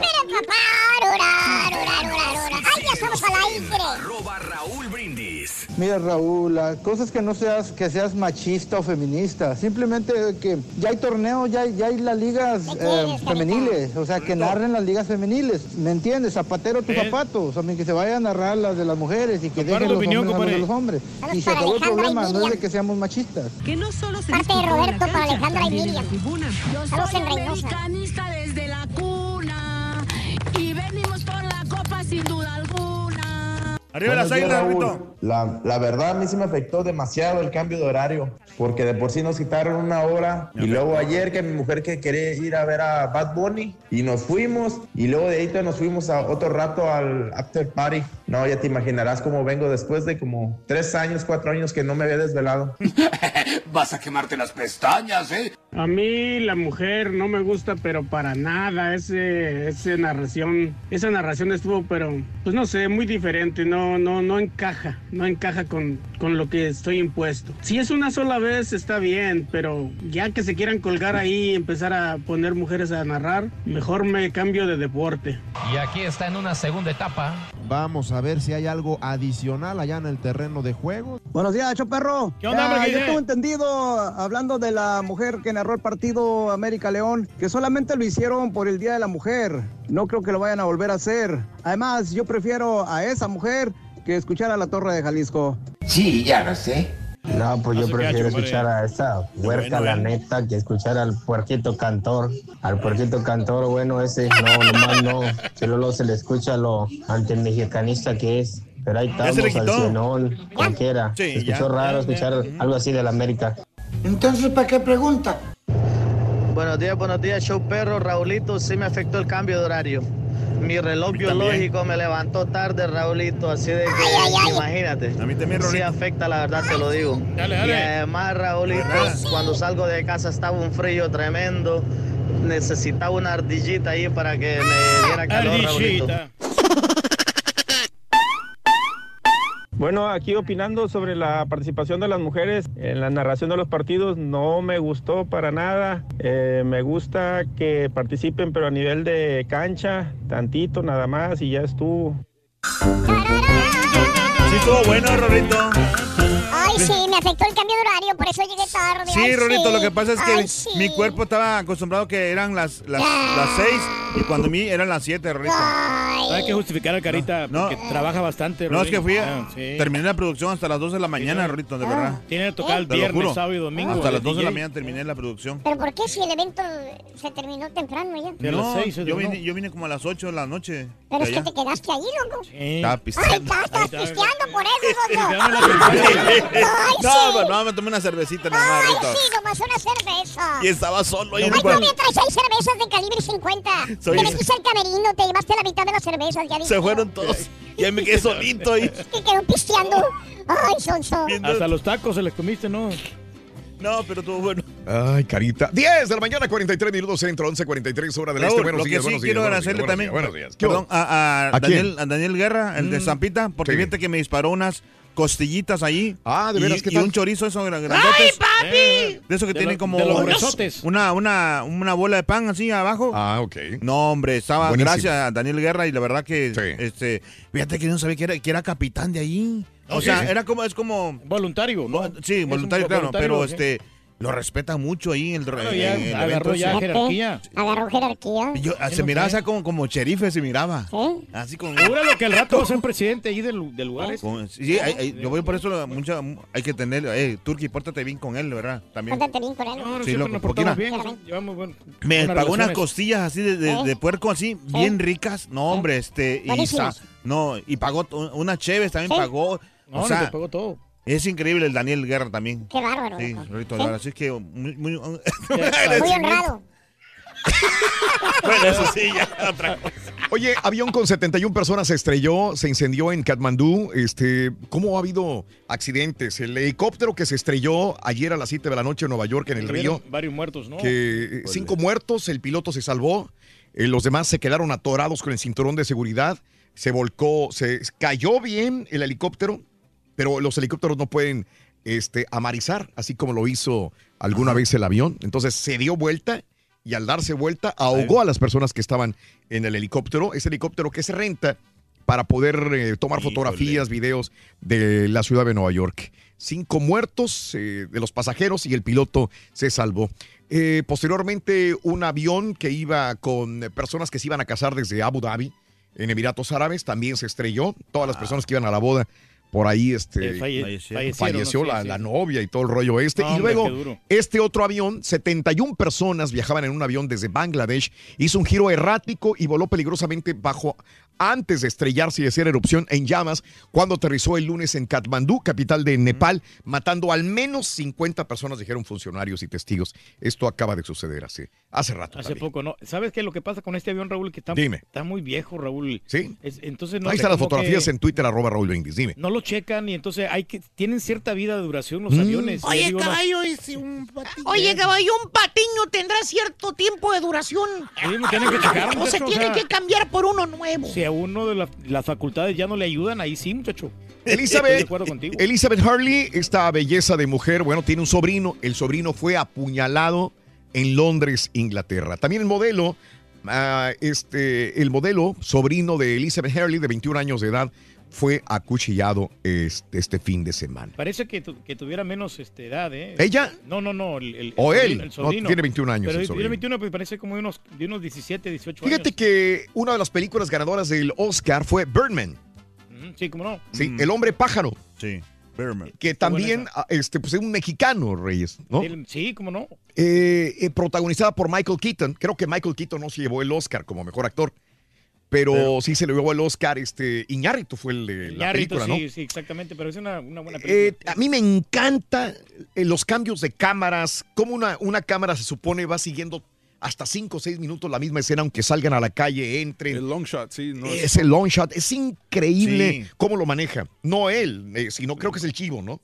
Mira, papá, rura, rura, rura, rura. ¡Ay, ya estamos al aire! Arroba Raúl Brindis. Mira Raúl, la cosa es que no seas que seas machista o feminista, simplemente que ya hay torneos, ya hay, ya hay las ligas eh, femeniles, o sea que narren las ligas femeniles, ¿me entiendes? Zapatero tus zapatos, o sea, que se vayan a narrar las de las mujeres y que dejen los opinión, hombres a los compadre. de los hombres. Y se acabó el problema, no es de que seamos machistas. Que no solo se Parte de Roberto para Alejandra y Miriam. En Reynosa. americanista desde la cuna y venimos por la copa sin duda alguna. Arriba las águilas, Raúl. La, la verdad, a mí sí me afectó demasiado el cambio de horario, porque de por sí nos quitaron una hora. Y luego ayer que mi mujer que quería ir a ver a Bad Bunny, y nos fuimos, y luego de ahí nos fuimos a otro rato al after party. No, ya te imaginarás cómo vengo después de como tres años, cuatro años que no me había desvelado. Vas a quemarte las pestañas, ¿eh? A mí la mujer no me gusta, pero para nada. Ese, ese narración, esa narración estuvo, pero pues no sé, muy diferente. No, no, no encaja, no encaja con, con lo que estoy impuesto. Si es una sola vez está bien, pero ya que se quieran colgar ahí y empezar a poner mujeres a narrar, mejor me cambio de deporte. Y aquí está en una segunda etapa. Vamos a ver si hay algo adicional allá en el terreno de juego. Buenos días, Choperro. ¿Qué onda, yo tengo entendido, hablando de la mujer que narró el partido América León, que solamente lo hicieron por el Día de la Mujer. No creo que lo vayan a volver a hacer. Además, yo prefiero a esa mujer que escuchar a la Torre de Jalisco. Sí, ya lo sé. No, pues yo Hace prefiero escuchar a esa huerca, la neta, que escuchar al puerquito cantor. Al puerquito cantor, bueno, ese no, nomás no. Solo lo se le escucha lo antimexicanista que es. Pero ahí Ya se le estamos, al cienón, cualquiera. Sí, Se escuchó ya, raro escuchar algo así de la América. Entonces, ¿para qué pregunta? Buenos días, buenos días, show perro. Raulito, sí me afectó el cambio de horario. Mi reloj biológico me levantó tarde, Raulito, así de que imagínate. A mí también, Sí afecta, la verdad, te lo digo. Dale, dale. Y además, Raulito, cuando salgo de casa estaba un frío tremendo. Necesitaba una ardillita ahí para que me diera calor, Raulito. Bueno, aquí opinando sobre la participación de las mujeres en la narración de los partidos, no me gustó para nada. Eh, me gusta que participen, pero a nivel de cancha, tantito nada más y ya estuvo. Sí, estuvo bueno, Rorito. Ay, sí, me afectó el cambio de horario, por eso llegué tarde. Sí, Ay, Rorito, sí. lo que pasa es que Ay, sí. mi cuerpo estaba acostumbrado que eran las, las, las seis y cuando a mí eran las siete, Rorito. Hay que justificar a Carita porque trabaja bastante. No, es que fui, a- Ah, sí. terminé la producción hasta las 2 de la mañana, Rorito, de verdad. Tiene que tocar el viernes, juro. sábado y domingo. Hasta las 2 de la mañana terminé la producción. ¿Pero por qué si el evento se terminó temprano ya? No, yo, vine, yo vine como a las 8 de la noche. Pero de es que te quedaste ahí, loco. Estaba Ay, pisteando. estás pisteando por eso, loco. no, sí. no, me tomé una cervecita nada más, Ay, sí, nomás una cerveza. Y estaba solo ahí Ay, no, mientras hay cervezas de calibre 50. Soy- Te metiste al camerino, te llevaste la mitad de las cervezas, ya dije. Se fueron todos. Y ahí me quedé solito ahí. Y quedó pisteando. Ay, sonso. Hasta los tacos se les comiste, ¿no? No, pero todo bueno. Ay, carita. 10 de la mañana, 43 minutos centro, 11, 43 horas del Raúl, este. Buenos lo que días, sí buenos días, quiero buenos agradecerle días, también, buenos días. ¿Qué perdón, a, a ¿A? Daniel, a Daniel Guerra, el de Mm. Zampita, porque Sí. fíjate que me disparó unas costillitas ahí. Ah, ¿de veras? Y, ¿Qué y un chorizo eso gra- grandotes. papi! Eh, de eso que De tiene lo- como de los una, una, una bola de pan así abajo. Ah, ok. No, hombre, estaba Buenísimo. gracias a Daniel Guerra y la verdad que este, fíjate que no sabía que era, que era capitán de ahí. O sea, era como, es como voluntario, ¿no? Sí, voluntario, claro, voluntario, pero ¿sí? este lo respeta mucho ahí el, Bueno, ya en el agarró evento, ya sí. jerarquía. Agarró jerarquía. Yo, se miraba sea, como, como sheriff, se miraba. Así con. Júralo que el rato va a ser presidente ahí del, del lugar. con- sí, hay- hay- yo voy por eso, mucha, hay que tener. Eh, Turki, pórtate bien con él, ¿verdad? También. Póntate bien con él. No, no, Sí, loco, nos bien. Llevamos buen- Me buenas pagó unas costillas así de, de- ¿Eh? de puerco así, bien ricas. No, hombre, este. Y, no, y pagó unas cheves también Sí. pagó. No, o sea, pagó todo. Es increíble el Daniel Guerra también. Qué bárbaro. Sí, loco. Rorrito, Sí. verdad, Así que muy, muy, Muy honrado. Bueno, eso sí, ya otra cosa. Oye, avión con 71 personas se estrelló, se incendió en Katmandú. Este, ¿Cómo ha habido accidentes? El helicóptero que se estrelló ayer a las 7 de la noche en Nueva York, en el río, Varios muertos, ¿no? que eh, cinco muertos, el piloto se salvó, eh, los demás se quedaron atorados con el cinturón de seguridad, se volcó, se cayó bien el helicóptero, pero los helicópteros no pueden este, amarizar, así como lo hizo alguna vez el avión. Entonces se dio vuelta y al darse vuelta ahogó a las personas que estaban en el helicóptero. Ese helicóptero que se renta para poder eh, tomar fotografías, videos de la ciudad de Nueva York. Cinco muertos eh, de los pasajeros y el piloto se salvó. Eh, posteriormente, un avión que iba con personas que se iban a casar desde Abu Dhabi, en Emiratos Árabes, también se estrelló. Todas las personas que iban a la boda, por ahí este, Eh, falle- falleció ¿no? Sí, la, sí. la novia y todo el rollo este. No, y hombre, luego, este otro avión, 71 personas viajaban en un avión desde Bangladesh, hizo un giro errático y voló peligrosamente bajo antes de estrellarse y hacer erupción en llamas cuando aterrizó el lunes en Katmandú, capital de Nepal, matando al menos 50 personas, dijeron funcionarios y testigos. Esto acaba de suceder hace, hace rato. Hace también. poco, ¿no? ¿Sabes qué? Lo que pasa con este avión, Raúl, que está, Dime. está muy viejo, Raúl. Sí. Es- entonces no Ahí están las fotografías que en Twitter, arroba Raúl Brindis. Dime. No lo checan y entonces hay que tienen cierta vida de duración los Mm. aviones. Yo Oye, digo, no, caballo, si un patiño. Oye, caballo, un patiño tendrá cierto tiempo de duración. Sí, me tienen que checar, O se o tiene sea- que cambiar por uno nuevo. A uno de la- las facultades ya no le ayudan, ahí sí, muchacho. Elizabeth. Elizabeth Hurley, esta belleza de mujer, bueno, tiene un sobrino. El sobrino fue apuñalado en Londres, Inglaterra. También el modelo, ah, este, el modelo sobrino de Elizabeth Hurley, de 21 años de edad, fue acuchillado este, este fin de semana. Parece que, tu- que tuviera menos este, edad, ¿eh? ¿Ella? No, no, no. El, el- ¿O el él? sobrino- No, sobrino. tiene 21 años Pero el tiene sobrino. 21, pues parece como de unos, de unos 17, 18 Fíjate años. que una de las películas ganadoras del Oscar fue Birdman. Ujú, Sí, cómo no. Sí, El hombre pájaro. Sí, Birdman. Que también ah, este, pues, es un mexicano, Reyes, ¿no? Sí, cómo no. Eh, eh, protagonizada por Michael Keaton. Creo que Michael Keaton no se llevó el Oscar como mejor actor. Pero, sí se le llevó el Oscar, este, Iñárritu fue el de la Iñárritu, película, ¿no? sí, sí, exactamente, pero es una, una buena Eh, película. a mí me encanta eh, los cambios de cámaras, cómo una, una cámara se supone va siguiendo hasta 5 o 6 minutos la misma escena, aunque salgan a la calle, entren. El long shot, sí. No es el long shot, es increíble Sí. cómo lo maneja. No él, eh, sino creo que es el chivo, ¿no?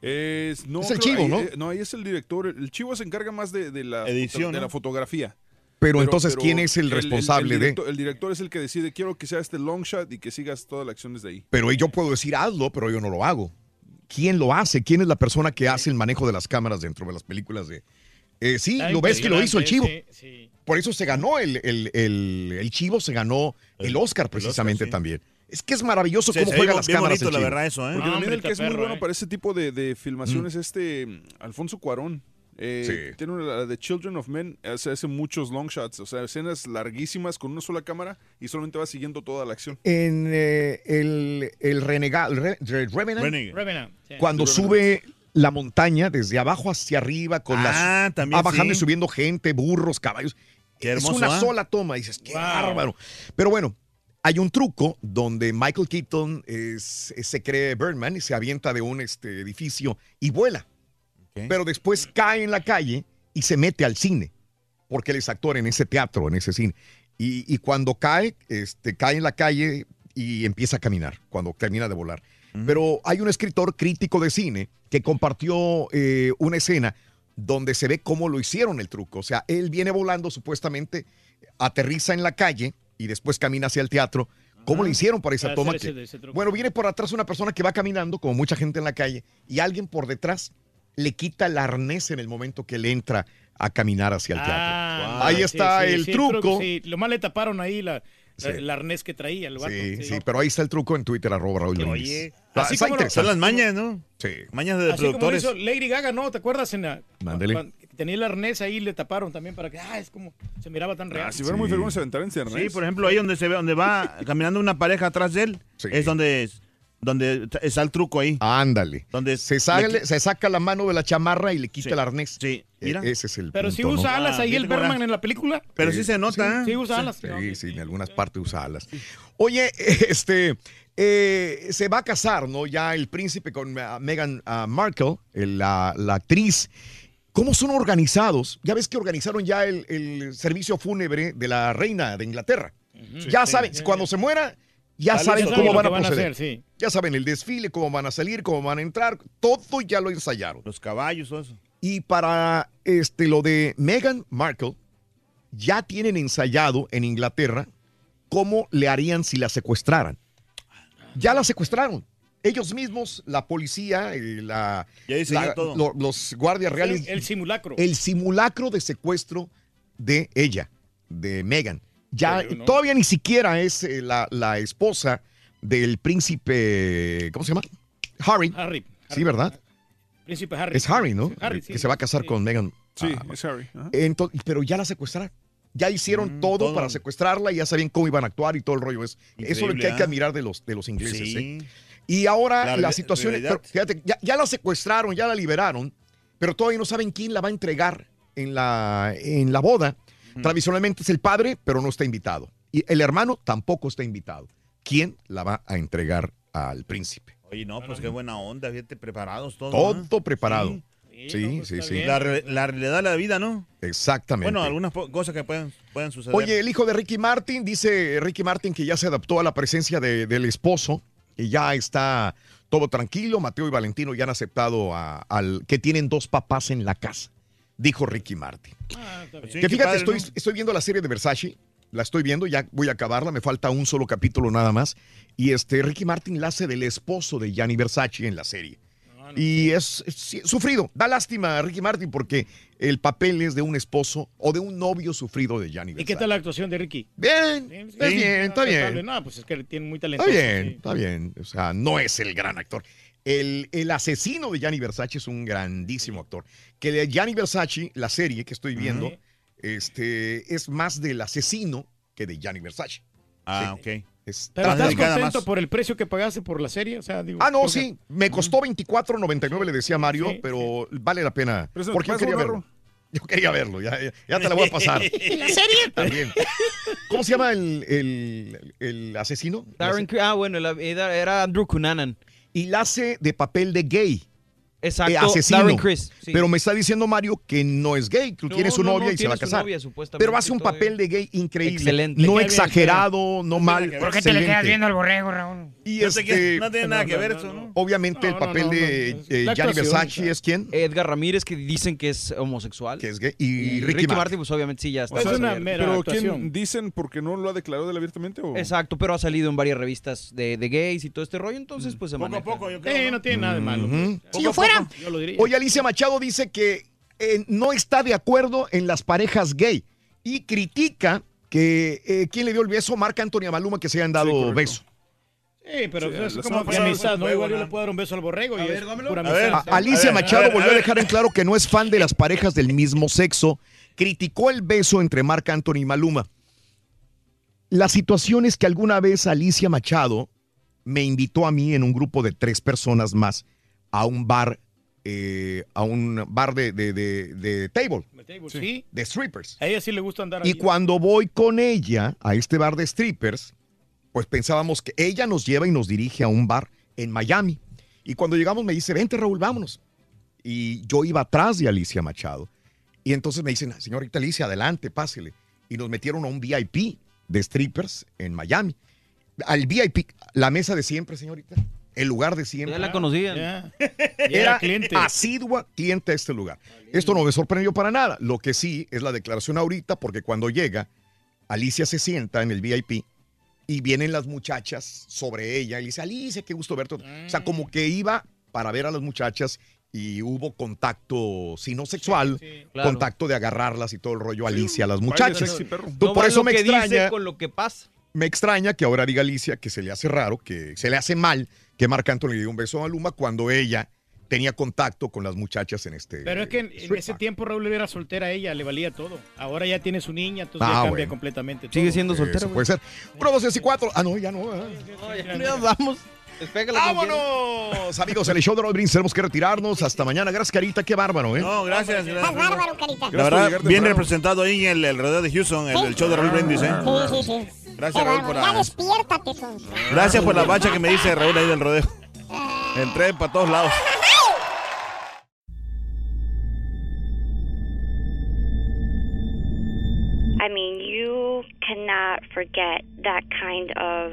Es, no, Es el creo- chivo, ahí- ¿no? eh, no, ahí es el director. El chivo se encarga más de, de la Edición, de ¿no? la fotografía. Pero entonces, ¿quién es el responsable el de? director, El director es el que decide, quiero que sea este long shot y que sigas toda la acción desde ahí. Pero yo puedo decir hazlo, pero yo no lo hago. ¿Quién lo hace? ¿Quién es la persona que hace el manejo de las cámaras dentro de las películas de... Eh, sí, lo ves que lo hizo el chivo. impresionante, sí, sí. Por eso se ganó el, el, el- el chivo, se ganó el Oscar precisamente sí. también. Es que es maravilloso Sí, cómo juega las bien cámaras bonito, el la chivo. verdad, eso, ¿eh? Porque No, también hombre, el que es muy bueno ¿eh? para ese tipo de, de filmaciones es este mm, Alfonso Cuarón. Eh, Sí. Tiene una la de Children of Men, hace, hace muchos long shots, o sea, escenas larguísimas con una sola cámara y solamente va siguiendo toda la acción. En eh, el, el renegado, el Re- Re- Revenant, Renegade. Revenant, sí. cuando The sube la montaña desde abajo hacia arriba con Ah, las también va bajando sí. y subiendo gente, burros, caballos. Qué hermoso, es una ¿ah? sola toma, dices, qué Wow. bárbaro. Pero bueno, hay un truco donde Michael Keaton es- es- se cree Birdman y se avienta de un este, edificio y vuela. Pero después cae en la calle y se mete al cine, porque él es actor en ese teatro, en ese cine. Y, y cuando cae, este, cae en la calle y empieza a caminar, cuando termina de volar. Pero hay un escritor crítico de cine que compartió eh, una escena donde se ve cómo lo hicieron el truco. O sea, él viene volando supuestamente, aterriza en la calle y después camina hacia el teatro. ¿Cómo le hicieron para esa Para toma? que- ese- bueno, viene por atrás una persona que va caminando, como mucha gente en la calle, y alguien por detrás le quita el arnés en el momento que él entra a caminar hacia el teatro. Ah, Ahí sí, está sí, el sí, truco. Sí, lo más le taparon ahí la, Sí. el arnés que traía el vato. Sí, sí, pero ahí está el truco en Twitter, arroba Raúl. Oye, así como lo- interesante. Son las mañas, ¿no? Sí. Mañas de Así como lo productores. hizo Lady Gaga, ¿no? ¿Te acuerdas? En la, Mándele. tenía el arnés ahí le taparon también para que, ah, es como, se miraba tan real. Ah, si fuera muy fregón se aventaran en Sí, por ejemplo, ahí donde se ve, donde va caminando una pareja atrás de él, es donde es, donde está el truco ahí. Ándale. Donde Se, sale- se saca la mano de la chamarra y le quita el arnés. Sí, mira. ese es el Pero punto, si usa ¿no? alas ahí Ah, el cómo Berman en la película. Pero sí se nota, Sí, ¿eh? sí usa alas. Sí, sí, en algunas partes usa alas. Oye, este, eh, se va a casar, ¿no? Ya el príncipe con ah, Meghan ah, Markle, el- la, la actriz. ¿Cómo son organizados? Ya ves que organizaron ya el, el servicio fúnebre de la reina de Inglaterra. ya sí, saben, sí. cuando se muera, ya saben cómo van a van a hacer, sí. Ya saben el desfile, cómo van a salir, cómo van a entrar, todo ya lo ensayaron. Los caballos, todo eso. Y para este, lo de Meghan Markle, ya tienen ensayado en Inglaterra cómo le harían si la secuestraran. Ya la secuestraron. Ellos mismos, la policía, eh, la, lo- los guardias reales. El, el simulacro. el simulacro de secuestro de ella, de Meghan. Ya Pero no. todavía ni siquiera es eh, la, la esposa del príncipe, ¿cómo se llama? Harry. Harry. Sí, ¿verdad? Príncipe Harry. Es Harry, ¿no? Harry, sí. que se va a casar con Meghan. Sí, Ah, es Harry. ajá. Ento- pero ya la secuestraron. Ya hicieron todo, todo. para secuestrarla, ya sabían cómo iban a actuar y todo el rollo. Es, eso es lo que hay que ¿ah? admirar de los, de los ingleses. Sí. ¿eh? Y ahora La situación, realidad. fíjate, ya, ya la secuestraron, ya la liberaron, pero todavía no saben quién la va a entregar en la, en la boda. Tradicionalmente es el padre, pero no está invitado. Y el hermano tampoco está invitado. ¿Quién la va a entregar al príncipe? Oye, no, pues qué buena onda, fíjate, preparados todos. Todo ¿no? preparado. Sí. Sí, sí, sí. La, re- la realidad de la vida, ¿no? Exactamente. Bueno, algunas cosas que pueden, pueden suceder. Oye, el hijo de Ricky Martin, dice Ricky Martin que ya se adaptó a la presencia de- del esposo y ya está todo tranquilo. Mateo y Valentino ya han aceptado a- al que tienen dos papás en la casa, dijo Ricky Martin. Sí, que fíjate, padre, estoy, ¿no? estoy viendo la serie de Versace, la estoy viendo, ya voy a acabarla, me falta un solo capítulo nada más. Y este Ricky Martin la hace del esposo de Gianni Versace en la serie. Y es, sufrido. Da lástima a Ricky Martin porque el papel es de un esposo o de un novio sufrido de Gianni ¿Y Versace. qué tal la actuación de Ricky? Bien, Sí, es bien, está bien. No, pues es que tiene muy Está talentoso. bien, sí. está bien. O sea, no es el gran actor. El, el asesino de Gianni Versace es un grandísimo actor. Que de Gianni Versace, la serie que estoy viendo, este, es más del asesino que de Gianni Versace. Ah, Sí. ok. Es ¿Pero estás contento más. por el precio que pagaste por la serie? O sea, digo, Ah, no, porque- sí. Me costó 24.99, le decía Mario, Sí, pero vale la pena. Pero eso Porque yo quería verlo. Yo quería verlo, ya, ya, ya te la voy a pasar. ¿Y la serie? También. ¿Cómo se llama el, el- el asesino? Darren ah, bueno, era Andrew Cunanan. Y la hace de papel de gay. Exacto, eh, asesino. Darren Criss, sí. Pero me está diciendo Mario que no es gay, que No, tiene su no, novia no, y se va a casar. novia, supuestamente, pero hace un papel de gay increíble. Excelente. No exagerado, no mal. ¿Por qué te le quedas viendo al borrego, Raúl? Y este, no tiene nada que ver eso, ¿no? obviamente el papel no, de no, no. eh, Gianni Versace es quién? Edgar Ramírez, que dicen que es homosexual. Que es gay. Y, Y Ricky, Ricky, Martin. Martin, pues obviamente sí ya está. Es una mera Pero actuación. ¿quién dicen porque no lo ha declarado él abiertamente? O? Exacto, pero ha salido en varias revistas de, de gays y todo este rollo, entonces pues se Poco a poco, yo creo. Sí, ¿no? tiene nada de malo. Si yo fuera, Yo lo diría. Oye, Alicia Machado dice que eh, no está de acuerdo en las parejas gay y critica que eh, quién le dio el beso, Marc Antonio Maluma, que se hayan dado beso. Sí, pero Sí, es como amistad, ¿no? Igual yo le puedo dar un beso al borrego y A es ver, dámelo. pura A ver. amistad. A- Alicia ver, Machado a ver, volvió a dejar en claro que no es fan de las parejas del mismo sexo. Criticó el beso entre Marc Anthony y Maluma. La situación es que alguna vez Alicia Machado me invitó a mí en un grupo de tres personas más a un bar, eh, a un bar de, de- de- de table, Sí. de strippers. A ella sí le gusta andar Y cuando voy con ella a este bar de strippers, pues pensábamos que ella nos lleva y nos dirige a un bar en Miami. Y cuando llegamos me dice, vente Raúl, vámonos. Y yo iba atrás de Alicia Machado. Y entonces me dicen, señorita Alicia, adelante, pásele. Y nos metieron a un VIP de strippers en Miami. Al VIP, la mesa de siempre, señorita. El lugar de siempre. Ya la conocían. Era asidua cliente a este lugar. Esto no me sorprendió para nada. Lo que sí es la declaración ahorita, porque cuando llega, Alicia se sienta en el VIP y vienen las muchachas sobre ella y le dice, Alicia, qué gusto verte. O sea, como que iba para ver a las muchachas y hubo contacto, si no sexual, claro. contacto de agarrarlas y todo el rollo Alicia a las muchachas. sexy, perro. Tú, No por eso lo me que dice extraña. con lo que pasa. Me extraña que ahora diga Alicia que se le hace raro, que se le hace mal que Marc Anthony le dio un beso a Maluma cuando ella tenía contacto con las muchachas en este. Pero es que en, en ese tiempo Raúl era soltera a ella, le valía todo. Ahora ya tiene su niña, entonces Ah, ya cambia bueno. completamente. Sigue siendo soltera, Eso puede ser. 1, 2, 3 y 4. Ah, no, ya no. ah. Ya vamos. ¡Vámonos! Amigos, en el show de Brindis tenemos que retirarnos. Hasta mañana. Gracias, Carita. Qué bárbaro, ¿eh? No, gracias. gracias. Bárbaro, carita. La verdad, bien representado ahí en el, el rodeo de Houston, el, el show de Raúl Brindis, ¿eh? Sí, sí, sí. Gracias, Raúl, por Ya la- despiértate. Gracias por la bacha que me dice Raúl ahí del rodeo. Entré para todos lados. I mean, you cannot forget that kind of